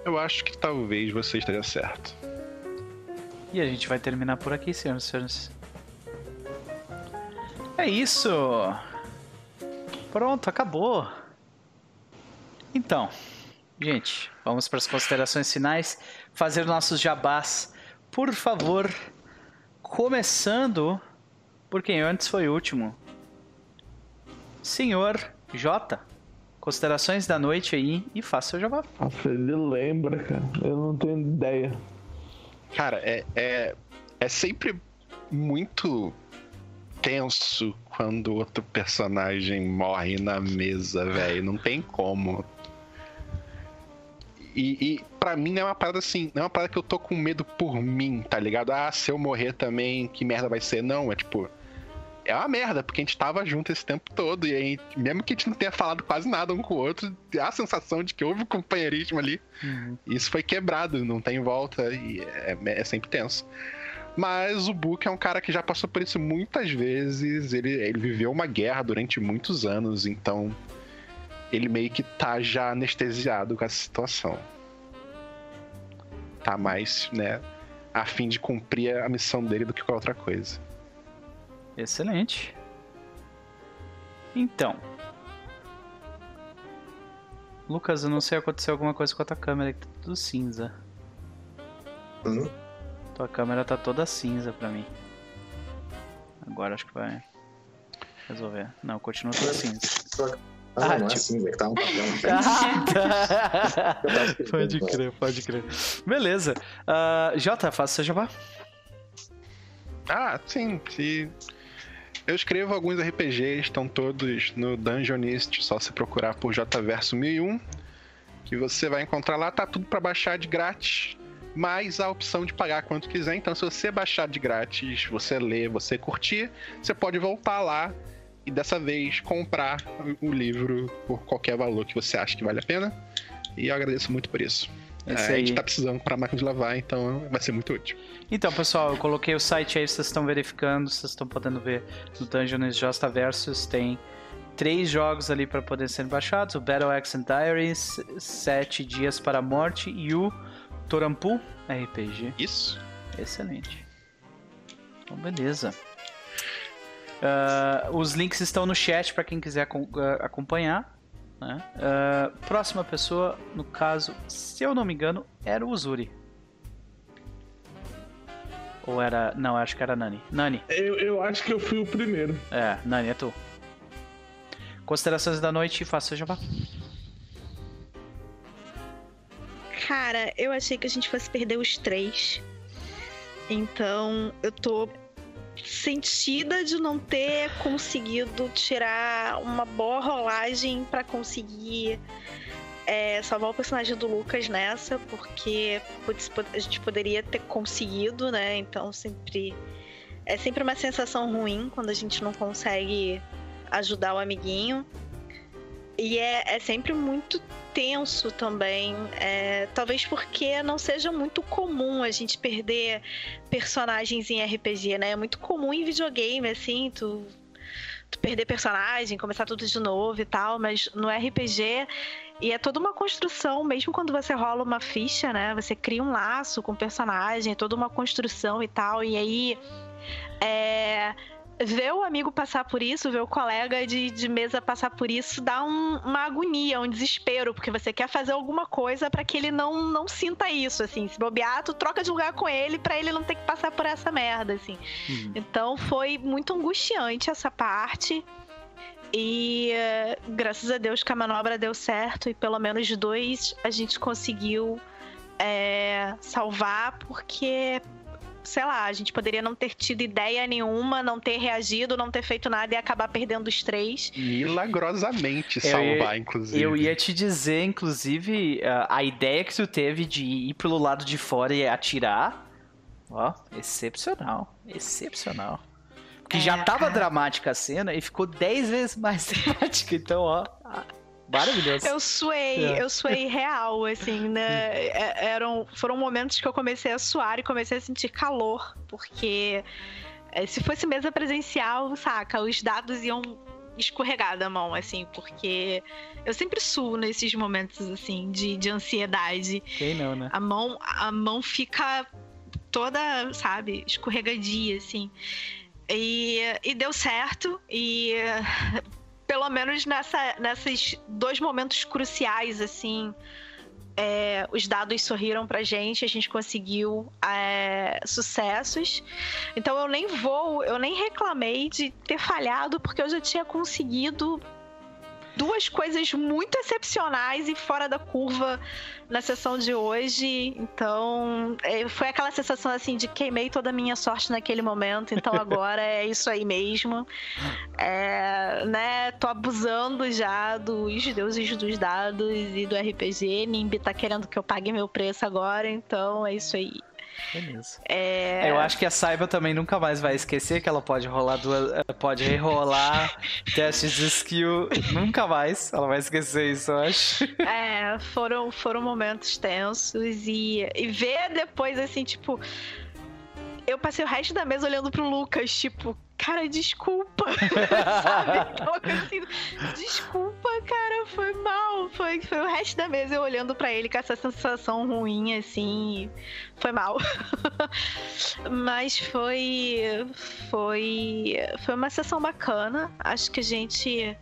Eu acho que talvez você esteja certo. E a gente vai terminar por aqui, senhoras e senhores. É isso! Pronto, acabou! Então, gente, vamos para as considerações finais. Fazer nossos jabás, por favor. Começando por quem antes foi o último. Senhor J. Considerações da noite aí e faça seu jabá. Nossa, ele lembra, cara. Eu não tenho ideia. Cara, é, é, é sempre muito tenso quando outro personagem morre na mesa, velho. Não tem como. E, e para mim não é uma parada assim, não é uma parada que eu tô com medo por mim, tá ligado? Ah, se eu morrer também, que merda vai ser? Não, é tipo. É uma merda, porque a gente tava junto esse tempo todo, e aí, mesmo que a gente não tenha falado quase nada um com o outro, dá a sensação de que houve um companheirismo ali. Isso foi quebrado, não tem volta, e é, é sempre tenso. Mas o Book é um cara que já passou por isso muitas vezes, ele, ele viveu uma guerra durante muitos anos, então ele meio que tá já anestesiado com essa situação. Tá mais, né, a fim de cumprir a missão dele do que qualquer outra coisa. Excelente. Então, Lucas, eu não sei se aconteceu alguma coisa com a tua câmera, que tá tudo cinza. Hum? Tua câmera tá toda cinza pra mim. Agora acho que vai resolver. Não, continua toda cinza. Ah, Ah, não é tipo- assim, velho, que tá um. Ah, tá. Escrevendo, pode ó. crer, pode crer. Beleza. Ah, Jota, faça seu jabá. Ah, sim. Se... Eu escrevo alguns RPGs, estão todos no Dungeonist, só se procurar por JVerso 1001, que você vai encontrar lá, tá tudo pra baixar de grátis, mais a opção de pagar quanto quiser. Então, se você baixar de grátis, você ler, você curtir, você pode voltar lá e dessa vez comprar o livro por qualquer valor que você acha que vale a pena. E eu agradeço muito por isso. É É, a gente tá precisando comprar máquina de lavar, então vai ser muito útil. Então, pessoal, eu coloquei o site aí, vocês estão verificando, vocês estão podendo ver no Dungeons Josta Versus, tem três jogos ali para poder serem baixados, o Battle Axe and Diaries, Sete Dias para a Morte e o Torampu RPG. Isso. Excelente. Então, beleza. Ah, os links estão no chat para quem quiser ah, acompanhar. né? Ah, próxima pessoa, no caso, se eu não me engano, era o Uzuri. Ou era. Não, acho que era Nani. Nani. Eu, eu acho que eu fui o primeiro. É, Nani, é tu. Considerações da noite, faça jabá. Cara, eu achei que a gente fosse perder os três. Então, eu tô sentida de não ter conseguido tirar uma boa rolagem pra conseguir é, salvar o personagem do Lucas nessa, porque putz, a gente poderia ter conseguido, né? Então sempre é sempre uma sensação ruim quando a gente não consegue ajudar o amiguinho. E é, é sempre muito tenso também. é, talvez porque não seja muito comum a gente perder personagens em RPG, né? É muito comum em videogame, assim, tu, tu perder personagem, começar tudo de novo e tal, mas no RPG. E é toda uma construção, mesmo quando você rola uma ficha, né? Você cria um laço com o personagem, é toda uma construção e tal. E aí. É, ver o amigo passar por isso, ver o colega de, de mesa passar por isso, dá um- uma agonia, um desespero, porque você quer fazer alguma coisa pra que ele não, não sinta isso, assim. Se bobear, tu troca de lugar com ele pra ele não ter que passar por essa merda, assim. Uhum. Então foi muito angustiante essa parte. E eh, graças a Deus que a manobra deu certo e pelo menos dois a gente conseguiu eh, salvar, porque, sei lá, a gente poderia não ter tido ideia nenhuma, não ter reagido, não ter feito nada e acabar perdendo os três. Milagrosamente Eu ia- salvar, inclusive. Eu ia te dizer, inclusive, a, ideia que tu teve de ir pelo lado de fora e atirar. Ó, excepcional. Excepcional. Porque É, já tava cara. dramática a cena e ficou 10 vezes mais dramática. Então, ó, maravilhoso. Eu suei, É. eu suei real, assim, né? É- Eram, foram momentos que eu comecei a suar e comecei a sentir calor, porque é, se fosse mesa presencial, saca, os dados iam escorregar da mão, assim, porque eu sempre suo nesses momentos, assim, de, de ansiedade. Quem não, né? A mão, a mão fica toda, sabe, escorregadia, assim. E, e deu certo. E pelo menos nessa, nesses dois momentos cruciais, assim, é, os dados sorriram pra gente, a gente conseguiu é, sucessos. Então eu nem vou, eu nem reclamei de ter falhado, porque eu já tinha conseguido duas coisas muito excepcionais e fora da curva na sessão de hoje. Então, é, foi aquela sensação assim de queimei toda a minha sorte naquele momento. Então agora é isso aí mesmo. É, né, tô abusando já dos deuses dos dados e do RPG. Nimbi tá querendo que eu pague meu preço agora, então é isso aí. Beleza. É, Eu acho que a Saiba também nunca mais vai esquecer que ela pode rolar duas. eh, Pode rerolar testes de skill. Nunca mais. Ela vai esquecer isso, eu acho. É, foram, foram momentos tensos e, e ver depois, assim, tipo. Eu passei o resto da mesa olhando pro Lucas, tipo, cara, desculpa. Sabe? Então, assim, desculpa, cara, foi mal. Foi, foi o resto da mesa eu olhando pra ele com essa sensação ruim, assim. Foi mal. Mas foi. Foi. Foi uma sessão bacana. Acho que a gente.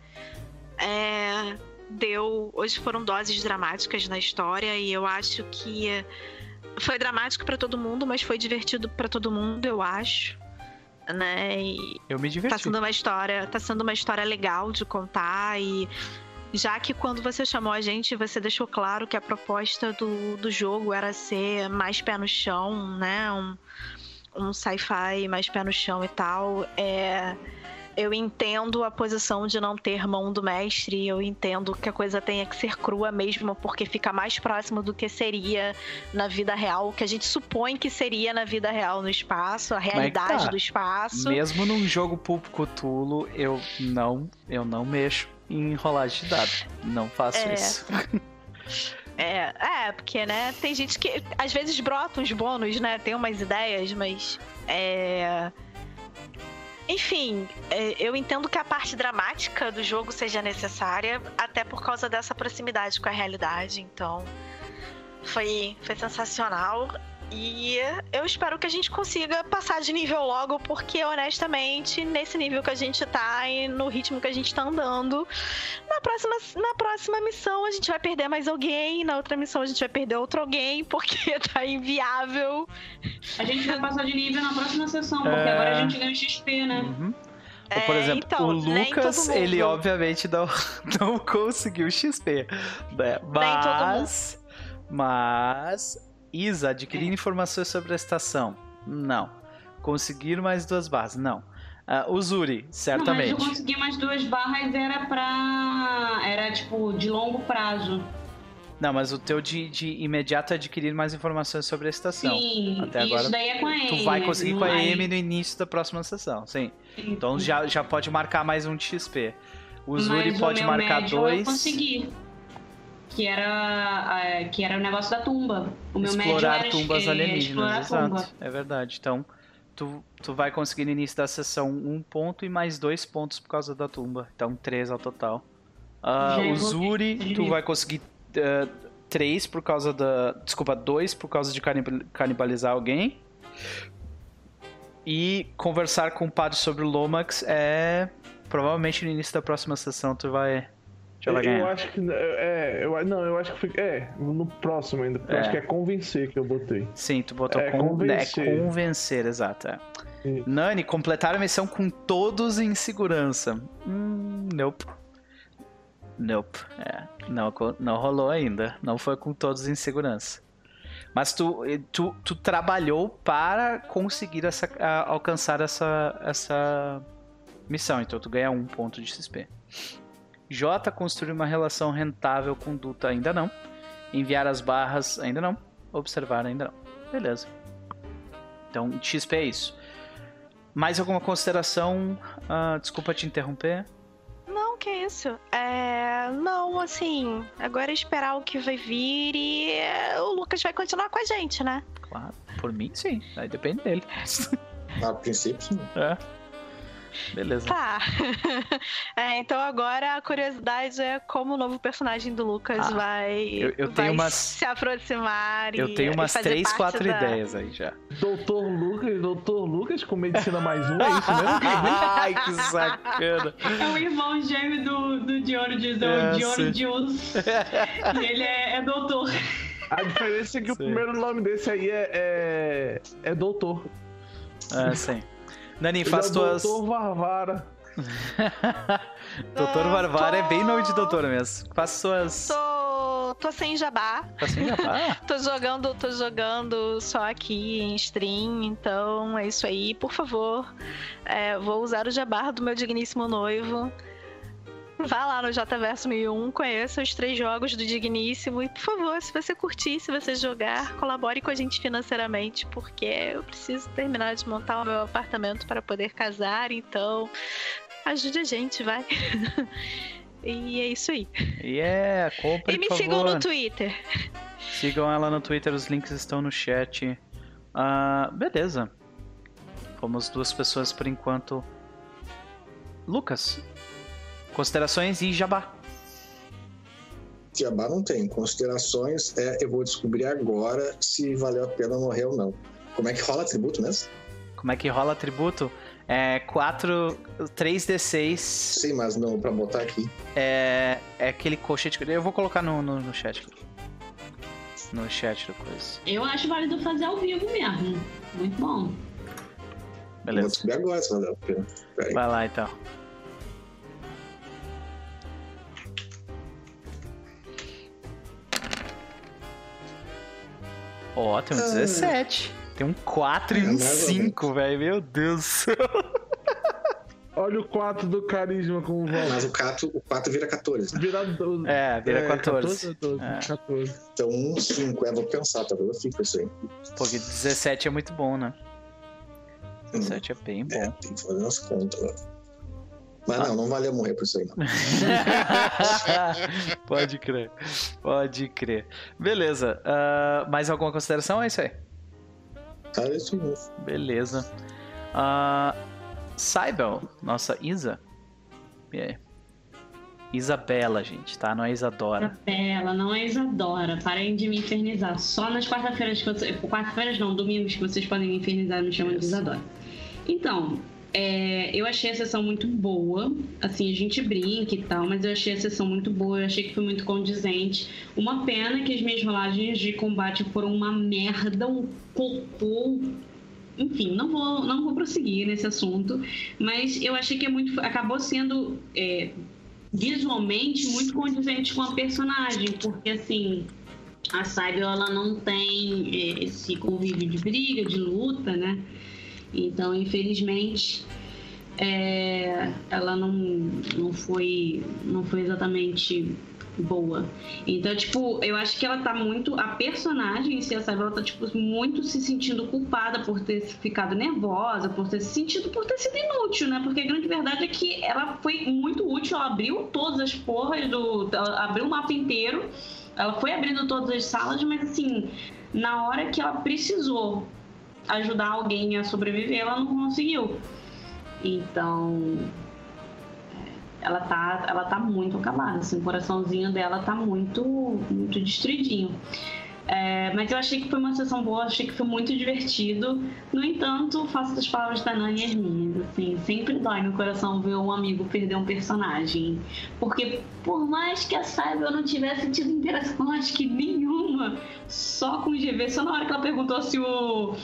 É, deu. Hoje foram doses dramáticas na história e eu acho que foi dramático para todo mundo, mas foi divertido para todo mundo, eu acho. Né? E Eu me diverti. tá sendo uma história, tá sendo uma história legal de contar e já que quando você chamou a gente, você deixou claro que a proposta do, do jogo era ser mais pé no chão, né? Um, um sci-fi mais pé no chão e tal. É, eu entendo a posição de não ter mão do mestre, eu entendo que a coisa tenha que ser crua mesmo, porque fica mais próximo do que seria na vida real, o que a gente supõe que seria na vida real no espaço, a realidade tá. do espaço. Mesmo num jogo público Tulo, eu não, eu não mexo em rolagem de dado. Não faço É. isso. É, é, porque, né, tem gente que às vezes brota uns bônus, né? Tem umas ideias, mas. É. Enfim, é, eu entendo que a parte dramática do jogo seja necessária, até por causa dessa proximidade com a realidade. Então, foi, foi sensacional. E eu espero que a gente consiga passar de nível logo, porque honestamente, nesse nível que a gente tá e no ritmo que a gente tá andando, na próxima, na próxima missão a gente vai perder mais alguém, na outra missão a gente vai perder outro alguém, porque tá inviável. A gente vai passar de nível na próxima sessão, porque É. agora a gente ganha XP, né? Uhum. Ou, por É, exemplo, então, o nem Lucas, ele obviamente não, não conseguiu XP. Né? Mas. Mas. Isa, adquirir informações sobre a estação. Não. Conseguir mais duas barras. Não. Ah, o Zuri, Não, mas certamente. eu consegui mais duas barras era pra. Era tipo de longo prazo. Não, mas o teu de, de imediato é adquirir mais informações sobre a estação. Sim, Até isso agora, daí é com a. Tu vai conseguir com a M no início da próxima sessão, sim. Sim. Então já, já pode marcar mais um de XP. O Zuri pode marcar médio Eu dois. consegui. Que era, é, que era o negócio da tumba. O meu explorar era tumbas é, alienígenas, explorar exato. tumba. É verdade. Então, tu, tu vai conseguir no início da sessão um ponto e mais dois pontos por causa da tumba. Então, três ao total. Já o Zuri, tu vai conseguir eh, três por causa da. Desculpa, dois por causa de canibal- canibalizar alguém. E conversar com o padre sobre o Lomax é. Provavelmente no início da próxima sessão tu vai. Vai eu ganhar. acho que. É, eu, não, eu acho que foi. É, no próximo ainda. Eu É. acho que é convencer que eu botei. Sim, tu botou É, con- convencer. É convencer, exato. é. Nani, completar a missão com todos em segurança. Hum, nope. Nope. É, não, não rolou ainda. Não foi com todos em segurança. Mas tu, tu, tu trabalhou para conseguir essa, a- alcançar essa, essa missão. Então tu ganha um ponto de XP. J. Construir uma relação rentável com Duta ainda não. Enviar as barras ainda não. Observar ainda não. Beleza. Então, XP é isso. Mais alguma consideração? Ah, desculpa te interromper. Não, que isso. É. Não, assim, agora é esperar o que vai vir e é, o Lucas vai continuar com a gente, né? Claro, por mim sim. Aí depende dele. A princípio, sim. é. Beleza. Tá. É, então agora a curiosidade é como o novo personagem do Lucas Ah, vai, eu- eu vai tenho umas- se aproximar Eu e, tenho umas três, quatro da- ideias aí já. Doutor Lucas, Doutor Lucas com medicina mais um, é isso mesmo? Ai, que sacana. É o irmão gêmeo do, do é É, o sim. Georgius. E ele é, é doutor. A diferença é que o Sim. primeiro nome desse aí é. É, é Doutor. Ah, sim. Nani, faz é tuas. Doutor Varvara. Doutor Ah, Varvara é bem tô- nome de doutor mesmo. Faz suas. Tô, tô sem jabá. Tá sem jabá? Tô jogando, tô jogando só aqui em stream, então é isso aí. Por favor, é, vou usar o jabá do meu digníssimo noivo. Vá lá no JVerso 1001, conheça os três jogos do Digníssimo e, por favor, se você curtir, se você jogar, colabore com a gente financeiramente, porque eu preciso terminar de montar o meu apartamento para poder casar, então ajude a gente, vai. e é isso aí. Yeah, compre, E me sigam favor. no Twitter. Sigam ela no Twitter, os links estão no chat. Ah, beleza. Fomos duas pessoas por enquanto. Lucas, considerações e jabá. Jabá não tem. Considerações é eu vou descobrir agora se valeu a pena morrer ou não. Como é que rola atributo mesmo? Como é que rola atributo? É 4, 3d6. Sim, mas não pra botar aqui. É, é aquele colchete. Eu vou colocar no, no, no chat aqui. No chat da coisa. Eu acho válido fazer ao vivo mesmo. Muito bom. Vou Beleza. subir agora, se valer a pena. Vai lá então. Ó, tem um 17. Tem um 4 e É, um mais ou 5, velho. Meu Deus do céu. Olha o 4 do carisma como volta. Mas o 4, o 4 vira 14. né? Vira 12. É, vira 14. 14, 12, É. 14. Então, um 5. É, vou pensar, talvez eu fique isso aí. Porque 17 é muito bom, né? 17 é bem É, bom. tem que fazer as contas lá. Mas não, não valeu morrer por isso aí, não. Pode crer. Pode crer. Beleza. ah, mais alguma consideração? É isso aí. Tá, é isso mesmo. Beleza. Uh, Saibel, nossa Isa. E aí? Isabela, gente, tá? Não é Isadora. Ela não é Isadora. Parem de me infernizar. Só nas quarta-feiras que vocês. Quarta-feiras não, domingos que vocês podem me infernizar me chamam de Isadora. Então, é, eu achei a sessão muito boa. Assim, a gente brinca e tal, mas eu achei a sessão muito boa. Eu achei que foi muito condizente. Uma pena que as minhas rolagens de combate foram uma merda, um cocô. Enfim, não vou, não vou prosseguir nesse assunto, mas eu achei que é muito, acabou sendo é, visualmente muito condizente com a personagem, porque assim, a Cyber ela não tem eh, esse convívio de briga, de luta, né? Então, infelizmente, é, ela não, não foi não foi exatamente boa. Então, tipo, eu acho que ela tá muito a personagem em si, a ela tá tipo muito se sentindo culpada por ter ficado nervosa, por ter se sentido por ter sido inútil, né? Porque a grande verdade é que ela foi muito útil, ela abriu todas as porras do ela abriu o mapa inteiro. Ela foi abrindo todas as salas, mas assim, na hora que ela precisou ajudar alguém a sobreviver, ela não conseguiu. Então, ela tá, ela tá muito acabada, assim, o coraçãozinho dela tá muito, muito destruidinho. É, mas eu achei que foi uma sessão boa, achei que foi muito divertido. No entanto, faço das palavras da Nani as minhas. Assim, sempre dói no coração ver um amigo perder um personagem. Porque por mais que a Saiba eu não tivesse tido interação, acho que nenhuma, só com o GV, só na hora que ela perguntou se o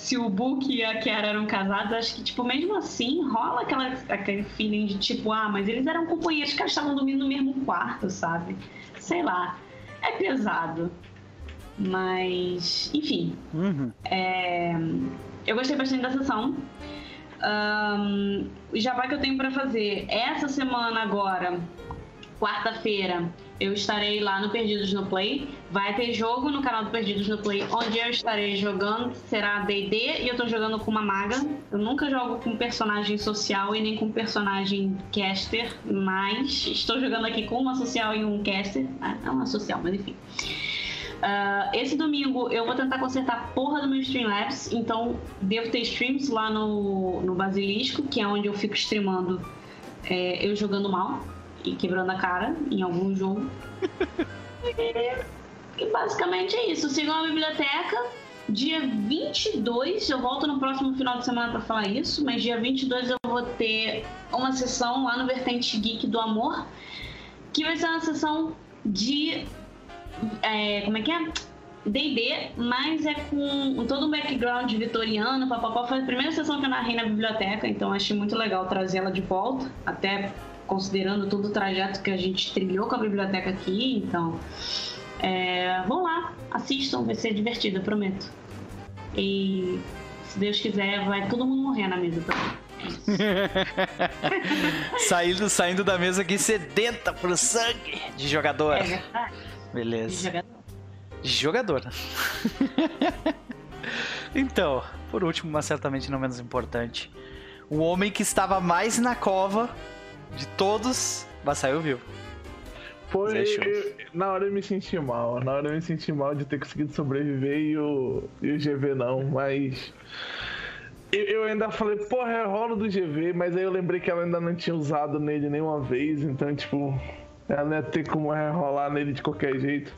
se o Book e a Kiara eram casados, acho que, tipo, mesmo assim, rola aquela, aquele feeling de, tipo, ah, mas eles eram companheiros que estavam dormindo no mesmo quarto, sabe? Sei lá. É pesado. Mas, enfim. Uhum. É, eu gostei bastante da sessão. O jabá que eu tenho pra fazer essa semana agora, quarta-feira, eu estarei lá no Perdidos no Play. Vai ter jogo no canal do Perdidos no Play, onde eu estarei jogando. Será D&D e eu tô jogando com uma maga. Eu nunca jogo com personagem social e nem com personagem caster, mas estou jogando aqui com uma social e um caster. Ah, é uma social, mas enfim. Ah, esse domingo eu vou tentar consertar a porra do meu Streamlabs, então devo ter streams lá no, no Basilisco, que é onde eu fico streamando é, eu jogando mal e quebrando a cara em algum jogo. e, e basicamente é isso. Sigam a biblioteca. Dia 22, eu volto no próximo final de semana pra falar isso, mas dia 22 eu vou ter uma sessão lá no Vertente Geek do Amor, que vai ser uma sessão de é, como é que é? D&D, mas é com todo um background vitoriano, papapá. Foi a primeira sessão que eu narrei na biblioteca, então achei muito legal trazê-la de volta, até considerando todo o trajeto que a gente trilhou com a biblioteca aqui, então... É, vão lá, assistam, vai ser divertido, eu prometo. E se Deus quiser, vai todo mundo morrer na mesa também. saindo, saindo da mesa aqui sedenta pro sangue de jogador. É. Beleza. De jogador. então, por último, mas certamente não menos importante, o homem que estava mais na cova de todos, mas saiu vivo. Foi. Eu- na hora eu me senti mal. Na hora eu me senti mal de ter conseguido sobreviver e o, e o GV não, mas. Eu, eu ainda falei, porra, é rolo do GV, mas aí eu lembrei que ela ainda não tinha usado nele nenhuma vez, então, tipo, ela não ia ter como rolar nele de qualquer jeito.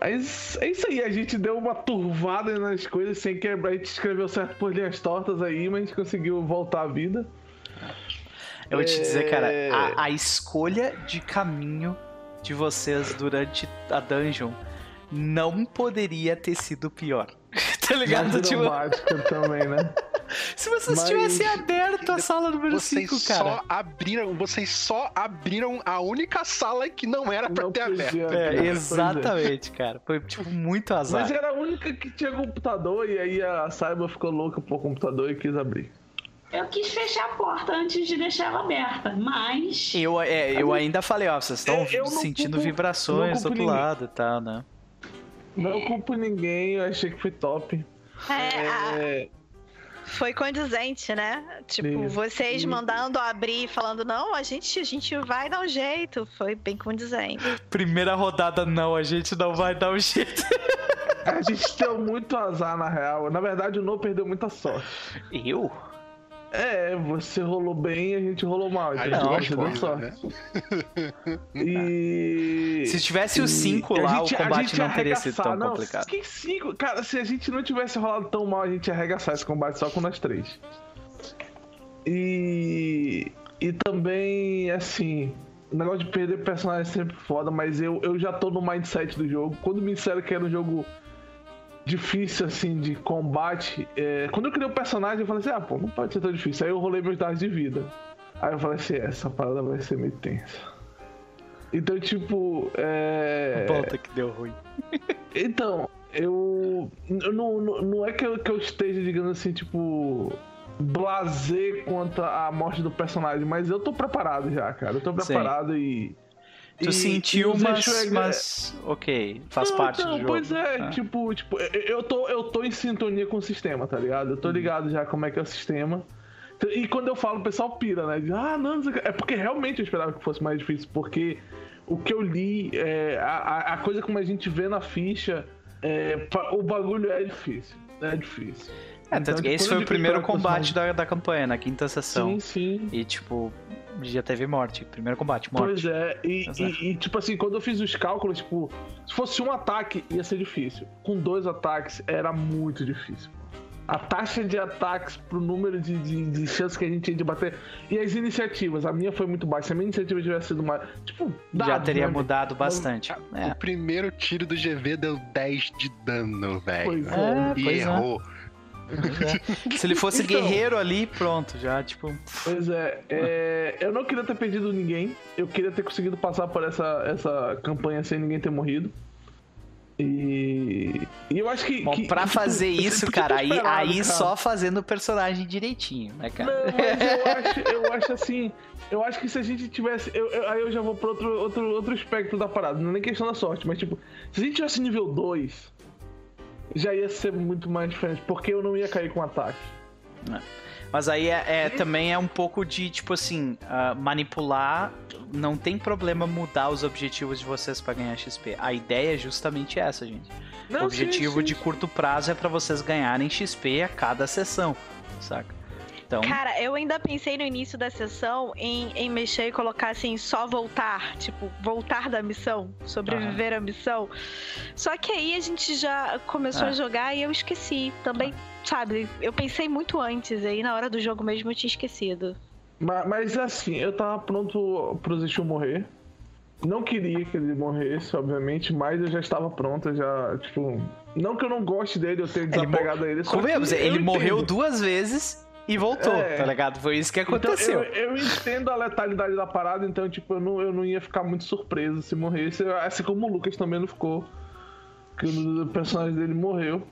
Mas é isso aí, a gente deu uma turvada nas coisas sem quebrar. A gente escreveu certo por linhas tortas aí, mas a gente conseguiu voltar à vida. Eu vou te dizer, cara, É. a, a escolha de caminho de vocês durante a dungeon não poderia ter sido pior. tá ligado? Mais Tipo, também, né? se vocês Mas- tivessem aberto a sala número Vocês 5, cara. só abriram, vocês só abriram a única sala que não era pra Não ter aberto. podia, É, cara. É. exatamente, cara. Foi, tipo, muito azar. Mas era a única que tinha computador e aí a Saiba ficou louca por computador e quis abrir. Eu quis fechar a porta antes de deixar ela aberta, mas. Eu, é, eu ainda falei, ó, vocês estão Eu- eu não sentindo culpo- vibrações do outro ninguém. lado e tal, né? Não culpo ninguém, eu achei que foi top. É, a- É, foi condizente, né? Tipo, Isso. vocês mandando abrir, falando, não, a gente, a gente vai dar um jeito. Foi bem condizente. Primeira rodada, não, a gente não vai dar um jeito. a gente deu muito azar, na real. Na verdade, o No perdeu muita sorte. Eu? É, você rolou bem e a gente rolou mal. Então, duas você deu sorte. né? E. Se tivesse os e- 5 a lá, gente- o combate não ia teria sido tão arregaçar. Não, complicado. Que 5? Cara, se a gente não tivesse rolado tão mal, a gente ia arregaçar esse combate só com nós três. E. E também, assim. O negócio de perder personagem é sempre foda, mas eu, eu já tô no mindset do jogo. Quando me disseram que era um jogo difícil, assim, de combate. é, Quando eu criei o personagem, eu falei assim: ah, pô, não pode ser tão difícil. Aí eu rolei meus dados de vida. Aí eu falei assim: essa parada vai ser meio tensa. Então, tipo. É... Volta que deu ruim. Então, eu. eu não, não, não é que eu, que eu esteja, digamos assim, tipo. Blazer quanto à morte do personagem, mas eu tô preparado já, cara. Eu tô Sim. preparado e. Tu e- sentiu, e mas, mas. Ok, faz Não, parte então, do jogo. Pois é, Ah. tipo, tipo, eu- tô, eu tô em sintonia com o sistema, tá ligado? Eu Uhum. tô ligado já como é que é o sistema. E quando eu falo, o pessoal pira, né? Diz, ah, não, é porque realmente eu esperava que fosse mais difícil, porque o que eu li, é, a, a- coisa como a gente vê na ficha, é, o bagulho é difícil. É difícil. É, tanto Então, que tipo, esse foi o primeiro combate da, da campanha, na quinta sessão. Sim, sim. E, tipo, já teve morte. Primeiro combate, morte. Pois é, e, e- e, tipo assim, quando eu fiz os cálculos, tipo, se fosse um ataque, ia ser difícil. Com dois ataques, era muito difícil. A taxa de ataques pro número de, de, de chances que a gente tinha de bater. E as iniciativas, a minha foi muito baixa. Se a minha iniciativa tivesse sido mais. Tipo, já dados, teria né? mudado bastante. O É. primeiro tiro do GV deu 10 de dano, velho. Pois é. É, E pois é. Errou. Se ele fosse Então. guerreiro ali, pronto, já, tipo. Pois é, é, eu não queria ter perdido ninguém. Eu queria ter conseguido passar por essa, essa campanha sem ninguém ter morrido. E, e eu acho que. Bom, que- pra tipo, fazer isso, cara, aí, esperado, aí cara. só fazendo o personagem direitinho, né, cara? Não, mas eu acho, eu acho assim. Eu acho que se a gente tivesse. eu- eu- aí eu já vou pra outro, outro, outro aspecto da parada. Não é nem questão da sorte, mas tipo, se a gente tivesse nível 2, já ia ser muito mais diferente, porque eu não ia cair com ataque. Mas aí é, é- também é um pouco de, tipo assim, ah, manipular. Não tem problema mudar os objetivos de vocês pra ganhar XP. A ideia é justamente essa, gente. Não, o objetivo sim, sim. de curto prazo é pra vocês ganharem XP a cada sessão, saca? Então, Cara, eu ainda pensei no início da sessão em, em mexer e colocar assim, só voltar. Tipo, voltar da missão, sobreviver à missão. Só que aí a gente já começou Ah. a jogar e eu esqueci também. Sabe, eu pensei muito antes, aí na hora do jogo mesmo eu tinha esquecido. Mas, mas assim, eu tava pronto pro Zexu morrer. Não queria que ele morresse, obviamente, mas eu já estava pronto, eu já, tipo. Não que eu não goste dele, eu tenha Ele mo- desapegado dele. só convenhamos, que ele morreu duas vezes e voltou, É. tá ligado? Foi isso que Então, aconteceu. eu, eu entendo a letalidade da parada, então, tipo, eu não, eu não ia ficar muito surpreso se morresse. Assim como o Lucas também não ficou. Que o personagem dele morreu.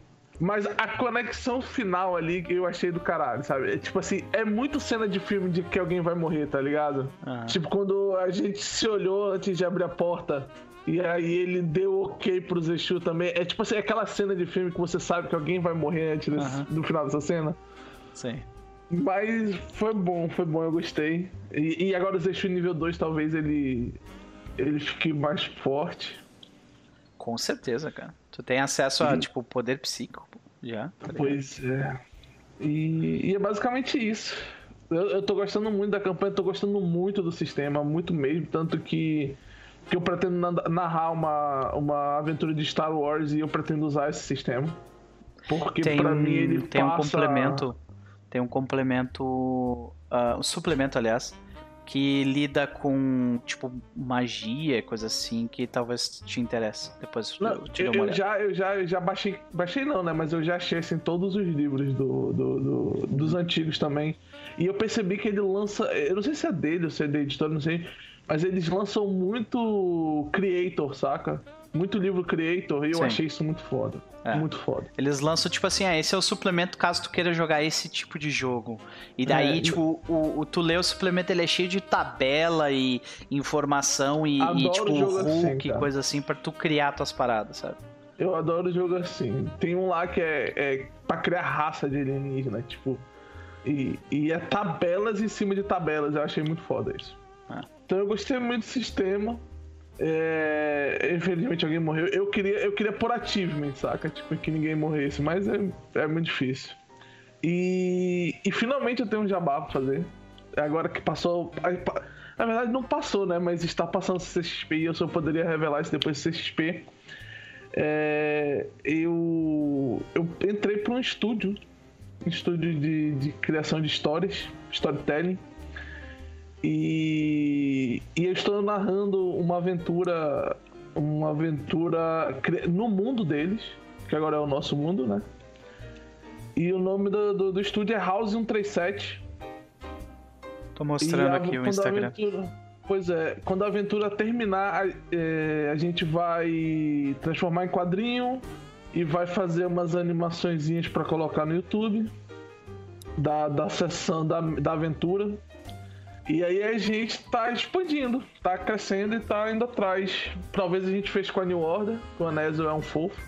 Mas a conexão final ali que eu achei do caralho, sabe? É, tipo assim, é muito cena de filme de que alguém vai morrer, tá ligado? Aham. Tipo, quando a gente se olhou antes de abrir a porta. E aí ele deu ok pro Zexu também. É tipo assim, aquela cena de filme que você sabe que alguém vai morrer antes desse- final dessa cena. Sim. Mas foi bom, foi bom, eu gostei. E, e agora o Zexu nível 2 talvez ele. ele fique mais forte. Com certeza, cara. Tu tem acesso a, Sim. tipo, poder psíquico já. tá? Pois é. E, e é basicamente isso. Eu, eu tô gostando muito da campanha, tô gostando muito do sistema, muito mesmo. Tanto que que eu pretendo narrar uma, uma aventura de Star Wars e eu pretendo usar esse sistema. Porque tem pra mim ele tem passa... um complemento, tem um complemento, uh, um suplemento, aliás, que lida com tipo magia, coisa assim, que talvez te interesse. Depois não, eu te eu, eu já, eu já, eu já baixei, baixei não, né? Mas eu já achei assim todos os livros do, do, do, dos antigos também. E eu percebi que ele lança, eu não sei se é dele ou se é da editora, não sei, mas eles lançam muito creator, saca? Muito livro creator e eu Sim. achei isso muito foda. É. Muito foda. Eles lançam, tipo assim, ah, esse é o suplemento caso tu queira jogar esse tipo de jogo. E daí, É, tipo, o, o, tu lê o suplemento, ele é cheio de tabela e informação e, e tipo, assim, hook, cara. coisa assim, pra tu criar tuas paradas, sabe? Eu adoro jogo assim. Tem um lá que é, é pra criar raça de alienígena, tipo. E, e é tabelas em cima de tabelas. Eu achei muito foda isso. Ah. Então eu gostei muito do sistema. É, infelizmente alguém morreu. Eu queria, eu queria por achievement, saca? Tipo, que ninguém morresse, mas é, é muito difícil. E, e finalmente eu tenho um jabá pra fazer. Agora que passou. Na verdade não passou, né? Mas está passando CXP e eu só poderia revelar isso depois do CXP. É, eu, eu entrei para um estúdio, um estúdio de, de criação de histórias, storytelling, e, e eu estou narrando uma aventura, uma aventura no mundo deles, que agora é o nosso mundo, né? E o nome do, do, do estúdio é House 137. Tô mostrando a- aqui o Instagram. aventura- pois é, quando a aventura terminar, a, é, a gente vai transformar em quadrinho e vai fazer umas animaçõezinhas pra colocar no YouTube da, da sessão da, da aventura. E aí a gente tá expandindo, tá crescendo e tá indo atrás. Talvez a gente fez com a New Order, que o Anésio é um fofo.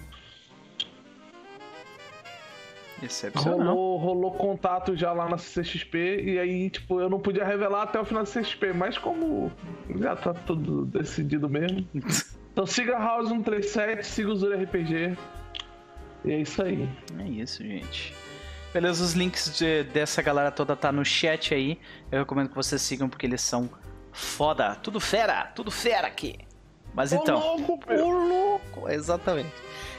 Rolou, rolou contato já lá na CXP e aí, tipo, eu não podia revelar até o final da CXP, mas como já tá tudo decidido mesmo. Então siga a House 137, siga o Zuri RPG. E é isso aí. É isso, gente. Beleza, os links de- dessa galera toda tá no chat aí. Eu recomendo que vocês sigam porque eles são foda. Tudo fera, tudo fera aqui. Mas então. Ô louco! Exatamente.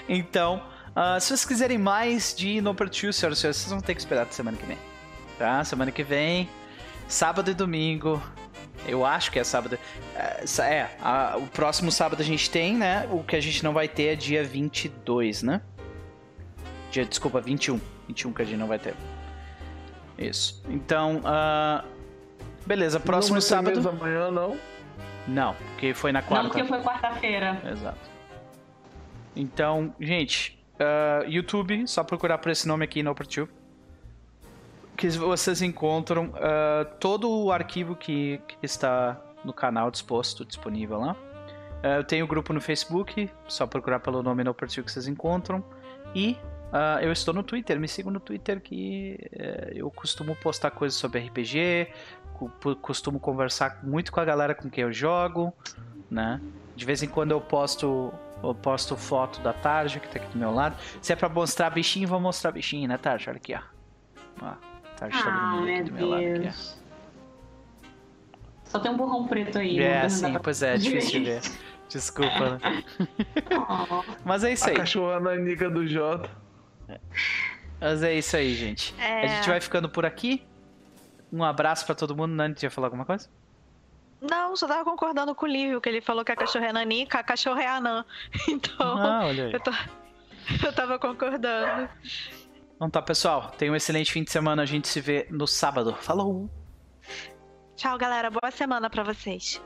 Então, ah, se vocês quiserem mais de No Pursuit, senhoras e senhores, vocês vão ter que esperar até semana que vem. Tá? Semana que vem, sábado e domingo. Eu acho que é sábado. É, É, a- o próximo sábado a gente tem, né? O que a gente não vai ter é dia 22, né? Dia, desculpa, 21. 21 que a gente não vai ter. Isso. Então, ah, beleza, próximo não sábado. mesa amanhã, não. Não, porque foi na quarta. Não, porque foi quarta-feira. Exato. Então, gente, ah, YouTube, só procurar por esse nome aqui no Operative. Que vocês encontram ah, todo o arquivo que, que está no canal disposto, disponível lá. Ah, eu tenho o grupo no Facebook, só procurar pelo nome no Operative que vocês encontram. E ah, eu estou no Twitter, me sigam no Twitter que eh, eu costumo postar coisas sobre RPG, costumo conversar muito com a galera com quem eu jogo, né? De vez em quando eu posto eu posto foto da Tarja, que tá aqui do meu lado. Se é pra mostrar bichinho, vou mostrar bichinho, né, Tarja? Olha aqui, ó. Ó, Tarja tá Ah, dormindo aqui meu do meu lado aqui, Deus. Só tem um burrão preto aí. É, sim, pra- pois é, é difícil de ver. Desculpa, né? Mas é isso A aí. cachorra nanica do Jota. Mas é isso aí, gente. É. A gente vai ficando por aqui. Um abraço pra todo mundo. Nani, ia falar alguma coisa? Não, só tava concordando com o Lívio, que ele falou que a cachorra é nanica, a cachorra é anã. Então, Ah, olha aí. eu, tô... eu tava concordando. Então tá, pessoal. Tenha um excelente fim de semana. A gente se vê no sábado. Falou! Tchau, galera. Boa semana pra vocês.